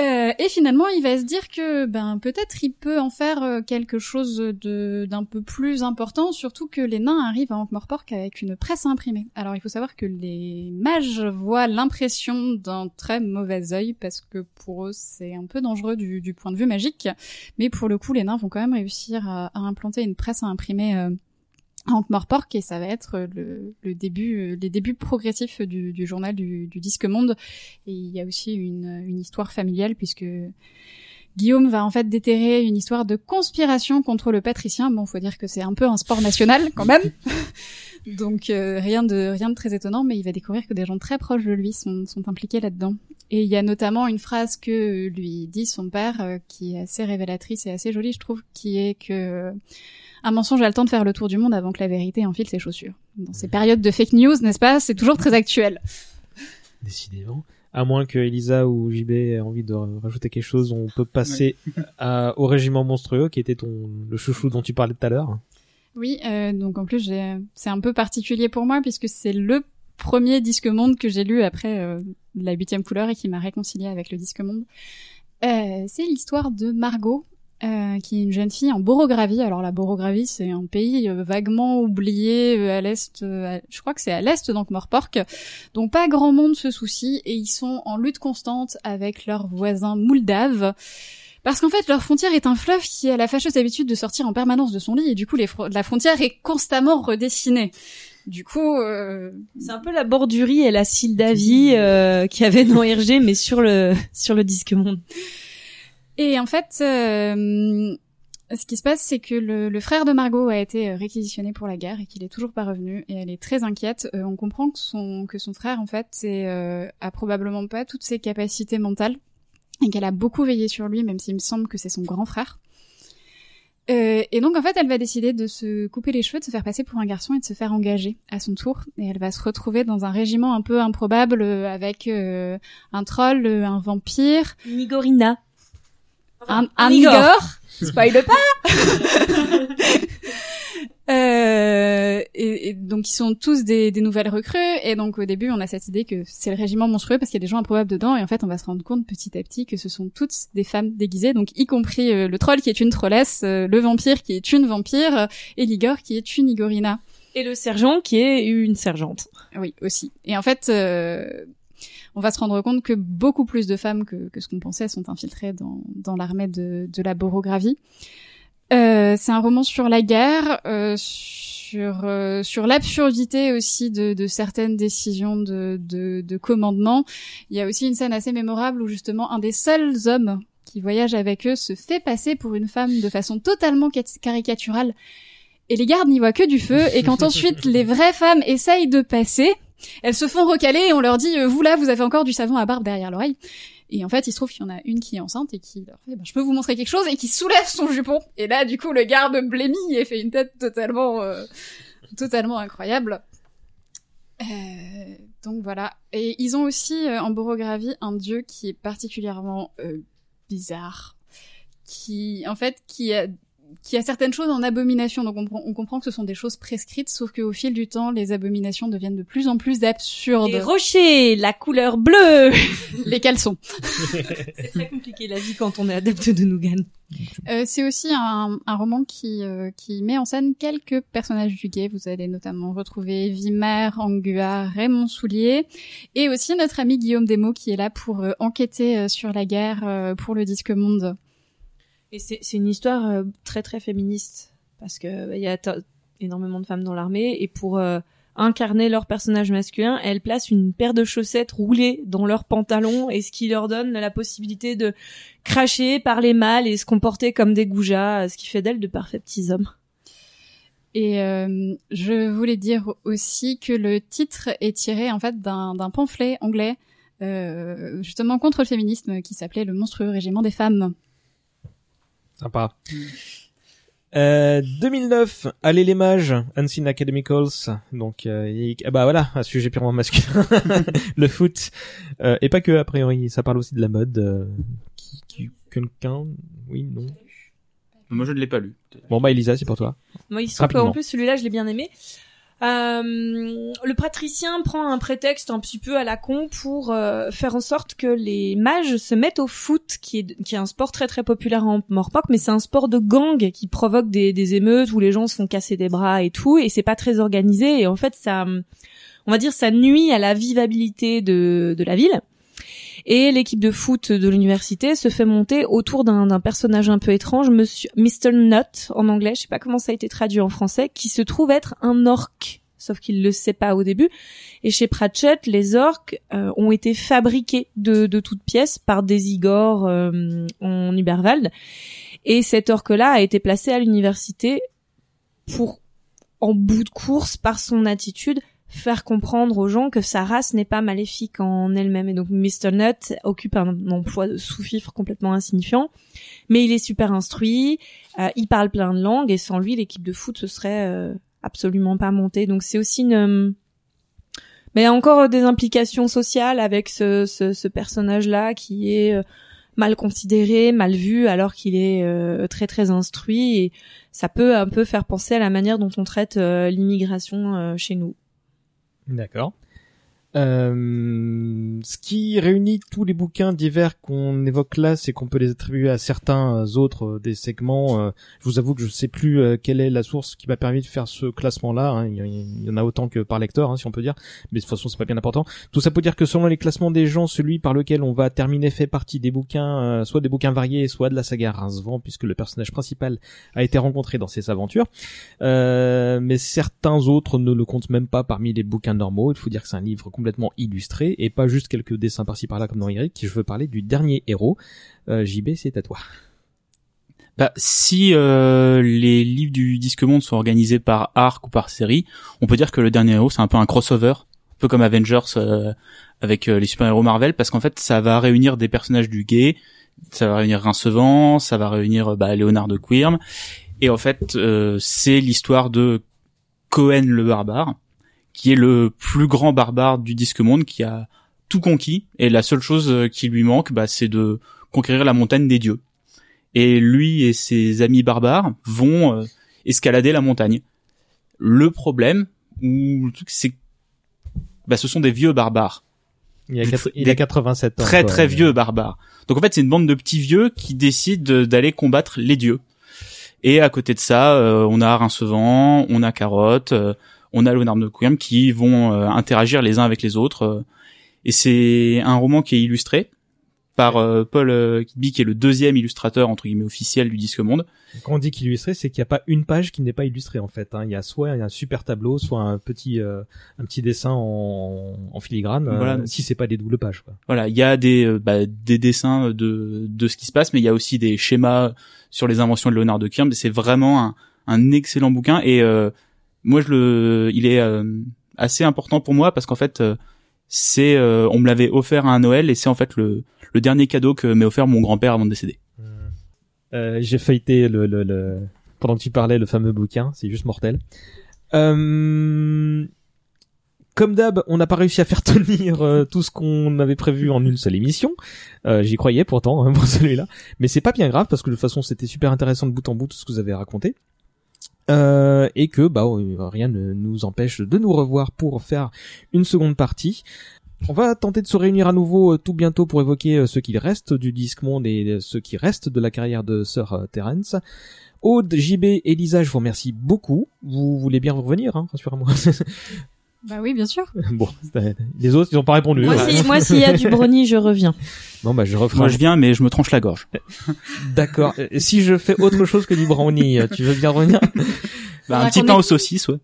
Euh, et finalement, il va se dire que ben peut-être il peut en faire euh, quelque chose d'un peu plus important, surtout que les nains arrivent à Ankh-Morpork avec une presse imprimée. Alors il faut savoir que les mages voient l'impression d'un très mauvais œil parce que pour eux c'est un peu dangereux du, point de vue magique, mais pour le coup les nains vont quand même réussir à, à implanter une presse à imprimer. euh, à Ankh-Morpork et ça va être le, le début, euh, les débuts progressifs du, du journal du, du Disque Monde. Et il y a aussi une, une histoire familiale puisque Guillaume va en fait déterrer une histoire de conspiration contre le patricien. Bon, faut dire que c'est un peu un sport national quand même. Donc euh, rien de rien de très étonnant, mais il va découvrir que des gens très proches de lui sont, sont impliqués là-dedans. Et il y a notamment une phrase que lui dit son père, euh, qui est assez révélatrice et assez jolie, je trouve, qui est que un mensonge a le temps de faire le tour du monde avant que la vérité enfile ses chaussures. Dans ces périodes de fake news, n'est-ce pas? C'est toujours très actuel. Décidément. À moins que Elisa ou JB aient envie de rajouter quelque chose, on peut passer à- au régiment monstrueux, qui était ton le chouchou dont tu parlais tout à l'heure. Oui, euh, donc en plus c'est un peu particulier pour moi puisque c'est le premier disque monde que j'ai lu après euh, la huitième couleur et qui m'a réconcilié avec le disque monde. Euh, c'est l'histoire de Margot, euh, qui est une jeune fille en Borogravie. Alors la Borogravie, c'est un pays euh, vaguement oublié euh, à l'est. je crois que c'est à l'est d'Ankh-Morpork, dont pas grand monde se soucie et ils sont en lutte constante avec leurs voisins moldaves. Parce qu'en fait, leur frontière est un fleuve qui a la fâcheuse habitude de sortir en permanence de son lit, et du coup, les la frontière est constamment redessinée. Du coup, euh, C'est un peu la bordurie et la Sildavie euh, qu'il y avait dans RG, mais sur le sur le disque monde. Et en fait, euh, ce qui se passe, c'est que le, frère de Margot a été euh, réquisitionné pour la guerre et qu'il est toujours pas revenu, et elle est très inquiète. Euh, on comprend que son que son frère, en fait, c'est, euh, a probablement pas toutes ses capacités mentales et qu'elle a beaucoup veillé sur lui, même s'il me semble que c'est son grand frère. Et donc en fait, elle va décider de se couper les cheveux, de se faire passer pour un garçon et de se faire engager à son tour. Et elle va se retrouver dans un régiment un peu improbable avec un troll, un vampire, Nigorina. Un, un. Igor. Spoil pas. Euh, et, et donc ils sont tous des, des nouvelles recrues et donc au début on a cette idée que c'est le régiment monstrueux parce qu'il y a des gens improbables dedans et en fait on va se rendre compte petit à petit que ce sont toutes des femmes déguisées donc y compris euh, le troll qui est une trollesse, euh, le vampire qui est une vampire euh, et l'Igor qui est une Igorina. Et le sergent qui est une sergente. Oui, aussi. Et en fait, euh, on va se rendre compte que beaucoup plus de femmes que, que ce qu'on pensait sont infiltrées dans, dans l'armée de, de la Borogravie. Euh, c'est un roman sur la guerre, euh, sur euh, sur l'absurdité aussi de, de certaines décisions de, de, de commandement. Il y a aussi une scène assez mémorable où justement un des seuls hommes qui voyage avec eux se fait passer pour une femme de façon totalement cat- caricaturale. Et les gardes n'y voient que du feu. Et quand ensuite les vraies femmes essayent de passer, elles se font recaler et on leur dit euh, vous là vous avez encore du savon à barbe derrière l'oreille. Et en fait, il se trouve qu'il y en a une qui est enceinte et qui leur fait, bah, je peux vous montrer quelque chose et qui soulève son jupon. Et là, du coup, le garde blêmit et fait une tête totalement, euh, totalement incroyable. Euh, donc voilà. Et ils ont aussi euh, en borogravie un dieu qui est particulièrement euh, bizarre, qui, en fait, qui a qui a certaines choses en abomination, donc on, comprend- on comprend que ce sont des choses prescrites, sauf qu'au fil du temps, les abominations deviennent de plus en plus absurdes. Les rochers, la couleur bleue. Les caleçons. C'est très compliqué la vie quand on est adepte de Nougan. Euh, c'est aussi un, un roman qui, euh, qui met en scène quelques personnages du gay. Vous allez notamment retrouver Vimer, Angua, Raymond Soulier, et aussi notre ami Guillaume Desmots qui est là pour euh, enquêter euh, sur la guerre euh, pour le Disque Monde. Et c'est une histoire euh, très très féministe parce que euh, il y a énormément de femmes dans l'armée et pour euh, incarner leur personnage masculin, elles placent une paire de chaussettes roulées dans leurs pantalons et ce qui leur donne la possibilité de cracher, parler mal et se comporter comme des goujats, ce qui fait d'elles de parfaits petits hommes. Et euh, je voulais dire aussi que le titre est tiré en fait d'un d'un pamphlet anglais euh, justement contre le féminisme qui s'appelait Le monstrueux régiment des femmes. Sympa. Euh, 2009, Allez les mages, Unseen Academicals, donc euh, et- ah bah voilà, un sujet purement masculin, le foot, euh, et pas que a priori, ça parle aussi de la mode. euh, qui, qui quelqu'un, oui, non. Moi, je ne l'ai pas lu. Bon bah Elisa, c'est pour toi. Moi, il se trouve Rapidement. qu'en plus, celui-là, je l'ai bien aimé. Euh, le patricien prend un prétexte un petit peu à la con pour euh, faire en sorte que les mages se mettent au foot, qui est, qui est un sport très très populaire en Morpok, mais c'est un sport de gang qui provoque des, des émeutes où les gens se font casser des bras et tout, et c'est pas très organisé, et en fait, ça, on va dire, ça nuit à la vivabilité de, de la ville. Et l'équipe de foot de l'université se fait monter autour d'un personnage un peu étrange, Monsieur Mr. Nut en anglais, je sais pas comment ça a été traduit en français, qui se trouve être un orc, sauf qu'il le sait pas au début. Et chez Pratchett, les orques euh, ont été fabriqués de, de toutes pièces par des Igor euh, en Uberwald. Et cet orque-là a été placé à l'université pour, en bout de course, par son attitude, faire comprendre aux gens que sa race n'est pas maléfique en elle-même. Et donc Mr. Nut occupe un emploi de sous-fifre complètement insignifiant, mais il est super instruit, euh, il parle plein de langues, et sans lui, l'équipe de foot se serait euh, absolument pas montée. Donc c'est aussi une... euh, Mais encore des implications sociales avec ce, ce, ce personnage-là qui est euh, mal considéré, mal vu, alors qu'il est euh, très très instruit, et ça peut un peu faire penser à la manière dont on traite euh, l'immigration euh, chez nous. D'accord. Euh, ce qui réunit tous les bouquins divers qu'on évoque là, c'est qu'on peut les attribuer à certains euh, autres euh, des segments. Je vous avoue que je sais plus quelle est la source qui m'a permis de faire ce classement-là. hein. Il, y, en a autant que par lecteur, hein, si on peut dire. Mais de toute façon, c'est pas bien important. Tout ça pour dire que selon les classements des gens, celui par lequel on va terminer fait partie des bouquins, soit des bouquins variés, soit de la saga Rincevent, puisque le personnage principal a été rencontré dans ses aventures. Euh, mais certains autres ne le comptent même pas parmi les bouquins normaux. Il faut dire que c'est un livre illustré et pas juste quelques dessins par-ci par-là comme dans Eric. Je veux parler du dernier héros. Euh, JB, c'est à toi. Bah, si euh, les livres du Disque Monde sont organisés par arc ou par série, on peut dire que le dernier héros c'est un peu un crossover, un peu comme Avengers euh, avec euh, les super-héros Marvel, parce qu'en fait ça va réunir des personnages du gay, ça va réunir Rincevent, ça va réunir bah, Léonard de Quirm, et en fait euh, c'est l'histoire de Cohen le barbare, qui est le plus grand barbare du Disque Monde, qui a tout conquis, et la seule chose euh, qui lui manque, bah, c'est de conquérir la montagne des dieux et lui et ses amis barbares vont euh, escalader la montagne. Le problème, ou c'est bah, ce sont des vieux barbares, Il a, Des- quatre- il des a 87 ans. très quoi. très vieux barbares. Donc en fait, c'est une bande de petits vieux qui décident de- d'aller combattre les dieux. Et à côté de ça, euh, on a Rincevent, on a Carotte, euh, on a Léonard de Quirm qui vont euh, interagir les uns avec les autres. euh, Et c'est un roman qui est illustré par euh, Paul euh, Kidby, qui est le deuxième illustrateur entre guillemets officiel du Disque Monde. Quand on dit qu'illustré, c'est qu'il n'y a pas une page qui n'est pas illustrée en fait. hein. Il y a soit un super tableau, soit un petit euh, un petit dessin en, en filigrane. Voilà. si c'est pas des doubles pages. Quoi. Voilà, il y a des bah, des dessins de de ce qui se passe, mais il y a aussi des schémas sur les inventions de Léonard de Kirm. C'est vraiment un, un excellent bouquin et euh, moi je le, il est euh, assez important pour moi parce qu'en fait euh, c'est euh, on me l'avait offert à un Noël et c'est en fait le le dernier cadeau que m'a offert mon grand-père avant de décéder. Euh, J'ai feuilleté le, le, le pendant que tu parlais le fameux bouquin. C'est juste mortel. Euh... Comme d'hab, on n'a pas réussi à faire tenir tout ce qu'on avait prévu en une seule émission. J'y croyais pourtant hein, pour celui-là, mais c'est pas bien grave parce que de toute façon c'était super intéressant de bout en bout tout ce que vous avez raconté. Euh, et que bah euh, rien ne nous empêche de nous revoir pour faire une seconde partie. On va tenter de se réunir à nouveau euh, tout bientôt pour évoquer euh, ce qu'il reste du Disque Monde et ce qui reste de la carrière de Sir Terence. Aude, JB et Lisa, je vous remercie beaucoup. Vous voulez bien revenir, hein, rassurez-moi. Bah oui, bien sûr. bon, les autres, ils ont pas répondu. Moi, hein. si, moi, s'il y a du brownie, je reviens. Bon, bah, je referai. Moi je viens, mais je me tranche la gorge. D'accord. Si je fais autre chose que du brownie, tu veux bien revenir? Bah, un petit pain aux saucisses, ouais.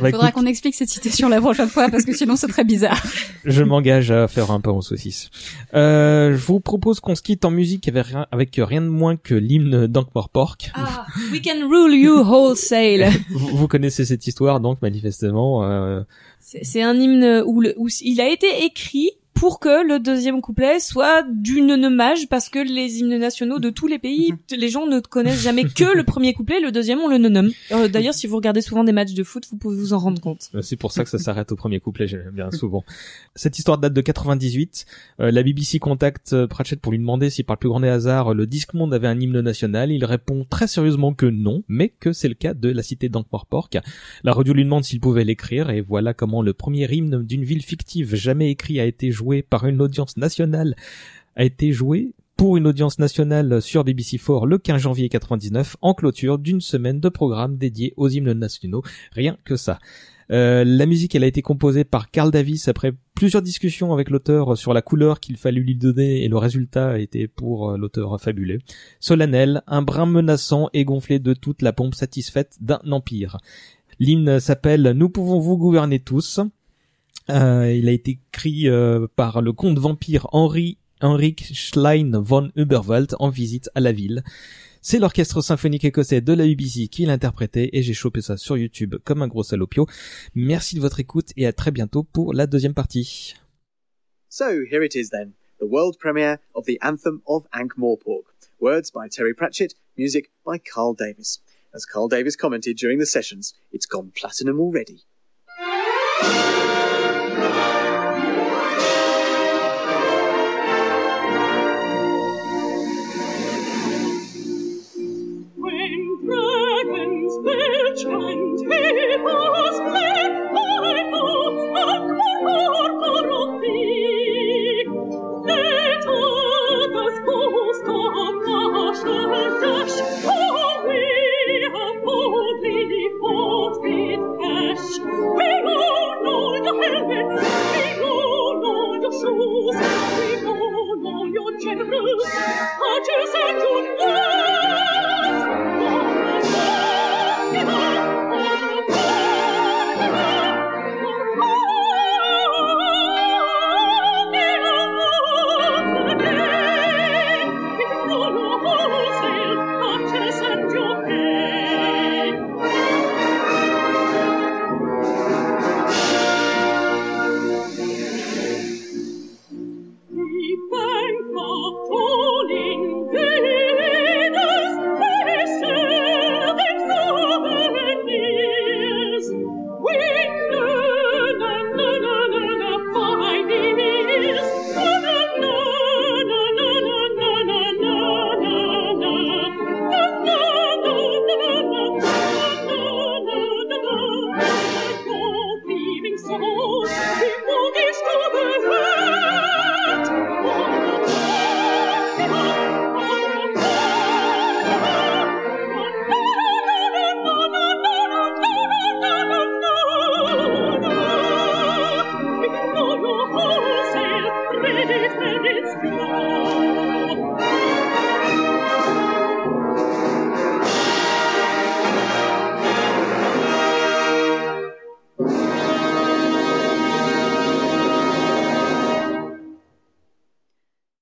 Bah, Faudra qu'on explique cette citation la prochaine fois parce que sinon c'est très bizarre. Je m'engage à faire un pain aux saucisses. Euh, je vous propose qu'on se quitte en musique avec rien, avec rien de moins que l'hymne d'Ankh Pork. Ah, we can rule you wholesale. Vous, vous connaissez cette histoire, donc manifestement. Euh, C'est un hymne où, le, où il a été écrit pour que le deuxième couplet soit d'une hommage parce que les hymnes nationaux de tous les pays, les gens ne connaissent jamais que le premier couplet, le deuxième on le nomme. Euh, D'ailleurs, si vous regardez souvent des matchs de foot, vous pouvez vous en rendre compte. C'est pour ça que ça s'arrête au premier couplet, j'aime bien souvent. Cette histoire date de 98. Euh, la BBC contacte euh, Pratchett pour lui demander si par le plus grand des hasards le Disque Monde avait un hymne national. Il répond très sérieusement que non, mais que c'est le cas de la cité d'Ankh-Morpork. La radio lui demande s'il pouvait l'écrire et voilà comment le premier hymne d'une ville fictive jamais écrit a été joué par une audience nationale a été joué pour une audience nationale sur BBC4 le 15 janvier 99 en clôture d'une semaine de programme dédié aux hymnes nationaux. Rien que ça. Euh, la musique, elle a été composée par Carl Davis après plusieurs discussions avec l'auteur sur la couleur qu'il fallut lui donner et le résultat été pour euh, l'auteur fabuleux. Solennel, un brin menaçant et gonflé de toute la pompe satisfaite d'un empire. L'hymne s'appelle Nous pouvons vous gouverner tous. Euh, il a été écrit euh, par le comte vampire Henri Henrik Schlein von Uberwald en visite à la ville. C'est l'orchestre symphonique écossais de la BBC qui l'a interprété et j'ai chopé ça sur YouTube comme un gros salopio. Merci de votre écoute et à très bientôt pour la deuxième partie. So here it is then, the world premiere of the anthem of Ankh-Morpork. Words by Terry Pratchett, music by Carl Davis. As Carl Davis commented during the sessions, it's gone platinum already. trying.